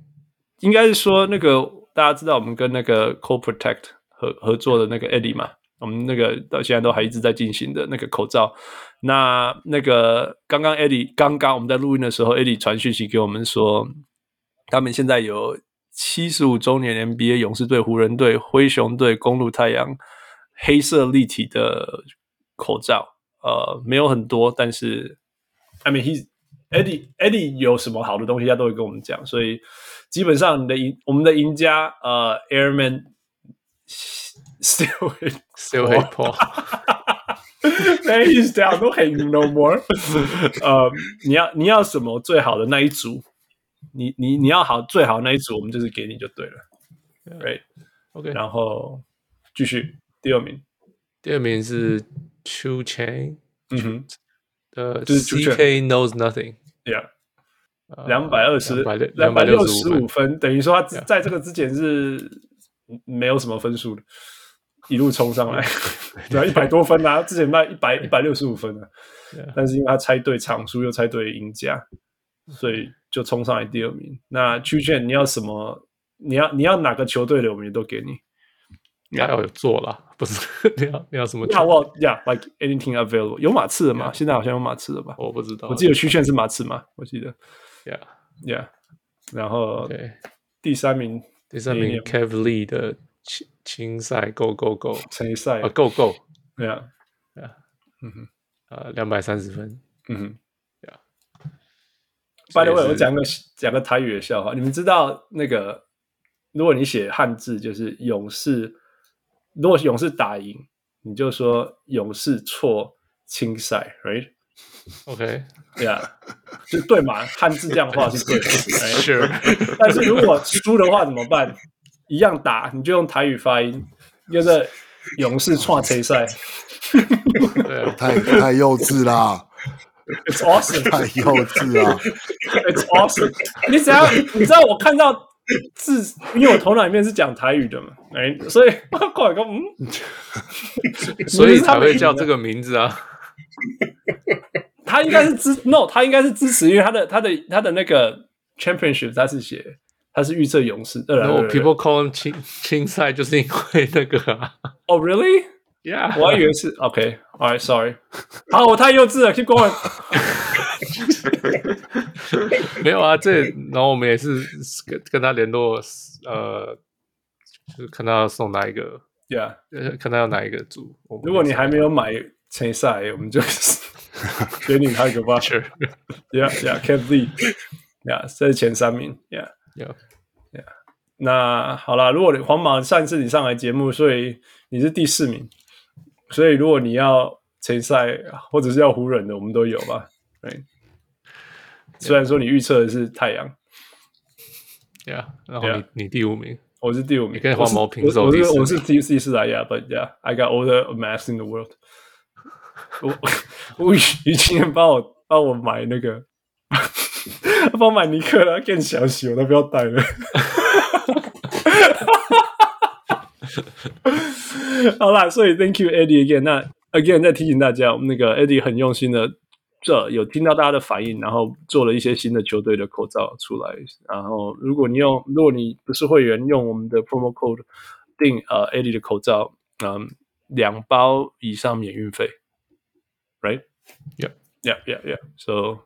应该是说那个大家知道我们跟那个 Co Protect 合合作的那个 Eddie 嘛，我们那个到现在都还一直在进行的那个口罩，那那个刚刚 Eddie 刚刚我们在录音的时候，Eddie 传讯息给我们说，他们现在有。七十五周年 NBA 勇士队、湖人队、灰熊队、公路太阳，黑色立体的口罩，呃，没有很多，但是，I mean he Eddie Eddie 有什么好的东西，他都会跟我们讲，所以基本上你的赢，我们的赢家，呃，Airman still still hate Paul，Man he's down, don't hate him no more，呃，你要你要什么最好的那一组？你你你要好最好那一组，我们就是给你就对了，Right？OK，然后继续第二名，第二名是 Two Chain，嗯哼，呃，就是 CK knows nothing，Yeah，两百二十两百六十五分，等于说他在这个之前是没有什么分数的，一路冲上来，对啊，一百多分啊，之前卖一百一百六十五分啊，但是因为他猜对场数又猜对赢家，所以。就冲上来第二名。那曲线你要什么？你要你要哪个球队的，我们也都给你。你要有做了，不是？你要你要什么？那我 Yeah，like anything available。有马刺的吗？现在好像有马刺的吧？我不知道。我记得曲线是马刺吗？我记得。Yeah，Yeah。然后第三名，第三名 Kev Lee 的青青赛 Go Go Go 青赛啊 Go Go。Yeah，Yeah。嗯哼，呃，两百三十分。嗯哼。By the way，我讲个讲个台语的笑话。你们知道那个，如果你写汉字，就是勇士，如果勇士打赢，你就说勇士错青赛，right？OK，Yeah，就对嘛？汉字这样画是对的，Sure。但是如果输的话怎么办？一样打，你就用台语发音，就是勇士错青赛。太太幼稚啦！It's awesome，太幼稚啊！It's awesome，你只要你知道我看到字，因为我头脑里面是讲台语的嘛，哎，所以过来个嗯，所以才会叫这个名字啊。他应该是支 no，他应该是支持，因为他的他的他的那个 championship 他是写他是预测勇士。No，people call him 青青赛，就是因为那个啊。Oh really？Yeah，我还以为是 OK，All right，Sorry，好，我太幼稚了，Keep going。没有啊，这然后我们也是跟跟他联络，呃，就是看他要送哪一个，Yeah，看他要哪一个组。如果你还没有买参赛，我们就 给你他一个 voucher，Yeah，Yeah，Can't leave，Yeah，这是前三名，Yeah，Yeah，Yeah。那好了，如果你皇马上一次你上来节目，所以你是第四名，所以如果你要参赛或者是要湖人的，我们都有吧，对。虽然说你预测的是太阳，Yeah，然后你你第五名，我是第五名，你跟黄毛平手，我是我是第第四啊，Yeah，but yeah，I got all the math in the world. 我。我我于今天帮我帮我买那个，帮我买尼克了，更详细，我都不要带了。好啦，所以 Thank you Eddie again，那 again 再提醒大家，我们那个 Eddie 很用心的。这有听到大家的反应，然后做了一些新的球队的口罩出来。然后，如果你用，如果你不是会员，用我们的 promo code 订呃 Eddie 的口罩，嗯，两包以上免运费，right？Yeah，yeah，yeah，yeah。So，all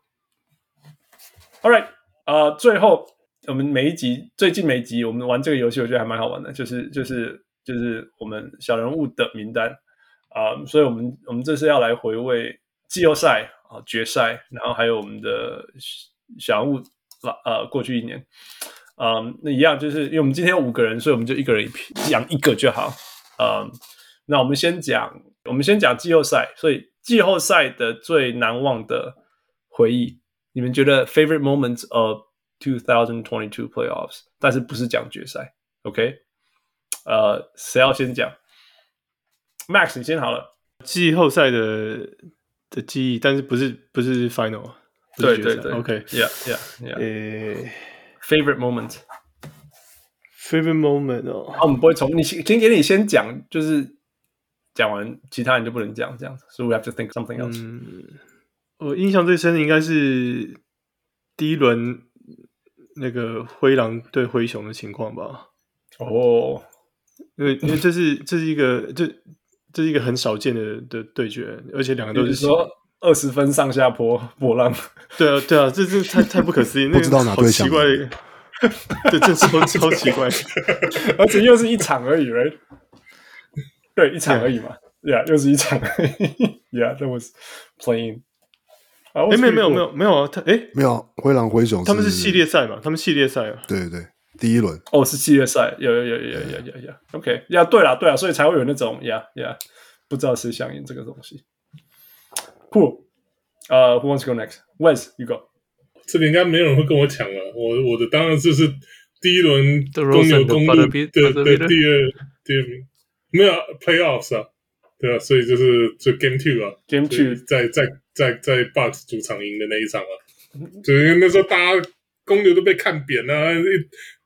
right，呃，最后我们每一集，最近每一集我们玩这个游戏，我觉得还蛮好玩的，就是就是就是我们小人物的名单啊、所以我们我们这次要来回味季后赛。啊，决赛，然后还有我们的小人物，呃，过去一年，嗯，那一样，就是因为我们今天有五个人，所以我们就一个人一，讲一个就好。嗯，那我们先讲，我们先讲季后赛，所以季后赛的最难忘的回忆，你们觉得 favorite moments of 2022 playoffs？但是不是讲决赛？OK？呃，谁要先讲？Max，你先好了。季后赛的。的记忆，但是不是不是 final，对对对，OK，yeah yeah yeah，呃，favorite moment，favorite moment 哦，啊，我们不会从你先先给你先讲，就是讲完其他人就不能讲这样子，so we have to think something else。嗯，我印象最深的应该是第一轮那个灰狼对灰熊的情况吧。哦，因为因为这是这是一个这。这是一个很少见的的对决，而且两个都是说二十分上下坡波浪。对啊，对啊，这这太太不可思议，不知道哪奇怪，这这超超奇怪，而且又是一场而已，right？对，一场而已嘛，Yeah，又是一场，Yeah，that was playing。哎，没有没有没有没有啊，他哎没有灰狼灰熊，他们是系列赛嘛，他们系列赛啊，对对对。第一轮哦，是系列赛，有有有有有有有，OK，呀，对啦对啦，所以才会有那种呀呀，不知道谁想赢这个东西，Cool，呃，Who wants go next? Wes，You go。这个应该没有人会跟我抢了，我我的当然就是第一轮公牛公牛的对对第二第二没有 Playoffs 啊，对啊，所以就是就 Game Two 啊，Game Two 在在在在 Box 主场赢的那一场啊，就那时候大家公牛都被看扁了。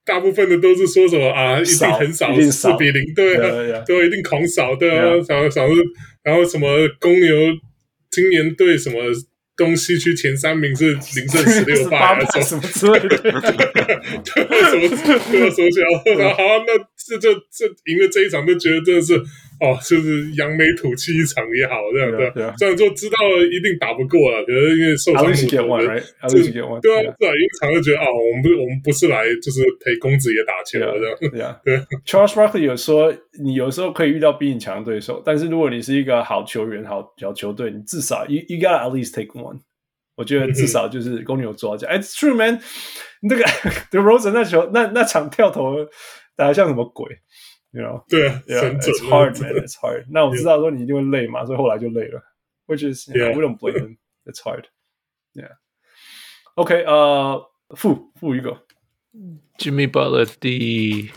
大部分的都是说什么啊，一定很少四比零，对啊，对，一定狂扫，对啊，然后然后然后什么公牛今年对什么东西区前三名是零胜十六 败，什么之类的，什么什么什么，好，那这这这赢了这一场，就觉得真的是。哦，就是扬眉吐气一场也好，这样对。对啊，虽然说知道一定打不过了，可是因为受伤，对啊，对啊，一场就觉得啊，我们不，我们不是来就是陪公子爷打球的，这样。对啊，对。Charles Barkley 有说，你有时候可以遇到比你强的对手，但是如果你是一个好球员、好小球队，你至少 you you gotta at least take one。我觉得至少就是公牛抓奖。It's true, man。那个 The Rosen 那球那那场跳投打得像什么鬼 ？You know, 对啊，Yeah, it's hard, man. It's hard. 那我知道说你一定会累嘛，所以后来就累了。Which is, yeah, we don't blame him. It's hard. Yeah. OK，呃，负负一个，Jimmy Butler 第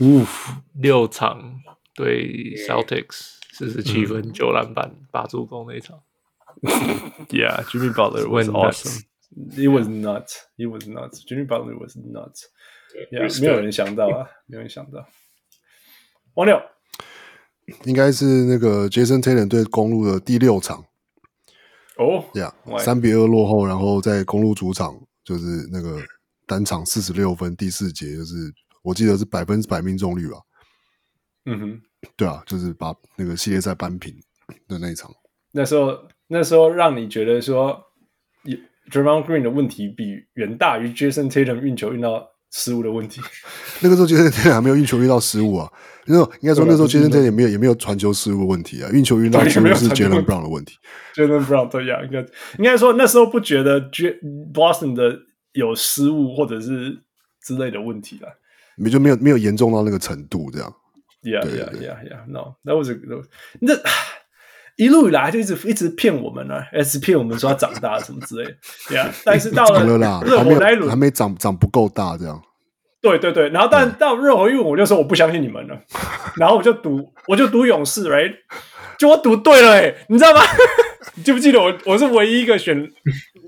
六场对 Celtics 四十七分九篮板八助攻那一场。Yeah, Jimmy Butler was awesome. He was nuts. He was nuts. Jimmy Butler was nuts. Yeah，没有人想到啊，没有人想到。 王六，应该是那个 Jason Tatum 对公路的第六场。哦，呀，三比二落后，然后在公路主场就是那个单场四十六分，第四节就是我记得是百分之百命中率吧，嗯哼，对啊，就是把那个系列赛扳平的那一场，那时候那时候让你觉得说 Draymond Green 的问题比远大于 Jason Tatum 运球运到失误的问题。那个时候 Jason Tatum 还没有运球遇到失误啊，那应该说那时候 Jason Tatum 也没有也没有传球失误问题啊，运球遇到失误是 Jaylen Brown 的问题。Jaylen Brown 对呀，应该应该说那时候不觉得 Boston 的有失误或者是之类的问题了，没就没有没有严重到那个程度这样。Yeah, yeah, yeah, yeah. No, that was a 那 一路以来就一直一直骗我们呢、啊，一直骗我们说他长大什么之类的。Yeah，但是到了热火那一轮还没长长不够大这样。对对对，然后但到热火一轮我就说我不相信你们了，然后我就赌我就赌勇士，right？就我赌对了哎、欸，你知道吗？你记不记得我我是唯一一个选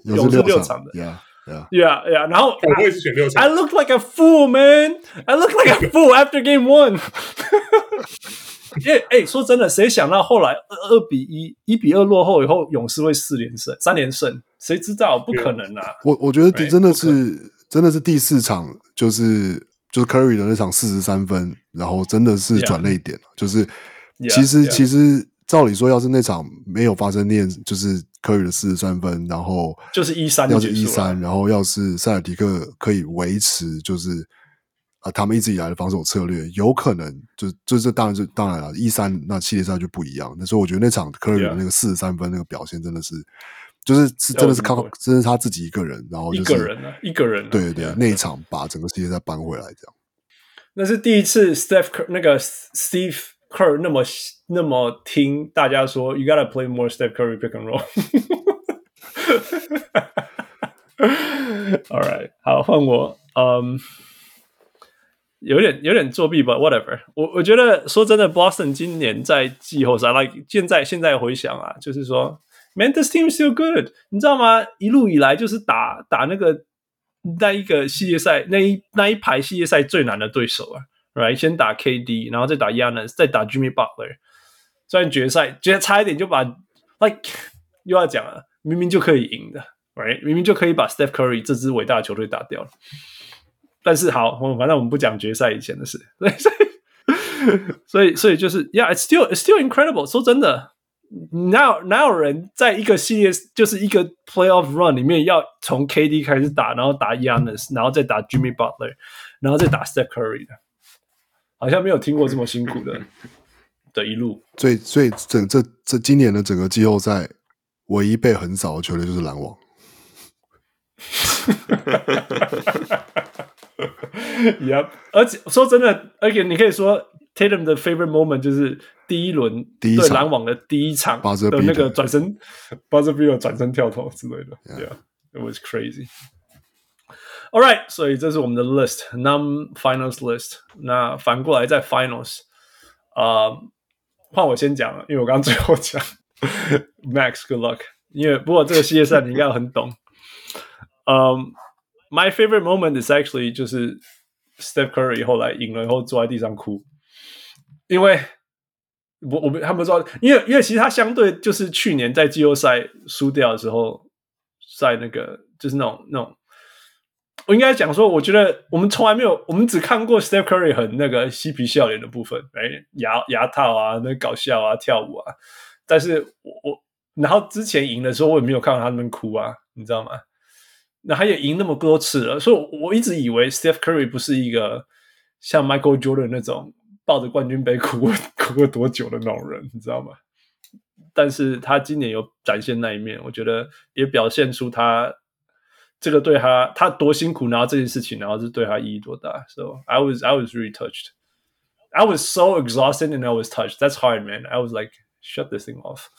勇士六场的。Yeah. Yeah, yeah, yeah. 然后我也是选六场。I look like a fool, man. I look like a fool after game one. 因为哎，说真的，谁想到后来二二比一、一比二落后以后，勇士会四连胜、三连胜？谁知道？不可能啊！我我觉得真的是真的是第四场，就是就是 Curry 的那场四十三分，然后真的是转泪点.就是其实.其实照理说，要是那场没有发生念，就是。科瑞的四十三分，然后就是一三，要是一三，然后要是塞尔提克可以维持，就是他们一直以来的防守策略，有可能就就这当然是当然了，一三那系列赛就不一样。那所以我觉得那场科瑞的那个四十三分那个表现真的是，就是是真的是靠，真的是他自己一个人，然后、就是、一个人啊，一个人、啊，对对对，那一场把整个系列赛扳回来，这样。那是第一次，Steph 那个 Steve。Kerr 那么那么听大家说，You gotta play more Steph Curry pick and roll。All right，好，换我。嗯、um,，有点有点作弊吧，Whatever 我。我觉得说真的，Boston 今年在季后赛，like 现在现在回想啊，就是说，Mantis team still good，你知道吗？一路以来就是打打那个那一个系列赛那一那一排系列赛最难的对手啊。Right，先打 KD，然后再打 Giannis，再打 Jimmy Butler。虽然决赛觉得差一点就把，like 又要讲了，明明就可以赢的，Right，明明就可以把 Steph Curry 这支伟大的球队打掉了。但是好，我反正我们不讲决赛以前的事。所以，所以，所以就是，Yeah，it's still it's still incredible。说真的，哪有哪有人在一个系列，就是一个 Playoff Run 里面要从 KD 开始打，然后打 Giannis，然后再打 Jimmy Butler，然后再打 Steph Curry 的。好像没有听过这么辛苦的 的一路。所以，所以整这这今年的整个季后赛，唯一被横扫的球队就是篮网。Yep，而且说真的，而且你可以说 Tatum 的 favorite moment 就是第一轮对篮网的第一场的那个转身，buzzer beater 转身跳投之类的。Yeah，it was crazy。All right，所以这是我们的 list，non-finals list。那反过来在 finals，啊、uh,，换我先讲了，因为我刚刚最后讲，Max，good luck。因为不过这个系列赛你应该很懂。嗯、My favorite moment is actually 就是 Steph Curry 后来赢了以后坐在地上哭，因为我我们他们说，因为因为其实他相对就是去年在季后赛输掉的时候，在那个就是那种那种。我应该讲说，我觉得我们从来没有，我们只看过 Steph Curry 很那个嬉皮笑脸的部分，哎，牙牙套啊，那搞笑啊，跳舞啊。但是我我，然后之前赢的时候，我也没有看到他那边哭啊，你知道吗？那他也赢那么多次了，所以我一直以为 Steph Curry 不是一个像 Michael Jordan 那种抱着冠军杯哭过哭了多久的那种人，你知道吗？但是他今年有展现那一面，我觉得也表现出他。这个对他，他多辛苦，然后这件事情，然后是对他意义多大。So I was, I was really touched. I was so exhausted and I was touched. That's hard, man. I was like, shut this thing off.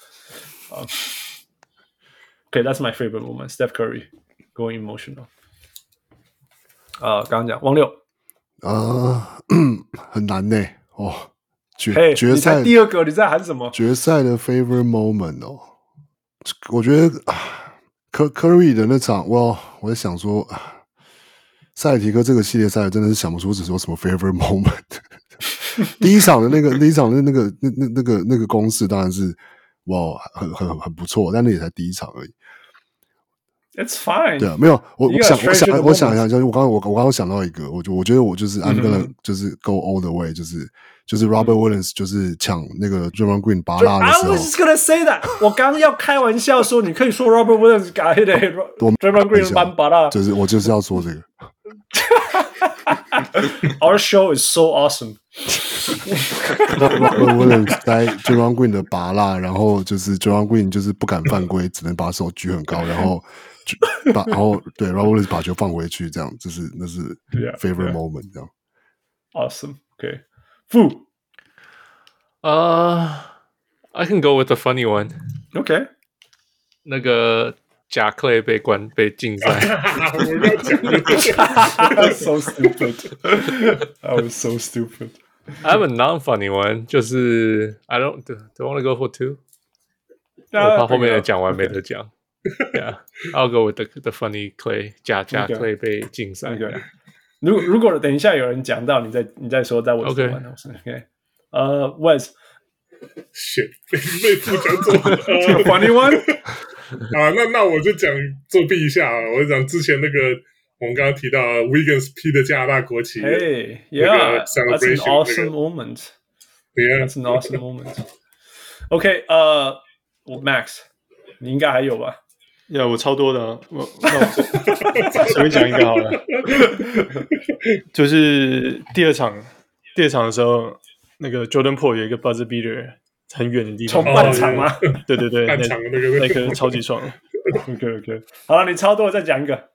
Okay, that's my favorite moment. Steph Curry going emotional. 啊、uh,，刚刚讲汪六啊，uh, 很难呢。哦，决、hey, 决赛第二个你在喊什么？决赛的 favorite moment 哦，我觉得。科 Curry 的那场，哇！我在想说，赛提克这个系列赛真的是想不出只说什么 favorite moment。第一场的那个，第一场的那个，那那那个那个攻势当然是哇，很很很不错，但那也才第一场而已。It's fine。对啊，没有我我想我想我想一下，就是我刚刚我我刚刚想到一个，我就我觉得我就是 I'm gonna 就是 go all the way，就是就是 Robert Williams 就是抢那个 Draymond Green 拔拉的时候。I was gonna say that。我刚刚要开玩笑说，你可以说 Robert Williams 改的 Draymond Green 拔拔蜡，就是我就是要说这个。Our show is so awesome。Robert Williams 在 Draymond Green 的拔拉，然后就是 Draymond Green 就是不敢犯规，只能把手举很高，然后 把然后对 Robert Williams 把球放回去，这样就是那是 favorite moment 这样。Awesome。Okay。Fu。呃，I can go with the funny one。Okay。那个。贾克雷被关被禁赛，so stupid. I was so stupid. I have a non-funny one，就是 I don't do, do I want to go for two？我怕后面的讲完没得讲。 Yeah, I'll go with the the funny Clay。贾贾克雷被禁赛。如如果等一下有人讲到，你再你再说，再我说完。OK，呃，Wes，选被被副讲做 funny one。啊，那那我就讲作弊一下啊！我就讲之前那个我们刚刚提到 Wiggins 披的加拿大国旗，Hey, yeah, that's an awesome moment. Yeah, that's an awesome moment. OK，呃，我 Max，你应该还有吧？ 呀，我超多的，我那我 随便讲一个好了。就是第二场，第二场的时候，那个 Jordan Po 有一个 buzzer beater。很远的地方，从半场吗？对对对，半场那个那个超级爽。OK OK，好了，你超多，再讲一个，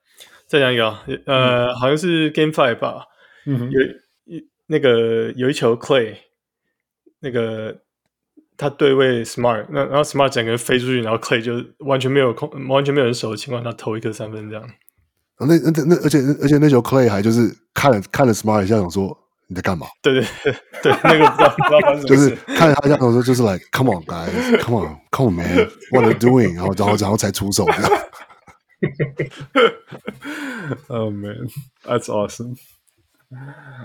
再讲一个，呃，嗯、好像是 Game Five 吧。嗯，有一那个有一球 Clay，那个他对位 Smart，那然后 Smart 整个人飞出去，然后 Clay 就完全没有空，完全没有人守的情况下投一个三分这样。那那那而且而且那球 Clay 还就是看了看了 Smart 一下，想说。你在干嘛？对对对，那个不知道不知道发生什么，就是看了他这样说，就是 like come on guys，come on，come on man，what are you doing？然后然后然后才出手。Oh man, that's awesome.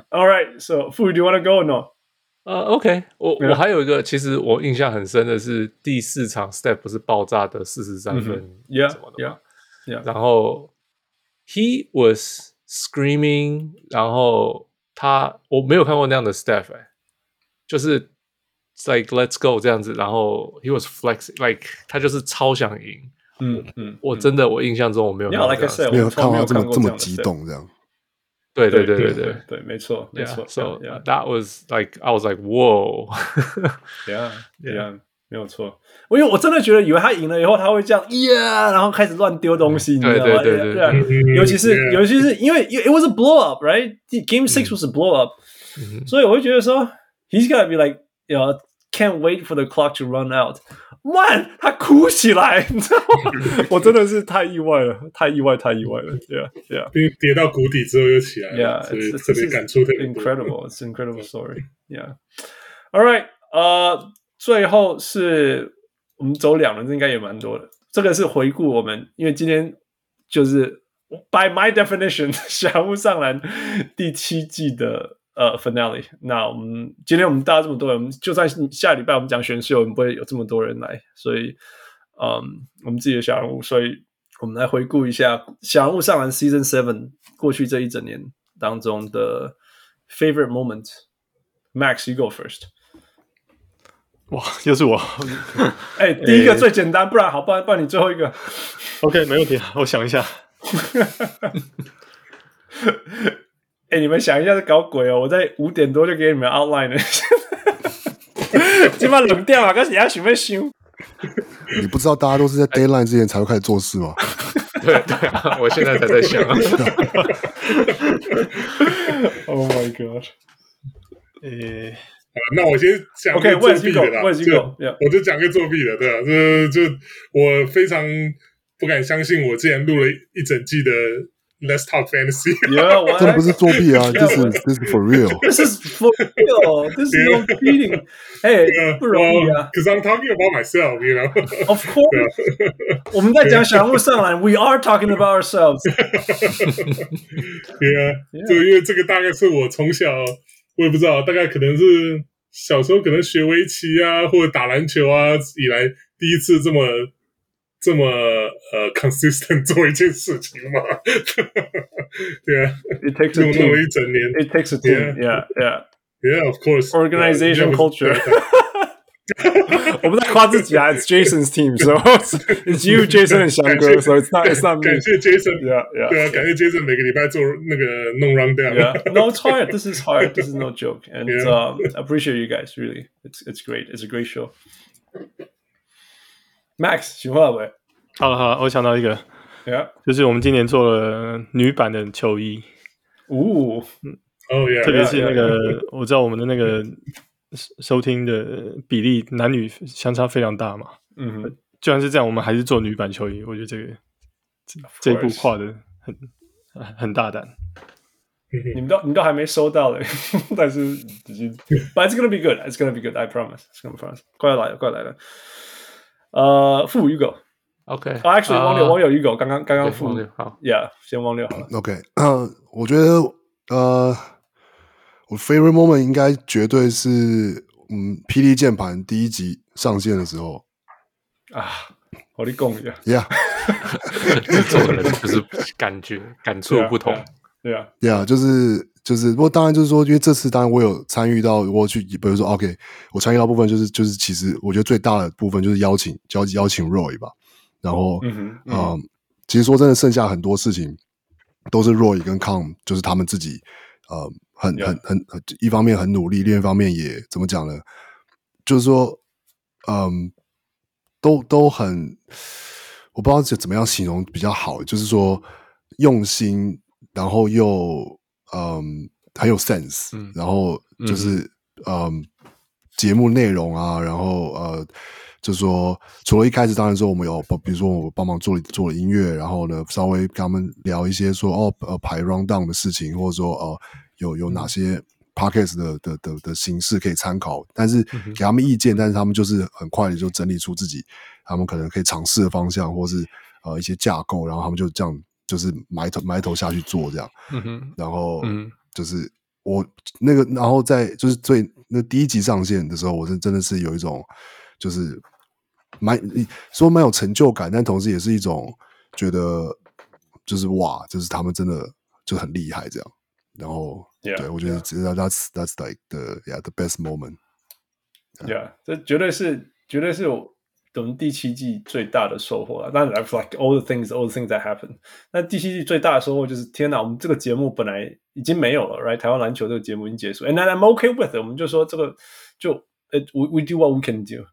All right, so Fu, do you want to go or no? 呃、uh,，OK，我我还有一个，其实我印象很深的是第四场 Steph 不是爆炸的四十三分，Yeah, 什么的 Yeah, Yeah. 然后 He was screaming，然后。他我没有看过那样的 Steph 哎，就是 like let's go 这样子，然后 he was flexing like 他就是超想赢，嗯嗯，我真的我印象中我没有看过这样，没有看到这么这么激动这样，对对对对对对，没错没错，so that was like I was like whoa，yeah yeah。没有错，我因为我真的觉得以为他赢了以后他会这样，yeah，然后开始乱丢东西，你知道吗？对对对，尤其是尤其是因为 it was a blow up，right？Game six was a blow up，所以我会觉得说，he's gotta be like，you know，can't wait for the clock to run out。 Man，他哭起来，你知道吗？我真的是太意外了，太意外，太意外了，yeah，yeah。因为跌到谷底之后又起来了，所以特别感触特别 incredible，it's incredible story，yeah。All right，呃。最后是我们走两轮，这应该也蛮多的。这个是回顾我们，因为今天就是 by my definition，小人物上篮第七季的呃 finale。那我们今天我们大家这么多人，我们就算下礼拜我们讲选秀，我们不会有这么多人来。所以，嗯，我们自己的小人物，所以我们来回顾一下小人物上完 season seven 过去这一整年当中的 favorite moment。Max，you go first。哇，又是我！哎、欸，第一个最简单，欸、不然好，不然不然你最后一个。OK，没问题，我想一下。哎、欸，你们想一下是搞鬼哦！我在五点多就给你们 outline 了，基本上冷掉啊，开始要准备修。你不知道大家都是在 deadline 之前才会开始做事吗？对对啊，我现在才在想。Oh my god！呃、欸。那我先讲个作弊的啦，我就我就讲个作弊的，对啊？就就我非常不敢相信，我之前录了一整季的 Let's Talk Fantasy，这不是作弊啊，这是这是 for real，这是 for real，这是 no cheating，哎，不容易啊。Because I'm talking about myself，you know，of course，我们在讲小人物上篮，we are talking about ourselves。对啊，就因为这个大概是我从小。我也不知道，大概可能是小时候可能学围棋啊，或者打篮球啊，以来第一次这么 这么呃 consistent 做一件事情嘛？对啊，It takes a 用 team. 弄了一整年 It takes a team. Yeah, yeah. Yeah, of course. Organization Yeah, culture. 对我们在夸自己啊，It's Jason's team, so it's you, Jason 和翔哥，so it's not, it's not me. 感谢 Jason， Yeah, yeah. 对啊，感谢 Jason 每个礼拜做那个弄 round down。 Yeah, no, it's hard. This is hard. This is no joke, and Yeah. um, I appreciate you guys. Really, it's it's great. It's a great show. Max，喜欢没好了好了，我想到一个.就是我们今年做了女版的球衣，哦，哦，Yeah，特别是那个我知道我们的那个收收听的比例男女相差非常大嘛，嗯哼，就算是这样，我们还是做女版球衣，我觉得这个这这一步跨的很很大胆。你们都你们都还没收到嘞，但是已经，But it's gonna be good. It's gonna be good. I promise. It's gonna be promise. 快来了，快来了。呃，负五 Ugo。OK，啊，actually，啊网友网友 Ugo 刚刚刚刚对负网友好，，Yeah，先网友好了。OK，呃，我觉得呃，我 favorite moment 应该绝对是嗯，霹雳键盘第一集上线的时候啊，我你讲一下。，Yeah，制作人就是感觉感触不同。对啊，Yeah，就是就是，不过当然就是说，因为这次当然我有参与到，我去比如说 OK，我参与到部分就是就是，其实我觉得最大的部分就是邀请邀邀请 Roy 吧，然后嗯哼，嗯、呃其实说真的，剩下很多事情都是 Roy 跟 Com，就是他们自己呃很很很很一方面很努力，另一方面也怎么讲呢？就是说，嗯，都都很，我不知道怎怎么样形容比较好，就是说用心。然后又嗯很有 sense，、嗯。然后就是嗯。节目内容啊，然后呃就是说除了一开始当然说我们有比如说我帮忙做了做了音乐，然后呢稍微跟他们聊一些说哦呃排 round down 的事情，或者说呃有有哪些 podcast 的的的的形式可以参考，但是给他们意见，但是他们就是很快的就整理出自己他们可能可以尝试的方向，或是呃一些架构，然后他们就这样。就是埋头埋头下去做这样，嗯哼，然后嗯就是我那个，然后在就是最那第一集上线的时候，我是真的是有一种就是蛮说蛮有成就感，但同时也是一种觉得就是哇，就是他们真的就很厉害这样。然后对我觉得 that's that's like the yeah the best moment。Yeah，这绝对是绝对是我我们第七季最大的收获了。当然，I've like all the things, all the things that happen。那第七季最大的收获就是，天哪，我们这个节目本来已经没有了，right？台湾篮球这个节目已经结束，and then I'm okay with it。我们就说这个就，it, we we do what we can do。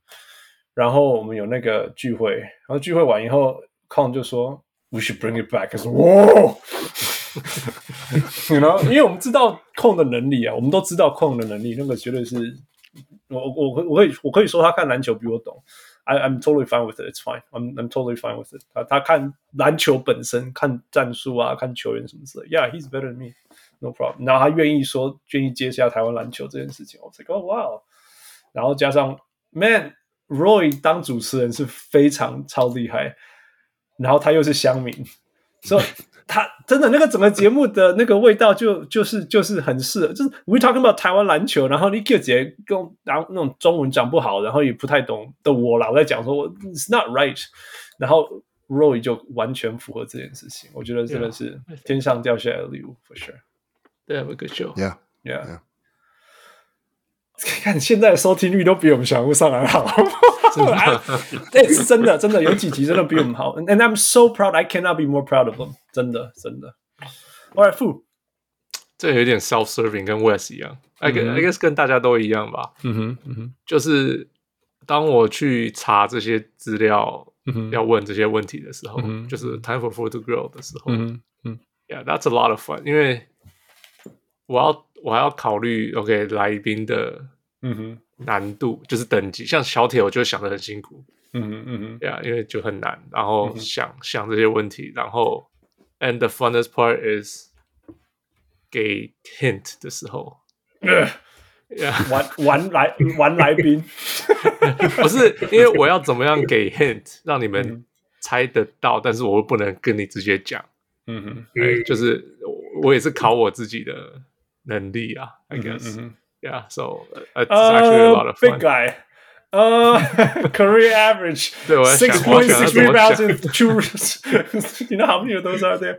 然后我们有那个聚会，然后聚会完以后，Con 就说 we should bring it back。可是哇，you know，因为我们知道控的能力啊，我们都知道控的能力，那个绝对是。我我我我可以我可以说他看篮球比我懂 ，I I'm totally fine with it. It's fine. I'm I'm totally fine with it. 他他看篮球本身，看战术啊，看球员什么之类的。Yeah, he's better than me. No problem. 然后他愿意说愿意接下台湾篮球这件事情，我这个 wow。然后加上 Man Roy 当主持人是非常超厉害，然后他又是乡民，所以。 他真的那个整个节目的那个味道就就是就是很适合，就是 we talking about 台湾篮球，然后你 Q 姐跟然后那种中文讲不好，然后也不太懂的我老在讲说我 it's not right，然后 Roy 就完全符合这件事情，我觉得真的是天上掉下来的礼物 for sure。对，have a good show。Yeah, yeah。看现在的收听率都比我们小人物上来好，哎，是真的，真的有几集真的比我们好，and I'm so proud, I cannot be more proud of them，真的，真的。All right, Fu，这有点 self-serving，跟 West 一样，I guess I guess 跟大家都一样吧。嗯哼，嗯哼，就是当我去查这些资料，要问这些问题的时候，嗯就是 time for food to grow 的时候，嗯嗯，Yeah，that's a lot of fun，因为我要我还要考虑，OK，来宾的，嗯哼，难度就是等级，像小铁我就想的很辛苦，嗯哼，嗯哼，Yeah，因为就很难，然后想、嗯、想这些问题，然后，and the funnest part is 给 hint 的时候，呃 Yeah. 玩玩来玩来宾，不是因为我要怎么样给 hint 让你们猜得到，嗯、但是我又不能跟你直接讲，嗯哼，哎，就是我也是考我自己的能力啊，I guess，Yeah，so、uh, it's actually a lot of fun. Big guy， 呃、uh,，career average 对，我在想 six points, 我想 six 要怎么 rebounds, 想 and two. you know how many of those are there?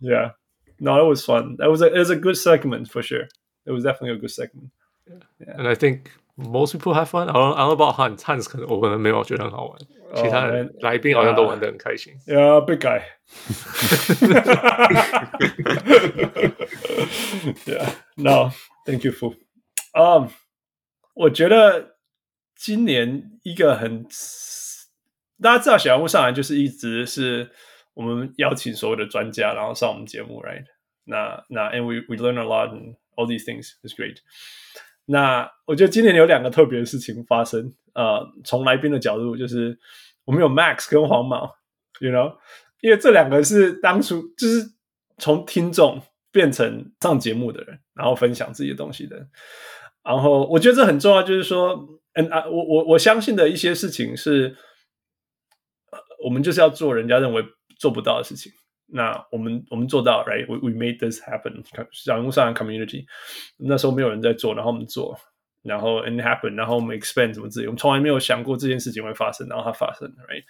Yeah, no, it was fun. That was a it was a good segment for sure. It was definitely a good segment. And I think most people have fun. I don't, I don't know about Hans. Hans 可能我可能没有觉得很好玩，其他人来宾好像都玩得很开心。 Yeah, big guy. yeah, no, Thank you, Fu. Um, 我觉得今年一个很大家知道小人物上来就是一直是我们邀请所有的专家，然后上我们节目，right？那那 and we we learn a lot and all these things is great. 那我觉得今年有两个特别的事情发生。呃，从来宾的角度，就是我们有 Max 跟黄毛，you know，因为这两个是当初就是从听众变成上节目的人，然后分享自己的东西的。然后我觉得这很重要，就是说，嗯啊，我我我相信的一些事情是，我们就是要做人家认为做不到的事情。那我们我们做到，right？We we made this happen。小人物上 community，那时候没有人在做，然后我们做，然后 and happen，然后我们 expand 什么自己，我们从来没有想过这件事情会发生，然后它发生，right？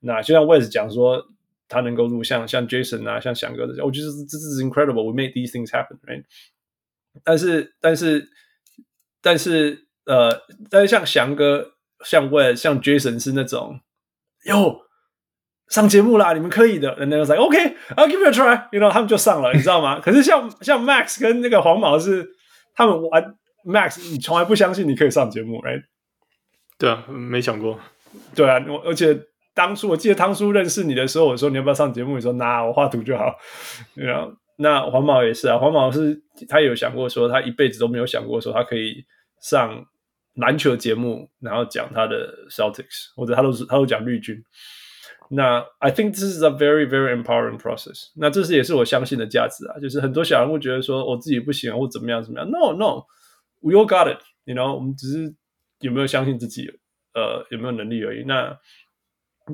那就像 Wes 讲说，他能够录像像 Jason 啊，像翔哥这些，我觉得这这是 incredible。We made these things happen，right？但是但是但是呃，但是像翔哥、像 Wes、像 Jason 是那种，哟。上节目啦，你们可以的。I was like, OK, I'll give you a try. You know，他们就上了，你知道吗？可是像像 Max 跟那个黄毛是他们玩 Max，你从来不相信你可以上节目，right？对啊，没想过。对啊，我而且当初我记得汤叔认识你的时候，我说你要不要上节目？你说那我画图就好。然后那黄毛也是啊，黄毛是他有想过说，他一辈子都没有想过说他可以上篮球节目，然后讲他的 Celtics，或者他都是他都讲绿军。那 I think this is a very very empowering process。那这是也是我相信的价值啊，就是很多小人物觉得说我自己不行或怎么样怎么样。No no，we all got it，you know，我们只是有没有相信自己，呃，有没有能力而已。那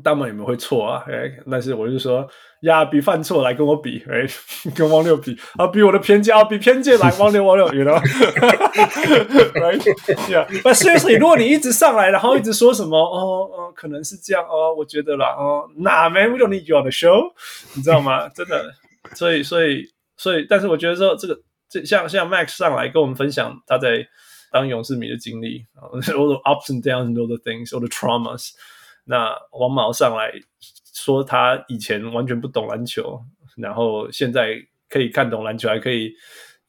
当然有没有会错啊？哎，但是我就说呀，比犯错来跟我比，哎，跟汪六比啊，比我的偏见啊，比偏见来汪六汪六，you know，right？Yeah，but seriously，如果你一直上来，然后一直说什么哦哦，可能是这样哦，我觉得啦哦，那 man，we don't need you on the show，你知道吗？真的，所以所以所以，但是我觉得说这个这像像 Max 上来跟我们分享他在当勇士迷的经历，all the ups and downs and all the things，all the traumas。那黄毛上来说，他以前完全不懂篮球，然后现在可以看懂篮球，还可以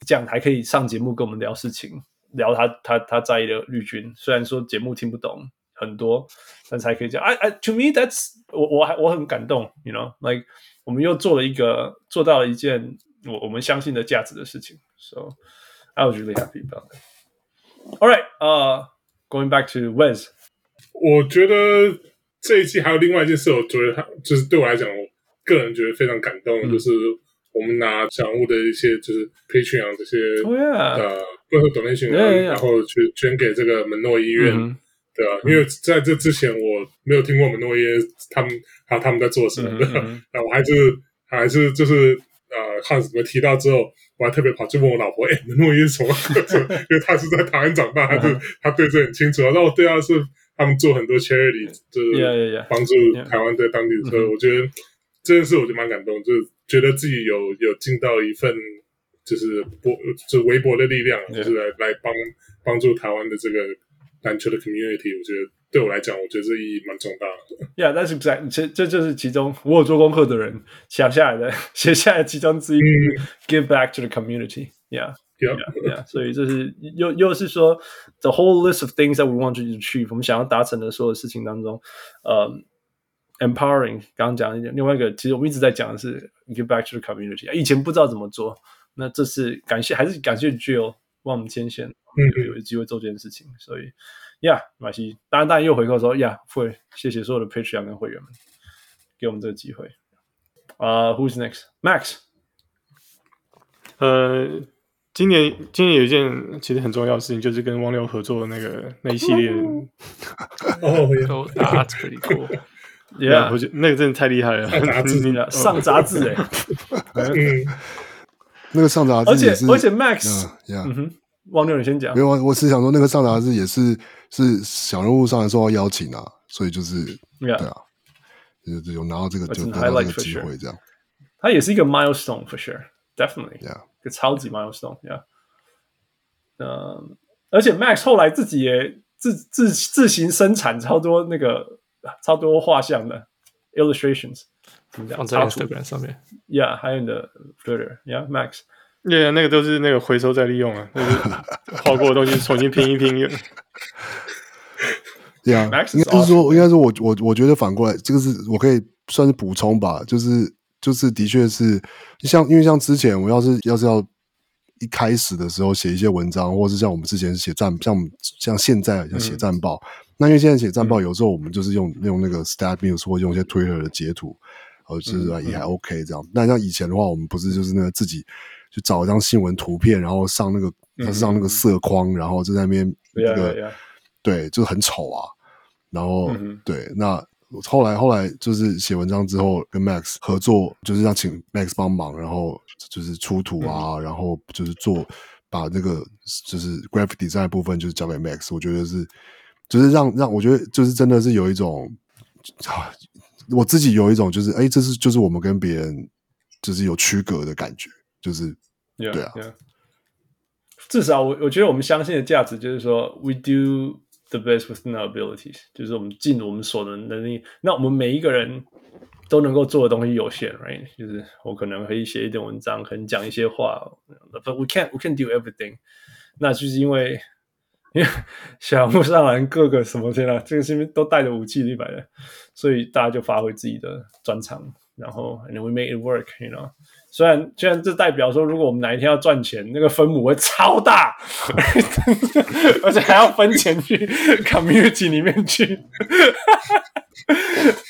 这样，还可以上节目跟我们聊事情，聊他他他在意的绿军。虽然说节目听不懂很多，但是还可以讲。I I to me that's 我我还我很感动，you know，like 我们又做了一个做到了一件我我们相信的价值的事情。So I was really happy about that. All right, uh, going back to Wes，我觉得。这一季还有另外一件事，我觉得他就是对我来讲，我个人觉得非常感动，嗯、就是我们拿小人物的一些就是 Patreon 这些、oh yeah. 呃，包括 donation，、yeah, yeah, yeah. 然后去捐给这个门诺医院，嗯、对吧、啊？因为在这之前我没有听过门诺医院他们还有他们在做什么的，那、我还是还是就是呃，看什么提到之后，我还特别跑去问我老婆，哎，门诺医是什么？因为他是在台湾长大，还是他对这很清楚。然后对啊，是。他们做很多 charity，就是帮助台湾在当地的时候，我觉得这件事我就蛮感动，就是觉得自己有有尽到一份就是薄就是微薄的力量，就是来来帮帮助台湾的这个篮球的 community。我觉得对我来讲，我觉得这意义蛮重大的。Yeah，that's exactly，这这就是其中我有做功课的人想下来的 写下来其中之一，give back to the community。Yeah。Yeah, yeah. 所以这是又又是说，the whole list of things that we want to achieve，我们想要达成的所有事情当中，呃、um,，empowering，刚刚讲的另外一个，其实我们一直在讲的是 give back to the community。以前不知道怎么做，那这次感谢还是感谢 Jill 帮我们牵线，有有机会做这件事情。所以，Yeah，马西，当然当然又回扣说，Yeah，会谢谢所有的 Patreon 跟会员们给我们这个机会。啊、uh,，Who's next？Max，呃。今年，今年有一件其实很重要的事情，就是跟汪六合作的那个那一系列。哦，都打字 pretty cool。Yeah，我觉得那个真的太厉害了，杂志上杂志 哎。那个上杂志，而且而且 Max，嗯汪六，你先讲。没有啊，我是想说，那个上杂志也是是小人物上来受到邀请啊，所以就是对啊，就有拿到这个就得到这个机 sure. 会，这样。它也是一个 milestone for sure，definitely，Yeah. 一个超级 milestone，yeah。嗯，而且 Max 后来自己也自自自行生产超多那个超多画像的 illustrations，怎么讲？放在 Instagram 上面。，Yeah，还有你的 Twitter，Yeah，Max。对啊，那个都是那个回收再利用啊，就是画过的东西重新拼一拼。对啊 Max is 应该是说，应该说我我我觉得反过来，这个是我可以算是补充吧，就是就是的确是像因为像之前我要是要是要一开始的时候写一些文章，或是像我们之前写战，像我们像现在像写战报，那因为现在写战报有时候我们就是用用那个 Stat News 或用一些 Twitter 的截图，呃，就是也还 OK 这样。那像以前的话，我们不是就是那个自己去找一张新闻图片，然后上那个它是上那个色框，然后就在那边那个.对，就很丑啊。然后、嗯对，那后来后来就是写文章之后跟 Max 合作，就是让请 Max 帮忙，然后就是出图啊，然后就是做把那个就是 graphic design 的部分就是交给 Max，我觉得是就是让让我觉得就是真的是有一种啊，我自己有一种就是哎，这是就是我们跟别人就是有区隔的感觉，就是 Yeah, 对啊 yeah. 至少我我觉得我们相信的价值就是说，we do the best within our abilities，就是我们尽我们所能能力。那我们每一个人都能够做的东西有限，right？就是我可能可以写一点文章，可能讲一些话，but we can't we can't do everything。那就是因为因为小木上来各个什么天啊，这个是因为都带着武器一百人，所以大家就发挥自己的专长，然后 and we make it work，you know。虽然虽然这代表说，如果我们哪一天要赚钱，那个分母会超大，而且还要分钱去 community 里面去。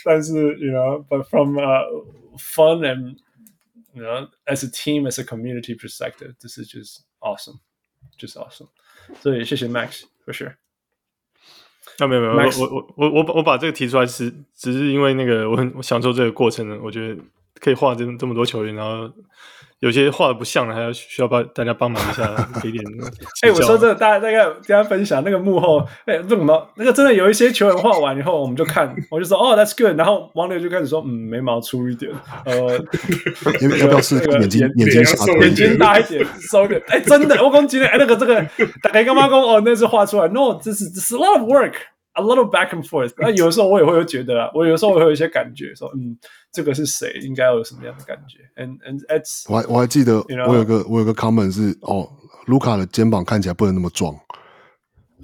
但是，you know，but from a fun and you know as a team as a community perspective, this is just awesome，just awesome。所以谢谢 Max for sure。啊，没有没有我我我我我我把这个提出来是只是因为那个我很我享受这个过程呢，我觉得可以画这这么多球员，然后有些画的不像的，还要需要帮大家帮忙一下，给点。哎、欸，我说真的，大家大概跟大家分享那个幕后，哎、欸，为什么？那个真的有一些球员画完以后，我们就看，我就说哦，That's good，然后王流就开始说，嗯，眉毛粗一点，呃，要不要不要试那个眼睛眼眼睛眼睛大一点，收一点，哎、欸，真的，我讲今天，哎，那个这个，大概干嘛讲？哦，那是画出来，No，这是这是 a lot of work。A lot of back and forth，那有的时候我也会有觉得啊，我有时候我会有一些感觉，说嗯，这个是谁，应该要有什么样的感觉？And and it's，我还我还记得?我有个我有个 comment 是哦，卢卡的肩膀看起来不能那么壮，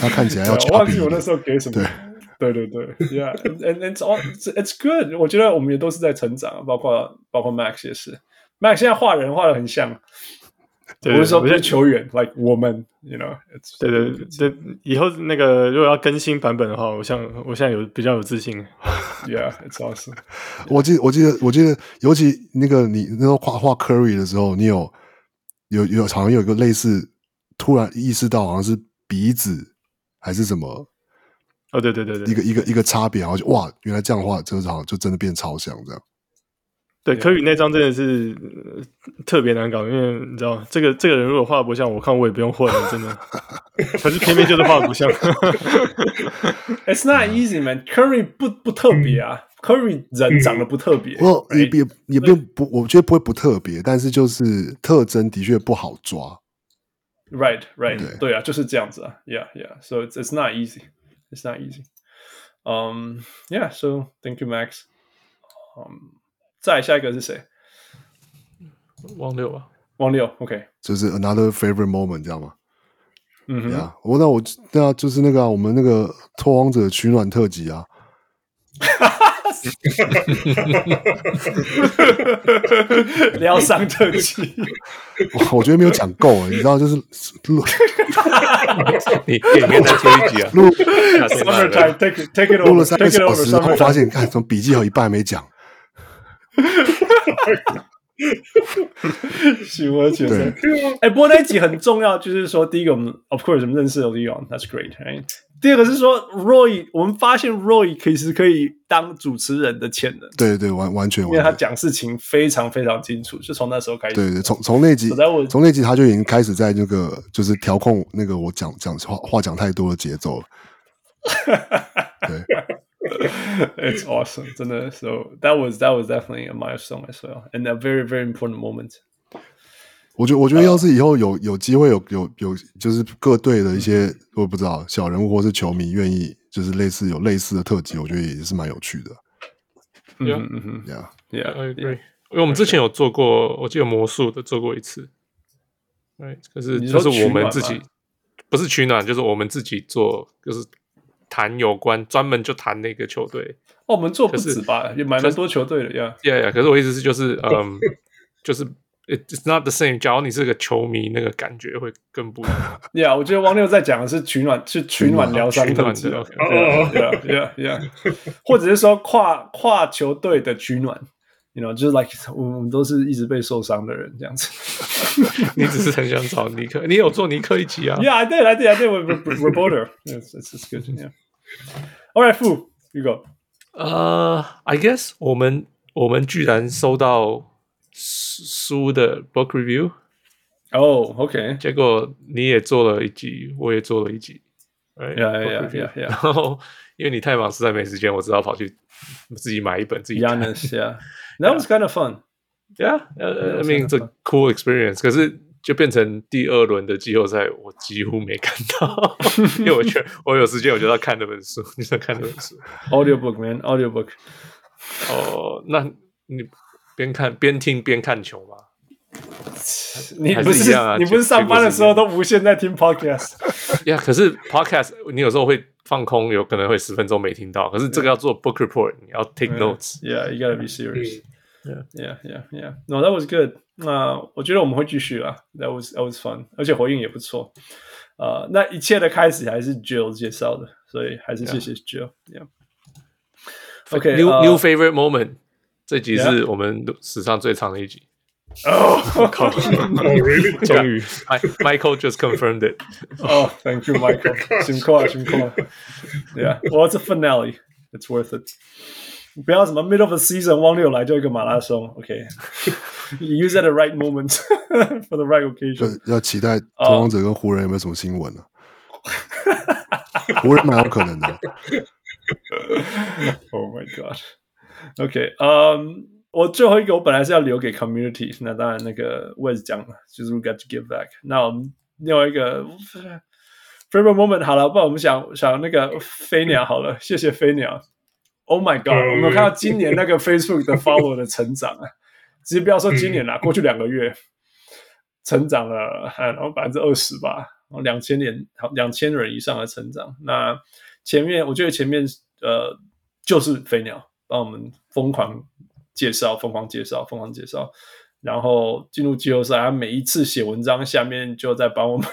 他看起来要我忘记我那的。时候给什么。对对对，Yeah，and and it's all it's good。我觉得我们也都是在成长，包括包括 Max 也是，Max 现在画人画的很像。对我是说不是球员，like 我们，you know，it's, 对对对，以后那个如果要更新版本的话，我像我现在有比较有自信。Yeah，it's awesome。我记得我记得我记得，尤其那个你那时候画画 Curry 的时候，你有有有好像有一个类似，突然意识到好像是鼻子还是什么，哦，对对对对，一个一个一个差别，然后就哇，原来这样的话，就是好像就真的变超像这样。对，科宇那张真的是、呃、特别难搞，因为你知道，这个这个人如果画的不像，我看我也不用混了，真的。可是偏偏就是画的不像。It's not easy, man. Curry 不不特别啊、嗯、，Curry 人长得不特别。我、嗯、也也也不不，我觉得不会不特别，但是就是特征的确不好抓。Right, right，对，对啊，就是这样子啊。Yeah, yeah. So it's it's not easy. It's not easy. Um, yeah. So thank you, Max. Um. 再下一个是谁？王六啊，王六，OK，就是 another favorite moment，知道吗？嗯哼，呀，我那我对啊，就是那个、啊、我们那个拓荒者取暖特辑啊，疗伤特辑，我觉得没有讲够，你知道，就是录，你你跟他做一集啊，录，Summer time，take take it over，录了三个小时，然后发现，看，怎么笔记有一半没讲。喜欢角色，哎，不过那一集很重要，就是说，第一个我们，of course，我们认识了 Leon，that's great，right？第二个是说，Roy，我们发现 Roy 其实可以当主持人的潜能。对对，完完全，因为他讲事情非常非常清楚，就从那时候开始。对对，从从那集，从那集他就已经开始在那个就是调控那个我讲讲话话讲太多的节奏了。对 It's awesome，真的。So that was that was definitely a milestone as well, and a very very important moment. 我觉得，我觉得要是以后有有机会有有有，就是各队的一些我不知道小人物或是球迷愿意，就是类似有类似的特辑，我觉得也是蛮有趣的。嗯嗯嗯，Yeah，Yeah，I agree。因为我们之前有做过，我记得魔术的做过一次。对，可是就是我们自己不是取暖，就是我们自己做，就是谈有关专门就谈那个球队。哦，我们做不止吧？也蛮蛮多球队的呀。Yeah，Yeah。可是我意思是，就是嗯，就是。It's not the same。假如你是个球迷，那个感觉会更不一样。Yeah，我觉得汪六在讲的是取暖，是取暖疗伤特辑。Yeah, yeah, yeah。或者是说跨跨球队的取暖，you know，就是 like 我们都是一直被受伤的人这样子。你只是很想找尼克，你有做尼克一集啊？Yeah，对，来对来对，我 reporter。Yes, it's good. Yeah. All right, Fu, you go. 呃，I guess 我们我们居然收到。书的 book review，哦、oh,，OK，结果你也做了一集，我也做了一集，right? yeah, yeah, yeah, yeah. 然后因为你太忙，实在没时间，我只好跑去自己买一本自己看。Yeah, that was kind of fun. Yeah, I mean it's a cool experience. 可是就变成第二轮的季后赛，我几乎没看到，因为我觉得我有时间，我就要看那本书，你在看那本书？Audiobook, man, audiobook. 哦，那你。边看边听边看球吗？你不是，是、啊、你不是上班的时候都无限在听 podcast？呀，yeah, 可是 podcast 你有时候会放空，有可能会十分钟没听到。可是这个要做 book report，你要 take notes。Yeah, you gotta be serious. Yeah, yeah, yeah, yeah. No, that was good. 那我觉得我们会继续啊。That was that was fun，而且回应也不错。呃，那一切的开始还是 Jill 介绍的，所以还是谢谢 Jill。Yeah. Okay, new new favorite moment. 这集是我们史上最长的一集。哦，我靠！终于，Michael just confirmed it。哦，Thank you, Michael。辛苦了，辛苦了。Yeah，well, it's a finale. It's worth it。不要什么 middle of the season，汪六来就一个马拉松。OK，use at the right moment for the right occasion。要期待拓荒者跟湖人有没有什么新闻呢？湖人蛮有可能的。 Oh my god。OK，嗯、um， 我最后一个我本来是要留给 Community，那当然那个我也是讲了，就是 We got to give back。那我们另外一个 Favorite Moment 好了，不然我们想想那个飞鸟好了，谢谢飞鸟。Oh my God，我们看到今年那个 Facebook 的 Follow 的成长啊，其实不要说今年啦，过去两个月成长了，然后百分之二十吧，两千年两千人以上的成长。那前面我觉得前面呃就是飞鸟。帮我们疯狂介绍，疯狂介绍，疯狂介绍，然后进入季后赛，他每一次写文章下面就在帮我们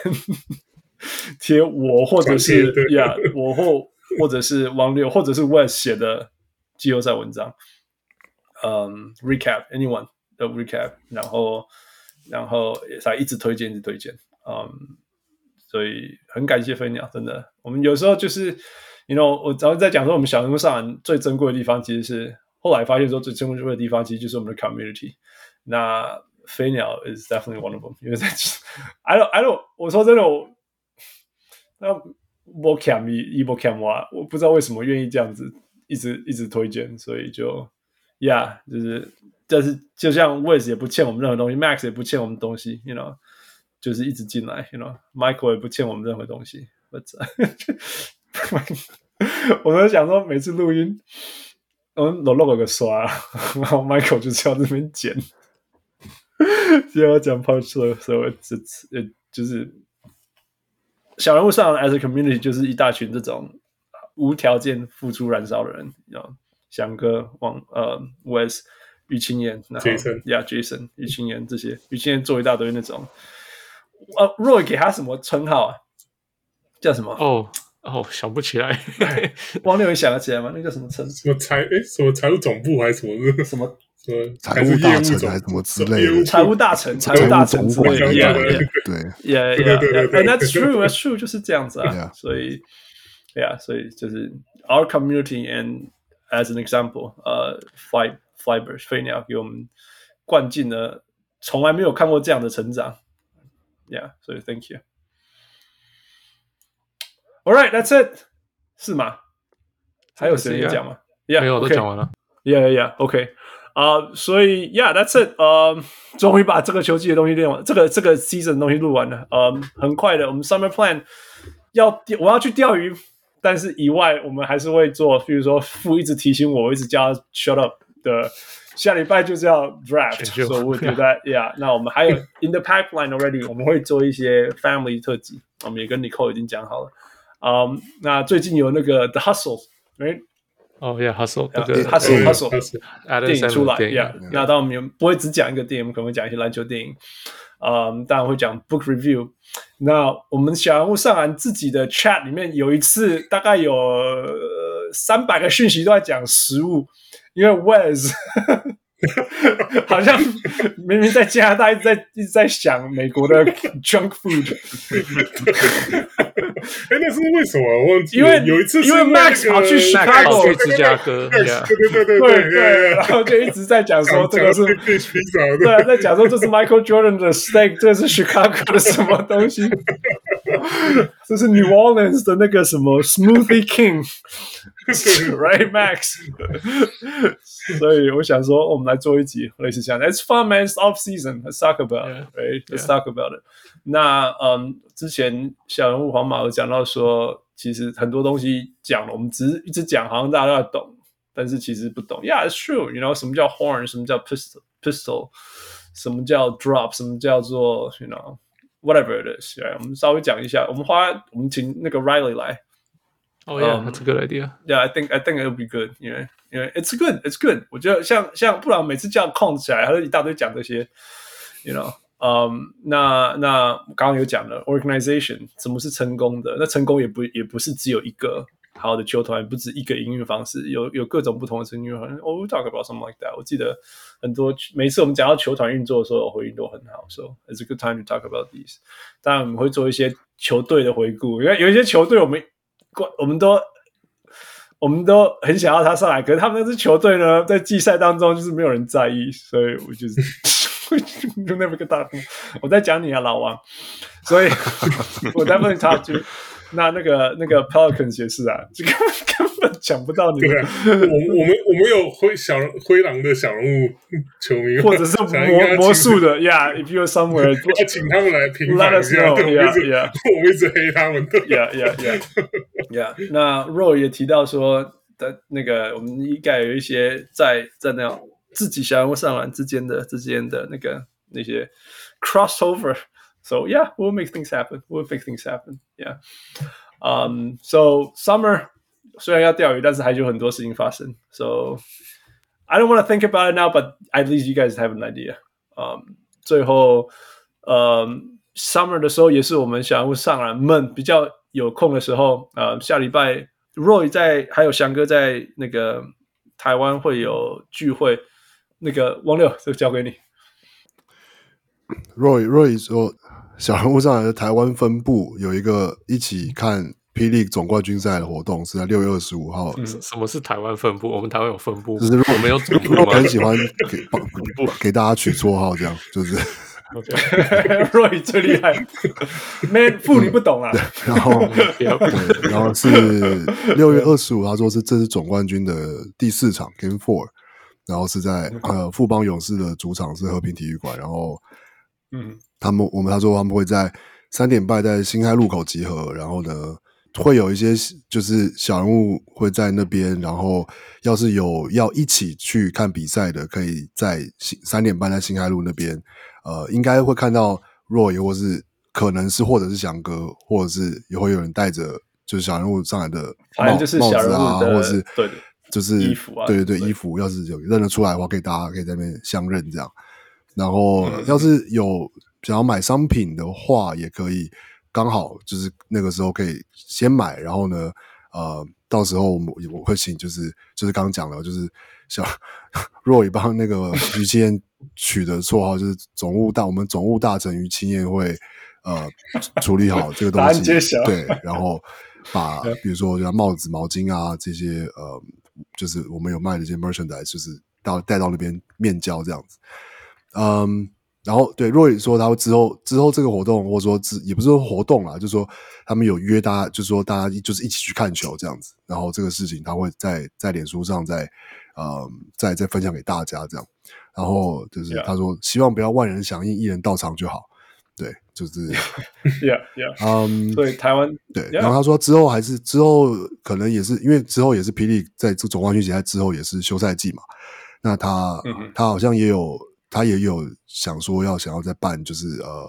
贴我或者是呀，yeah, 我或或者是王六或者是 West 写的季后赛文章，嗯、um,，recap anyone 的 recap，然后然后他一直推荐，一直推荐，嗯、um,，所以很感谢飞鸟，真的，我们有时候就是。You know，我早上在讲说，我们小人物上篮最珍贵的地方，其实是后来发现说最珍贵的地方，其实就是我们的 community。那飞鸟 is definitely one of them，因为 在 I don't I don't，我说真的，我那我 cam 一波 cam 哇，我不知道为什么愿意这样子一直一直推荐，所以就 Yeah，就是但是就像 Wes 也不欠我们任何东西，Max 也不欠我们东西，You know，就是一直进来，You know，Michael 也不欠我们任何东西，But 我在想说，每次录音，我们都录了个刷，然后 Michael 就在这边剪。今天我讲 Punch 的时候，这次呃，就是小人物上 as a community 就是一大群这种无条件付出燃烧的人，然后翔哥、王呃 Wes、于青岩，然后 Jason，呀 Jason、于青岩这些，于青岩做一大堆那种。呃，Roy 给他什么称号啊？叫什么？哦。Oh. 哦，想不起来，汪六，你想得起来吗？那个什么城？什么财？哎，什么财务总部还是什么？什么什么财务大臣还是什么之类的？财务大臣，财务大臣之类的。对，yeah yeah yeah，and that's true，that's true，就是这样子啊。所以 yeah，所以就是 our community and as an example，呃、uh,，fly fibers 飞鸟给我们灌进了从来没有看过这样的成长，yeah，所以 thank you。All right, that's it，是吗？还有谁要讲吗？Yeah，没有，okay. 都讲完了。Yeah, yeah, OK。啊，所以 Yeah, that's it。呃，终于把这个球季的东西练完，这个这个 season 的东西录完了。呃，很快的，我们 Summer Plan 要我要去钓鱼，但是以外我们还是会做，比如说父一直提醒我，我一直叫他 shut up 的。下礼拜就是要 draft，所以我觉得 Yeah。那我们还有 in the pipeline already，我们会做一些 family 特辑，我们也跟 Nicole 已经讲好了。嗯、um,，那最近有那个 The Hustle，right？哦、oh,，Yeah，Hustle，那个 Hustle，Hustle，电影出来，Yeah。那当然我们不会只讲一个电影，我们可能会讲一些篮球电影。嗯，当然会讲 Book Review。那我们小人物上岸自己的 Chat 里面有一次，大概有三百个讯息都在讲食物，因为 Wes。好像明明在加拿大一直在一直在想美国的 junk food，哎，那是为什么？我忘记因为有一次因为 Max 跑去 Chicago 去芝加哥，对对对对对对，然后就一直在讲说这个是对。啊，在讲说这是 Michael Jordan 的 steak，这是 Chicago 的什么东西？这是 New Orleans 的那个什么 Smoothie King，right Max？所以我想说，我们来做一集类似这样的。It's fun, man. It's off season. Let's talk about it, right? Let's talk about it. 那嗯，之前小人物黄马有讲到说，其实很多东西讲了，我们只是一直讲，好像大家都在懂，但是其实不懂。Yeah, it's true. You know，什么叫 horn？什么叫 pistol？pistol？什么叫 drop？什么叫做 you know whatever it is？对，我们稍微讲一下。我们花，我们请那个 Riley 来。 Oh yeah, that's a good idea. Yeah, I think I think it'll be good. 因为因为 it's good, it's good. 我觉得像像不然每次叫控起来，还是一大堆讲这些，you know，嗯、um,，那那刚刚有讲了 organization 什么是成功的？那成功也不也不是只有一个好的球团，不止一个营运方式，有有各种不同的成绩方式。Oh, we talk about something like that. 我记得很多每次我们讲到球团运作的时候，回应都很好。So it's a good time to talk about these. 当然我们会做一些球队的回顾，因为有一些球队我们。 我们都我们都很想要他上来，可是他们那支球队呢，在季赛当中就是没有人在意，所以我就是 就那么个大。我在讲你啊，老王，所以 我在问差距那那个那个 Pelicans 也是啊，这个根本讲不到你们。对啊，我我们我们有灰小灰狼的小人物球迷，或者是魔魔术的，Yeah，if you're somewhere，要请他们来评判一下。Yeah，Yeah，我们一直黑他们。Yeah，Yeah，Yeah，Yeah。那 Roy 也提到说的那个，我们应该有一些在在那样自己小人物上篮之间的之间的那个那些 crossover。So yeah, we'll make things happen. We'll make things happen. Yeah. Um. So summer 虽然要钓鱼，但是还有很多事情发生。So I don't want to think about it now, but at least you guys have an idea. Um. 最后，呃、um,，summer 的时候也是我们小人物上篮们比较有空的时候。呃、uh,，下礼拜 Roy 在，还有翔哥在那个台湾会有聚会。那个王六，这个交给你。Roy Roy 说。 小人物上篮的台湾分部有一个一起看霹雳总冠军赛的活动，是在六月二十五号。嗯，什么是台湾分部？我们台湾有分部，就是我们有总部吗？很喜欢给帮给大家取绰号，这样就是。Roy 最厉害，Man 副你不懂啊。然后，然后是六月二十五，他说是这是总冠军的第四场 Game Four，然后是在呃富邦勇士的主场是和平体育馆，然后嗯。他们我们他说他们会在三点半在新开路口集合，然后呢会有一些就是小人物会在那边，然后要是有要一起去看比赛的，可以在三点半在新开路那边，呃，应该会看到 Roy 或是可能是或者是翔哥，或者是也会有人带着就是小人物上来的帽子啊，或者是对就是衣服啊，对对对衣服，要是有认得出来的话，可以大家可以在那边相认这样，然后要是有。想要买商品的话，也可以刚好就是那个时候可以先买，然后呢，呃，到时候我我会请就是就是刚刚讲了，就是小 若雨帮那个于青燕取的绰号，就是总务大我们总务大臣于青燕会呃处理好这个东西，对，然后把 比如说像帽子、毛巾啊这些呃，就是我们有卖的一些 merchandise，就是到带到那边面交这样子。嗯，然后对若雨说他会之后之后这个活动，或者说之也不是说活动啦，就是说他们有约大家，就是说大家就是一起去看球这样子。然后这个事情他会在在脸书上再呃再再分享给大家这样。然后就是他说希望不要万人响应，一人到场就好。对，就是，Yeah Yeah，嗯，对，台湾对，然后他说之后还是之后可能也是因为之后也是霹雳在这总冠军决赛之后也是休赛季嘛，那他、嗯、他好像也有他也有想说要想要再办就是呃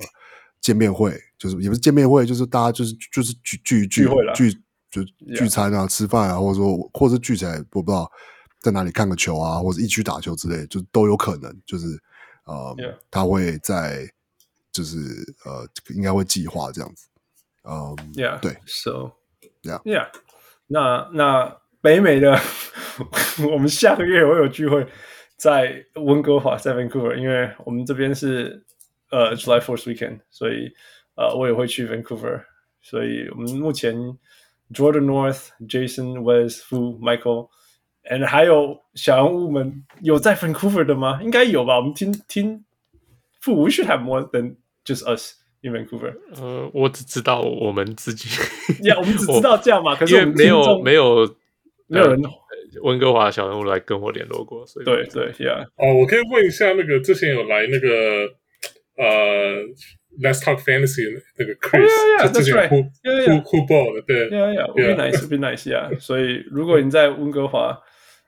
见面会，就是也不是见面会，就是大家就是就是聚聚聚会聚就聚餐啊、吃饭啊，或者说或者是聚起来我不知道在哪里看个球啊，或者一起打球之类，就都有可能，就是呃 Yeah. 他会在。就是呃，应该会计划这样子，嗯，Yeah，对，So Yeah，Yeah，yeah. 那那北美的，我们下个月会有聚会在温哥华，在 Vancouver，因为我们这边是呃 July Fourth Weekend，所以呃我也会去 Vancouver，所以我们目前 Jordan North、Jason、Wes、Fu、Michael，and 还有小人物们有在 Vancouver 的吗？应该有吧，我们听听 Fu，We should have more than Just us in Vancouver。呃，我只知道我们自己。呀，我们只知道这样嘛？可是因为没有没有没有人 温哥华小人物来跟我联络过，所以对对，Yeah。哦，我可以问一下，那个之前有来那个呃，Let's Talk Fantasy 那个 Chris，就之前呼呼呼 ball 的，对呀呀，Be nice，Be nice 呀。所以如果你在温哥华，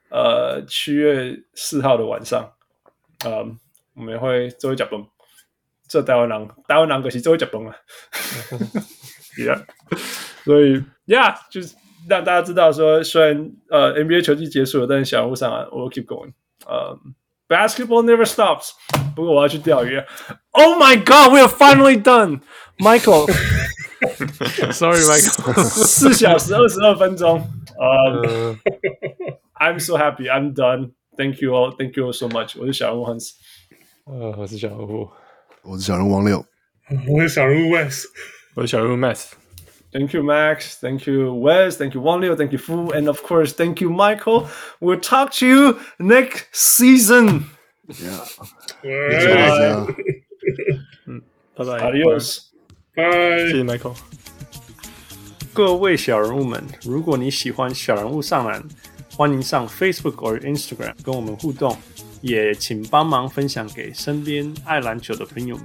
呃，七月四号的晚上，嗯，我们会做一脚崩。这台湾人，台湾人可是做一脚崩啊，Yeah，所以 Yeah，就是让大家知道说，虽然呃 NBA 球季结束了，但是小人物上来，我 keep going，呃、um,，Basketball never stops。不过我要去钓鱼。Oh my God，we are finally done，Michael，Sorry，Michael，四小时二十二分钟，呃、um,，I'm so happy，I'm done，Thank you all，Thank you all so much。我是小人物 Hans，呃，我是小人物。我是小人物王六，我是小人物 Wes，我是小人物 Max。 Thank you Max, Thank you Wes, Thank you 王六，Thank you Fu, and of course Thank you Michael. We'll talk to you next season. Yeah. 嗯，拜拜，Adios，拜，谢谢 Michael。各位小人物们，如果你喜欢小人物上篮，欢迎上 Facebook 或 Instagram 跟我们互动。也请帮忙分享给身边爱篮球的朋友们，